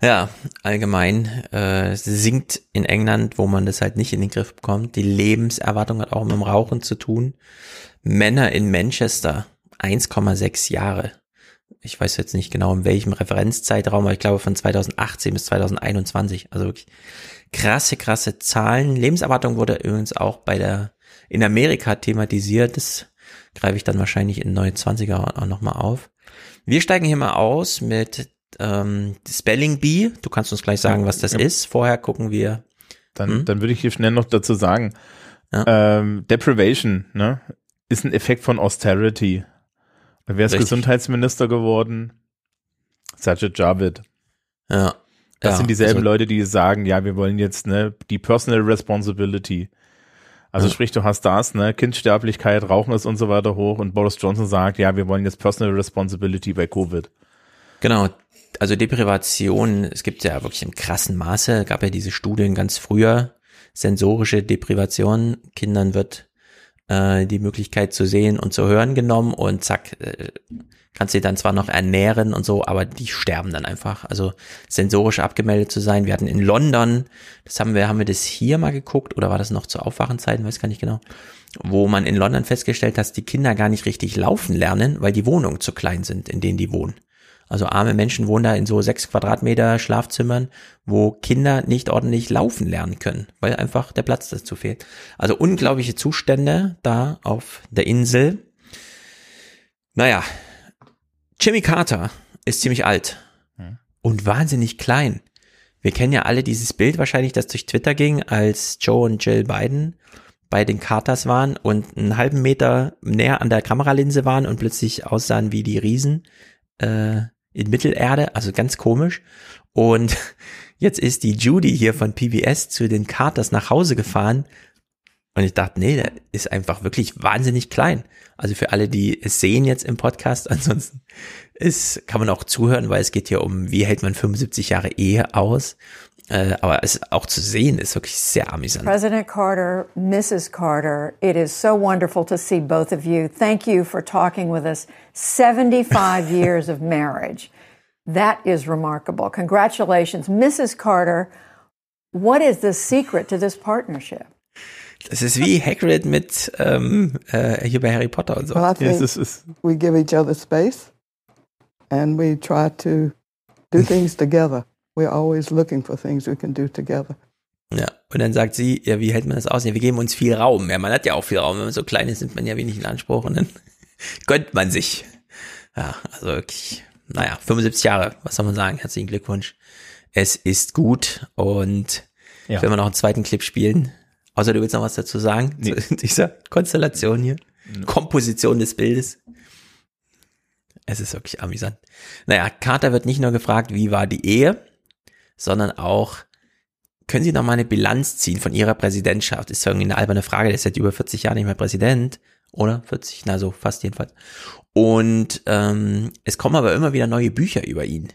Ja, allgemein äh, sinkt in England, wo man das halt nicht in den Griff bekommt. Die Lebenserwartung hat auch mit dem Rauchen zu tun. Männer in Manchester 1,6 Jahre. Ich weiß jetzt nicht genau in welchem Referenzzeitraum, aber ich glaube von 2018 bis 2021. Also wirklich krasse, krasse Zahlen. Lebenserwartung wurde übrigens auch bei der in Amerika thematisiert. Das greife ich dann wahrscheinlich in neue 20er auch nochmal auf. Wir steigen hier mal aus mit ähm, Spelling Bee. Du kannst uns gleich sagen, was das Ja. ist. Vorher gucken wir. Dann, Hm? dann würde ich hier schnell noch dazu sagen, ähm, Deprivation, ne, ist ein Effekt von Austerity. Wer ist Richtig. Gesundheitsminister geworden? Sajid Javid. Ja. Das Ja, sind dieselben also- Leute, die sagen, ja, wir wollen jetzt ne, die Personal Responsibility. Also Ja. sprich, du hast das, ne, Kindsterblichkeit, Rauchen ist und so weiter hoch und Boris Johnson sagt, ja, wir wollen jetzt Personal Responsibility bei Covid. Genau. Also Deprivation, es gibt ja wirklich im krassen Maße, gab ja diese Studien ganz früher, sensorische Deprivation, Kindern wird äh, die Möglichkeit zu sehen und zu hören genommen und zack, äh, kannst sie dann zwar noch ernähren und so, aber die sterben dann einfach. Also sensorisch abgemeldet zu sein. Wir hatten in London, das haben wir, haben wir das hier mal geguckt oder war das noch zu Aufwachenzeiten, weiß gar nicht genau, wo man in London festgestellt hat, dass die Kinder gar nicht richtig laufen lernen, weil die Wohnungen zu klein sind, in denen die wohnen. Also arme Menschen wohnen da in so sechs Quadratmeter Schlafzimmern, wo Kinder nicht ordentlich laufen lernen können, weil einfach der Platz dazu fehlt. Also unglaubliche Zustände da auf der Insel. Naja, Jimmy Carter ist ziemlich alt und wahnsinnig klein. Wir kennen ja alle dieses Bild wahrscheinlich, das durch Twitter ging, als Joe und Jill Biden bei den Carters waren und einen halben Meter näher an der Kameralinse waren und plötzlich aussahen wie die Riesen äh, in Mittelerde, also ganz komisch. Und jetzt ist die Judy hier von PBS zu den Carters nach Hause gefahren und ich dachte, nee, der ist einfach wirklich wahnsinnig klein. Also für alle, die es sehen jetzt im Podcast, ansonsten ist, kann man auch zuhören, weil es geht hier um, wie hält man 75 Jahre Ehe aus. Äh, aber es auch zu sehen ist wirklich sehr amüsant. President Carter, Mrs. Carter, it is so wonderful to see both of you. Thank you for talking with us. 75 years of marriage. That is remarkable. Congratulations. Mrs. Carter, what is the secret to this partnership? Das ist wie Hagrid mit ähm, äh, hier bei Harry Potter und so. Well, I think we give each other space and we try to do things together. We're always looking for things we can do together. Ja, und dann sagt sie, ja, wie hält man das aus? Ja, wir geben uns viel Raum. Ja, man hat ja auch viel Raum. Wenn man so klein ist, nimmt man ja wenig in Anspruch und dann gönnt man sich. Ja, also wirklich, naja, 75 Jahre, was soll man sagen? Herzlichen Glückwunsch. Es ist gut und Ja. wenn wir noch einen zweiten Clip spielen, außer du willst noch was dazu sagen, zu dieser Konstellation hier, Komposition des Bildes. Es ist wirklich amüsant. Naja, Carter wird nicht nur gefragt, wie war die Ehe, sondern auch, können Sie noch mal eine Bilanz ziehen von Ihrer Präsidentschaft? Ist irgendwie eine alberne Frage, der ist seit über 40 Jahren nicht mehr Präsident, oder? 40, na so, fast jedenfalls. Und ähm, es kommen aber immer wieder neue Bücher über ihn.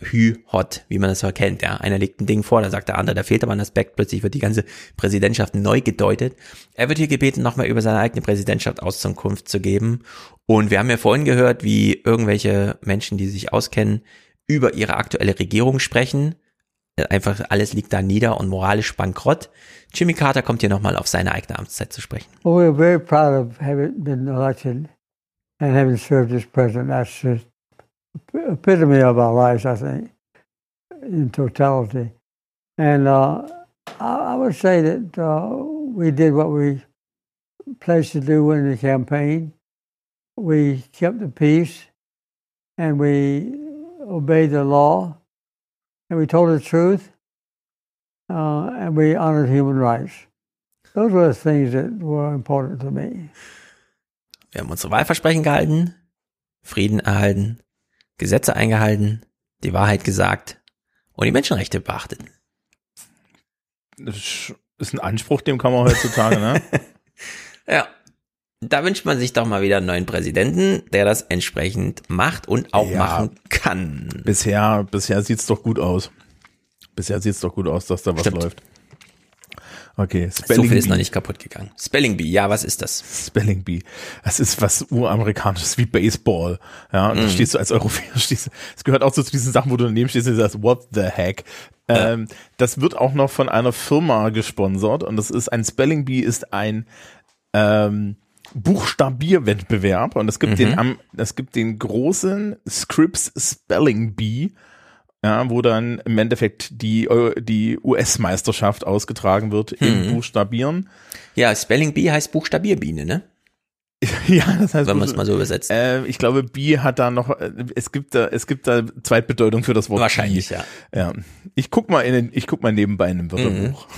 Hü, hot, wie man das so kennt, ja. Einer legt ein Ding vor, dann sagt der andere, da fehlt aber ein Aspekt, plötzlich wird die ganze Präsidentschaft neu gedeutet. Er wird hier gebeten, nochmal über seine eigene Präsidentschaft Auskunft zu geben. Und wir haben ja vorhin gehört, wie irgendwelche Menschen, die sich auskennen, über ihre aktuelle Regierung sprechen. Einfach alles liegt da nieder und moralisch bankrott. Jimmy Carter kommt hier nochmal auf seine eigene Amtszeit zu sprechen. Well, we're very proud of having been elected and having served as president. That's the epitome of our lives, I in totality. And uh, I, I would say that uh, we did what we pledged to do in the campaign. We kept the peace and we obeyed the law and we told the truth uh, and we honored human rights. Those were the things that were important to me. Wir haben unsere Wahlversprechen gehalten, Frieden erhalten, Gesetze eingehalten, die Wahrheit gesagt und die Menschenrechte beachtet. Das ist ein Anspruch, dem kann man heutzutage, ne? Ja. Da wünscht man sich doch mal wieder einen neuen Präsidenten, der das entsprechend macht und auch Ja. machen kann. Bisher, bisher sieht's doch gut aus. Bisher sieht's doch gut aus, dass da was Stimmt. läuft. Okay, so viel ist noch nicht kaputt gegangen. Spelling Bee, ja, was ist das? Spelling Bee. Das ist was uramerikanisches wie Baseball. Ja, und mm. da stehst du als Europäer, stehst, es gehört auch so zu diesen Sachen, wo du daneben stehst und sagst, what the heck? Ja. Ähm, das wird auch noch von einer Firma gesponsert und das ist ein Spelling Bee ist ein ähm, Buchstabierwettbewerb und es gibt mhm. den es gibt den großen Scripps Spelling Bee ja, wo dann im Endeffekt die, die US-Meisterschaft ausgetragen wird im hm. Buchstabieren. Ja, Spelling Bee heißt Buchstabierbiene, ne? ja, das heißt, wenn man es mal so übersetzt. Äh, ich glaube, Bee hat da noch, äh, es gibt da, es gibt da Zweitbedeutung für das Wort. Wahrscheinlich, Bee. ja. Ja, ich guck mal in, ich guck mal nebenbei in einem Wörterbuch. Mhm.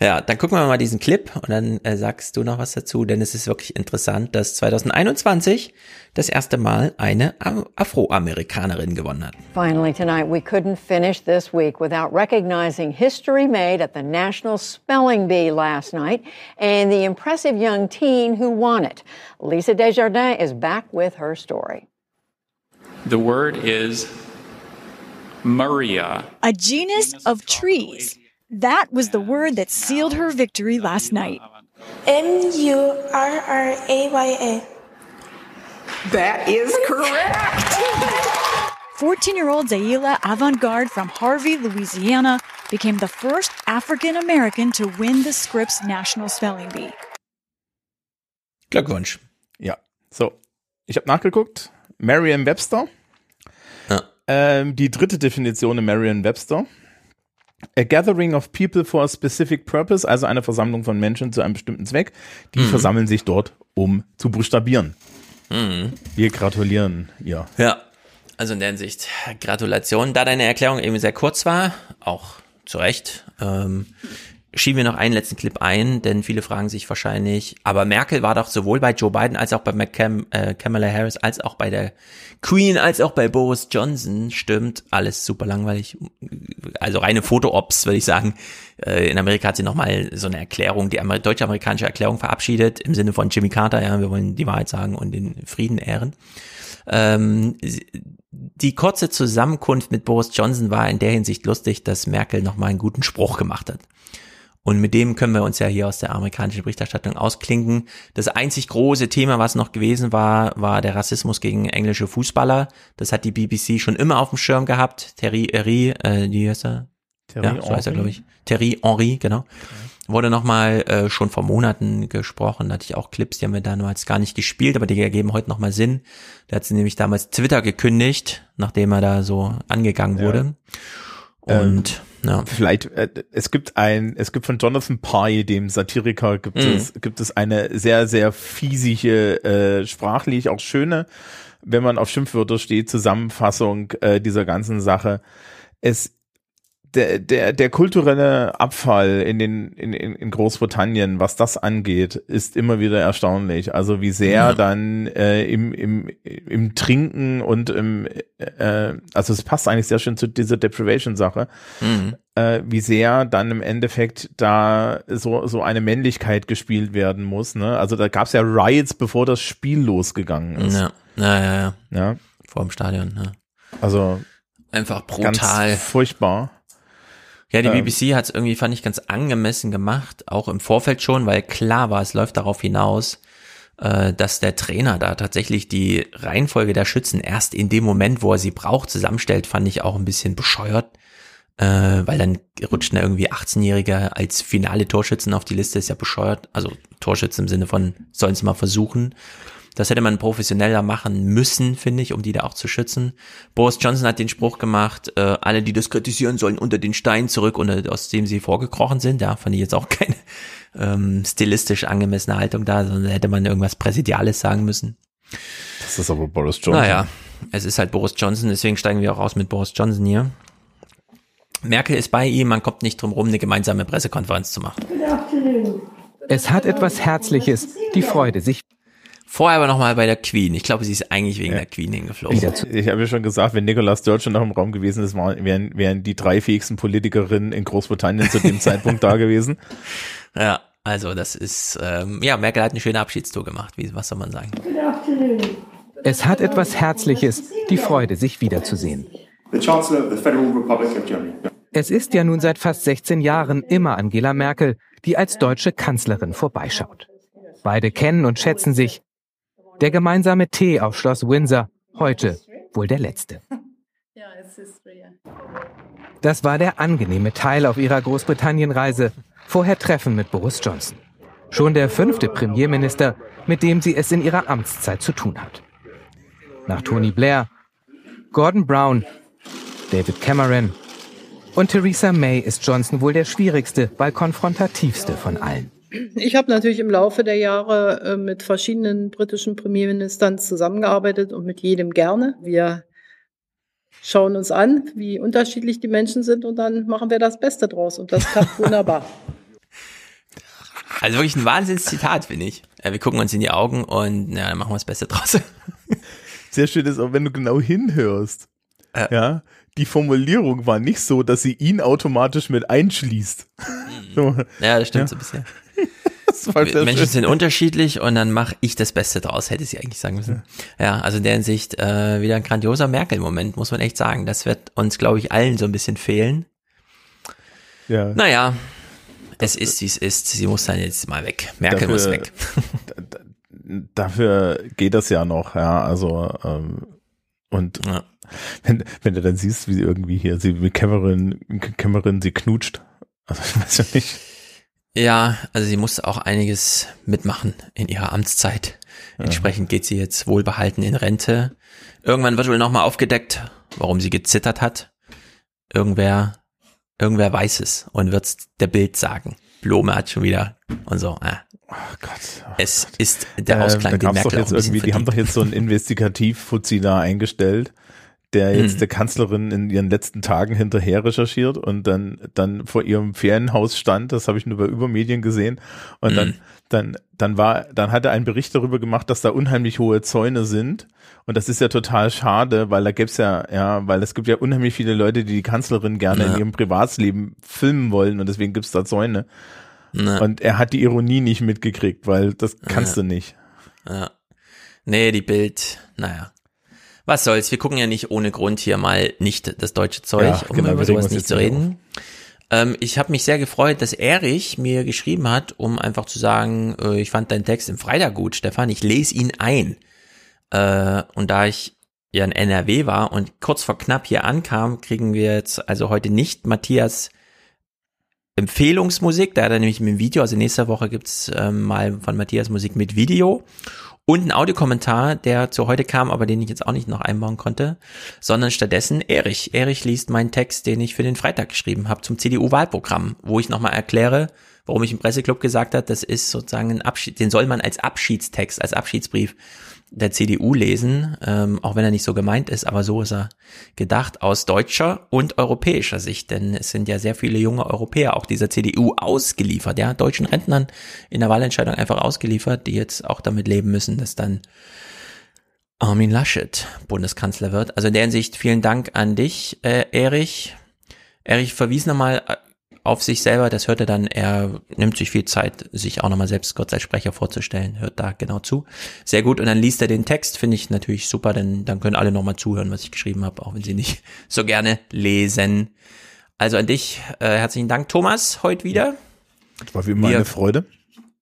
Ja, dann gucken wir mal diesen Clip und dann äh, sagst du noch was dazu, denn es ist wirklich interessant, dass 2021 das erste Mal eine Afroamerikanerin gewonnen hat. Finally tonight we couldn't finish this week without recognizing history made at the National Spelling Bee last night and the impressive young teen who won it. Lisa Desjardins is back with her story. The word is Maria. A genus of trees that was the word that sealed her victory last night. M U R R A Y A. That is correct. 14 year old Zayila Avantgarde from Harvey, Louisiana, became the first African American to win the Scripps National Spelling Bee. Glückwunsch. Ja, so. Ich habe nachgeguckt. Merriam-Webster. Ja. Ähm, die dritte Definition in Merriam-Webster. A gathering of people for a specific purpose, also eine Versammlung von Menschen zu einem bestimmten Zweck, die mhm. versammeln sich dort, um zu buchstabieren. Mhm. Wir gratulieren ihr. Ja, also in der Hinsicht Gratulation. Da deine Erklärung eben sehr kurz war, auch zu Recht, ähm, schieben wir noch einen letzten Clip ein, denn viele fragen sich wahrscheinlich, aber Merkel war doch sowohl bei Joe Biden als auch bei McCam, äh, Kamala Harris als auch bei der Queen als auch bei Boris Johnson. Stimmt, alles super langweilig. Also reine Foto-Ops, würde ich sagen. Äh, in Amerika hat sie nochmal so eine Erklärung, die deutsche-amerikanische Erklärung verabschiedet, im Sinne von Jimmy Carter, ja, wir wollen die Wahrheit sagen und den Frieden ehren. Ähm, die kurze Zusammenkunft mit Boris Johnson war in der Hinsicht lustig, dass Merkel nochmal einen guten Spruch gemacht hat. Und mit dem können wir uns ja hier aus der amerikanischen Berichterstattung ausklinken. Das einzig große Thema, was noch gewesen war, war der Rassismus gegen englische Fußballer. Das hat die BBC schon immer auf dem Schirm gehabt. Terry Henry, äh, wie heißt er? Terry ja, so heißt er, glaube ich. Terry Henry, genau. Okay. Wurde nochmal äh, schon vor Monaten gesprochen. Da hatte ich auch Clips, die haben wir damals gar nicht gespielt, aber die ergeben heute nochmal Sinn. Der hat sie nämlich damals Twitter gekündigt, nachdem er da so angegangen wurde. Ja. Und ähm ja. Vielleicht, äh, es gibt ein, es gibt von Jonathan Pye, dem Satiriker, gibt mhm. es, gibt es eine sehr, sehr fiesige, äh, sprachlich auch schöne, wenn man auf Schimpfwörter steht, Zusammenfassung äh, dieser ganzen Sache. Es der, der, der kulturelle Abfall in den in, in Großbritannien, was das angeht, ist immer wieder erstaunlich. Also wie sehr ja. dann äh, im, im, im Trinken und im äh, also es passt eigentlich sehr schön zu dieser Deprivation-Sache, mhm. äh, wie sehr dann im Endeffekt da so so eine Männlichkeit gespielt werden muss. Ne? Also da gab es ja Riots, bevor das Spiel losgegangen ist. Ja, ja, ja. ja. ja. Vor dem Stadion. Ja. Also einfach brutal, furchtbar. Ja, die ähm, BBC hat es irgendwie, fand ich, ganz angemessen gemacht, auch im Vorfeld schon, weil klar war, es läuft darauf hinaus, äh, dass der Trainer da tatsächlich die Reihenfolge der Schützen erst in dem Moment, wo er sie braucht, zusammenstellt, fand ich auch ein bisschen bescheuert. Äh, weil dann rutschen da irgendwie 18-Jährige als finale Torschützen auf die Liste, ist ja bescheuert. Also Torschützen im Sinne von, sollen es mal versuchen. Das hätte man professioneller machen müssen, finde ich, um die da auch zu schützen. Boris Johnson hat den Spruch gemacht, äh, alle, die das kritisieren, sollen unter den Stein zurück, unter, aus dem sie vorgekrochen sind. Da fand ich jetzt auch keine ähm, stilistisch angemessene Haltung da, sondern hätte man irgendwas Präsidiales sagen müssen. Das ist aber Boris Johnson. Naja, es ist halt Boris Johnson, deswegen steigen wir auch aus mit Boris Johnson hier. Merkel ist bei ihm, man kommt nicht drum rum, eine gemeinsame Pressekonferenz zu machen. Es hat etwas Herzliches, die Freude, sich Vorher aber nochmal bei der Queen. Ich glaube, sie ist eigentlich wegen ja. der Queen hingeflogen. Ich habe ja schon gesagt, wenn Nicolas Sturgeon noch im Raum gewesen ist, wären, wären die drei fähigsten Politikerinnen in Großbritannien zu dem Zeitpunkt da gewesen. Ja, also das ist, ähm, ja, Merkel hat eine schöne Abschiedstour gemacht. Wie, was soll man sagen? Es hat etwas Herzliches, die Freude, sich wiederzusehen. The Chancellor of the Federal Republic of Germany. Es ist ja nun seit fast 16 Jahren immer Angela Merkel, die als deutsche Kanzlerin vorbeischaut. Beide kennen und schätzen sich. Der gemeinsame Tee auf Schloss Windsor, heute wohl der letzte. Das war der angenehme Teil auf ihrer Großbritannien-Reise. Vorher Treffen mit Boris Johnson. Schon der fünfte Premierminister, mit dem sie es in ihrer Amtszeit zu tun hat. Nach Tony Blair, Gordon Brown, David Cameron und Theresa May ist Johnson wohl der schwierigste, weil konfrontativste von allen. Ich habe natürlich im Laufe der Jahre äh, mit verschiedenen britischen Premierministern zusammengearbeitet und mit jedem gerne. Wir schauen uns an, wie unterschiedlich die Menschen sind und dann machen wir das Beste draus und das klappt wunderbar. Also wirklich ein Wahnsinnszitat, finde ich. Ja, wir gucken uns in die Augen und ja, dann machen wir das Beste draus. Sehr schön ist auch, wenn du genau hinhörst. Äh. Ja, die Formulierung war nicht so, dass sie ihn automatisch mit einschließt. Mhm. So. Ja, das stimmt ja. so ein bisschen. Menschen schön. sind unterschiedlich und dann mache ich das Beste draus, hätte sie eigentlich sagen müssen. Ja, ja also in der Hinsicht äh, wieder ein grandioser Merkel-Moment, muss man echt sagen. Das wird uns, glaube ich, allen so ein bisschen fehlen. Ja. Naja, es ist, wie es ist. Sie muss dann jetzt mal weg. Merkel dafür, muss weg. dafür geht das ja noch, ja. Also ähm, und ja. wenn, wenn du dann siehst, wie sie irgendwie hier, sie mit Cameron, Cameron sie knutscht. Also ich weiß ja nicht. Ja, also sie muss auch einiges mitmachen in ihrer Amtszeit. Ja. Entsprechend geht sie jetzt wohlbehalten in Rente. Irgendwann wird wohl nochmal aufgedeckt, warum sie gezittert hat. Irgendwer Irgendwer weiß es und wird's der Bild sagen. Blome hat schon wieder und so. Äh. Oh Gott. Oh es Gott. ist der Ausklang, äh, den Merkel jetzt irgendwie, Die haben doch jetzt so einen Investigativ-Fuzzi da eingestellt, der jetzt hm. der Kanzlerin in ihren letzten Tagen hinterher recherchiert und dann, dann vor ihrem Ferienhaus stand. Das habe ich nur bei Übermedien gesehen. Und hm. dann, dann, dann war, dann hat er einen Bericht darüber gemacht, dass da unheimlich hohe Zäune sind und das ist ja total schade, weil da gibt's ja, ja, weil es gibt ja unheimlich viele Leute, die die Kanzlerin gerne ja. in ihrem Privatsleben filmen wollen und deswegen gibt's da Zäune. Ja. Und er hat die Ironie nicht mitgekriegt, weil das kannst ja. du nicht. Ja. Nee, die Bild, naja. Was soll's, wir gucken ja nicht ohne Grund hier mal nicht das deutsche Zeug, ja, um genau, über sowas nicht zu reden. Ähm, ich habe mich sehr gefreut, dass Erich mir geschrieben hat, um einfach zu sagen, äh, ich fand deinen Text im Freitag gut, Stefan, ich lese ihn ein. Äh, und da ich ja in NRW war und kurz vor knapp hier ankam, kriegen wir jetzt also heute nicht Matthias Empfehlungsmusik. Da hat er nämlich mit dem Video, also nächste Woche gibt's ähm, mal von Matthias Musik mit Video und ein Audiokommentar, der zu heute kam, aber den ich jetzt auch nicht noch einbauen konnte, sondern stattdessen Erich. Erich liest meinen Text, den ich für den Freitag geschrieben habe zum CDU-Wahlprogramm, wo ich nochmal erkläre, warum ich im Presseclub gesagt habe, das ist sozusagen ein Abschied, den soll man als Abschiedstext, als Abschiedsbrief der CDU lesen, ähm, auch wenn er nicht so gemeint ist, aber so ist er gedacht aus deutscher und europäischer Sicht, denn es sind ja sehr viele junge Europäer auch dieser CDU ausgeliefert, ja, deutschen Rentnern in der Wahlentscheidung einfach ausgeliefert, die jetzt auch damit leben müssen, dass dann Armin Laschet Bundeskanzler wird. Also in der Hinsicht vielen Dank an dich, äh, Erich. Erich verwies nochmal auf sich selber, das hört er dann, er nimmt sich viel Zeit, sich auch nochmal selbst Gott sei Sprecher vorzustellen, hört da genau zu. Sehr gut. Und dann liest er den Text, finde ich natürlich super, denn dann können alle nochmal zuhören, was ich geschrieben habe, auch wenn sie nicht so gerne lesen. Also an dich, äh, herzlichen Dank, Thomas, heute wieder. Das war wie immer eine Freude.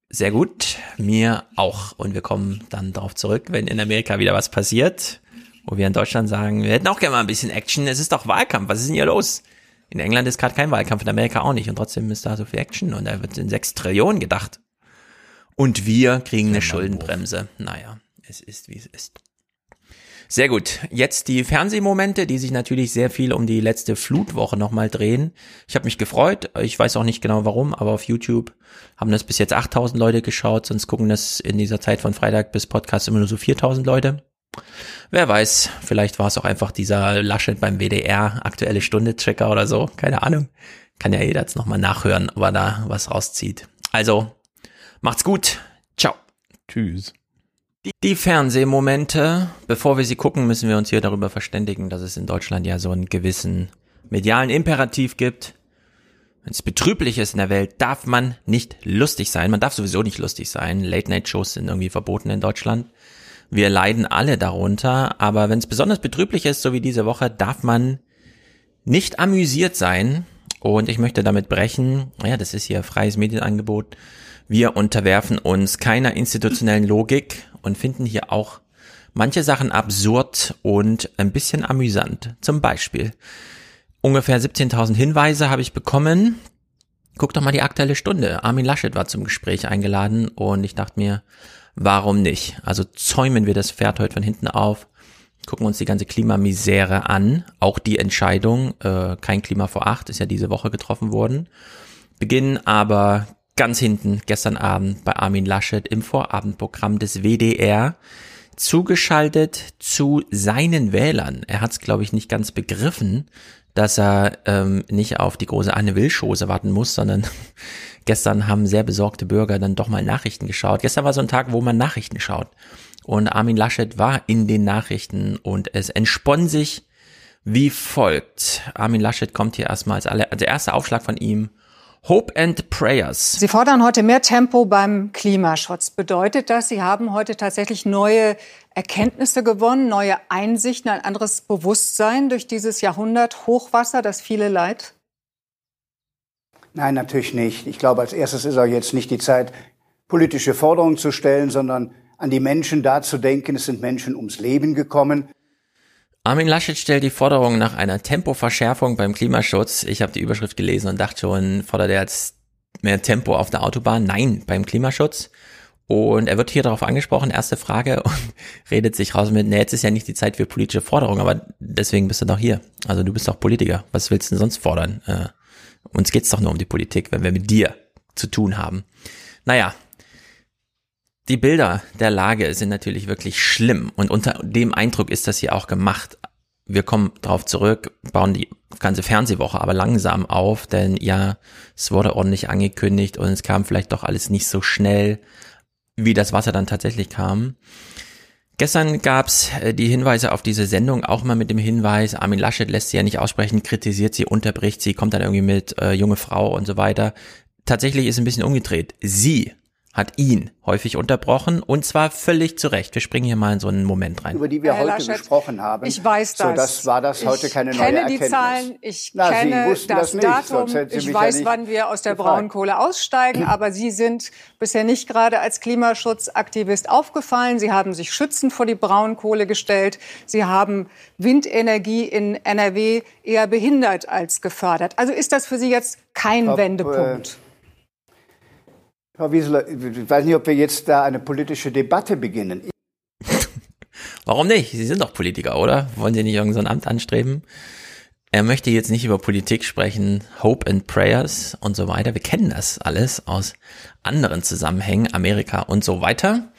Sehr gut, mir auch. Und wir kommen dann darauf zurück, wenn in Amerika wieder was passiert, wo wir in Deutschland sagen, wir hätten auch gerne mal ein bisschen Action. Es ist doch Wahlkampf, was ist denn hier los? In England ist gerade kein Wahlkampf, in Amerika auch nicht. Und trotzdem ist da so viel Action und da wird in sechs Trillionen gedacht. Und wir kriegen eine Schuldenbremse. Naja, es ist, wie es ist. Sehr gut. Jetzt die Fernsehmomente, die sich natürlich sehr viel um die letzte Flutwoche nochmal drehen. Ich habe mich gefreut. Ich weiß auch nicht genau warum, aber auf YouTube haben das bis jetzt 8000 Leute geschaut. Sonst gucken das in dieser Zeit von Freitag bis Podcast immer nur so 4000 Leute. Wer weiß, vielleicht war es auch einfach dieser Laschet beim WDR aktuelle Stunde Checker oder so, keine Ahnung. Kann ja jeder jetzt nochmal nachhören, ob er da was rauszieht. Also, macht's gut. Ciao. Tschüss. Die, die Fernsehmomente, bevor wir sie gucken, müssen wir uns hier darüber verständigen, dass es in Deutschland ja so einen gewissen medialen Imperativ gibt. Wenn es betrüblich ist in der Welt, darf man nicht lustig sein. Man darf sowieso nicht lustig sein. Late-Night-Shows sind irgendwie verboten in Deutschland. Wir leiden alle darunter, aber wenn es besonders betrüblich ist, so wie diese Woche, darf man nicht amüsiert sein. und ich möchte damit brechen, ja, das ist hier freies Medienangebot. Wir unterwerfen uns keiner institutionellen Logik und finden hier auch manche Sachen absurd und ein bisschen amüsant. Zum Beispiel ungefähr 17.000 Hinweise habe ich bekommen. Guck doch mal die aktuelle Stunde. Armin Laschet war zum Gespräch eingeladen und ich dachte mir, warum nicht? Also zäumen wir das Pferd heute von hinten auf, gucken uns die ganze Klimamisere an. Auch die Entscheidung, äh, kein Klima vor acht, ist ja diese Woche getroffen worden. Beginnen aber ganz hinten gestern Abend bei Armin Laschet im Vorabendprogramm des WDR zugeschaltet zu seinen Wählern. Er hat es, glaube ich, nicht ganz begriffen, dass er ähm, nicht auf die große Anne Will-Chose warten muss, sondern gestern haben sehr besorgte Bürger dann doch mal Nachrichten geschaut. Gestern war so ein Tag, wo man Nachrichten schaut. Und Armin Laschet war in den Nachrichten und es entspann sich wie folgt. Armin Laschet kommt hier erstmal als aller, der erste Aufschlag von ihm. Hope and Prayers. Sie fordern heute mehr Tempo beim Klimaschutz. Bedeutet das, Sie haben heute tatsächlich neue Erkenntnisse gewonnen, neue Einsichten, ein anderes Bewusstsein durch dieses Jahrhundert Hochwasser, das viele leid? Nein, natürlich nicht. Ich glaube, als erstes ist auch jetzt nicht die Zeit, politische Forderungen zu stellen, sondern an die Menschen da zu denken. Es sind Menschen ums Leben gekommen. Armin Laschet stellt die Forderung nach einer Tempoverschärfung beim Klimaschutz. Ich habe die Überschrift gelesen und dachte schon, fordert er jetzt mehr Tempo auf der Autobahn? Nein, beim Klimaschutz. Und er wird hier darauf angesprochen, erste Frage, und redet sich raus mit, nee, jetzt ist ja nicht die Zeit für politische Forderungen, aber deswegen bist du doch hier. Also du bist doch Politiker. Was willst du denn sonst fordern? Äh, uns geht's doch nur um die Politik, wenn wir mit dir zu tun haben. Naja, die Bilder der Lage sind natürlich wirklich schlimm und unter dem Eindruck ist das hier auch gemacht. Wir kommen darauf zurück, bauen die ganze Fernsehwoche aber langsam auf, denn ja, es wurde ordentlich angekündigt und es kam vielleicht doch alles nicht so schnell, wie das Wasser dann tatsächlich kam. Gestern gab's äh, die Hinweise auf diese Sendung auch mal mit dem Hinweis, Armin Laschet lässt sie ja nicht aussprechen, kritisiert sie, unterbricht sie, kommt dann irgendwie mit äh, junge Frau und so weiter. Tatsächlich ist ein bisschen umgedreht. Sie hat ihn häufig unterbrochen und zwar völlig zu Recht. Wir springen hier mal in so einen Moment rein. Über die wir Herr heute Laschet, gesprochen haben. Ich weiß das. So, das war das heute ich keine neue kenne Erkenntnis. die Zahlen, ich Na, kenne das, das nicht, Datum, ich ja weiß, nicht wann wir aus der gefragt. Braunkohle aussteigen, aber Sie sind bisher nicht gerade als Klimaschutzaktivist aufgefallen. Sie haben sich schützend vor die Braunkohle gestellt. Sie haben Windenergie in NRW eher behindert als gefördert. Also ist das für Sie jetzt kein Frau, Wendepunkt? Frau Wieseler, ich weiß nicht, ob wir jetzt da eine politische Debatte beginnen. Warum nicht? Sie sind doch Politiker, oder? Wollen Sie nicht irgendein so Amt anstreben? Er möchte jetzt nicht über Politik sprechen, Hope and Prayers und so weiter. Wir kennen das alles aus anderen Zusammenhängen, Amerika und so weiter.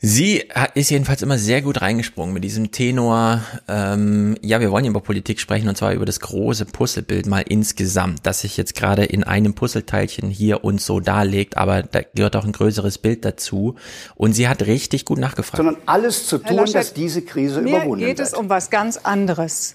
Sie hat- ist jedenfalls immer sehr gut reingesprungen mit diesem Tenor. Ähm, ja, wir wollen über Politik sprechen und zwar über das große Puzzlebild mal insgesamt, das sich jetzt gerade in einem Puzzleteilchen hier und so darlegt, aber da gehört auch ein größeres Bild dazu. Und sie hat richtig gut nachgefragt. Sondern alles zu tun, Laschet, dass diese Krise Mir überwunden geht wird. es um was ganz anderes.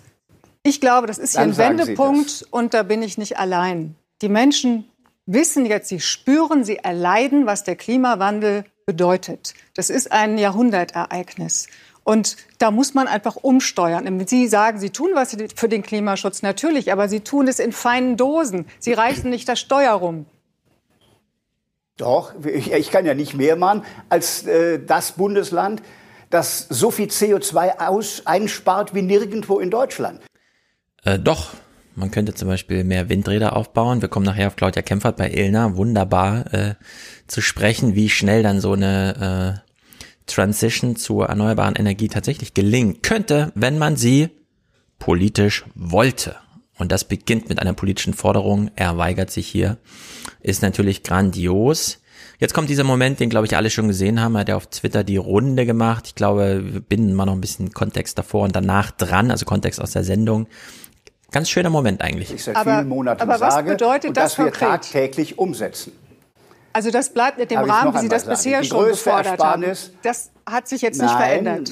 Ich glaube, das ist hier ein Wendepunkt und da bin ich nicht allein. Die Menschen wissen jetzt, sie spüren, sie erleiden, was der Klimawandel bedeutet. Das ist ein Jahrhundertereignis. Und da muss man einfach umsteuern. Sie sagen, Sie tun was für den Klimaschutz, natürlich, aber Sie tun es in feinen Dosen. Sie reißen nicht das Steuer rum. Doch, ich, ich kann ja nicht mehr machen als äh, das Bundesland, das so viel CO2 aus, einspart wie nirgendwo in Deutschland. Äh, doch, man könnte zum Beispiel mehr Windräder aufbauen. Wir kommen nachher auf Claudia Kempfert bei Ilna. Wunderbar äh, zu sprechen, wie schnell dann so eine äh, Transition zur erneuerbaren Energie tatsächlich gelingen könnte, wenn man sie politisch wollte. Und das beginnt mit einer politischen Forderung. Er weigert sich hier. Ist natürlich grandios. Jetzt kommt dieser Moment, den glaube ich alle schon gesehen haben. Er hat ja auf Twitter die Runde gemacht. Ich glaube, wir binden mal noch ein bisschen Kontext davor und danach dran, also Kontext aus der Sendung. Ganz schöner Moment eigentlich. Ich seit Aber- vielen Monaten aber was sage bedeutet und das dass wir konkret? tagtäglich umsetzen. Also das bleibt mit dem Darf Rahmen, wie Sie das sagen? bisher Die schon gefordert haben. Ersparnis- Das hat sich jetzt nicht Nein. verändert.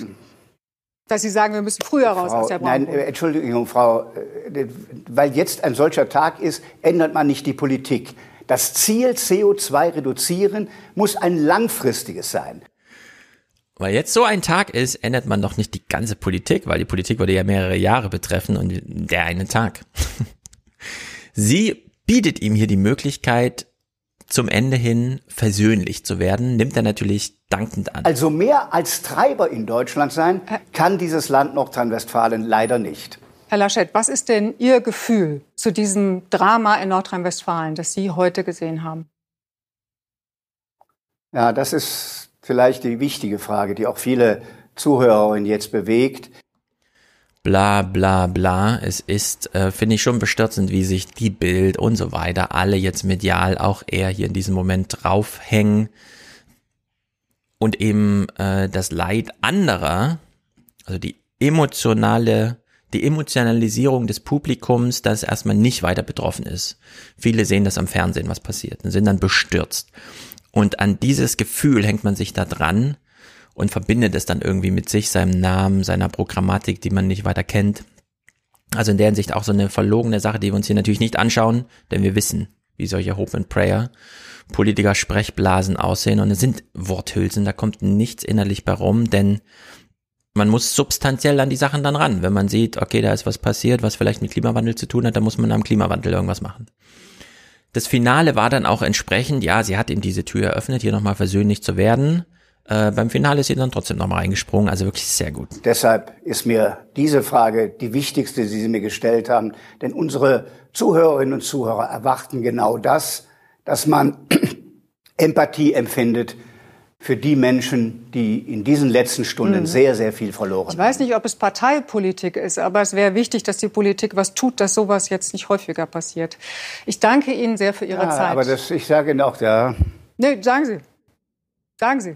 Dass Sie sagen, wir müssen früher raus Frau, aus der nein, Braunkohle. äh, Entschuldigung, Frau, äh, weil jetzt ein solcher Tag ist, ändert man nicht die Politik. Das Ziel CO2 reduzieren muss ein langfristiges sein. Weil jetzt so ein Tag ist, ändert man doch nicht die ganze Politik, weil die Politik würde ja mehrere Jahre betreffen und der eine Tag. Sie bietet ihm hier die Möglichkeit, zum Ende hin versöhnlich zu werden, nimmt er natürlich dankend an. Also mehr als Treiber in Deutschland sein kann dieses Land Nordrhein-Westfalen leider nicht. Herr Laschet, was ist denn Ihr Gefühl zu diesem Drama in Nordrhein-Westfalen, das Sie heute gesehen haben? Ja, das ist vielleicht die wichtige Frage, die auch viele Zuhörerinnen jetzt bewegt. Bla bla bla. Es ist, äh, finde ich schon bestürzend, wie sich die Bild und so weiter alle jetzt medial, auch er hier in diesem Moment draufhängen und eben äh, das Leid anderer, also die emotionale, die Emotionalisierung des Publikums, das erstmal nicht weiter betroffen ist. Viele sehen das am Fernsehen, was passiert, und sind dann bestürzt. Und an dieses Gefühl hängt man sich da dran und verbindet es dann irgendwie mit sich, seinem Namen, seiner Programmatik, die man nicht weiter kennt. Also in der Hinsicht auch so eine verlogene Sache, die wir uns hier natürlich nicht anschauen, denn wir wissen, wie solche Hope and Prayer Politiker Sprechblasen aussehen und es sind Worthülsen, da kommt nichts innerlich bei rum, denn man muss substanziell an die Sachen dann ran. Wenn man sieht, okay, da ist was passiert, was vielleicht mit Klimawandel zu tun hat, dann muss man am Klimawandel irgendwas machen. Das Finale war dann auch entsprechend, ja, sie hat ihm diese Tür eröffnet, hier nochmal versöhnlich zu werden. Äh, beim Finale ist sie dann trotzdem nochmal reingesprungen, also wirklich sehr gut. Deshalb ist mir diese Frage die wichtigste, die Sie mir gestellt haben. Denn unsere Zuhörerinnen und Zuhörer erwarten genau das, dass man Empathie empfindet für die Menschen, die in diesen letzten Stunden Mhm. sehr, sehr viel verloren Ich weiß nicht, ob es Parteipolitik ist, aber es wäre wichtig, dass die Politik was tut, dass sowas jetzt nicht häufiger passiert. Ich danke Ihnen sehr für Ihre ja, Zeit. Aber das, ich sage Ihnen auch, ja. nee, sagen Sie. Sagen Sie.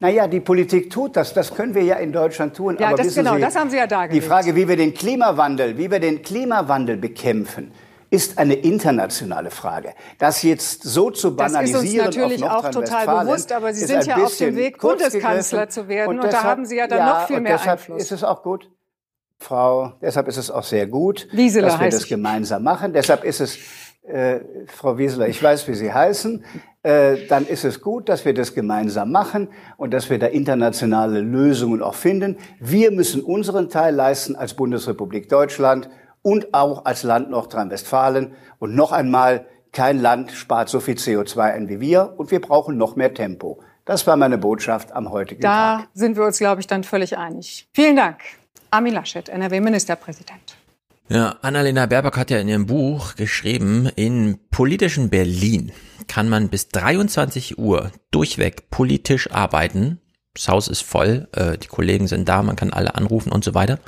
Naja, die Politik tut das. Das können wir ja in Deutschland tun. Ja, aber das genau, Sie, das haben Sie ja Die dargelegt. Frage, wie wir den Klimawandel, wie wir den Klimawandel bekämpfen, ist eine internationale Frage. Das jetzt so zu Das ist uns banalisieren natürlich auch total bewusst, aber Sie sind ja auf dem Weg, Bundeskanzler zu werden. Und, da deshalb- haben Sie ja dann ja, noch viel und mehr deshalb Einfluss. ist es auch gut, Frau, deshalb ist es auch sehr gut, Wieseler dass wir das gemeinsam machen. Deshalb ist es, äh, Frau Wieseler, ich weiß, wie Sie heißen, äh, dann ist es gut, dass wir das gemeinsam machen und dass wir da internationale Lösungen auch finden. Wir müssen unseren Teil leisten als Bundesrepublik Deutschland und auch als Land Nordrhein-Westfalen. Und noch einmal, kein Land spart so viel CO2 ein wie wir und wir brauchen noch mehr Tempo. Das war meine Botschaft am heutigen Tag. Da sind wir uns, glaube ich, dann völlig einig. Vielen Dank. Armin Laschet, NRW-Ministerpräsident. Ja, Annalena Baerbock hat ja in ihrem Buch geschrieben, in politischen Berlin kann man bis 23 Uhr durchweg politisch arbeiten. Das Haus ist voll, äh, die Kollegen sind da, man kann alle anrufen und so weiter.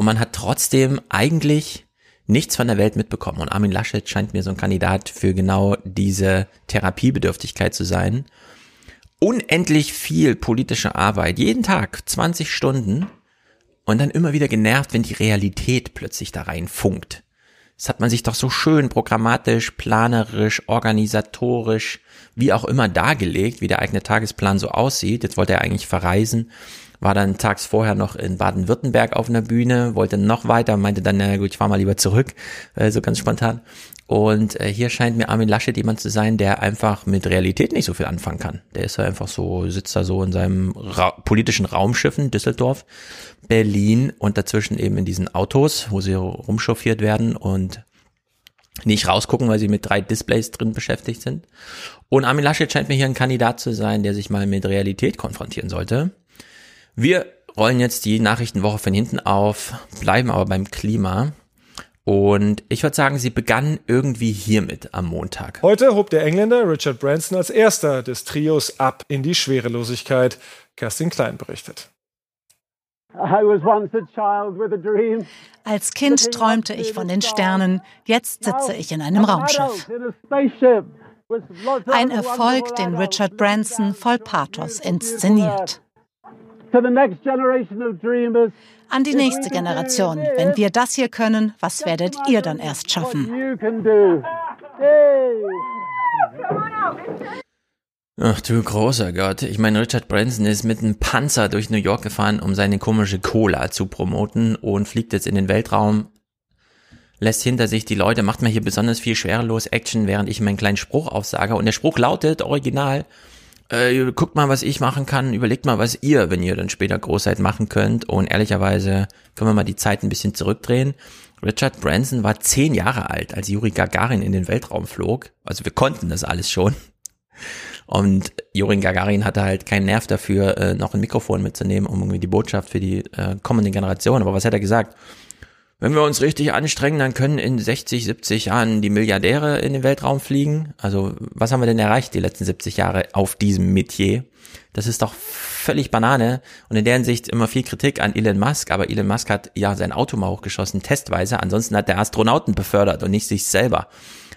Und man hat trotzdem eigentlich nichts von der Welt mitbekommen. Und Armin Laschet scheint mir so ein Kandidat für genau diese Therapiebedürftigkeit zu sein. Unendlich viel politische Arbeit, jeden Tag 20 Stunden und dann immer wieder genervt, wenn die Realität plötzlich da rein funkt. Das hat man sich doch so schön programmatisch, planerisch, organisatorisch, wie auch immer dargelegt, wie der eigene Tagesplan so aussieht. Jetzt wollte er eigentlich verreisen, war dann tags vorher noch in Baden-Württemberg auf einer Bühne, wollte noch weiter, meinte dann, na gut, ich fahr mal lieber zurück, äh, so ganz spontan. Und äh, hier scheint mir Armin Laschet jemand zu sein, der einfach mit Realität nicht so viel anfangen kann. Der ist ja einfach so, sitzt da so in seinem Ra politischen Raumschiff in Düsseldorf, Berlin und dazwischen eben in diesen Autos, wo sie rumchauffiert werden und nicht rausgucken, weil sie mit drei Displays drin beschäftigt sind. Und Armin Laschet scheint mir hier ein Kandidat zu sein, der sich mal mit Realität konfrontieren sollte. Wir rollen jetzt die Nachrichtenwoche von hinten auf, bleiben aber beim Klima. Und ich würde sagen, sie begann irgendwie hiermit am Montag. Heute hob der Engländer Richard Branson als erster des Trios ab in die Schwerelosigkeit. Kerstin Klein berichtet. Als Kind träumte ich von den Sternen, jetzt sitze ich in einem Raumschiff. Ein Erfolg, den Richard Branson voll Pathos inszeniert. An die nächste Generation. Wenn wir das hier können, was werdet ihr dann erst schaffen? Ach du großer Gott. Ich meine, Richard Branson ist mit einem Panzer durch New York gefahren, um seine komische Cola zu promoten und fliegt jetzt in den Weltraum, lässt hinter sich die Leute, macht mal hier besonders viel schwerelos Action, während ich meinen kleinen Spruch aufsage. Und der Spruch lautet, original, äh, guckt mal, was ich machen kann, überlegt mal, was ihr, wenn ihr dann später groß seid, machen könnt. Und ehrlicherweise können wir mal die Zeit ein bisschen zurückdrehen. Richard Branson war zehn Jahre alt, als Juri Gagarin in den Weltraum flog. Also wir konnten das alles schon. Und Juri Gagarin hatte halt keinen Nerv dafür, äh, noch ein Mikrofon mitzunehmen, um irgendwie die Botschaft für die äh, kommende Generation. Aber was hat er gesagt? Wenn wir uns richtig anstrengen, dann können in 60, 70 Jahren die Milliardäre in den Weltraum fliegen. Also was haben wir denn erreicht die letzten 70 Jahre auf diesem Metier? Das ist doch völlig Banane und in der Hinsicht immer viel Kritik an Elon Musk, aber Elon Musk hat ja sein Auto mal hochgeschossen, testweise, ansonsten hat der Astronauten befördert und nicht sich selber.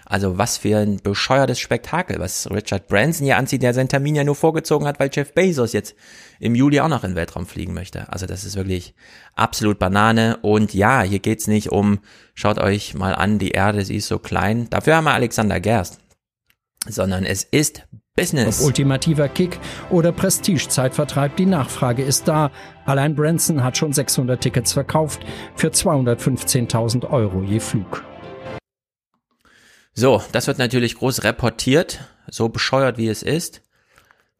Also was für ein bescheuertes Spektakel, was Richard Branson hier anzieht, der seinen Termin ja nur vorgezogen hat, weil Jeff Bezos jetzt im Juli auch noch in den Weltraum fliegen möchte. Also das ist wirklich absolut Banane. Und ja, hier geht's nicht um, schaut euch mal an, die Erde, sie ist so klein. Dafür haben wir Alexander Gerst. Sondern es ist Business. Ob ultimativer Kick oder Prestige-Zeitvertreib, die Nachfrage ist da. Allein Branson hat schon 600 Tickets verkauft für 215.000 Euro je Flug. So, das wird natürlich groß reportiert, so bescheuert wie es ist.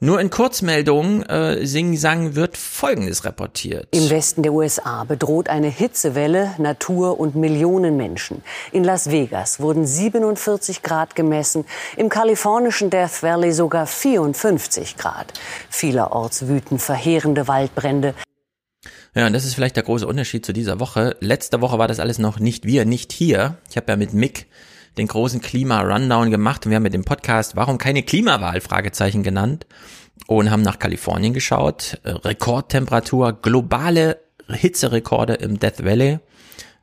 Nur in Kurzmeldungen äh, Sing Sang wird Folgendes reportiert. Im Westen der USA bedroht eine Hitzewelle Natur und Millionen Menschen. In Las Vegas wurden 47 Grad gemessen, im kalifornischen Death Valley sogar 54 Grad. Vielerorts wüten verheerende Waldbrände. Ja, und das ist vielleicht der große Unterschied zu dieser Woche. Letzte Woche war das alles noch nicht wir, nicht hier. Ich habe ja mit Mick den großen Klima-Rundown gemacht und wir haben mit dem Podcast Warum keine Klimawahl? Fragezeichen genannt und haben nach Kalifornien geschaut. Rekordtemperatur, globale Hitzerekorde im Death Valley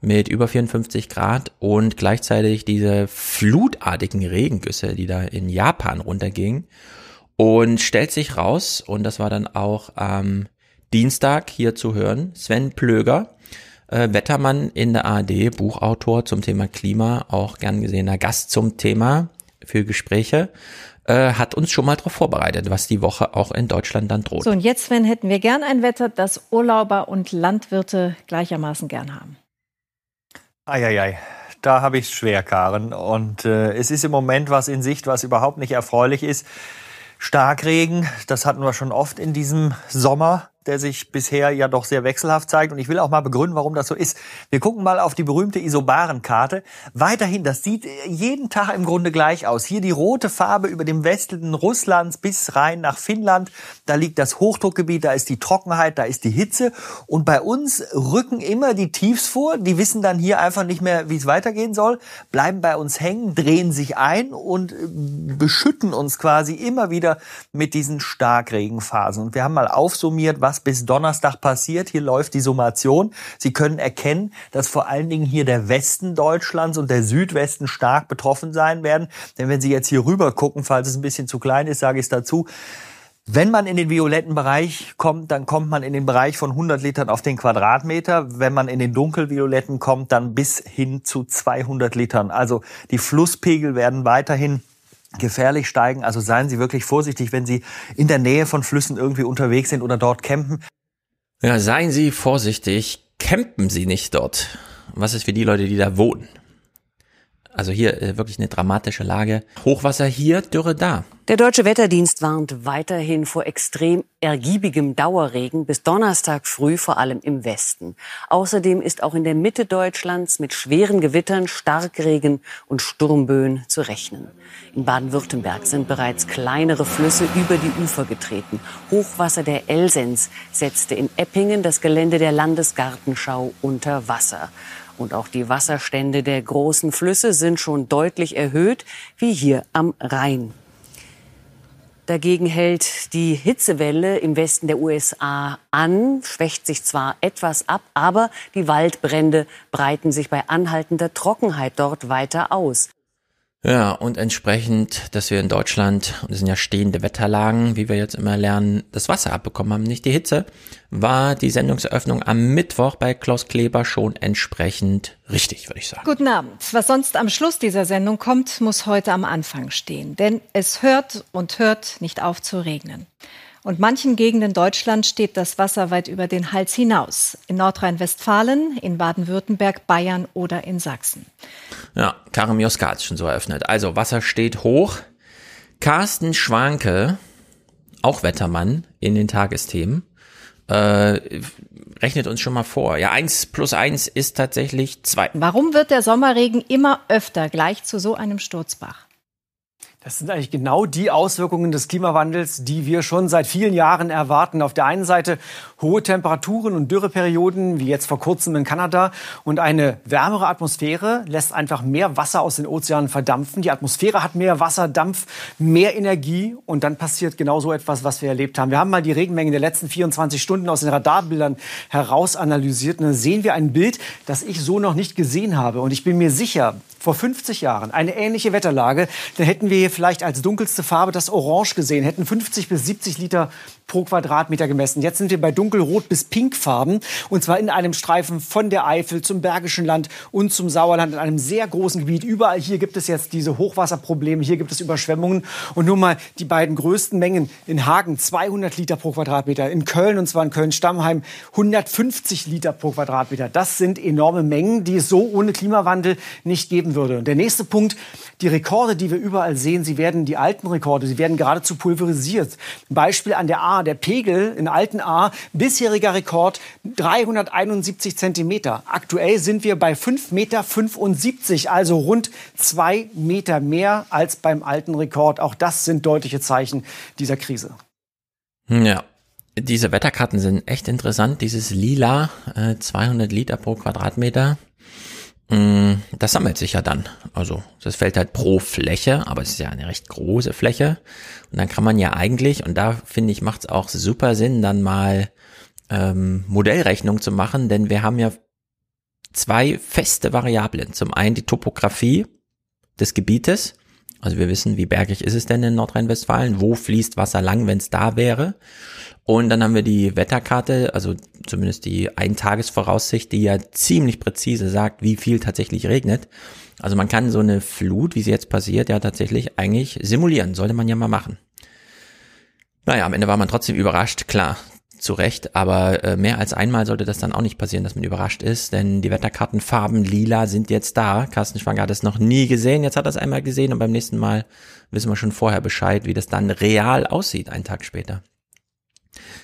mit über 54 Grad und gleichzeitig diese flutartigen Regengüsse, die da in Japan runtergingen. Und stellt sich raus, und das war dann auch am Dienstag hier zu hören, Sven Plöger, äh, Wettermann in der ARD, Buchautor zum Thema Klima, auch gern gesehener Gast zum Thema für Gespräche, äh, hat uns schon mal darauf vorbereitet, was die Woche auch in Deutschland dann droht. So, und jetzt, Sven, hätten wir gern ein Wetter, das Urlauber und Landwirte gleichermaßen gern haben. Eieiei. Da habe ich es schwer, Karen. Und äh, es ist im Moment was in Sicht, was überhaupt nicht erfreulich ist. Starkregen, das hatten wir schon oft in diesem Sommer der sich bisher ja doch sehr wechselhaft zeigt. Und ich will auch mal begründen, warum das so ist. Wir gucken mal auf die berühmte Isobaren-Karte. Weiterhin, das sieht jeden Tag im Grunde gleich aus. Hier die rote Farbe über dem Westen Russlands bis rein nach Finnland. Da liegt das Hochdruckgebiet, da ist die Trockenheit, da ist die Hitze. Und bei uns rücken immer die Tiefs vor. Die wissen dann hier einfach nicht mehr, wie es weitergehen soll, bleiben bei uns hängen, drehen sich ein und beschütten uns quasi immer wieder mit diesen Starkregenphasen. Und wir haben mal aufsummiert, was was bis Donnerstag passiert. Hier läuft die Summation. Sie können erkennen, dass vor allen Dingen hier der Westen Deutschlands und der Südwesten stark betroffen sein werden. Denn wenn Sie jetzt hier rüber gucken, falls es ein bisschen zu klein ist, sage ich es dazu. Wenn man in den violetten Bereich kommt, dann kommt man in den Bereich von 100 Litern auf den Quadratmeter. Wenn man in den dunkelvioletten kommt, dann bis hin zu 200 Litern. Also die Flusspegel werden weiterhin gefährlich steigen. Also seien Sie wirklich vorsichtig, wenn Sie in der Nähe von Flüssen irgendwie unterwegs sind oder dort campen. Ja, seien Sie vorsichtig, campen Sie nicht dort. Was ist für die Leute, die da wohnen? Also hier äh, wirklich eine dramatische Lage. Hochwasser hier, Dürre da. Der Deutsche Wetterdienst warnt weiterhin vor extrem ergiebigem Dauerregen bis Donnerstag früh, vor allem im Westen. Außerdem ist auch in der Mitte Deutschlands mit schweren Gewittern, Starkregen und Sturmböen zu rechnen. In Baden-Württemberg sind bereits kleinere Flüsse über die Ufer getreten. Hochwasser der Elsens setzte in Eppingen das Gelände der Landesgartenschau unter Wasser. Und auch die Wasserstände der großen Flüsse sind schon deutlich erhöht, wie hier am Rhein. Dagegen hält die Hitzewelle im Westen der USA an, schwächt sich zwar etwas ab, aber die Waldbrände breiten sich bei anhaltender Trockenheit dort weiter aus. Ja, und entsprechend, dass wir in Deutschland, und das sind ja stehende Wetterlagen, wie wir jetzt immer lernen, das Wasser abbekommen haben, nicht die Hitze, war die Sendungseröffnung am Mittwoch bei Klaus Kleber schon entsprechend richtig, würde ich sagen. Guten Abend. Was sonst am Schluss dieser Sendung kommt, muss heute am Anfang stehen. Denn es hört und hört nicht auf zu regnen. Und manchen Gegenden Deutschlands steht das Wasser weit über den Hals hinaus. In Nordrhein-Westfalen, in Baden-Württemberg, Bayern oder in Sachsen. Ja, Karim Joska hat es schon so eröffnet. Also Wasser steht hoch. Carsten Schwanke, auch Wettermann in den Tagesthemen, Äh, rechnet uns schon mal vor. Ja, eins plus eins ist tatsächlich zwei. Warum wird der Sommerregen immer öfter gleich zu so einem Sturzbach? Das sind eigentlich genau die Auswirkungen des Klimawandels, die wir schon seit vielen Jahren erwarten. Auf der einen Seite hohe Temperaturen und Dürreperioden, wie jetzt vor kurzem in Kanada. Und eine wärmere Atmosphäre lässt einfach mehr Wasser aus den Ozeanen verdampfen. Die Atmosphäre hat mehr Wasser, Dampf, mehr Energie. Und dann passiert genau so etwas, was wir erlebt haben. Wir haben mal die Regenmengen der letzten 24 Stunden aus den Radarbildern heraus analysiert. Und dann sehen wir ein Bild, das ich so noch nicht gesehen habe. Und ich bin mir sicher, vor 50 Jahren eine ähnliche Wetterlage, dann hätten wir hier vielleicht als dunkelste Farbe das Orange gesehen, hätten 50 bis 70 Liter pro Quadratmeter gemessen. Jetzt sind wir bei dunkelrot bis pinkfarben und zwar in einem Streifen von der Eifel zum Bergischen Land und zum Sauerland in einem sehr großen Gebiet. Überall hier gibt es jetzt diese Hochwasserprobleme, hier gibt es Überschwemmungen und nur mal die beiden größten Mengen in Hagen 200 Liter pro Quadratmeter, in Köln und zwar in Köln-Stammheim 150 Liter pro Quadratmeter. Das sind enorme Mengen, die es so ohne Klimawandel nicht geben würde. Und der nächste Punkt, die Rekorde, die wir überall sehen, sie werden die alten Rekorde, sie werden geradezu pulverisiert. Beispiel an der A der Pegel in Alten A, bisheriger Rekord 371 Zentimeter. Aktuell sind wir bei 5,75 Meter, also rund zwei Meter mehr als beim alten Rekord. Auch das sind deutliche Zeichen dieser Krise. Ja, diese Wetterkarten sind echt interessant. Dieses Lila, äh, 200 Liter pro Quadratmeter. Mm, das sammelt sich ja dann. Also das fällt halt pro Fläche, aber es ist ja eine recht große Fläche. Und dann kann man ja eigentlich, und da finde ich, macht es auch super Sinn, dann mal ähm, Modellrechnung zu machen, denn wir haben ja zwei feste Variablen. Zum einen die Topografie des Gebietes. Also wir wissen, wie bergig ist es denn in Nordrhein-Westfalen? Wo fließt Wasser lang, wenn es da wäre? Und dann haben wir die Wetterkarte, also zumindest die Eintagesvoraussicht, die ja ziemlich präzise sagt, wie viel tatsächlich regnet. Also man kann so eine Flut, wie sie jetzt passiert, ja tatsächlich eigentlich simulieren. Sollte man ja mal machen. Naja, am Ende war man trotzdem überrascht, klar, zu Recht, aber äh, mehr als einmal sollte das dann auch nicht passieren, dass man überrascht ist, denn die Wetterkartenfarben lila sind jetzt da. Carsten Schwanger hat es noch nie gesehen, jetzt hat er es einmal gesehen und beim nächsten Mal wissen wir schon vorher Bescheid, wie das dann real aussieht, einen Tag später.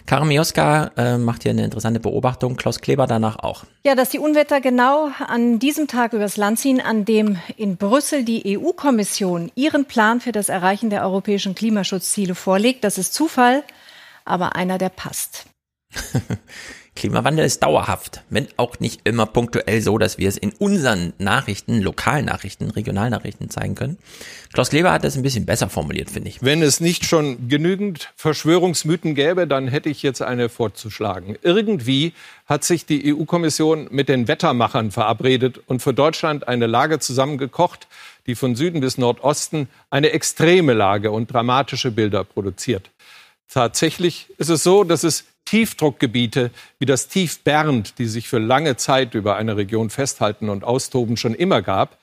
Karin Mioska äh, macht hier eine interessante Beobachtung, Klaus Kleber danach auch. Ja, dass die Unwetter genau an diesem Tag übers Land ziehen, an dem in Brüssel die EU-Kommission ihren Plan für das Erreichen der europäischen Klimaschutzziele vorlegt, das ist Zufall, aber einer, der passt. Klimawandel ist dauerhaft, wenn auch nicht immer punktuell so, dass wir es in unseren Nachrichten, Lokalnachrichten, Regionalnachrichten zeigen können. Klaus Kleber hat das ein bisschen besser formuliert, finde ich. Wenn es nicht schon genügend Verschwörungsmythen gäbe, dann hätte ich jetzt eine vorzuschlagen. Irgendwie hat sich die EU-Kommission mit den Wettermachern verabredet und für Deutschland eine Lage zusammengekocht, die von Süden bis Nordosten eine extreme Lage und dramatische Bilder produziert. Tatsächlich ist es so, dass es Tiefdruckgebiete wie das Tief Bernd, die sich für lange Zeit über eine Region festhalten und austoben, schon immer gab.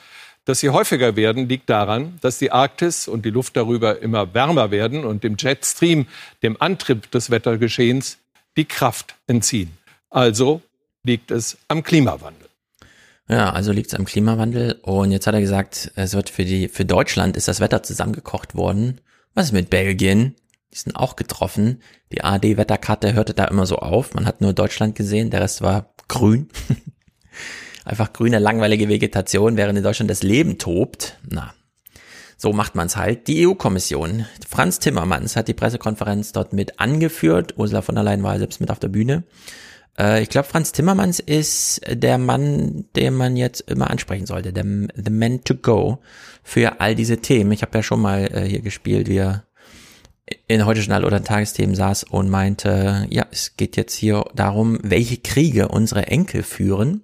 Dass sie häufiger werden, liegt daran, dass die Arktis und die Luft darüber immer wärmer werden und dem Jetstream, dem Antrieb des Wettergeschehens, die Kraft entziehen. Also liegt es am Klimawandel. Ja, also liegt es am Klimawandel. Und jetzt hat er gesagt, es wird für die, für Deutschland ist das Wetter zusammengekocht worden. Was ist mit Belgien? Die sind auch getroffen. Die ARD-Wetterkarte hörte da immer so auf. Man hat nur Deutschland gesehen, der Rest war grün. Einfach grüne, langweilige Vegetation, während in Deutschland das Leben tobt. Na, so macht man's halt. Die EU-Kommission, Franz Timmermans hat die Pressekonferenz dort mit angeführt. Ursula von der Leyen war selbst mit auf der Bühne. Äh, ich glaube, Franz Timmermans ist der Mann, den man jetzt immer ansprechen sollte. Der, the man to go für all diese Themen. Ich habe ja schon mal äh, hier gespielt, wie er in heute Journal oder Tagesthemen saß und meinte, ja, es geht jetzt hier darum, welche Kriege unsere Enkel führen.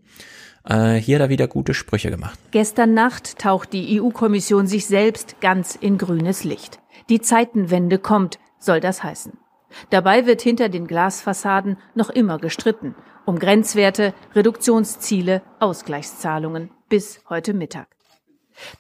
Äh, hier da wieder gute Sprüche gemacht. Gestern Nacht taucht die EU-Kommission sich selbst ganz in grünes Licht. Die Zeitenwende kommt, soll das heißen. Dabei wird hinter den Glasfassaden noch immer gestritten. Um Grenzwerte, Reduktionsziele, Ausgleichszahlungen. Bis heute Mittag.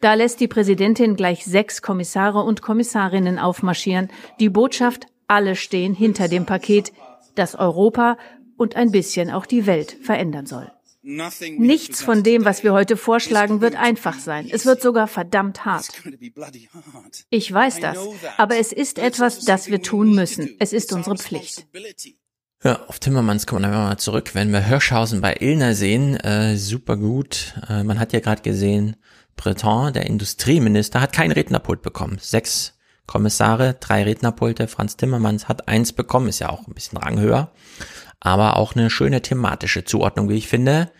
Da lässt die Präsidentin gleich sechs Kommissare und Kommissarinnen aufmarschieren. Die Botschaft, alle stehen hinter dem Paket, das Europa und ein bisschen auch die Welt verändern soll. Nichts von dem, was wir heute vorschlagen, wird einfach sein. Es wird sogar verdammt hart. Ich weiß das, aber es ist etwas, das wir tun müssen. Es ist unsere Pflicht. Ja, auf Timmermans kommen wir mal zurück. Wenn wir Hirschhausen bei Illner sehen, äh, super gut. Äh, man hat ja gerade gesehen, Breton, der Industrieminister, hat kein Rednerpult bekommen. Sechs Kommissare, drei Rednerpulte. Franz Timmermans hat eins bekommen, ist ja auch ein bisschen ranghöher. Aber auch eine schöne thematische Zuordnung, wie ich finde.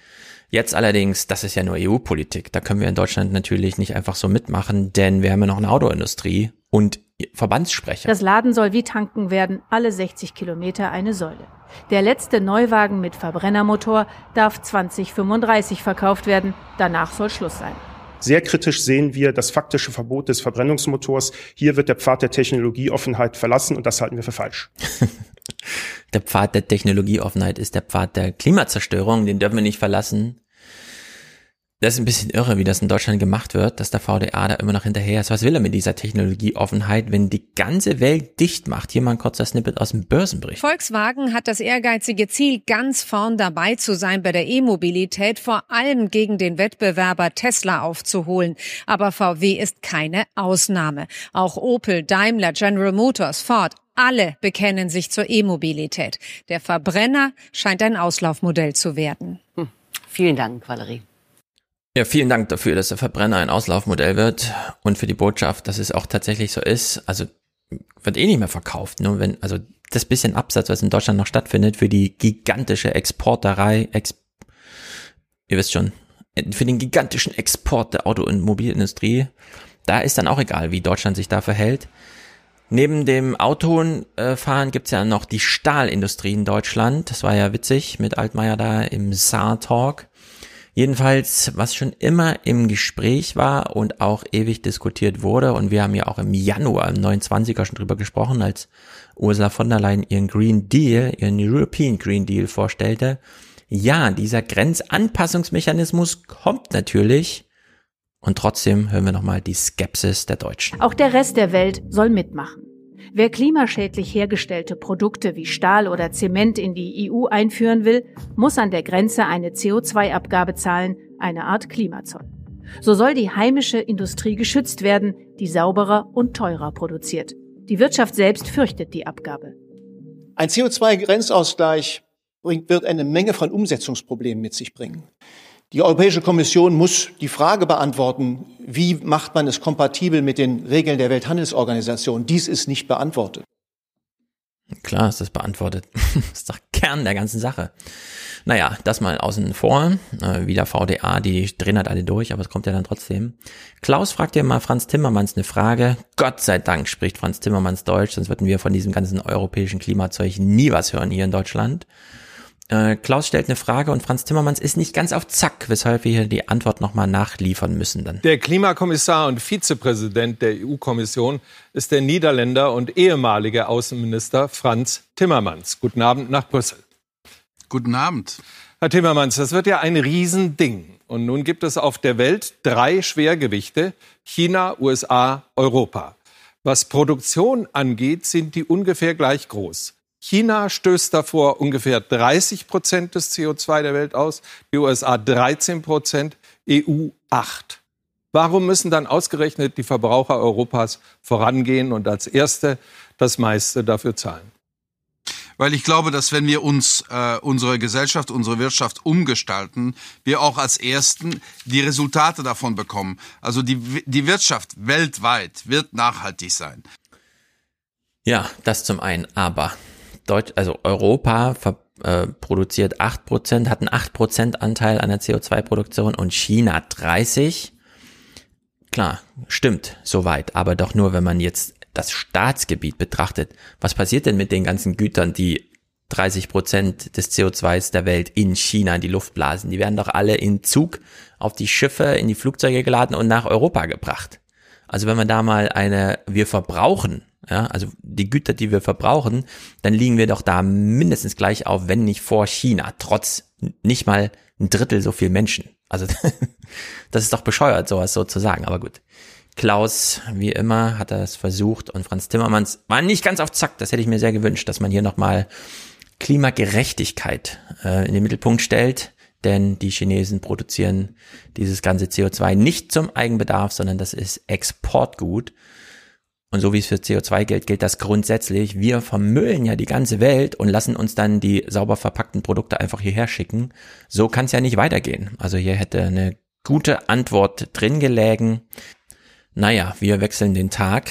Jetzt allerdings, das ist ja nur EU-Politik. Da können wir in Deutschland natürlich nicht einfach so mitmachen, denn wir haben ja noch eine Autoindustrie und Verbandssprecher. Das Laden soll wie tanken werden, alle 60 Kilometer eine Säule. Der letzte Neuwagen mit Verbrennermotor darf 2035 verkauft werden. Danach soll Schluss sein. Sehr kritisch sehen wir das faktische Verbot des Verbrennungsmotors. Hier wird der Pfad der Technologieoffenheit verlassen und das halten wir für falsch. der Pfad der Technologieoffenheit ist der Pfad der Klimazerstörung, den dürfen wir nicht verlassen. Das ist ein bisschen irre, wie das in Deutschland gemacht wird, dass der VDA da immer noch hinterher ist. Was will er mit dieser Technologieoffenheit, wenn die ganze Welt dicht macht? Hier mal ein kurzer Snippet aus dem Börsenbericht. Volkswagen hat das ehrgeizige Ziel, ganz vorn dabei zu sein bei der E-Mobilität, vor allem gegen den Wettbewerber Tesla aufzuholen. Aber VW ist keine Ausnahme. Auch Opel, Daimler, General Motors, Ford, alle bekennen sich zur E-Mobilität. Der Verbrenner scheint ein Auslaufmodell zu werden. Hm. Vielen Dank, Valerie. Ja, vielen Dank dafür, dass der Verbrenner ein Auslaufmodell wird und für die Botschaft, dass es auch tatsächlich so ist. Also wird eh nicht mehr verkauft. Nur wenn, also das bisschen Absatz, was in Deutschland noch stattfindet, für die gigantische Exporterei, Ex ihr wisst schon, für den gigantischen Export der Auto- und Mobilindustrie, da ist dann auch egal, wie Deutschland sich da verhält. Neben dem Autofahren gibt's ja noch die Stahlindustrie in Deutschland. Das war ja witzig mit Altmaier da im Saar-Talk. Jedenfalls, was schon immer im Gespräch war und auch ewig diskutiert wurde, und wir haben ja auch im Januar, im 29er schon drüber gesprochen, als Ursula von der Leyen ihren Green Deal, ihren European Green Deal vorstellte. Ja, dieser Grenzanpassungsmechanismus kommt natürlich. Und trotzdem hören wir nochmal die Skepsis der Deutschen. Auch der Rest der Welt soll mitmachen. Wer klimaschädlich hergestellte Produkte wie Stahl oder Zement in die EU einführen will, muss an der Grenze eine CO2-Abgabe zahlen, eine Art Klimazoll. So soll die heimische Industrie geschützt werden, die sauberer und teurer produziert. Die Wirtschaft selbst fürchtet die Abgabe. Ein CO2-Grenzausgleich wird eine Menge von Umsetzungsproblemen mit sich bringen. Die Europäische Kommission muss die Frage beantworten, wie macht man es kompatibel mit den Regeln der Welthandelsorganisation? Dies ist nicht beantwortet. Klar ist das beantwortet. das ist doch Kern der ganzen Sache. Naja, das mal außen vor. Äh, wieder VDA, die drehen halt alle durch, aber es kommt ja dann trotzdem. Klaus fragt ja mal Franz Timmermans eine Frage. Gott sei Dank spricht Franz Timmermans Deutsch, sonst würden wir von diesem ganzen europäischen Klimazeug nie was hören hier in Deutschland. Äh, Klaus stellt eine Frage und Franz Timmermans ist nicht ganz auf Zack, weshalb wir hier die Antwort nochmal nachliefern müssen dann. Der Klimakommissar und Vizepräsident der EU-Kommission ist der Niederländer und ehemalige Außenminister Franz Timmermans. Guten Abend nach Brüssel. Guten Abend. Herr Timmermans, das wird ja ein Riesending. Und nun gibt es auf der Welt drei Schwergewichte. China, USA, Europa. Was Produktion angeht, sind die ungefähr gleich groß. China stößt davor ungefähr 30 Prozent des CO2 der Welt aus, die USA 13 Prozent, EU 8. Warum müssen dann ausgerechnet die Verbraucher Europas vorangehen und als Erste das meiste dafür zahlen? Weil ich glaube, dass wenn wir uns äh, unsere Gesellschaft, unsere Wirtschaft umgestalten, wir auch als Ersten die Resultate davon bekommen. Also die, die Wirtschaft weltweit wird nachhaltig sein. Ja, das zum einen. Aber Deutsch, also Europa äh, produziert 8%, hat einen 8% Anteil an der CO2-Produktion und China 30. Klar, stimmt, soweit, aber doch nur, wenn man jetzt das Staatsgebiet betrachtet. Was passiert denn mit den ganzen Gütern, die 30 Prozent des CO2s der Welt in China in die Luft blasen? Die werden doch alle in Zug auf die Schiffe, in die Flugzeuge geladen und nach Europa gebracht. Also wenn man da mal eine, wir verbrauchen ja, also die Güter, die wir verbrauchen, dann liegen wir doch da mindestens gleich auf, wenn nicht vor China, trotz nicht mal ein Drittel so viel Menschen. Also das ist doch bescheuert, sowas so zu sagen, aber gut. Klaus, wie immer, hat es versucht und Franz Timmermans war nicht ganz auf Zack. Das hätte ich mir sehr gewünscht, dass man hier nochmal Klimagerechtigkeit äh, in den Mittelpunkt stellt, denn die Chinesen produzieren dieses ganze CO2 nicht zum Eigenbedarf, sondern das ist Exportgut. und so wie es für CO2 gilt, gilt das grundsätzlich. Wir vermüllen ja die ganze Welt und lassen uns dann die sauber verpackten Produkte einfach hierher schicken. So kann es ja nicht weitergehen. Also hier hätte eine gute Antwort drin gelägen. Naja, wir wechseln den Tag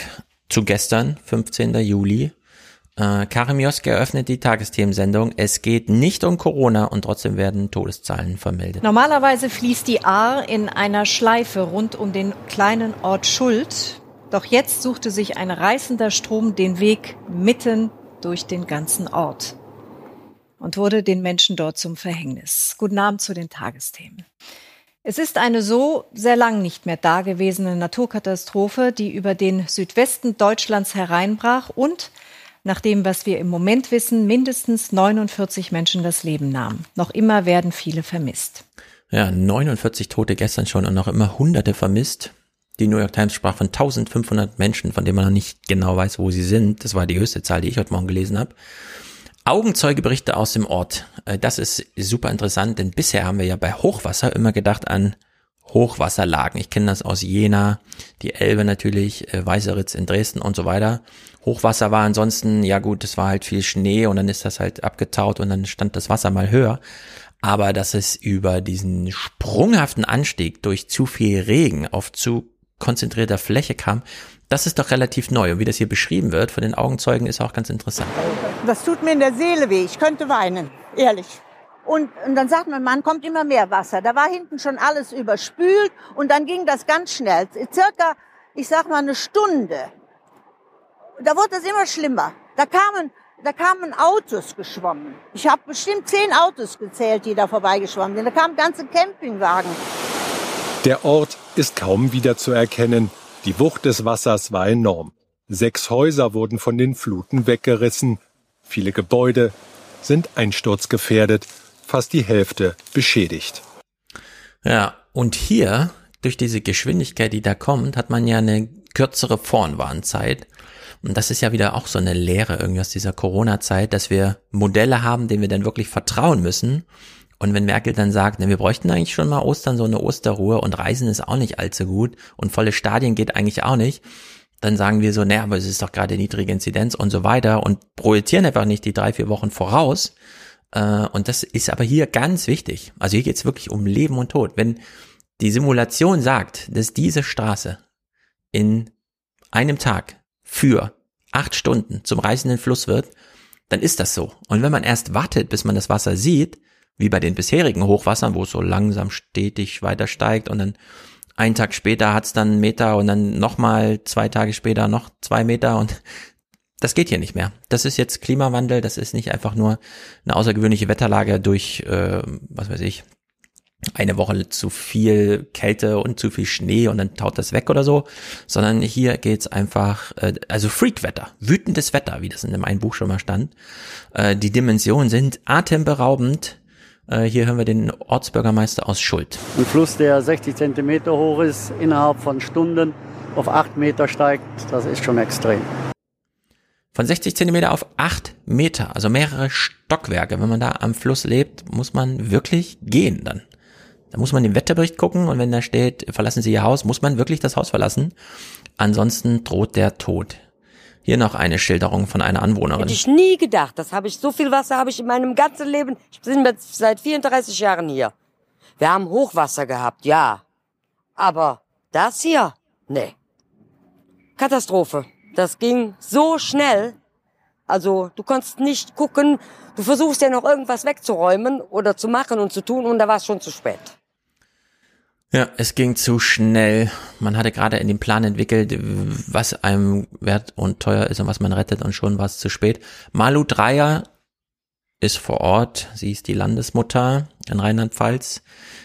zu gestern, 15. Juli. Äh, Karim Joske eröffnet die Tagesthemensendung. Es geht nicht um Corona und trotzdem werden Todeszahlen vermeldet. Normalerweise fließt die Ahr in einer Schleife rund um den kleinen Ort Schuld. Doch jetzt suchte sich ein reißender Strom den Weg mitten durch den ganzen Ort und wurde den Menschen dort zum Verhängnis. Guten Abend zu den Tagesthemen. Es ist eine so sehr lang nicht mehr dagewesene Naturkatastrophe, die über den Südwesten Deutschlands hereinbrach und nach dem, was wir im Moment wissen, mindestens 49 Menschen das Leben nahmen. Noch immer werden viele vermisst. Ja, 49 Tote gestern schon und noch immer Hunderte vermisst. Die New York Times sprach von 1500 Menschen, von denen man noch nicht genau weiß, wo sie sind. Das war die höchste Zahl, die ich heute Morgen gelesen habe. Augenzeugeberichte aus dem Ort. Äh, das ist super interessant, denn bisher haben wir ja bei Hochwasser immer gedacht an Hochwasserlagen. Ich kenne das aus Jena, die Elbe natürlich, äh, Weißeritz in Dresden und so weiter. Hochwasser war ansonsten, ja gut, es war halt viel Schnee und dann ist das halt abgetaut und dann stand das Wasser mal höher. Aber dass es über diesen sprunghaften Anstieg durch zu viel Regen auf zu konzentrierter Fläche kam, das ist doch relativ neu. Und wie das hier beschrieben wird von den Augenzeugen, ist auch ganz interessant. Das tut mir in der Seele weh. Ich könnte weinen, ehrlich. Und, und dann sagt mein Mann, kommt immer mehr Wasser. Da war hinten schon alles überspült und dann ging das ganz schnell. Circa, ich sag mal, eine Stunde. Da wurde es immer schlimmer. Da kamen, da kamen Autos geschwommen. Ich habe bestimmt zehn Autos gezählt, die da vorbeigeschwommen sind. Da kamen ganze Campingwagen. Der Ort ist kaum wieder zu erkennen. Die Wucht des Wassers war enorm. Sechs Häuser wurden von den Fluten weggerissen. Viele Gebäude sind einsturzgefährdet, fast die Hälfte beschädigt. Ja, und hier, durch diese Geschwindigkeit, die da kommt, hat man ja eine kürzere Vorwarnzeit. Und das ist ja wieder auch so eine Lehre irgendwie aus dieser Corona-Zeit, dass wir Modelle haben, denen wir dann wirklich vertrauen müssen und wenn Merkel dann sagt, ne, wir bräuchten eigentlich schon mal Ostern so eine Osterruhe und Reisen ist auch nicht allzu gut und volle Stadien geht eigentlich auch nicht, dann sagen wir so, ne, aber es ist doch gerade niedrige Inzidenz und so weiter und projizieren einfach nicht die drei, vier Wochen voraus. Äh, und das ist aber hier ganz wichtig. Also hier geht es wirklich um Leben und Tod. Wenn die Simulation sagt, dass diese Straße in einem Tag für acht Stunden zum reißenden Fluss wird, dann ist das so. Und wenn man erst wartet, bis man das Wasser sieht, wie bei den bisherigen Hochwassern, wo es so langsam stetig weiter steigt und dann einen Tag später hat's dann einen Meter und dann nochmal zwei Tage später noch zwei Meter und das geht hier nicht mehr. Das ist jetzt Klimawandel, das ist nicht einfach nur eine außergewöhnliche Wetterlage durch, äh, was weiß ich, eine Woche zu viel Kälte und zu viel Schnee und dann taut das weg oder so, sondern hier geht's einfach, äh, also Freakwetter, wütendes Wetter, wie das in dem einen Buch schon mal stand. Äh, die Dimensionen sind atemberaubend, äh, hier hören wir den Ortsbürgermeister aus Schuld. Ein Fluss, der 60 Zentimeter hoch ist, innerhalb von Stunden auf 8 Meter steigt, das ist schon extrem. Von 60 Zentimeter auf 8 Meter, also mehrere Stockwerke. Wenn man da am Fluss lebt, muss man wirklich gehen dann. Da muss man den Wetterbericht gucken und wenn da steht, verlassen Sie Ihr Haus, muss man wirklich das Haus verlassen. Ansonsten droht der Tod. Hier noch eine Schilderung von einer Anwohnerin. Hätte ich nie gedacht. Das habe ich, so viel Wasser habe ich in meinem ganzen Leben. Ich bin seit 34 Jahren hier. Wir haben Hochwasser gehabt, ja. Aber das hier? Nee. Katastrophe. Das ging so schnell. Also, du konntest nicht gucken. Du versuchst ja noch irgendwas wegzuräumen oder zu machen und zu tun und da war es schon zu spät. Ja, es ging zu schnell. Man hatte gerade in dem Plan entwickelt, was einem wert und teuer ist und was man rettet und schon war es zu spät. Malu Dreier ist vor Ort. Sie ist die Landesmutter in Rheinland-Pfalz.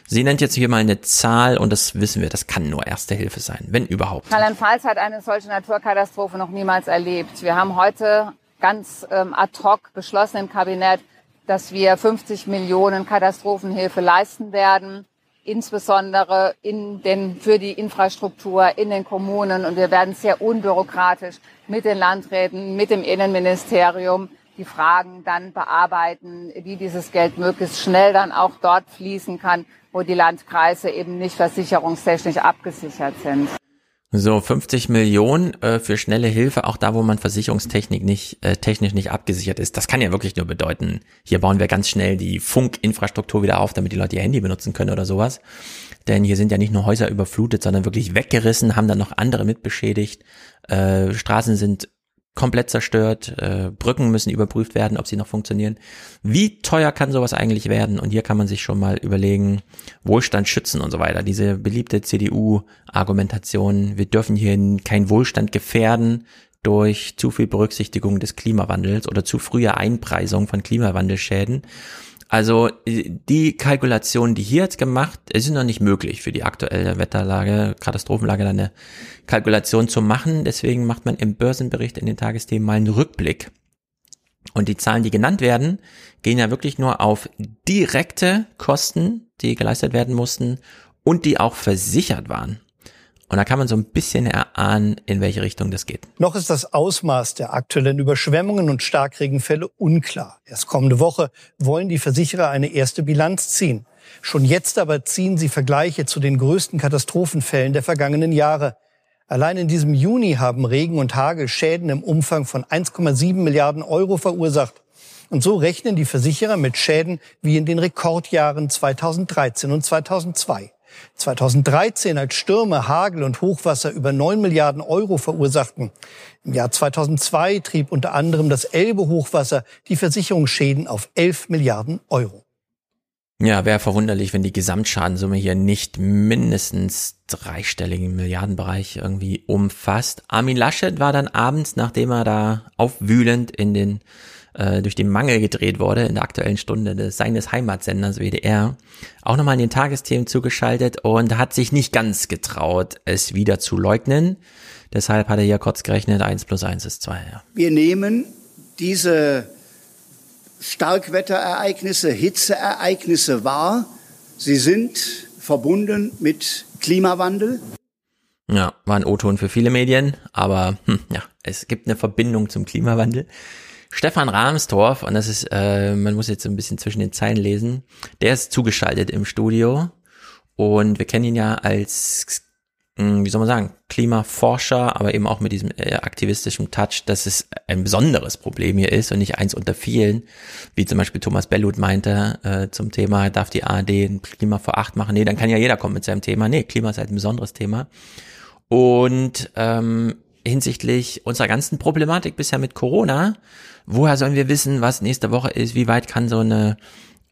Sie nennt jetzt hier mal eine Zahl und das wissen wir, das kann nur Erste Hilfe sein, wenn überhaupt. Rheinland-Pfalz hat eine solche Naturkatastrophe noch niemals erlebt. Wir haben heute ganz ähm, ad hoc beschlossen im Kabinett, dass wir 50 Millionen Katastrophenhilfe leisten werden insbesondere in den, für die Infrastruktur in den Kommunen. Und wir werden sehr unbürokratisch mit den Landräten, mit dem Innenministerium die Fragen dann bearbeiten, wie dieses Geld möglichst schnell dann auch dort fließen kann, wo die Landkreise eben nicht versicherungstechnisch abgesichert sind. So, 50 Millionen äh, für schnelle Hilfe, auch da, wo man versicherungstechnisch nicht, äh, technisch nicht abgesichert ist. Das kann ja wirklich nur bedeuten, hier bauen wir ganz schnell die Funkinfrastruktur wieder auf, damit die Leute ihr Handy benutzen können oder sowas. Denn hier sind ja nicht nur Häuser überflutet, sondern wirklich weggerissen, haben dann noch andere mitbeschädigt. Äh, Straßen sind komplett zerstört, äh, Brücken müssen überprüft werden, ob sie noch funktionieren. Wie teuer kann sowas eigentlich werden? Und hier kann man sich schon mal überlegen, Wohlstand schützen und so weiter. Diese beliebte CDU-Argumentation, wir dürfen hier keinen Wohlstand gefährden durch zu viel Berücksichtigung des Klimawandels oder zu frühe Einpreisung von Klimawandelschäden. Also die Kalkulationen, die hier jetzt gemacht, es sind noch nicht möglich für die aktuelle Wetterlage, Katastrophenlage, eine Kalkulation zu machen. Deswegen macht man im Börsenbericht in den Tagesthemen mal einen Rückblick. Und die Zahlen, die genannt werden, gehen ja wirklich nur auf direkte Kosten, die geleistet werden mussten und die auch versichert waren. Und da kann man so ein bisschen erahnen, in welche Richtung das geht. Noch ist das Ausmaß der aktuellen Überschwemmungen und Starkregenfälle unklar. Erst kommende Woche wollen die Versicherer eine erste Bilanz ziehen. Schon jetzt aber ziehen sie Vergleiche zu den größten Katastrophenfällen der vergangenen Jahre. Allein in diesem Juni haben Regen und Hagel Schäden im Umfang von 1,7 Milliarden Euro verursacht. Und so rechnen die Versicherer mit Schäden wie in den Rekordjahren 2013 und 2002. 2013, als Stürme, Hagel und Hochwasser über 9 Milliarden Euro verursachten. Im Jahr 2002 trieb unter anderem das Elbe-Hochwasser die Versicherungsschäden auf 11 Milliarden Euro. Ja, wäre verwunderlich, wenn die Gesamtschadenssumme hier nicht mindestens dreistelligen Milliardenbereich irgendwie umfasst. Armin Laschet war dann abends, nachdem er da aufwühlend in den äh, durch den Mangel gedreht wurde in der aktuellen Stunde des, seines Heimatsenders WDR, auch nochmal in den Tagesthemen zugeschaltet und hat sich nicht ganz getraut, es wieder zu leugnen. Deshalb hat er hier kurz gerechnet, eins plus eins ist zwei. Ja. Wir nehmen diese Starkwetterereignisse, Hitzeereignisse wahr. Sie sind verbunden mit Klimawandel. Ja, war ein O-Ton für viele Medien, aber hm, ja, es gibt eine Verbindung zum Klimawandel. Stefan Rahmstorff, und das ist, äh, man muss jetzt ein bisschen zwischen den Zeilen lesen, der ist zugeschaltet im Studio und wir kennen ihn ja als, hm, wie soll man sagen, Klimaforscher, aber eben auch mit diesem äh, aktivistischen Touch, dass es ein besonderes Problem hier ist und nicht eins unter vielen, wie zum Beispiel Thomas Bellut meinte äh, zum Thema, darf die ARD ein Klima vor acht machen? Nee, dann kann ja jeder kommen mit seinem Thema. Nee, Klima ist halt ein besonderes Thema. Und ähm, hinsichtlich unserer ganzen Problematik bisher mit Corona, woher sollen wir wissen, was nächste Woche ist, wie weit kann so eine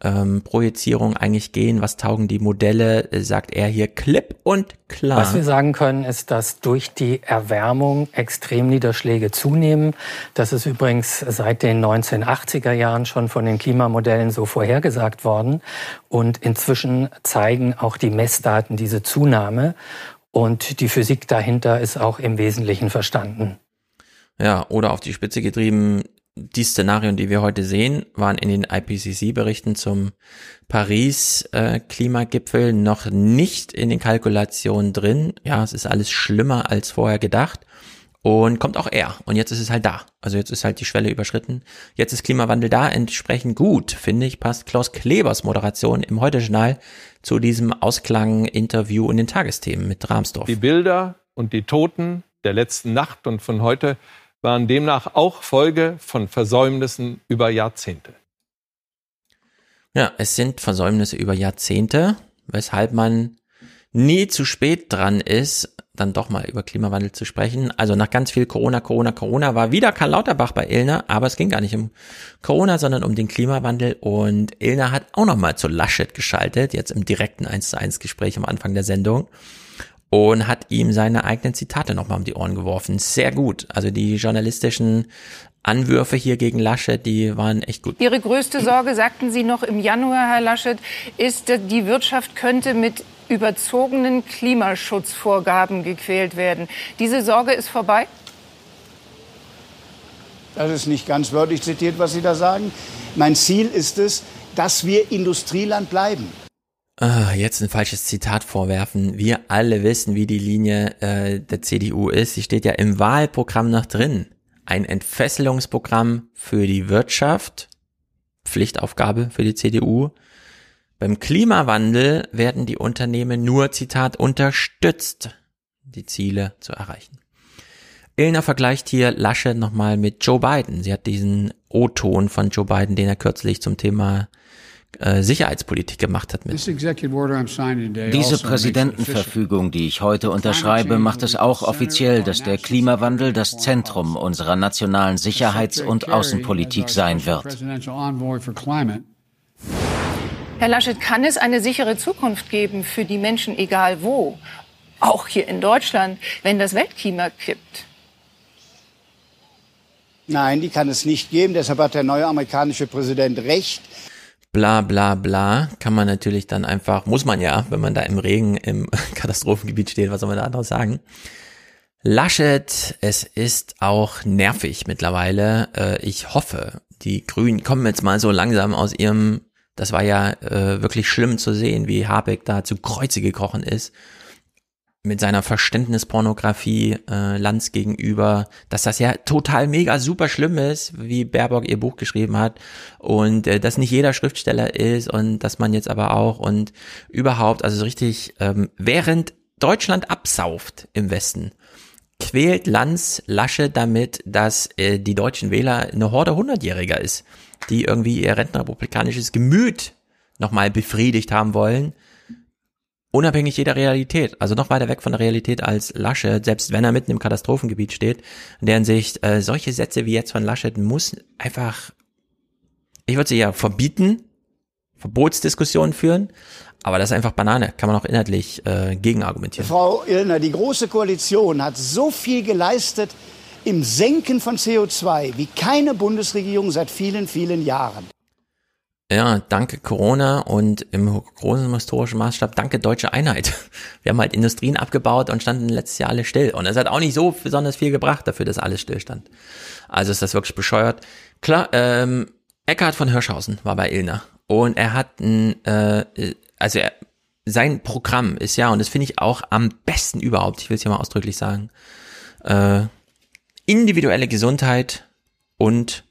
ähm, Projizierung eigentlich gehen, was taugen die Modelle, sagt er hier klipp und klar. Was wir sagen können, ist, dass durch die Erwärmung Extremniederschläge zunehmen. Das ist übrigens seit den 1980er Jahren schon von den Klimamodellen so vorhergesagt worden. Und inzwischen zeigen auch die Messdaten diese Zunahme. Und die Physik dahinter ist auch im Wesentlichen verstanden. Ja, oder auf die Spitze getrieben, die Szenarien, die wir heute sehen, waren in den IPCC-Berichten zum Paris-Klimagipfel noch nicht in den Kalkulationen drin. Ja, es ist alles schlimmer als vorher gedacht und kommt auch eher. Und jetzt ist es halt da. Also jetzt ist halt die Schwelle überschritten. Jetzt ist Klimawandel da. Entsprechend gut, finde ich, passt Klaus Klebers Moderation im Heute-Journal zu diesem Ausklang-Interview in den Tagesthemen mit Rahmsdorf. Die Bilder und die Toten der letzten Nacht und von heute waren demnach auch Folge von Versäumnissen über Jahrzehnte. Ja, es sind Versäumnisse über Jahrzehnte, weshalb man nie zu spät dran ist, dann doch mal über Klimawandel zu sprechen. Also nach ganz viel Corona, Corona, Corona war wieder Karl Lauterbach bei Ilner, aber es ging gar nicht um Corona, sondern um den Klimawandel und Ilner hat auch nochmal zu Laschet geschaltet, jetzt im direkten 1 zu 1 Gespräch am Anfang der Sendung und hat ihm seine eigenen Zitate nochmal um die Ohren geworfen. Sehr gut. Also die journalistischen Anwürfe hier gegen Laschet, die waren echt gut. Ihre größte Sorge, sagten Sie noch im Januar, Herr Laschet, ist, die Wirtschaft könnte mit überzogenen Klimaschutzvorgaben gequält werden. Diese Sorge ist vorbei? Das ist nicht ganz wörtlich zitiert, was Sie da sagen. Mein Ziel ist es, dass wir Industrieland bleiben. Ah, jetzt ein falsches Zitat vorwerfen. Wir alle wissen, wie die Linie äh, der CDU ist. Sie steht ja im Wahlprogramm noch drin. Ein Entfesselungsprogramm für die Wirtschaft, Pflichtaufgabe für die CDU. Beim Klimawandel werden die Unternehmen nur, Zitat, unterstützt. die Ziele zu erreichen. Illner vergleicht hier Laschet nochmal mit Joe Biden. Sie hat diesen O-Ton von Joe Biden, den er kürzlich zum Thema äh, Sicherheitspolitik gemacht hat. Mit. Diese Präsidentenverfügung, die ich heute unterschreibe, macht es auch offiziell, dass der Klimawandel das Zentrum unserer nationalen Sicherheits- und Außenpolitik sein wird. Herr Laschet, kann es eine sichere Zukunft geben für die Menschen, egal wo? Auch hier in Deutschland, wenn das Weltklima kippt? Nein, die kann es nicht geben. Deshalb hat der neue amerikanische Präsident recht. Bla bla bla kann man natürlich dann einfach, muss man ja, wenn man da im Regen im Katastrophengebiet steht, was soll man da anderes sagen? Laschet, es ist auch nervig mittlerweile. Äh, ich hoffe, die Grünen kommen jetzt mal so langsam aus ihrem, das war ja äh, wirklich schlimm zu sehen, wie Habeck da zu Kreuze gekrochen ist. Mit seiner Verständnispornografie äh, Lanz gegenüber, dass das ja total mega super schlimm ist, wie Baerbock ihr Buch geschrieben hat. Und äh, dass nicht jeder Schriftsteller ist und dass man jetzt aber auch und überhaupt, also so richtig, ähm, während Deutschland absauft im Westen, quält Lanz Lasche damit, dass äh, die deutschen Wähler eine Horde Hundertjähriger ist, die irgendwie ihr rentenrepublikanisches Gemüt nochmal befriedigt haben wollen unabhängig jeder Realität, also noch weiter weg von der Realität als Laschet, selbst wenn er mitten im Katastrophengebiet steht, in deren Sicht äh, solche Sätze wie jetzt von Laschet muss einfach, ich würde sie ja verbieten, Verbotsdiskussionen führen, aber das ist einfach Banane, kann man auch inhaltlich äh, gegenargumentieren. Frau Illner, die Große Koalition hat so viel geleistet im Senken von CO2 wie keine Bundesregierung seit vielen, vielen Jahren. Ja, danke Corona und im großen historischen Maßstab danke deutsche Einheit. Wir haben halt Industrien abgebaut und standen letztes Jahr alle still. Und es hat auch nicht so besonders viel gebracht dafür, dass alles stillstand. Also ist das wirklich bescheuert. Klar, ähm, Eckhard von Hirschhausen war bei Ilna und er hat ein, äh, also er, sein Programm ist ja, und das finde ich auch am besten überhaupt, ich will es hier mal ausdrücklich sagen, äh, individuelle Gesundheit und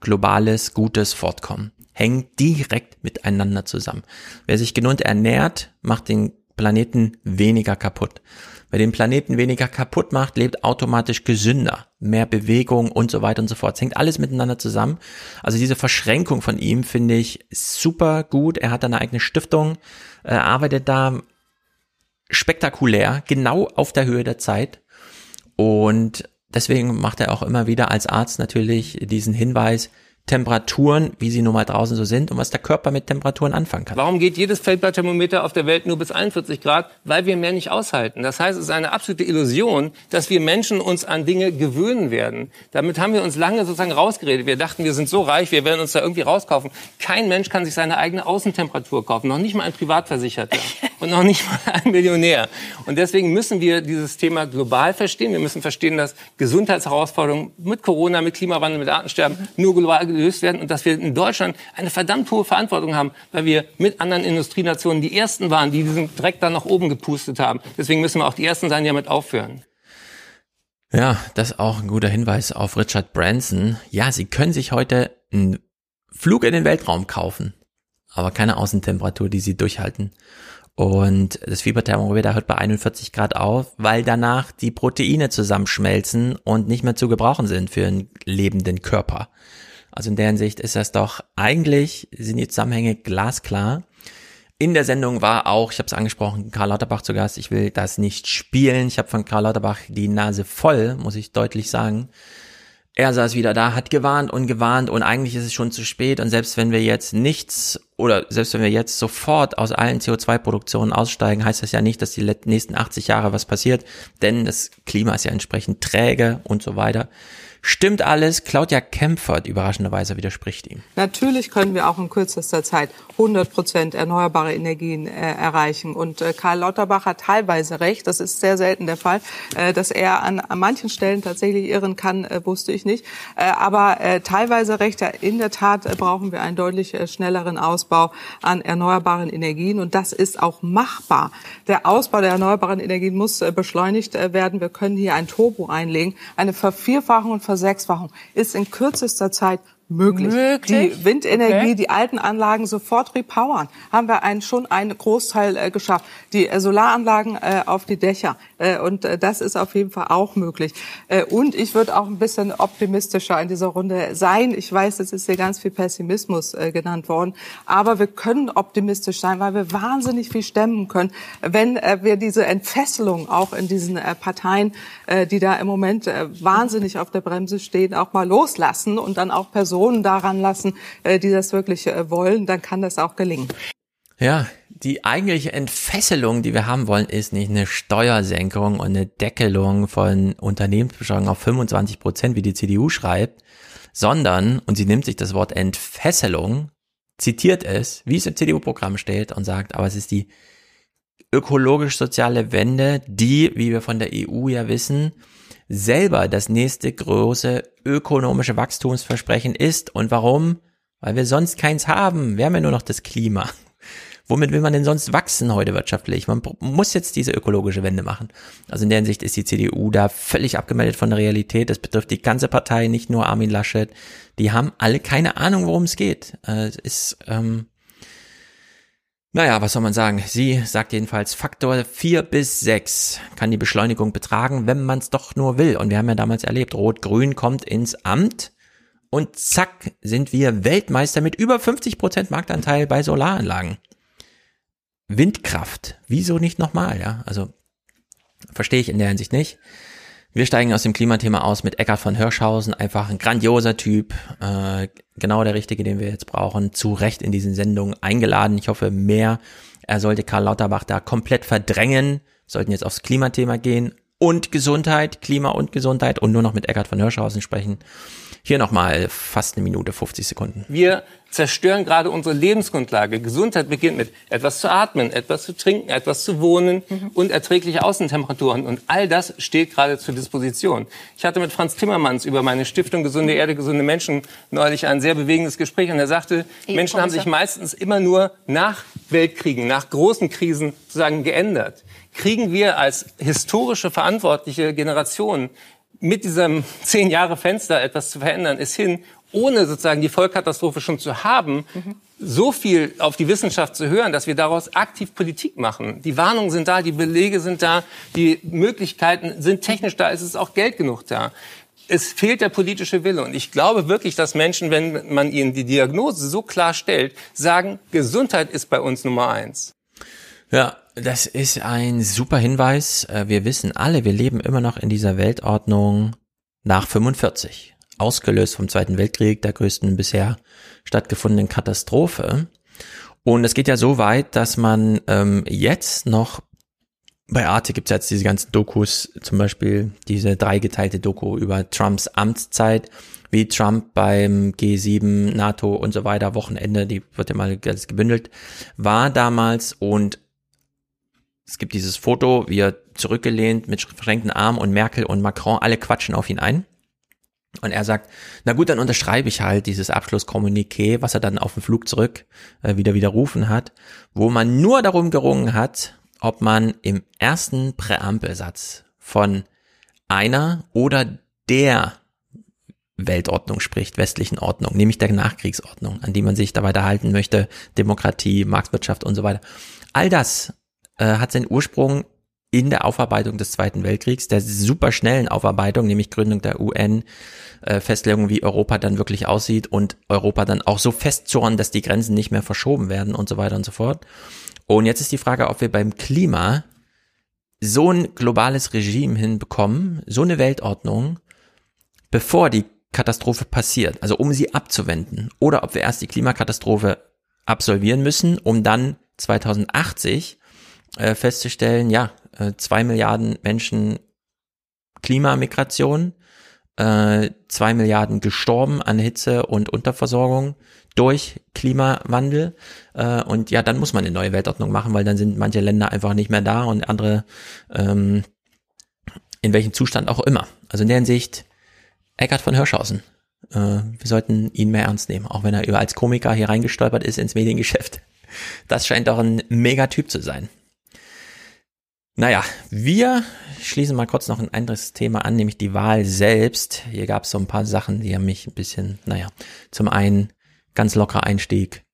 globales, gutes Fortkommen hängen direkt miteinander zusammen. Wer sich genug ernährt, macht den Planeten weniger kaputt. Wer den Planeten weniger kaputt macht, lebt automatisch gesünder, mehr Bewegung und so weiter und so fort. Es hängt alles miteinander zusammen. Also diese Verschränkung von ihm finde ich super gut. Er hat eine eigene Stiftung, äh, arbeitet da spektakulär, genau auf der Höhe der Zeit. Und deswegen macht er auch immer wieder als Arzt natürlich diesen Hinweis, Temperaturen, wie sie nun mal draußen so sind und was der Körper mit Temperaturen anfangen kann. Warum geht jedes Feldblattthermometer auf der Welt nur bis 41 Grad? Weil wir mehr nicht aushalten. Das heißt, es ist eine absolute Illusion, dass wir Menschen uns an Dinge gewöhnen werden. Damit haben wir uns lange sozusagen rausgeredet. Wir dachten, wir sind so reich, wir werden uns da irgendwie rauskaufen. Kein Mensch kann sich seine eigene Außentemperatur kaufen. Noch nicht mal ein Privatversicherter und noch nicht mal ein Millionär. Und deswegen müssen wir dieses Thema global verstehen. Wir müssen verstehen, dass Gesundheitsherausforderungen mit Corona, mit Klimawandel, mit Artensterben nur global gelöst werden und dass wir in Deutschland eine verdammt hohe Verantwortung haben, weil wir mit anderen Industrienationen die Ersten waren, die diesen Dreck dann nach oben gepustet haben. Deswegen müssen wir auch die Ersten sein, die damit aufhören. Ja, das ist auch ein guter Hinweis auf Richard Branson. Ja, Sie können sich heute einen Flug in den Weltraum kaufen, aber keine Außentemperatur, die Sie durchhalten. Und das Fieberthermometer hört bei 41 Grad auf, weil danach die Proteine zusammenschmelzen und nicht mehr zu gebrauchen sind für einen lebenden Körper. Also in der Hinsicht ist das doch eigentlich, sind die Zusammenhänge glasklar. In der Sendung war auch, ich habe es angesprochen, Karl Lauterbach zu Gast. Ich will das nicht spielen. Ich habe von Karl Lauterbach die Nase voll, muss ich deutlich sagen. Er saß wieder da, hat gewarnt und gewarnt und eigentlich ist es schon zu spät und selbst wenn wir jetzt nichts oder selbst wenn wir jetzt sofort aus allen CO2-Produktionen aussteigen, heißt das ja nicht, dass die nächsten 80 Jahre was passiert, denn das Klima ist ja entsprechend träge und so weiter. Stimmt alles. Claudia Kempfert überraschenderweise widerspricht ihm. Natürlich können wir auch in kürzester Zeit 100 Prozent erneuerbare Energien äh, erreichen. Und äh, Karl Lauterbach hat teilweise recht. Das ist sehr selten der Fall. Äh, dass er an, an manchen Stellen tatsächlich irren kann, äh, wusste ich nicht. Äh, aber äh, teilweise recht. In der Tat äh, brauchen wir einen deutlich äh, schnelleren Ausbau an erneuerbaren Energien. Und das ist auch machbar. Der Ausbau der erneuerbaren Energien muss äh, beschleunigt äh, werden. Wir können hier ein Turbo einlegen. Eine Vervierfachung und Versechsfachung ist in kürzester Zeit möglich. möglich? Die Windenergie, Okay. die alten Anlagen sofort repowern. Haben wir einen, schon einen Großteil äh, geschafft. Die äh, Solaranlagen äh, auf die Dächer. Äh, und äh, das ist auf jeden Fall auch möglich. Äh, und ich würde auch ein bisschen optimistischer in dieser Runde sein. Ich weiß, es ist hier ganz viel Pessimismus genannt worden. Aber wir können optimistisch sein, weil wir wahnsinnig viel stemmen können, wenn wir diese Entfesselung auch in diesen Parteien, die da im Moment wahnsinnig auf der Bremse stehen, auch mal loslassen und dann auch Personen daran lassen, äh, die das wirklich äh, wollen, dann kann das auch gelingen. Ja, die eigentliche Entfesselung, die wir haben wollen, ist nicht eine Steuersenkung und eine Deckelung von Unternehmensbesteuerung auf 25 Prozent, wie die CDU schreibt, sondern, und sie nimmt sich das Wort Entfesselung, zitiert es, wie es im CDU-Programm steht und sagt, aber es ist die ökologisch-soziale Wende, die, wie wir von der EU ja wissen, selber das nächste große ökonomische Wachstumsversprechen ist. Und warum? Weil wir sonst keins haben. Wir haben ja nur noch das Klima. Womit will man denn sonst wachsen heute wirtschaftlich? Man muss jetzt diese ökologische Wende machen. Also in der Hinsicht ist die CDU da völlig abgemeldet von der Realität. Das betrifft die ganze Partei, nicht nur Armin Laschet. Die haben alle keine Ahnung, worum es geht. Äh, Es ist, ähm, naja, was soll man sagen? Sie sagt jedenfalls, Faktor vier bis sechs kann die Beschleunigung betragen, wenn man es doch nur will. Und wir haben ja damals erlebt, Rot-Grün kommt ins Amt und zack, sind wir Weltmeister mit über 50 Prozent Marktanteil bei Solaranlagen. Windkraft, wieso nicht nochmal, ja? Also, verstehe ich in der Hinsicht nicht. Wir steigen aus dem Klimathema aus mit Eckhard von Hirschhausen, einfach ein grandioser Typ, äh, genau der richtige, den wir jetzt brauchen, zu Recht in diesen Sendungen eingeladen. Ich hoffe mehr. Er sollte Karl Lauterbach da komplett verdrängen, sollten jetzt aufs Klimathema gehen und Gesundheit, Klima und Gesundheit und nur noch mit Eckhard von Hirschhausen sprechen. Hier nochmal fast eine Minute, 50 Sekunden. Wir zerstören gerade unsere Lebensgrundlage. Gesundheit beginnt mit etwas zu atmen, etwas zu trinken, etwas zu wohnen und erträgliche Außentemperaturen. Und all das steht gerade zur Disposition. Ich hatte mit Franz Timmermans über meine Stiftung Gesunde Erde, gesunde Menschen neulich ein sehr bewegendes Gespräch. Und er sagte, Menschen haben sich meistens immer nur nach Weltkriegen, nach großen Krisen sozusagen geändert. Kriegen wir als historische verantwortliche Generation mit diesem zehn Jahre Fenster etwas zu verändern, ist hin, ohne sozusagen die Vollkatastrophe schon zu haben, so viel auf die Wissenschaft zu hören, dass wir daraus aktiv Politik machen. Die Warnungen sind da, die Belege sind da, die Möglichkeiten sind technisch da, es ist auch Geld genug da. Es fehlt der politische Wille. Und ich glaube wirklich, dass Menschen, wenn man ihnen die Diagnose so klar stellt, sagen, Gesundheit ist bei uns Nummer eins. Ja, das ist ein super Hinweis. Äh, Wir wissen alle, wir leben immer noch in dieser Weltordnung nach 45. Ausgelöst vom Zweiten Weltkrieg, der größten bisher stattgefundenen Katastrophe. Und es geht ja so weit, dass man ähm, jetzt noch bei Arte gibt's jetzt diese ganzen Dokus, zum Beispiel diese dreigeteilte Doku über Trumps Amtszeit, wie Trump beim G7, NATO und so weiter, Wochenende, die wird ja mal ganz gebündelt, war damals und es gibt dieses Foto, wie er zurückgelehnt mit verschränkten Armen und Merkel und Macron, alle quatschen auf ihn ein. Und er sagt, na gut, dann unterschreibe ich halt dieses Abschlusskommuniqué, was er dann auf dem Flug zurück äh, wieder widerrufen hat, wo man nur darum gerungen hat, ob man im ersten Präambelsatz von einer oder der Weltordnung spricht, westlichen Ordnung, nämlich der Nachkriegsordnung, an die man sich da weiterhalten möchte, Demokratie, Marktwirtschaft und so weiter. All das äh, hat seinen Ursprung in der Aufarbeitung des Zweiten Weltkriegs, der superschnellen Aufarbeitung, nämlich Gründung der UN, äh, Festlegung, wie Europa dann wirklich aussieht und Europa dann auch so festzurren, dass die Grenzen nicht mehr verschoben werden und so weiter und so fort. Und jetzt ist die Frage, ob wir beim Klima so ein globales Regime hinbekommen, so eine Weltordnung, bevor die Katastrophe passiert, also um sie abzuwenden, oder ob wir erst die Klimakatastrophe absolvieren müssen, um dann 2080 äh, festzustellen, ja, äh, zwei Milliarden Menschen Klimamigration, äh, zwei Milliarden gestorben an Hitze und Unterversorgung durch Klimawandel. Äh, und ja, dann muss man eine neue Weltordnung machen, weil dann sind manche Länder einfach nicht mehr da und andere ähm, in welchem Zustand auch immer. Also in der Hinsicht, Eckhard von Hirschhausen. Äh, wir sollten ihn mehr ernst nehmen, auch wenn er über als Komiker hier reingestolpert ist ins Mediengeschäft. Das scheint doch ein Megatyp zu sein. Naja, wir schließen mal kurz noch ein anderes Thema an, nämlich die Wahl selbst. Hier gab es so ein paar Sachen, die haben mich ein bisschen, naja, zum einen ganz locker Einstieg.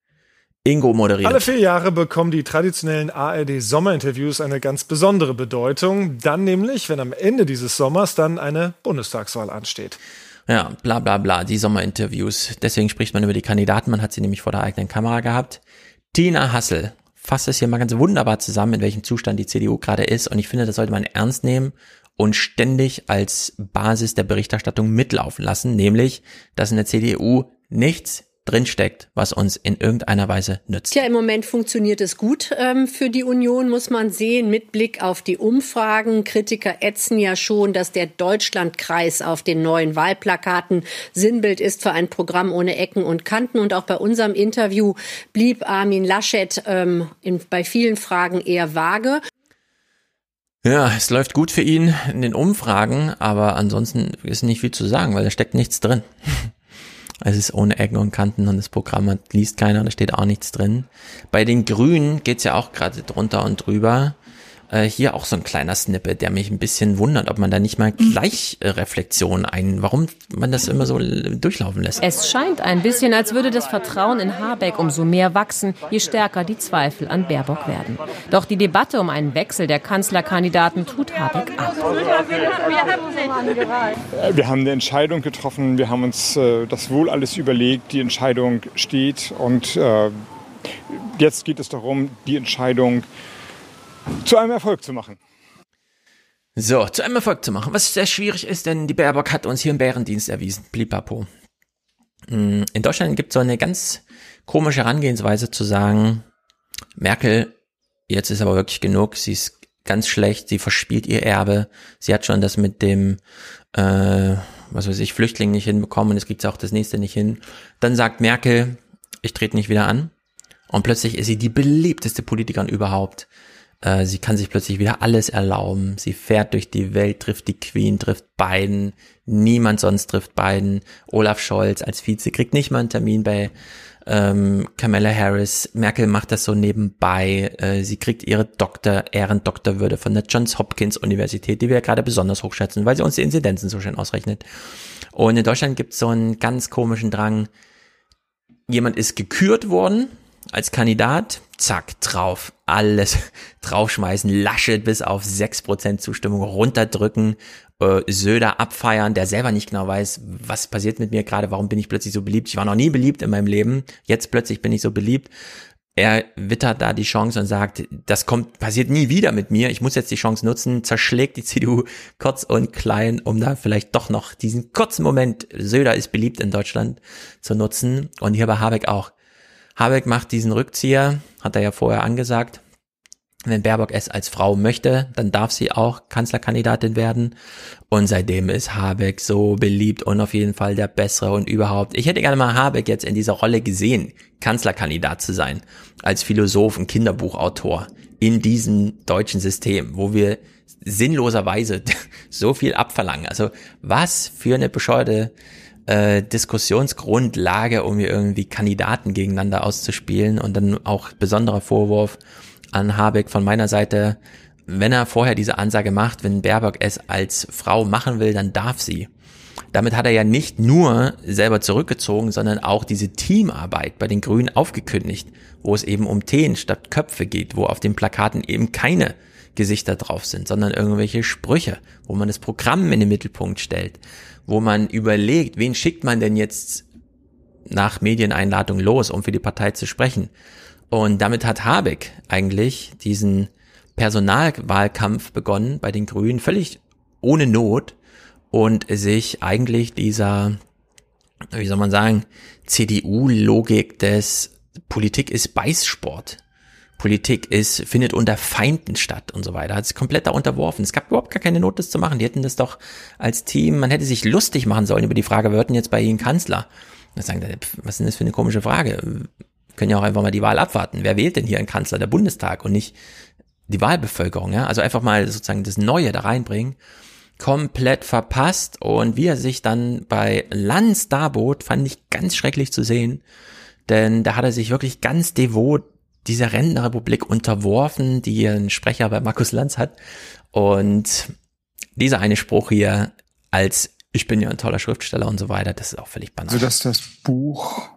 Ingo moderiert. Alle vier Jahre bekommen die traditionellen ARD-Sommerinterviews eine ganz besondere Bedeutung. Dann nämlich, wenn am Ende dieses Sommers dann eine Bundestagswahl ansteht. Ja, bla bla bla, die Sommerinterviews. Deswegen spricht man über die Kandidaten, man hat sie nämlich vor der eigenen Kamera gehabt. Tina Hassel fasst es hier mal ganz wunderbar zusammen, in welchem Zustand die CDU gerade ist. Und ich finde, das sollte man ernst nehmen und ständig als Basis der Berichterstattung mitlaufen lassen, nämlich, dass in der CDU nichts drinsteckt, was uns in irgendeiner Weise nützt. Ja, im Moment funktioniert es gut ähm, für die Union, muss man sehen, mit Blick auf die Umfragen. Kritiker ätzen ja schon, dass der Deutschlandkreis auf den neuen Wahlplakaten Sinnbild ist für ein Programm ohne Ecken und Kanten. Und auch bei unserem Interview blieb Armin Laschet ähm, in, bei vielen Fragen eher vage. Ja, es läuft gut für ihn in den Umfragen, aber ansonsten ist nicht viel zu sagen, weil da steckt nichts drin. Es ist ohne Ecken und Kanten und das Programm liest keiner, da steht auch nichts drin. Bei den Grünen geht's ja auch gerade drunter und drüber. Äh, hier auch so ein kleiner Snippet, der mich ein bisschen wundert, ob man da nicht mal gleich äh, Reflexion ein, warum man das immer so durchlaufen lässt. Es scheint ein bisschen, als würde das Vertrauen in Habeck umso mehr wachsen, je stärker die Zweifel an Baerbock werden. Doch die Debatte um einen Wechsel der Kanzlerkandidaten tut Habeck ab. Wir haben eine Entscheidung getroffen, wir haben uns äh, das wohl alles überlegt, die Entscheidung steht und äh, jetzt geht es darum, die Entscheidung zu einem Erfolg zu machen. So, zu einem Erfolg zu machen. Was sehr schwierig ist, denn die Baerbock hat uns hier im Bärendienst erwiesen. Blipapo. Hm, in Deutschland gibt es so eine ganz komische Herangehensweise zu sagen, Merkel, jetzt ist aber wirklich genug, sie ist ganz schlecht, sie verspielt ihr Erbe, sie hat schon das mit dem, äh, was weiß ich, Flüchtling nicht hinbekommen und es kriegt auch das nächste nicht hin. Dann sagt Merkel, ich trete nicht wieder an. Und plötzlich ist sie die beliebteste Politikerin überhaupt. Äh, sie kann sich plötzlich wieder alles erlauben. Sie fährt durch die Welt, trifft die Queen, trifft Biden. Niemand sonst trifft Biden. Olaf Scholz als Vize kriegt nicht mal einen Termin bei ähm, Kamala Harris. Merkel macht das so nebenbei. Äh, sie kriegt ihre Doktor, Ehrendoktorwürde von der Johns Hopkins Universität, die wir ja gerade besonders hochschätzen, weil sie uns die Inzidenzen so schön ausrechnet. Und in Deutschland gibt es so einen ganz komischen Drang. Jemand ist gekürt worden als Kandidat, zack, drauf, alles draufschmeißen, Laschet bis auf 6% Zustimmung runterdrücken, äh, Söder abfeiern, der selber nicht genau weiß, was passiert mit mir gerade, warum bin ich plötzlich so beliebt. Ich war noch nie beliebt in meinem Leben, jetzt plötzlich bin ich so beliebt. Er wittert da die Chance und sagt, das kommt, passiert nie wieder mit mir. Ich muss jetzt die Chance nutzen, zerschlägt die CDU kurz und klein, um da vielleicht doch noch diesen kurzen Moment, Söder ist beliebt in Deutschland, zu nutzen. Und hier bei Habeck auch. Habeck macht diesen Rückzieher, hat er ja vorher angesagt. Wenn Baerbock es als Frau möchte, dann darf sie auch Kanzlerkandidatin werden. Und seitdem ist Habeck so beliebt und auf jeden Fall der Bessere und überhaupt. Ich hätte gerne mal Habeck jetzt in dieser Rolle gesehen, Kanzlerkandidat zu sein, als Philosoph und Kinderbuchautor in diesem deutschen System, wo wir sinnloserweise so viel abverlangen. Also was für eine bescheuerte äh, Diskussionsgrundlage, um hier irgendwie Kandidaten gegeneinander auszuspielen und dann auch besonderer Vorwurf an Habeck von meiner Seite, wenn er vorher diese Ansage macht, wenn Baerbock es als Frau machen will, dann darf sie. Damit hat er ja nicht nur selber zurückgezogen, sondern auch diese Teamarbeit bei den Grünen aufgekündigt, wo es eben um Themen statt Köpfe geht, wo auf den Plakaten eben keine Gesichter drauf sind, sondern irgendwelche Sprüche, wo man das Programm in den Mittelpunkt stellt wo man überlegt, wen schickt man denn jetzt nach Medieneinladung los, um für die Partei zu sprechen. Und damit hat Habeck eigentlich diesen Personalwahlkampf begonnen bei den Grünen, völlig ohne Not und sich eigentlich dieser, wie soll man sagen, CDU-Logik des Politik ist Beißsport Politik ist, findet unter Feinden statt und so weiter. Hat sich komplett da unterworfen. Es gab überhaupt gar keine Not, das zu machen. Die hätten das doch als Team, man hätte sich lustig machen sollen über die Frage, wir hörten jetzt bei Ihnen Kanzler. Dann sagen, was ist das für eine komische Frage? Können ja auch einfach mal die Wahl abwarten. Wer wählt denn hier einen Kanzler? Der Bundestag und nicht die Wahlbevölkerung, ja? Also einfach mal sozusagen das Neue da reinbringen. Komplett verpasst und wie er sich dann bei Lanz darbot, fand ich ganz schrecklich zu sehen. Denn da hat er sich wirklich ganz devot dieser Rentenrepublik unterworfen, die einen Sprecher bei Markus Lanz hat. Und dieser eine Spruch hier als ich bin ja ein toller Schriftsteller und so weiter, das ist auch völlig banal. Also dass das Buch,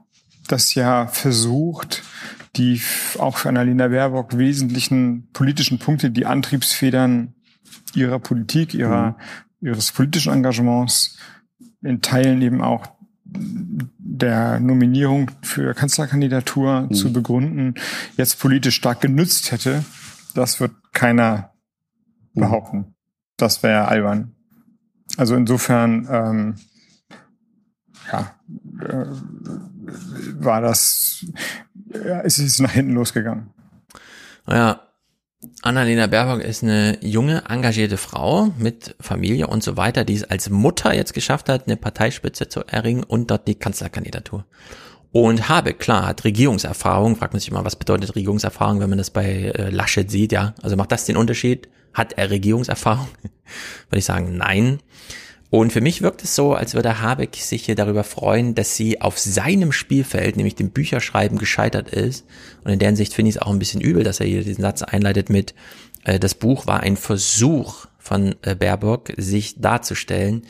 das ja versucht, die auch für Annalena Baerbock wesentlichen politischen Punkte, die Antriebsfedern ihrer Politik, ihrer, mhm. ihres politischen Engagements, in Teilen eben auch der Nominierung für Kanzlerkandidatur mhm. zu begründen, jetzt politisch stark genützt hätte, das wird keiner mhm. behaupten. Das wäre albern. Also insofern, ähm, ja, äh, war das, ja, ist es nach hinten losgegangen. Ja, Annalena Baerbock ist eine junge, engagierte Frau mit Familie und so weiter, die es als Mutter jetzt geschafft hat, eine Parteispitze zu erringen und dort die Kanzlerkandidatur. Und Habeck, klar, hat Regierungserfahrung. Fragt man sich immer, was bedeutet Regierungserfahrung, wenn man das bei äh, Laschet sieht, ja? Also macht das den Unterschied? Hat er Regierungserfahrung? Würde ich sagen, nein. Und für mich wirkt es so, als würde Habeck sich hier darüber freuen, dass sie auf seinem Spielfeld, nämlich dem Bücherschreiben, gescheitert ist. Und in deren Sicht finde ich es auch ein bisschen übel, dass er hier diesen Satz einleitet mit, äh, das Buch war ein Versuch von äh, Baerbock, sich darzustellen.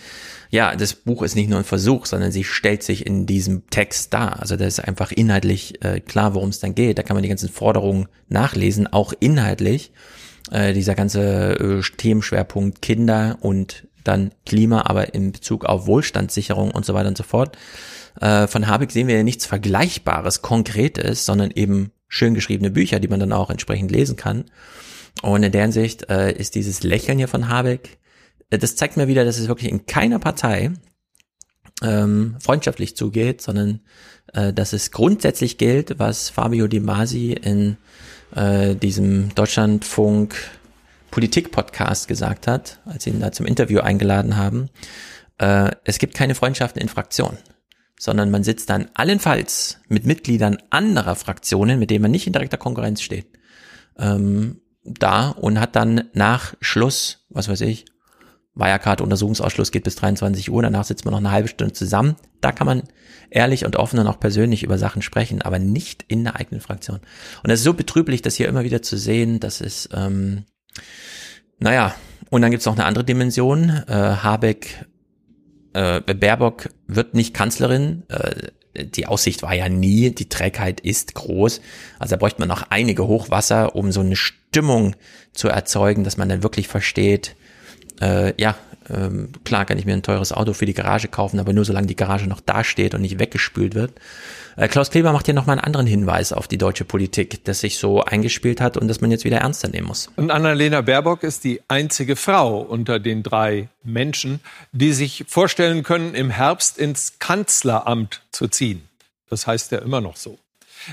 Ja, das Buch ist nicht nur ein Versuch, sondern sie stellt sich in diesem Text dar. Also da ist einfach inhaltlich äh, klar, worum es dann geht. Da kann man die ganzen Forderungen nachlesen, auch inhaltlich. Äh, dieser ganze äh, Themenschwerpunkt Kinder und dann Klima, aber in Bezug auf Wohlstandssicherung und so weiter und so fort. Äh, von Habeck sehen wir ja nichts Vergleichbares, Konkretes, sondern eben schön geschriebene Bücher, die man dann auch entsprechend lesen kann. Und in deren Sicht äh, ist dieses Lächeln hier von Habeck, äh, das zeigt mir wieder, dass es wirklich in keiner Partei ähm, freundschaftlich zugeht, sondern äh, dass es grundsätzlich gilt, was Fabio Di Masi in äh, diesem Deutschlandfunk Politik-Podcast gesagt hat, als sie ihn da zum Interview eingeladen haben. Äh, es gibt keine Freundschaften in Fraktionen, sondern man sitzt dann allenfalls mit Mitgliedern anderer Fraktionen, mit denen man nicht in direkter Konkurrenz steht, ähm, da und hat dann nach Schluss, was weiß ich, Wirecard-Untersuchungsausschuss geht bis 23 Uhr, danach sitzt man noch eine halbe Stunde zusammen. Da kann man ehrlich und offen und auch persönlich über Sachen sprechen, aber nicht in der eigenen Fraktion. Und es ist so betrüblich, das hier immer wieder zu sehen, dass es, ähm, naja, und dann gibt's noch eine andere Dimension. Äh, Habeck, äh, Baerbock wird nicht Kanzlerin. Äh, die Aussicht war ja nie, die Trägheit ist groß. Also da bräuchte man noch einige Hochwasser, um so eine Stimmung zu erzeugen, dass man dann wirklich versteht, äh, ja, ähm, klar kann ich mir ein teures Auto für die Garage kaufen, aber nur solange die Garage noch dasteht und nicht weggespült wird. Äh, Klaus Kleber macht hier nochmal einen anderen Hinweis auf die deutsche Politik, das sich so eingespielt hat und das man jetzt wieder ernster nehmen muss. Und Annalena Baerbock ist die einzige Frau unter den drei Menschen, die sich vorstellen können, im Herbst ins Kanzleramt zu ziehen. Das heißt ja immer noch so.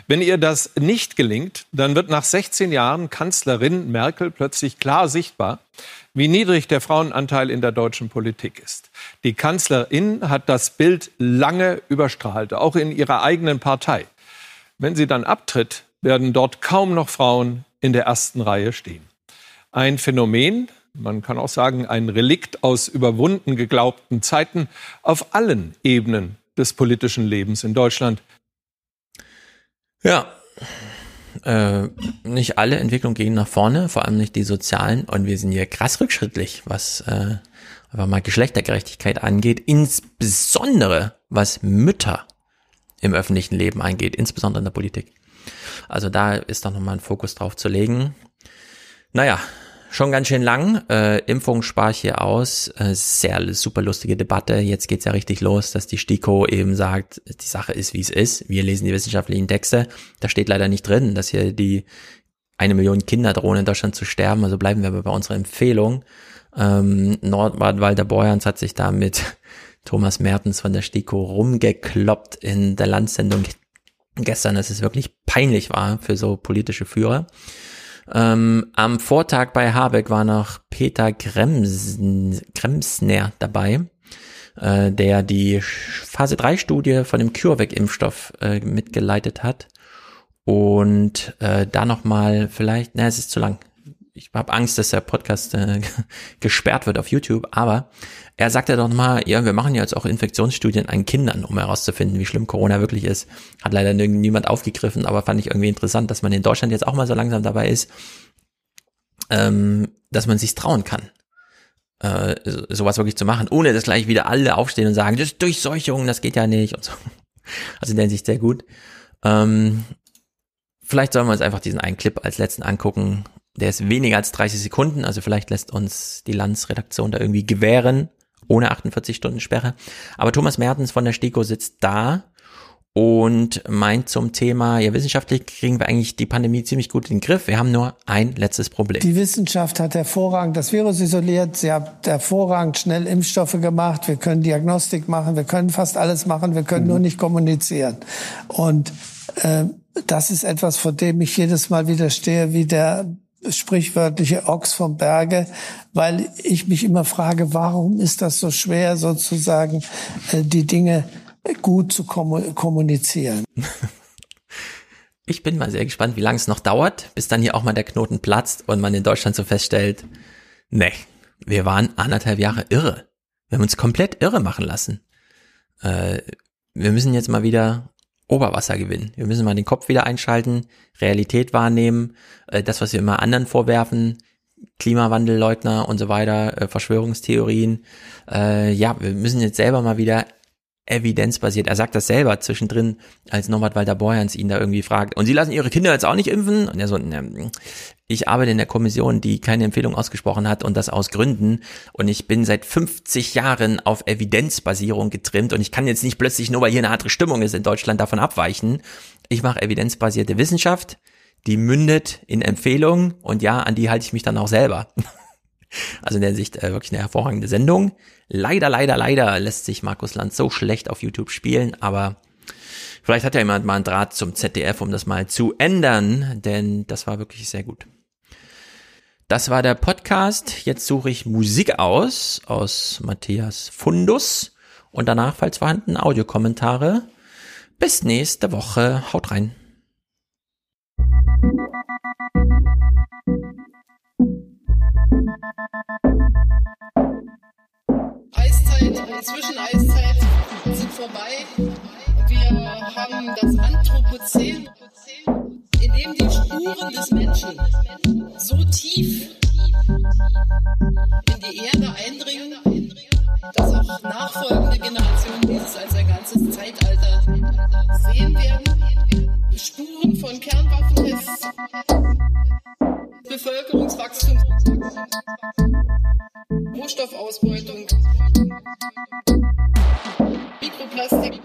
Wenn ihr das nicht gelingt, dann wird nach 16 Jahren Kanzlerin Merkel plötzlich klar sichtbar, wie niedrig der Frauenanteil in der deutschen Politik ist. Die Kanzlerin hat das Bild lange überstrahlt, auch in ihrer eigenen Partei. Wenn sie dann abtritt, werden dort kaum noch Frauen in der ersten Reihe stehen. Ein Phänomen, man kann auch sagen, ein Relikt aus überwunden geglaubten Zeiten auf allen Ebenen des politischen Lebens in Deutschland. Ja, äh, nicht alle Entwicklungen gehen nach vorne, vor allem nicht die sozialen. Und wir sind hier krass rückschrittlich, was äh, einfach mal Geschlechtergerechtigkeit angeht, insbesondere was Mütter im öffentlichen Leben angeht, insbesondere in der Politik. Also da ist doch nochmal ein Fokus drauf zu legen. Naja, schon ganz schön lang. Äh, Impfung spare ich hier aus. Äh, sehr super lustige Debatte. Jetzt geht's ja richtig los, dass die STIKO eben sagt, die Sache ist, wie es ist. Wir lesen die wissenschaftlichen Texte. Da steht leider nicht drin, dass hier die eine Million Kinder drohen in Deutschland zu sterben. Also bleiben wir aber bei unserer Empfehlung. Ähm, Nordwald-Walter Borjans hat sich da mit Thomas Mertens von der STIKO rumgekloppt in der Landsendung gestern, dass es wirklich peinlich war für so politische Führer. Ähm, am Vortag bei Habeck war noch Peter Kremsen, Kremsner dabei, äh, der die Phase 3 Studie von dem CureVac-Impfstoff äh, mitgeleitet hat. Und äh, da nochmal vielleicht, na, es ist zu lang. Ich habe Angst, dass der Podcast äh, gesperrt wird auf YouTube, aber er sagte doch mal, ja, wir machen jetzt auch Infektionsstudien an Kindern, um herauszufinden, wie schlimm Corona wirklich ist. Hat leider niemand aufgegriffen, aber fand ich irgendwie interessant, dass man in Deutschland jetzt auch mal so langsam dabei ist, ähm, dass man sich trauen kann, äh, sowas wirklich zu machen, ohne dass gleich wieder alle aufstehen und sagen, das ist Durchseuchung, das geht ja nicht und so. Also in der Hinsicht sehr gut. Ähm, vielleicht sollen wir uns einfach diesen einen Clip als letzten angucken. Der ist weniger als 30 Sekunden, also vielleicht lässt uns die Landsredaktion da irgendwie gewähren, ohne 48 Stunden Sperre. Aber Thomas Mertens von der STIKO sitzt da und meint zum Thema, ja, wissenschaftlich kriegen wir eigentlich die Pandemie ziemlich gut in den Griff. Wir haben nur ein letztes Problem. Die Wissenschaft hat hervorragend das Virus isoliert. Sie hat hervorragend schnell Impfstoffe gemacht. Wir können Diagnostik machen. Wir können fast alles machen. Wir können mhm. nur nicht kommunizieren. Und äh, das ist etwas, vor dem ich jedes Mal widerstehe, wie der sprichwörtliche Ochs vom Berge, weil ich mich immer frage, warum ist das so schwer, sozusagen äh, die Dinge gut zu kommunizieren. Ich bin mal sehr gespannt, wie lange es noch dauert, bis dann hier auch mal der Knoten platzt und man in Deutschland so feststellt, nee, wir waren anderthalb Jahre irre. Wir haben uns komplett irre machen lassen. Äh, wir müssen jetzt mal wieder Oberwasser gewinnen. Wir müssen mal den Kopf wieder einschalten, Realität wahrnehmen, äh, das, was wir immer anderen vorwerfen, Klimawandelleugner und so weiter, äh, Verschwörungstheorien. Äh, ja, wir müssen jetzt selber mal wieder evidenzbasiert. Er sagt das selber zwischendrin, als Norbert Walter Borjans ihn da irgendwie fragt. Und Sie lassen Ihre Kinder jetzt auch nicht impfen? Und er so, ne, ich arbeite in der Kommission, die keine Empfehlung ausgesprochen hat und das aus Gründen. Und ich bin seit 50 Jahren auf Evidenzbasierung getrimmt und ich kann jetzt nicht plötzlich nur, weil hier eine andere Stimmung ist in Deutschland davon abweichen. Ich mache evidenzbasierte Wissenschaft, die mündet in Empfehlungen und ja, an die halte ich mich dann auch selber. Also in der Sicht äh, wirklich eine hervorragende Sendung. Leider, leider, leider lässt sich Markus Land so schlecht auf YouTube spielen, aber vielleicht hat ja jemand mal einen Draht zum ZDF, um das mal zu ändern, denn das war wirklich sehr gut. Das war der Podcast. Jetzt suche ich Musik aus, aus Matthias Fundus und danach, falls vorhanden, Audiokommentare. Bis nächste Woche. Haut rein. Eiszeit Zwischeneiszeit sind vorbei. Wir haben das Anthropozän, in dem die Spuren des Menschen so tief in die Erde eindringen, dass auch nachfolgende Generationen dieses als ein ganzes Zeitalter sehen werden. Spuren von Kernwaffentests, Bevölkerungswachstum, Rohstoffausbeutung, Mikroplastik,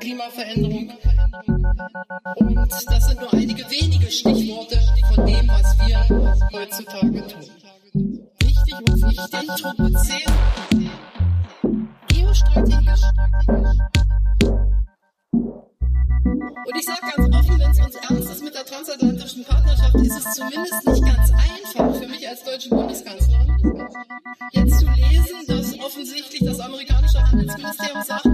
Klimaveränderung. Und das sind nur einige wenige Stichworte von dem, was wir heutzutage tun. Wichtig und wichtig, Anthropozän, geostrategisch. Und ich sage ganz offen, wenn es uns ernst ist mit der transatlantischen Partnerschaft, ist es zumindest nicht ganz einfach für mich als deutsche Bundeskanzlerin, jetzt zu lesen, dass offensichtlich das amerikanische Handelsministerium sagt,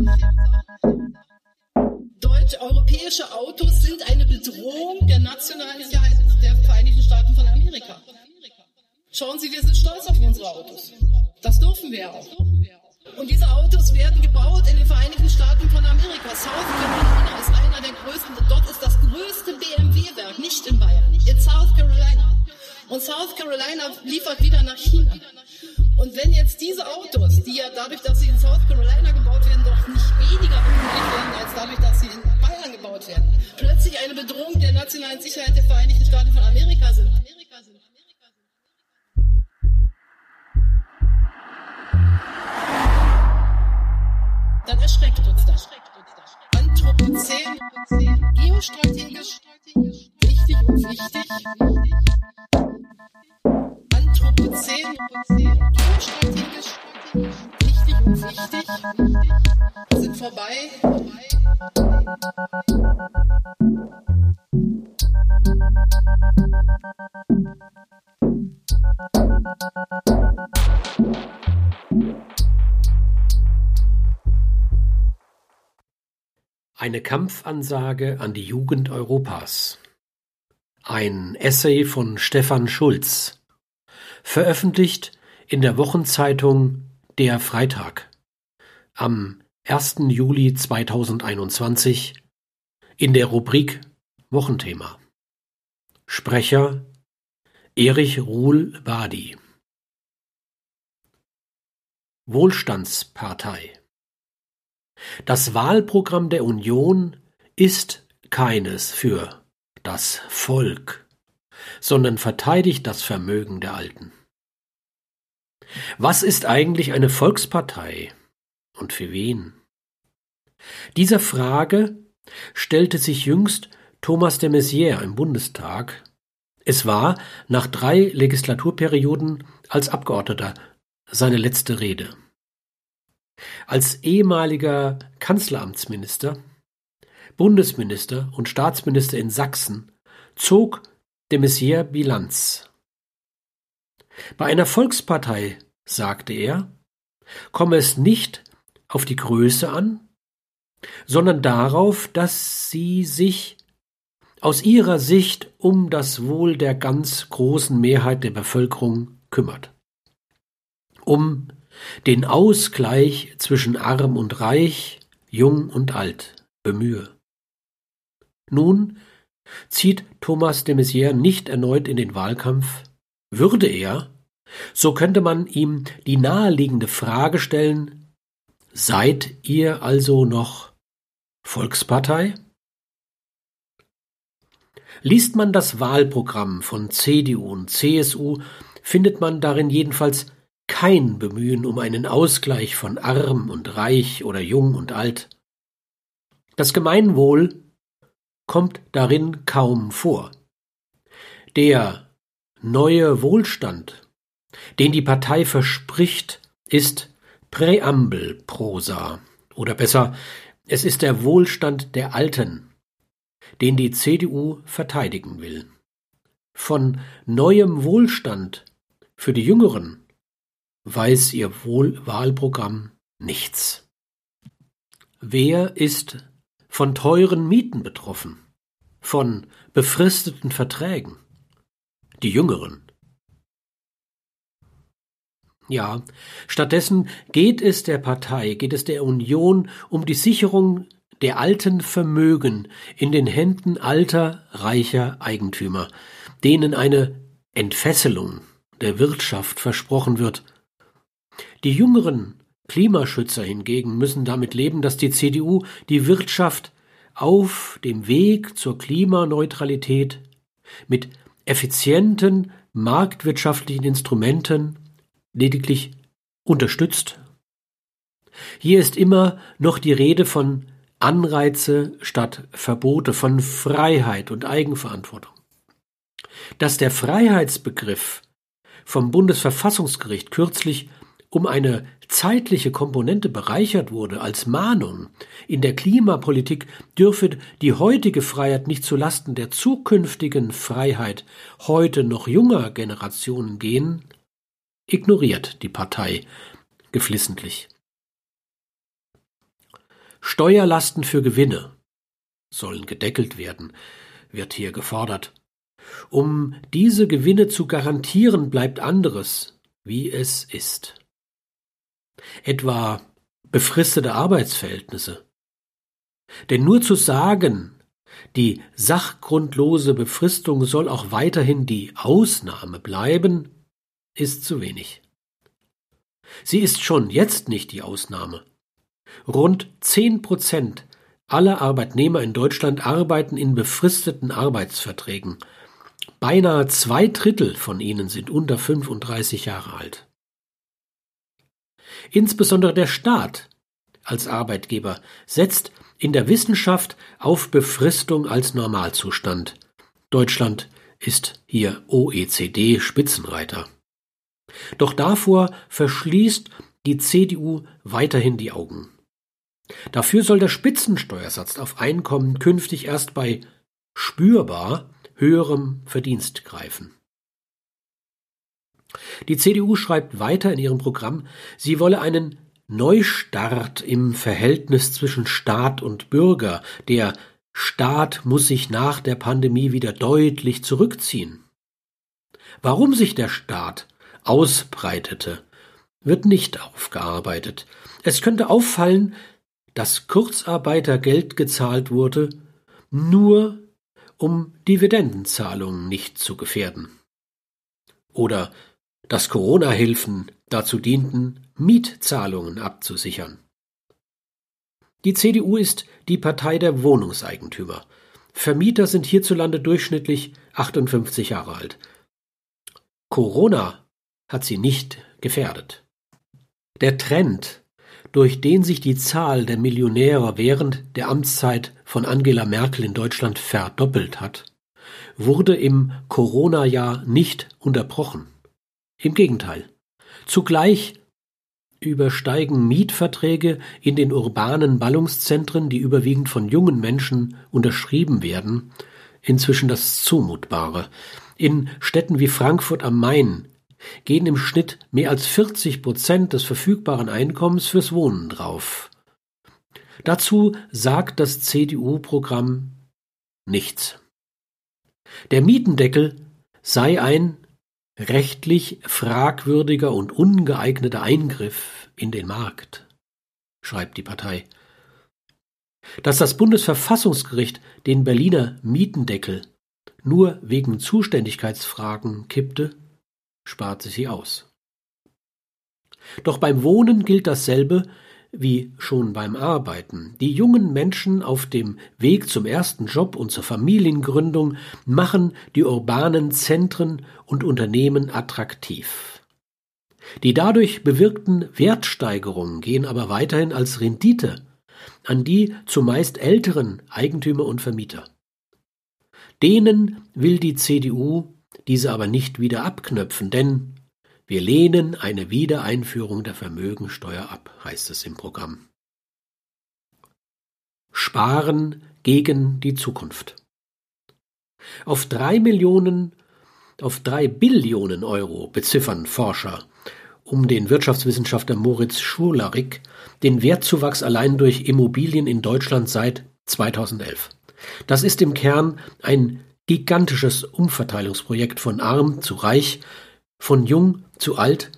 deutsch europäische Autos sind eine Bedrohung der nationalen Sicherheit der Vereinigten Staaten von Amerika. Schauen Sie, wir sind stolz auf unsere Autos. Das dürfen wir auch. Und diese Autos werden gebaut in den Vereinigten Staaten von Amerika. South Carolina ist einer der größten, dort ist das größte BMW-Werk, nicht in Bayern, in South Carolina. Und South Carolina liefert wieder nach China. Und wenn jetzt diese Autos, die ja dadurch, dass sie in South Carolina gebaut werden, doch nicht weniger unglücklich werden, als dadurch, dass sie in Bayern gebaut werden, plötzlich eine Bedrohung der nationalen Sicherheit der Vereinigten Staaten von Amerika sind. Dann erschreckt uns das. Anthropozän, geostrategisch, wichtig und wichtig. Anthropozän, geostrategisch, wichtig und wichtig, sind vorbei. Eine Kampfansage an die Jugend Europas. ein Essay von Stefan Schulz, veröffentlicht in der Wochenzeitung Der Freitag am 1. Juli 2021 in der Rubrik Wochenthema. Sprecher Erich Ruhl-Wadi Wohlstandspartei Das Wahlprogramm der Union ist keines für das Volk, sondern verteidigt das Vermögen der Alten. Was ist eigentlich eine Volkspartei und für wen? Dieser Frage stellte sich jüngst Thomas de Maizière im Bundestag. Es war nach drei Legislaturperioden als Abgeordneter seine letzte Rede. Als ehemaliger Kanzleramtsminister, Bundesminister und Staatsminister in Sachsen zog de Maizière Bilanz. Bei einer Volkspartei, sagte er, komme es nicht auf die Größe an, sondern darauf, dass sie sich aus ihrer Sicht um das Wohl der ganz großen Mehrheit der Bevölkerung kümmert. Um den Ausgleich zwischen arm und reich, jung und alt bemühe. Nun zieht Thomas de Maizière nicht erneut in den Wahlkampf, würde er, so könnte man ihm die naheliegende Frage stellen, seid ihr also noch Volkspartei? Liest man das Wahlprogramm von CDU und CSU, findet man darin jedenfalls kein Bemühen um einen Ausgleich von arm und reich oder jung und alt. Das Gemeinwohl kommt darin kaum vor. Der neue Wohlstand, den die Partei verspricht, ist Präambelprosa oder besser, es ist der Wohlstand der Alten, den die CDU verteidigen will. Von neuem Wohlstand für die Jüngeren weiß ihr Wohl Wahlprogramm nichts. Wer ist von teuren Mieten betroffen? Von befristeten Verträgen? Die Jüngeren. Ja, stattdessen geht es der Partei, geht es der Union um die Sicherung der alten Vermögen in den Händen alter, reicher Eigentümer, denen eine Entfesselung der Wirtschaft versprochen wird die jüngeren Klimaschützer hingegen müssen damit leben, dass die CDU die Wirtschaft auf dem Weg zur Klimaneutralität mit effizienten marktwirtschaftlichen Instrumenten lediglich unterstützt. Hier ist immer noch die Rede von Anreize statt Verbote, von Freiheit und Eigenverantwortung. Dass der Freiheitsbegriff vom Bundesverfassungsgericht kürzlich um eine zeitliche Komponente bereichert wurde als Mahnung, in der Klimapolitik dürfe die heutige Freiheit nicht zu Lasten der zukünftigen Freiheit heute noch junger Generationen gehen, ignoriert die Partei geflissentlich. Steuerlasten für Gewinne sollen gedeckelt werden, wird hier gefordert. Um diese Gewinne zu garantieren, bleibt anderes, wie es ist etwa befristete Arbeitsverhältnisse. Denn nur zu sagen, die sachgrundlose Befristung soll auch weiterhin die Ausnahme bleiben, ist zu wenig. Sie ist schon jetzt nicht die Ausnahme. Rund zehn Prozent aller Arbeitnehmer in Deutschland arbeiten in befristeten Arbeitsverträgen. Beinahe zwei Drittel von ihnen sind unter 35 Jahre alt. Insbesondere der Staat als Arbeitgeber setzt in der Wissenschaft auf Befristung als Normalzustand. Deutschland ist hier OECD-Spitzenreiter. Doch davor verschließt die CDU weiterhin die Augen. Dafür soll der Spitzensteuersatz auf Einkommen künftig erst bei spürbar höherem Verdienst greifen. Die CDU schreibt weiter in ihrem Programm, sie wolle einen Neustart im Verhältnis zwischen Staat und Bürger, der Staat muss sich nach der Pandemie wieder deutlich zurückziehen. Warum sich der Staat ausbreitete, wird nicht aufgearbeitet. Es könnte auffallen, dass Kurzarbeitergeld gezahlt wurde, nur um Dividendenzahlungen nicht zu gefährden. Oder dass Corona-Hilfen dazu dienten, Mietzahlungen abzusichern. Die CDU ist die Partei der Wohnungseigentümer. Vermieter sind hierzulande durchschnittlich 58 Jahre alt. Corona hat sie nicht gefährdet. Der Trend, durch den sich die Zahl der Millionäre während der Amtszeit von Angela Merkel in Deutschland verdoppelt hat, wurde im Corona-Jahr nicht unterbrochen. Im Gegenteil. Zugleich übersteigen Mietverträge in den urbanen Ballungszentren, die überwiegend von jungen Menschen unterschrieben werden, inzwischen das Zumutbare. In Städten wie Frankfurt am Main gehen im Schnitt mehr als 40 Prozent des verfügbaren Einkommens fürs Wohnen drauf. Dazu sagt das CDU-Programm nichts. Der Mietendeckel sei ein rechtlich fragwürdiger und ungeeigneter Eingriff in den Markt, schreibt die Partei. Dass das Bundesverfassungsgericht den Berliner Mietendeckel nur wegen Zuständigkeitsfragen kippte, sparte sie aus. Doch beim Wohnen gilt dasselbe wie schon beim Arbeiten. Die jungen Menschen auf dem Weg zum ersten Job und zur Familiengründung machen die urbanen Zentren und Unternehmen attraktiv. Die dadurch bewirkten Wertsteigerungen gehen aber weiterhin als Rendite an die zumeist älteren Eigentümer und Vermieter. Denen will die CDU diese aber nicht wieder abknöpfen, denn wir lehnen eine Wiedereinführung der Vermögensteuer ab, heißt es im Programm. Sparen gegen die Zukunft. Auf drei Millionen, auf drei Billionen Euro beziffern Forscher um den Wirtschaftswissenschaftler Moritz Schularik den Wertzuwachs allein durch Immobilien in Deutschland seit 2011. Das ist im Kern ein gigantisches Umverteilungsprojekt von arm zu reich, von jung zu alt,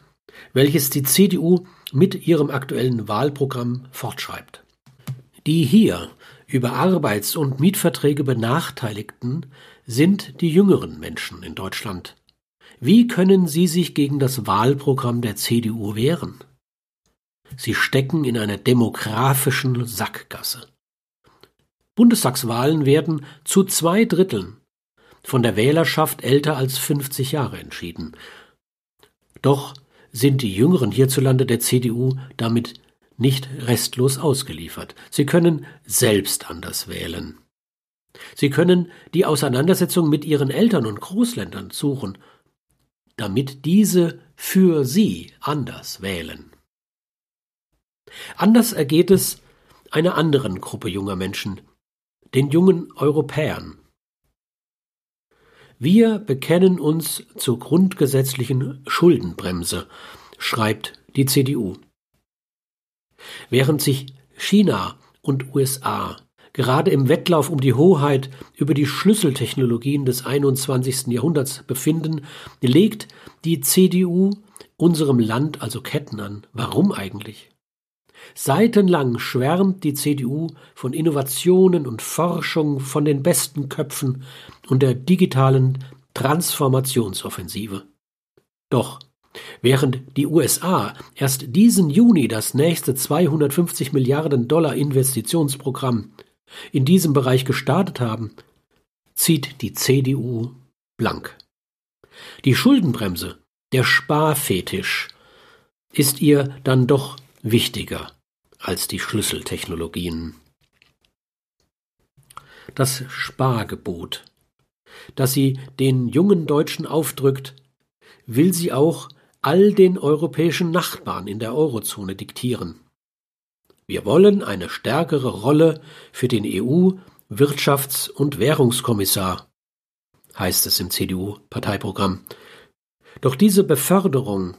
welches die CDU mit ihrem aktuellen Wahlprogramm fortschreibt. Die hier über Arbeits- und Mietverträge Benachteiligten sind die jüngeren Menschen in Deutschland. Wie können sie sich gegen das Wahlprogramm der CDU wehren? Sie stecken in einer demografischen Sackgasse. Bundestagswahlen werden zu zwei Dritteln von der Wählerschaft älter als 50 Jahre entschieden. Doch sind die Jüngeren hierzulande der CDU damit nicht restlos ausgeliefert. Sie können selbst anders wählen. Sie können die Auseinandersetzung mit ihren Eltern und Großländern suchen, damit diese für sie anders wählen. Anders ergeht es einer anderen Gruppe junger Menschen, den jungen Europäern. Wir bekennen uns zur grundgesetzlichen Schuldenbremse, schreibt die CDU. Während sich China und USA gerade im Wettlauf um die Hoheit über die Schlüsseltechnologien des 21. Jahrhunderts befinden, legt die CDU unserem Land also Ketten an. Warum eigentlich? Seitenlang schwärmt die CDU von Innovationen und Forschung, von den besten Köpfen und der digitalen Transformationsoffensive. Doch während die USA erst diesen Juni das nächste 250 Milliarden Dollar Investitionsprogramm in diesem Bereich gestartet haben, zieht die CDU blank. Die Schuldenbremse, der Sparfetisch, ist ihr dann doch wichtiger als die Schlüsseltechnologien. Das Spargebot, das sie den jungen Deutschen aufdrückt, will sie auch all den europäischen Nachbarn in der Eurozone diktieren. Wir wollen eine stärkere Rolle für den EU-Wirtschafts- und Währungskommissar, heißt es im CDU-Parteiprogramm. Doch diese Beförderung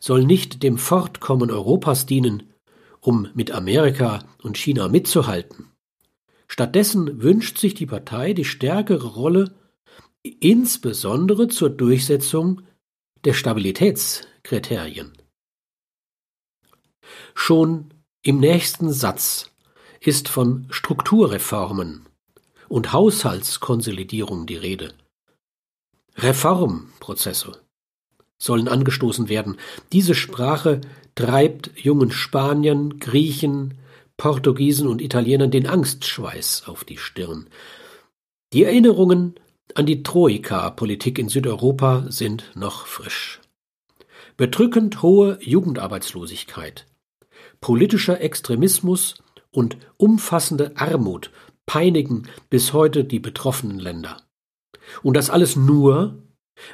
soll nicht dem Fortkommen Europas dienen, um mit Amerika und China mitzuhalten, Stattdessen wünscht sich die Partei die stärkere Rolle insbesondere zur Durchsetzung der Stabilitätskriterien. Schon im nächsten Satz ist von Strukturreformen und Haushaltskonsolidierung die Rede. Reformprozesse sollen angestoßen werden. Diese Sprache treibt jungen Spaniern, Griechen, Portugiesen und Italienern den Angstschweiß auf die Stirn. Die Erinnerungen an die Troika-Politik in Südeuropa sind noch frisch. Bedrückend hohe Jugendarbeitslosigkeit, politischer Extremismus und umfassende Armut peinigen bis heute die betroffenen Länder. Und das alles nur,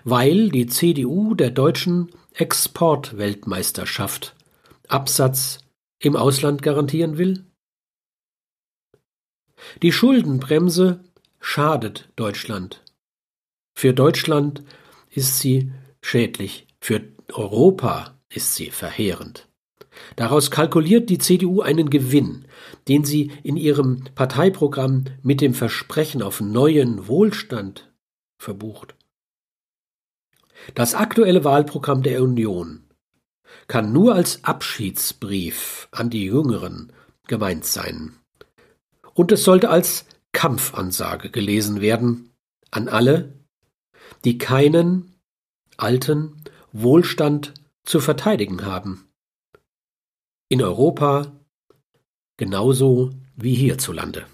weil die CDU der deutschen Exportweltmeisterschaft Absatz im Ausland garantieren will? Die Schuldenbremse schadet Deutschland. Für Deutschland ist sie schädlich, für Europa ist sie verheerend. Daraus kalkuliert die CDU einen Gewinn, den sie in ihrem Parteiprogramm mit dem Versprechen auf neuen Wohlstand verbucht. Das aktuelle Wahlprogramm der Union kann nur als Abschiedsbrief an die Jüngeren gemeint sein. Und es sollte als Kampfansage gelesen werden an alle, die keinen alten Wohlstand zu verteidigen haben. In Europa genauso wie hierzulande.